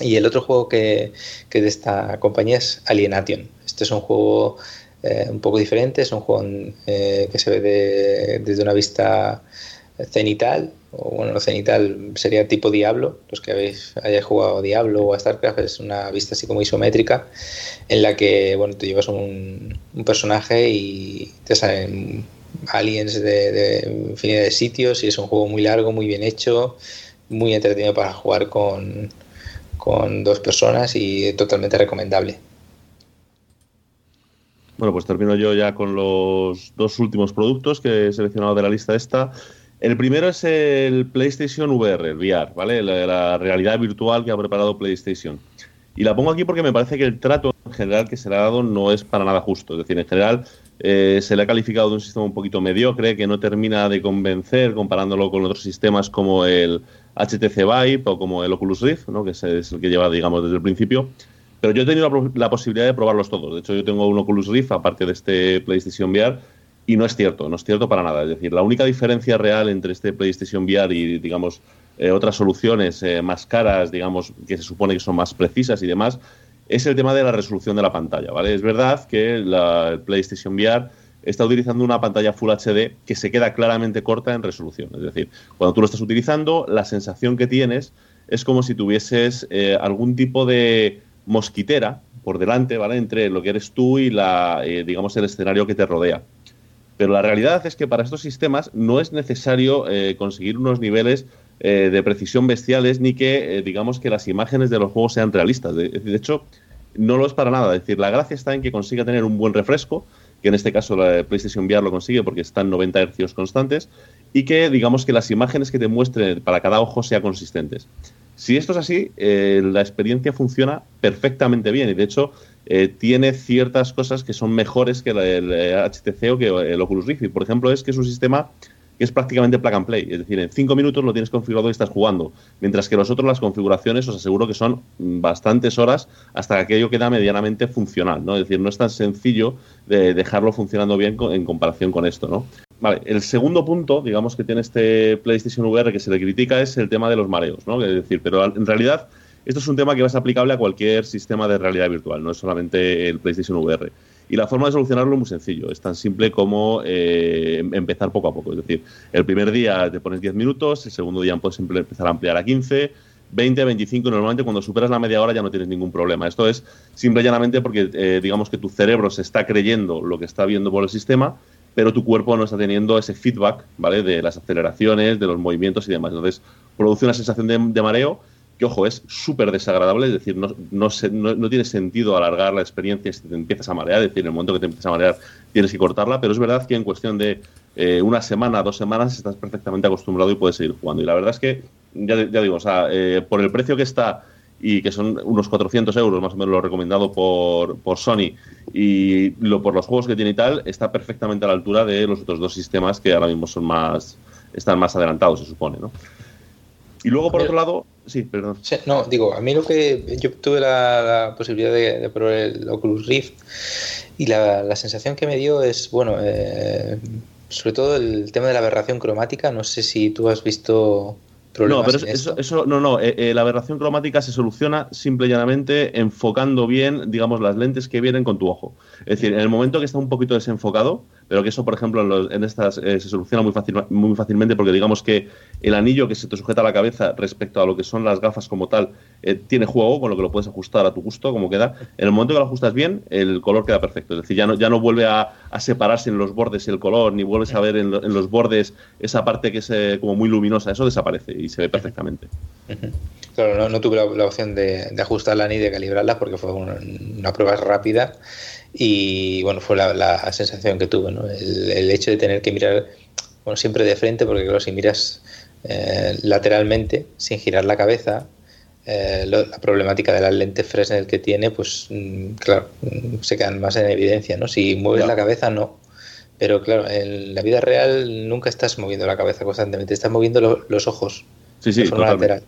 S6: Y el otro juego que, que, de esta compañía es Alienation. Este es un juego eh, un poco diferente, es un juego eh, que se ve de, desde una vista cenital, o bueno, no cenital sería tipo Diablo, los que habéis hayáis jugado Diablo o a StarCraft, es una vista así como isométrica, en la que bueno, tú llevas un, un personaje y te salen aliens de, de, infinidad de sitios y es un juego muy largo, muy bien hecho, muy entretenido para jugar con, con dos personas y totalmente recomendable.
S3: Bueno, pues termino yo ya con los dos últimos productos que he seleccionado de la lista esta. El primero es el PlayStation VR, el VR, ¿vale? La, la, realidad virtual que ha preparado PlayStation. Y la pongo aquí porque me parece que el trato en general que se le ha dado no es para nada justo. Es decir, en general eh, se le ha calificado de un sistema un poquito mediocre que no termina de convencer comparándolo con otros sistemas como el HTC Vive o como el Oculus Rift, ¿no? que es, el que lleva, digamos, desde el principio. Pero yo he tenido la, posibilidad de probarlos todos. De hecho, yo tengo un Oculus Rift, aparte de este PlayStation VR, y no es cierto, no es cierto para nada. Es decir, la única diferencia real entre este PlayStation VR y, digamos, eh, otras soluciones eh, más caras, digamos, que se supone que son más precisas y demás, es el tema de la resolución de la pantalla, ¿vale? Es verdad que la, el PlayStation VR está utilizando una pantalla Full HD que se queda claramente corta en resolución. Es decir, cuando tú lo estás utilizando, la sensación que tienes es como si tuvieses eh, algún tipo de mosquitera por delante, ¿vale? Entre lo que eres tú y la, eh, digamos, el escenario que te rodea. Pero la realidad es que para estos sistemas no es necesario eh, conseguir unos niveles de precisión bestiales ni que, digamos, que las imágenes de los juegos sean realistas. De, hecho, no lo es para nada. Es decir, la gracia está en que consiga tener un buen refresco, que en este caso la PlayStation VR lo consigue porque están 90 Hz constantes, y que digamos que las imágenes que te muestren para cada ojo sean consistentes. Si esto es así, eh, la experiencia funciona perfectamente bien y de hecho eh, tiene ciertas cosas que son mejores que el, HTC o que el Oculus Rift. Por ejemplo, es que es un sistema que es prácticamente plug and play. Es decir, en cinco minutos lo tienes configurado y estás jugando. Mientras que los otros, las configuraciones, os aseguro que son bastantes horas hasta que aquello queda medianamente funcional. ¿no? Es decir, no es tan sencillo de dejarlo funcionando bien en comparación con esto. ¿no? Vale, el segundo punto, digamos, que tiene este PlayStation VR que se le critica es el tema de los mareos. ¿no? Es decir, pero en realidad esto es un tema que va a ser aplicable a cualquier sistema de realidad virtual, no es solamente el PlayStation VR. Y la forma de solucionarlo es muy sencillo, es tan simple como eh, empezar poco a poco. Es decir, el primer día te pones 10 minutos, el segundo día puedes empezar a ampliar a 15, 20, 25, normalmente cuando superas la media hora ya no tienes ningún problema. Esto es simple y llanamente porque eh, digamos que tu cerebro se está creyendo lo que está viendo por el sistema, pero tu cuerpo no está teniendo ese feedback, ¿vale? De las aceleraciones, de los movimientos y demás. Entonces, produce una sensación de mareo que ojo, es súper desagradable, es decir, no, no, no, tiene sentido alargar la experiencia si te empiezas a marear, es decir, en el momento que te empiezas a marear tienes que cortarla, pero es verdad que en cuestión de eh, una semana, dos semanas, estás perfectamente acostumbrado y puedes seguir jugando. Y la verdad es que, ya, ya digo, o sea, eh, por el precio que está y que son unos 400 euros más o menos lo recomendado por, por Sony y lo, por los juegos que tiene y tal, está perfectamente a la altura de los otros dos sistemas que ahora mismo son más, están más adelantados, se supone, ¿no? Y luego, por otro lado, sí, perdón.
S6: no, digo, a mí lo que yo tuve la, posibilidad de, probar el Oculus Rift y la, sensación que me dio es, bueno, eh, sobre todo el tema de la aberración cromática. No sé si tú has visto
S3: no, pero eso, eso, no, no. Eh, eh, la aberración cromática se soluciona simple y llanamente enfocando bien, digamos, las lentes que vienen con tu ojo. Es decir, en el momento que está un poquito desenfocado, pero que eso, por ejemplo, en, estas eh, se soluciona muy, fácil, muy fácilmente porque digamos que el anillo que se te sujeta a la cabeza respecto a lo que son las gafas como tal tiene juego, con lo que lo puedes ajustar a tu gusto, como queda. En el momento que lo ajustas bien, el color queda perfecto. Es decir, ya no, ya no vuelve a, separarse en los bordes el color, ni vuelves a ver en, en los bordes esa parte que es como muy luminosa. Eso desaparece y se ve perfectamente.
S6: Claro, no, tuve la, opción de, ajustarla ni de calibrarla porque fue una, prueba rápida y bueno, fue la, sensación que tuve, ¿no? el, hecho de tener que mirar bueno, siempre de frente porque claro, si miras eh, lateralmente sin girar la cabeza, eh, la problemática de las lentes Fresnel que tiene, pues mm, claro, mm, se quedan más en evidencia, ¿no? Si mueves la cabeza, no. Pero claro, en la vida real nunca estás moviendo la cabeza constantemente, estás moviendo los ojos
S3: sí, sí, de forma lateral.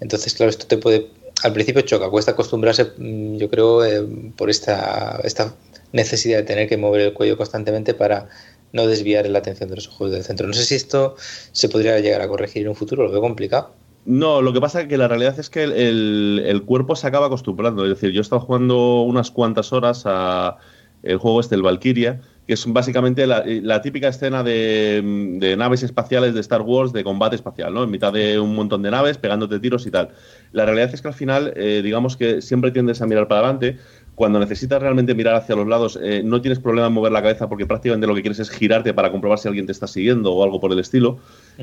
S6: Entonces, claro, esto te puede. Al principio choca, cuesta acostumbrarse, mm, yo creo, eh, por esta, esta necesidad de tener que mover el cuello constantemente para no desviar la atención de los ojos del centro. No sé si esto se podría llegar a corregir en un futuro, lo veo complicado.
S3: No, lo que pasa es que la realidad es que el, cuerpo se acaba acostumbrando. Es decir, yo he estado jugando unas cuantas horas a el juego este, el Valkyria, que es básicamente la, típica escena de, naves espaciales de Star Wars de combate espacial, ¿no? En mitad de un montón de naves, pegándote tiros y tal. La realidad es que al final, eh, digamos que siempre tiendes a mirar para adelante. Cuando necesitas realmente mirar hacia los lados, eh, no tienes problema en mover la cabeza porque prácticamente lo que quieres es girarte para comprobar si alguien te está siguiendo o algo por el estilo.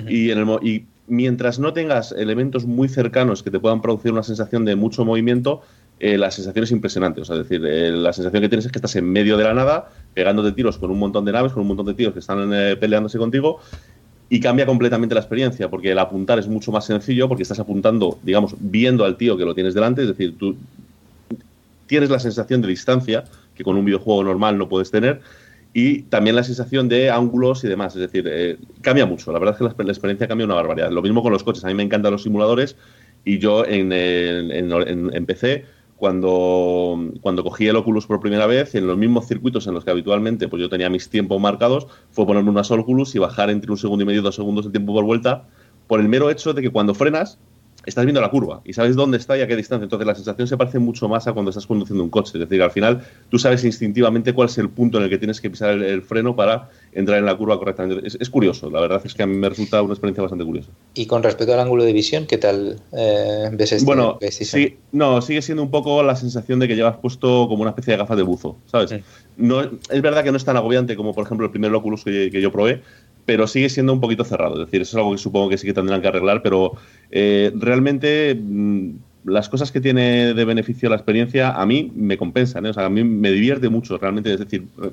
S3: y, en el, y mientras no tengas elementos muy cercanos que te puedan producir una sensación de mucho movimiento, eh, la sensación es impresionante. O sea, es decir, eh, la sensación que tienes es que estás en medio de la nada, pegándote tiros con un montón de naves, con un montón de tiros que están peleándose contigo, y cambia completamente la experiencia, porque el apuntar es mucho más sencillo, porque estás apuntando, digamos, viendo al tío que lo tienes delante, es decir, tú tienes la sensación de distancia que con un videojuego normal no puedes tener, y también la sensación de ángulos y demás. Es decir, eh, cambia mucho. La verdad es que la, experiencia cambia una barbaridad. Lo mismo con los coches. A mí me encantan los simuladores y yo en, en, cuando, cuando cogí el Oculus por primera vez, en los mismos circuitos en los que habitualmente pues yo tenía mis tiempos marcados, fue ponerme unas Oculus y bajar entre un segundo y medio dos segundos el tiempo por vuelta, por el mero hecho de que cuando frenas, estás viendo la curva y sabes dónde está y a qué distancia. Entonces la sensación se parece mucho más a cuando estás conduciendo un coche. Es decir, al final tú sabes instintivamente cuál es el punto en el que tienes que pisar el, freno para entrar en la curva correctamente. Es, curioso, la verdad es que a mí me resulta una experiencia bastante curiosa.
S6: Y con respecto al ángulo de visión, ¿qué tal eh, ves este?
S3: Bueno, sí, no, sigue siendo un poco la sensación de que llevas puesto como una especie de gafas de buzo, ¿sabes? No, es verdad que no es tan agobiante como, por ejemplo, el primer Oculus que, que yo probé, pero sigue siendo un poquito cerrado. Es decir, eso es algo que supongo que sí que tendrán que arreglar, pero eh, realmente mm, las cosas que tiene de beneficio la experiencia a mí me compensan. ¿eh? O sea, a mí me divierte mucho, realmente. Es decir, eh,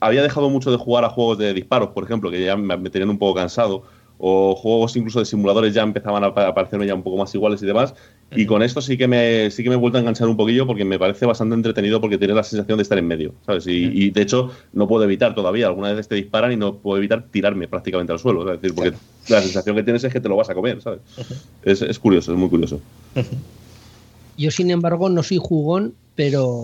S3: había dejado mucho de jugar a juegos de disparos, por ejemplo, que ya me tenían un poco cansado o juegos incluso de simuladores ya empezaban a aparecerme ya un poco más iguales y demás. Y con esto sí que me sí que me he vuelto a enganchar un poquillo porque me parece bastante entretenido porque tienes la sensación de estar en medio, ¿sabes? Y, de hecho no puedo evitar todavía, alguna vez te disparan y no puedo evitar tirarme prácticamente al suelo, es decir, porque la sensación que tienes es que te lo vas a comer, ¿sabes? es, es curioso, es muy curioso.
S2: Yo, sin embargo, no soy jugón, pero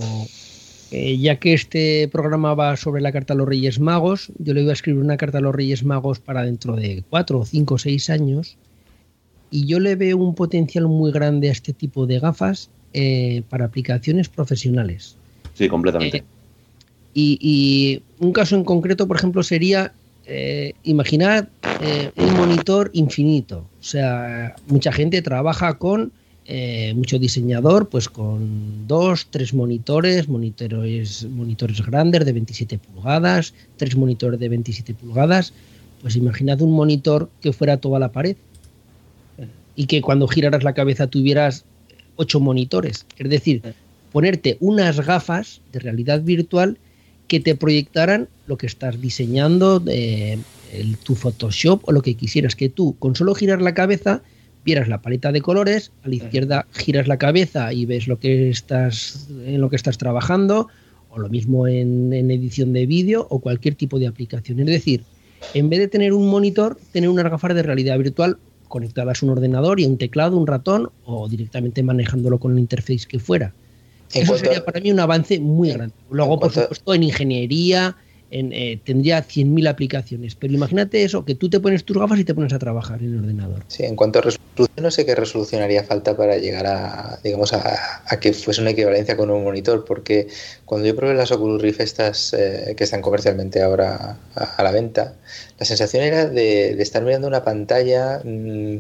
S2: eh, ya que este programa va sobre la carta a los Reyes Magos, yo le voy a escribir una carta a los Reyes Magos para dentro de cuatro, cinco, seis años. Y yo le veo un potencial muy grande a este tipo de gafas eh, para aplicaciones profesionales.
S3: Sí, completamente. Eh,
S2: y, un caso en concreto, por ejemplo, sería imaginar un monitor infinito. O sea, mucha gente trabaja con eh, mucho diseñador, pues con dos, tres monitores, monitores, monitores grandes de 27 pulgadas, tres monitores de 27 pulgadas. Pues imaginad un monitor que fuera toda la pared y que cuando giraras la cabeza tuvieras ocho monitores. Es decir, ponerte unas gafas de realidad virtual que te proyectaran lo que estás diseñando, eh, el, tu Photoshop o lo que quisieras, que tú con solo girar la cabeza vieras la paleta de colores, a la izquierda giras la cabeza y ves lo que estás en lo que estás trabajando, o lo mismo en, edición de vídeo o cualquier tipo de aplicación. Es decir, en vez de tener un monitor, tener unas gafas de realidad virtual conectadas a un ordenador y a un teclado, un ratón, o directamente manejándolo con el interface que fuera. Eso sería para mí un avance muy grande. Luego, por supuesto, en ingeniería, eh, tendría 100.000 aplicaciones. Pero imagínate eso, que tú te pones tus gafas y te pones a trabajar en el ordenador.
S6: Sí, en cuanto a resolución, no sé qué resolución haría falta para llegar a, digamos, a, que fuese una equivalencia con un monitor, porque cuando yo probé las Oculus Rift estas eh, que están comercialmente ahora a, la venta, la sensación era de, estar mirando una pantalla... Mm,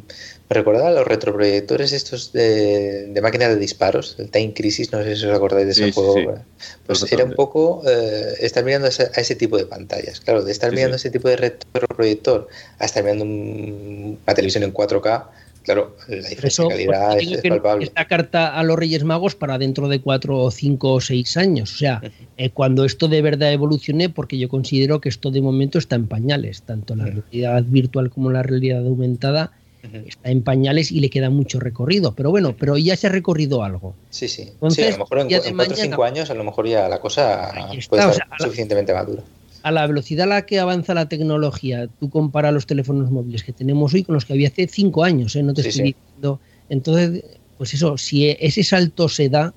S6: me recordaba los retroproyectores estos de, de máquinas de disparos, el Time Crisis, no sé si os acordáis de ese juego. Pues era un poco eh, estar mirando a ese, tipo de pantallas. Claro, de estar mirando ese tipo de retroproyector a estar mirando una televisión en 4K, claro, la diferencia de calidad es, palpable.
S2: Esta carta a los Reyes Magos para dentro de 4 5 o 6 años. O sea, eh, cuando esto de verdad evolucione, porque yo considero que esto de momento está en pañales, tanto la realidad virtual como la realidad aumentada está en pañales y le queda mucho recorrido. Pero bueno, pero ya se ha recorrido algo.
S6: Sí, sí. sí a lo mejor en, 4 o 5 años, a lo mejor ya la cosa puede ser suficientemente madura.
S2: A la velocidad a la que avanza la tecnología, tú comparas los teléfonos móviles que tenemos hoy con los que había hace 5 años, ¿eh? no te estoy diciendo. Entonces, pues eso, si ese salto se da,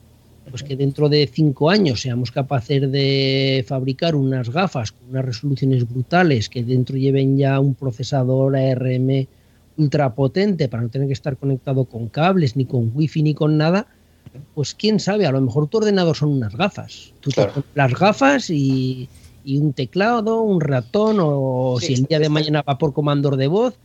S2: pues que dentro de 5 años seamos capaces de fabricar unas gafas con unas resoluciones brutales que dentro lleven ya un procesador ARM ultrapotente para no tener que estar conectado con cables, ni con wifi, ni con nada, pues quién sabe, a lo mejor tu ordenador son unas gafas. Tú te pones las gafas y, un teclado, un ratón, o si el día de mañana va por comandor de voz.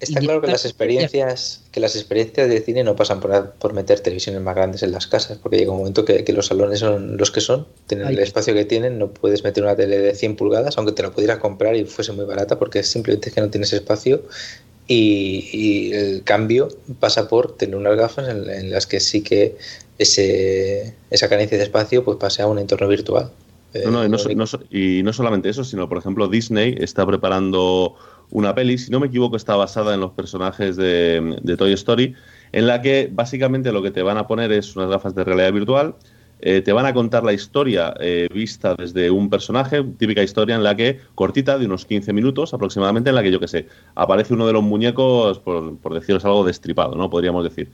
S6: Está claro que las experiencias, que las experiencias de cine no pasan por, por, meter televisiones más grandes en las casas, porque llega un momento que, los salones son los que son, tienen el espacio que tienen, no puedes meter una tele de 100 pulgadas, aunque te la pudieras comprar y fuese muy barata, porque simplemente que no tienes espacio y, el cambio pasa por tener unas gafas en, las que sí que ese, esa carencia de espacio pues pase a un entorno virtual.
S3: No, y, no, solamente eso, sino por ejemplo Disney está preparando una peli, si no me equivoco está basada en los personajes de, Toy Story, en la que básicamente lo que te van a poner es unas gafas de realidad virtual eh, te van a contar la historia eh, vista desde un personaje, típica historia en la que, cortita, de unos 15 minutos aproximadamente, en la que yo que sé, aparece uno de los muñecos, por, por deciros algo, destripado, ¿no? Podríamos decir.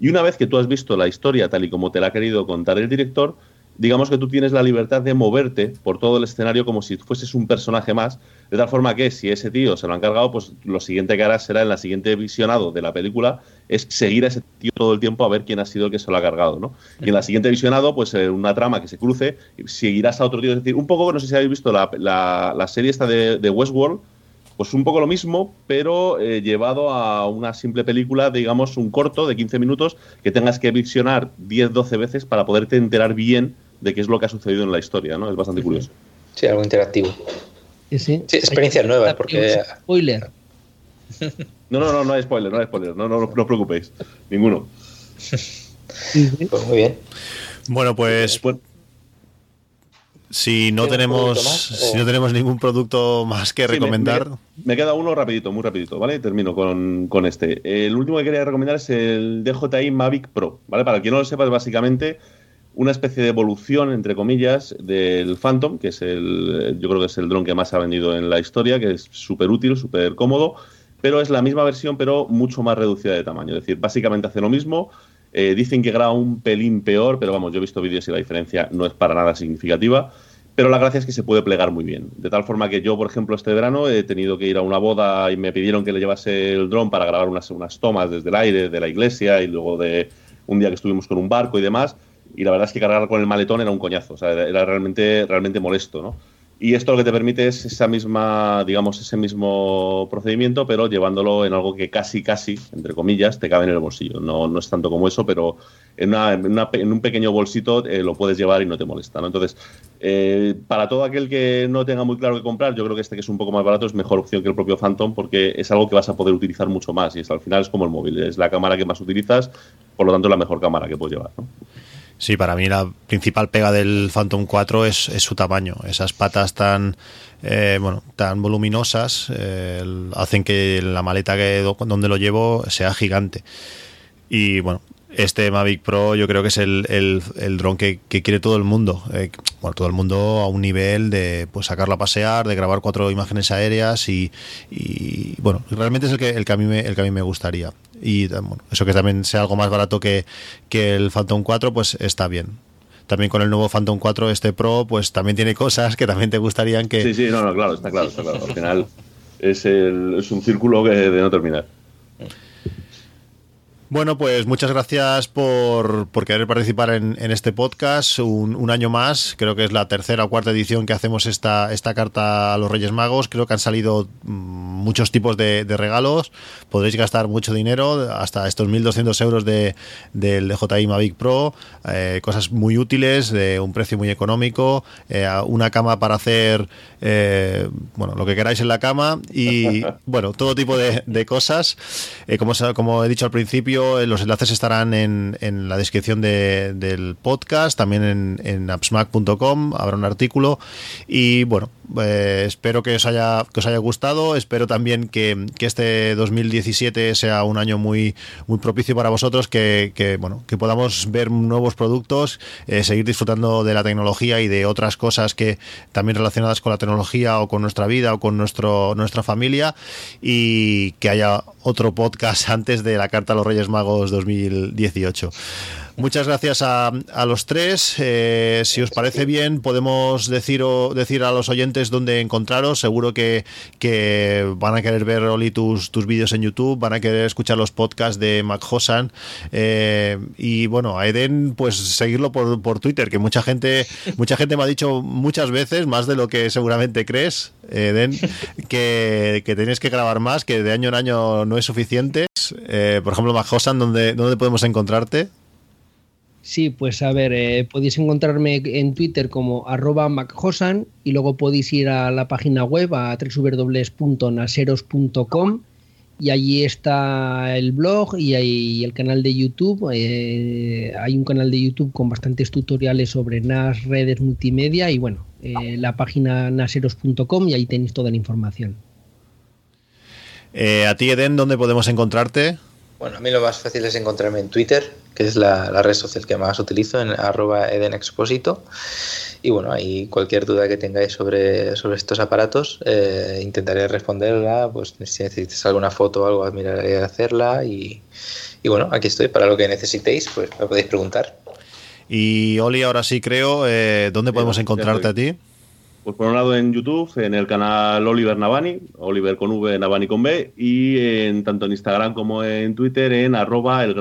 S3: Y una vez que tú has visto la historia tal y como te la ha querido contar el director, digamos que tú tienes la libertad de moverte por todo el escenario como si fueses un personaje más, de tal forma que si ese tío se lo han cargado, pues lo siguiente que harás será en la siguiente visionado de la película es seguir a ese tío todo el tiempo a ver quién ha sido el que se lo ha cargado, ¿no? Y en la siguiente visionado, pues una trama que se cruce, seguirás a otro tío, es decir, un poco, no sé si habéis visto la, la, serie esta de, Westworld, pues un poco lo mismo, pero eh, llevado a una simple película, digamos, un corto de 15 minutos que tengas que visionar 10, 12 veces para poderte enterar bien de qué es lo que ha sucedido en la historia, ¿no? Es bastante curioso.
S6: Sí, algo interactivo.
S2: Sí, sí.
S6: sí experiencias nuevas, porque...
S2: Spoiler.
S3: No, no, no, no hay spoiler, no hay spoiler, no, no, no, os preocupéis, ninguno.
S6: Pues muy bien.
S5: Bueno, pues... Si no tenemos si no tenemos ningún producto más que recomendar.
S3: Me, queda uno rapidito, muy rapidito, ¿vale? Termino con, con, este. El último que quería recomendar es el DJI Mavic Pro, ¿vale? Para quien no lo sepa, es básicamente una especie de evolución, entre comillas, del Phantom, que es el, yo creo que es el dron que más ha vendido en la historia, que es súper útil, súper cómodo, pero es la misma versión, pero mucho más reducida de tamaño. Es decir, básicamente hace lo mismo. Eh, dicen que graba un pelín peor, pero vamos, yo he visto vídeos y la diferencia no es para nada significativa. Pero la gracia es que se puede plegar muy bien. De tal forma que yo, por ejemplo, este verano he tenido que ir a una boda y me pidieron que le llevase el dron para grabar unas, unas tomas desde el aire de la iglesia y luego de un día que estuvimos con un barco y demás y la verdad es que cargar con el maletón era un coñazo, o sea, era realmente, realmente molesto, ¿no? Y esto lo que te permite es esa misma, digamos, ese mismo procedimiento, pero llevándolo en algo que casi, casi, entre comillas, te cabe en el bolsillo. No, no es tanto como eso, pero en, en, un pequeño bolsito eh, lo puedes llevar y no te molesta. ¿no? Entonces, eh, para todo aquel que no tenga muy claro qué comprar, yo creo que este que es un poco más barato es mejor opción que el propio Phantom porque es algo que vas a poder utilizar mucho más y es, al final es como el móvil, es la cámara que más utilizas, por lo tanto es la mejor cámara que puedes llevar. ¿no?
S5: Sí, para mí la principal pega del Phantom 4 es, su tamaño. Esas patas tan, eh, bueno, tan voluminosas eh, hacen que la maleta que donde lo llevo sea gigante. Y bueno, este Mavic Pro yo creo que es el, el, dron que, quiere todo el mundo. Eh, bueno, todo el mundo a un nivel de pues sacarlo a pasear, de grabar cuatro imágenes aéreas y, bueno, realmente es el que, el, que a mí me, el que a mí me gustaría. Y bueno, eso que también sea algo más barato que, que el Phantom 4, pues está bien también con el nuevo Phantom 4 este Pro, pues también tiene cosas que también te gustarían que...
S3: Sí, sí, no, no, claro, está claro, está claro. Al final es, el, es un círculo que de no terminar.
S5: Bueno, pues muchas gracias por, querer participar en, este podcast un, año más. Creo que es la tercera o cuarta edición que hacemos esta, esta carta a los Reyes Magos. Creo que han salido mm, muchos tipos de, regalos. Podréis gastar mucho dinero, hasta estos 1.200 euros de, del DJI Mavic Pro. Eh, cosas muy útiles, de un precio muy económico. Eh, una cama para hacer eh, bueno, lo que queráis en la cama y bueno, todo tipo de, cosas. como, como he dicho al principio, eh, los enlaces estarán en, en la descripción del podcast, también en, en appsmac.com, habrá un artículo. Y bueno, eh, espero que os, haya, que os haya gustado. Espero también que, este 2017 sea un año muy, muy propicio para vosotros, que, bueno, que podamos ver nuevos productos, eh, seguir disfrutando de la tecnología y de otras cosas que también relacionadas con la tecnología o con nuestra vida o con nuestro, nuestra familia y que haya otro podcast antes de la Carta a los Reyes Magos 2018. Muchas gracias a, los tres. Eh, si os parece bien, podemos decir, decir a los oyentes dónde encontraros. Seguro que, van a querer ver, Oli, tus, tus vídeos en YouTube, van a querer escuchar los podcasts de Mac Hosan. Eh, y bueno, a Eden, pues seguirlo por, por Twitter, que mucha gente, mucha gente me ha dicho muchas veces, más de lo que seguramente crees, Eden, que, que tenéis que grabar más, que de año en año no es suficiente. Eh, por ejemplo, Mac Hosan, ¿dónde, ¿dónde podemos encontrarte?
S2: Sí, pues a ver, eh, podéis encontrarme en Twitter como arroba macjosan y luego podéis ir a la página web a www.naseros.com y allí está el blog y hay el canal de YouTube. Eh, hay un canal de YouTube con bastantes tutoriales sobre NAS, redes multimedia y bueno, eh, la página naseros.com y ahí tenéis toda la información.
S5: a ti, Eden, ¿dónde podemos encontrarte?
S6: Bueno, a mí lo más fácil es encontrarme en Twitter, que es la, red social que más utilizo, en arroba edenexposito. Y bueno, ahí cualquier duda que tengáis sobre, sobre estos aparatos, eh, intentaré responderla. Pues si necesitáis alguna foto o algo, miraré a hacerla. Y, y bueno, aquí estoy para lo que necesitéis, pues me podéis preguntar.
S5: Y Oli, ahora sí creo, eh, ¿dónde podemos encontrarte a ti?
S3: Pues por un lado en YouTube, en el canal Oliver Navani, Oliver con V, Navani con B, y en tanto en Instagram como en Twitter en arroba el.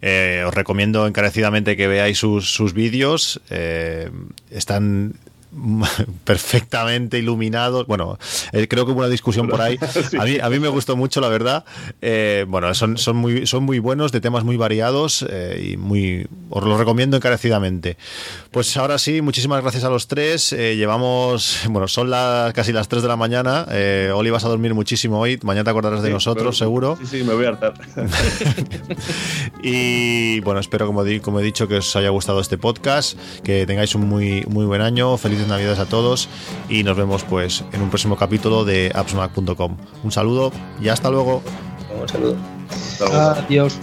S5: Eh, os recomiendo encarecidamente que veáis sus, sus vídeos. Eh, están perfectamente iluminados. Bueno, eh, creo que hubo una discusión por ahí. A mí, a mí me gustó mucho, la verdad. Eh, bueno, son, son, muy, son muy buenos, de temas muy variados eh, y muy os los recomiendo encarecidamente. Pues ahora sí, muchísimas gracias a los tres. llevamos, bueno, son las, casi las 3 de la mañana. Oli, vas a dormir muchísimo hoy. Mañana te acordarás de nosotros, seguro.
S3: Sí, sí, me voy a hartar.
S5: y bueno, espero, como, como he dicho, que os haya gustado este podcast, que tengáis un muy, muy buen año. Feliz navidades a todos y nos vemos pues en un próximo capítulo de appsmac.com. Un saludo y hasta luego.
S6: Un saludo.
S2: Adiós.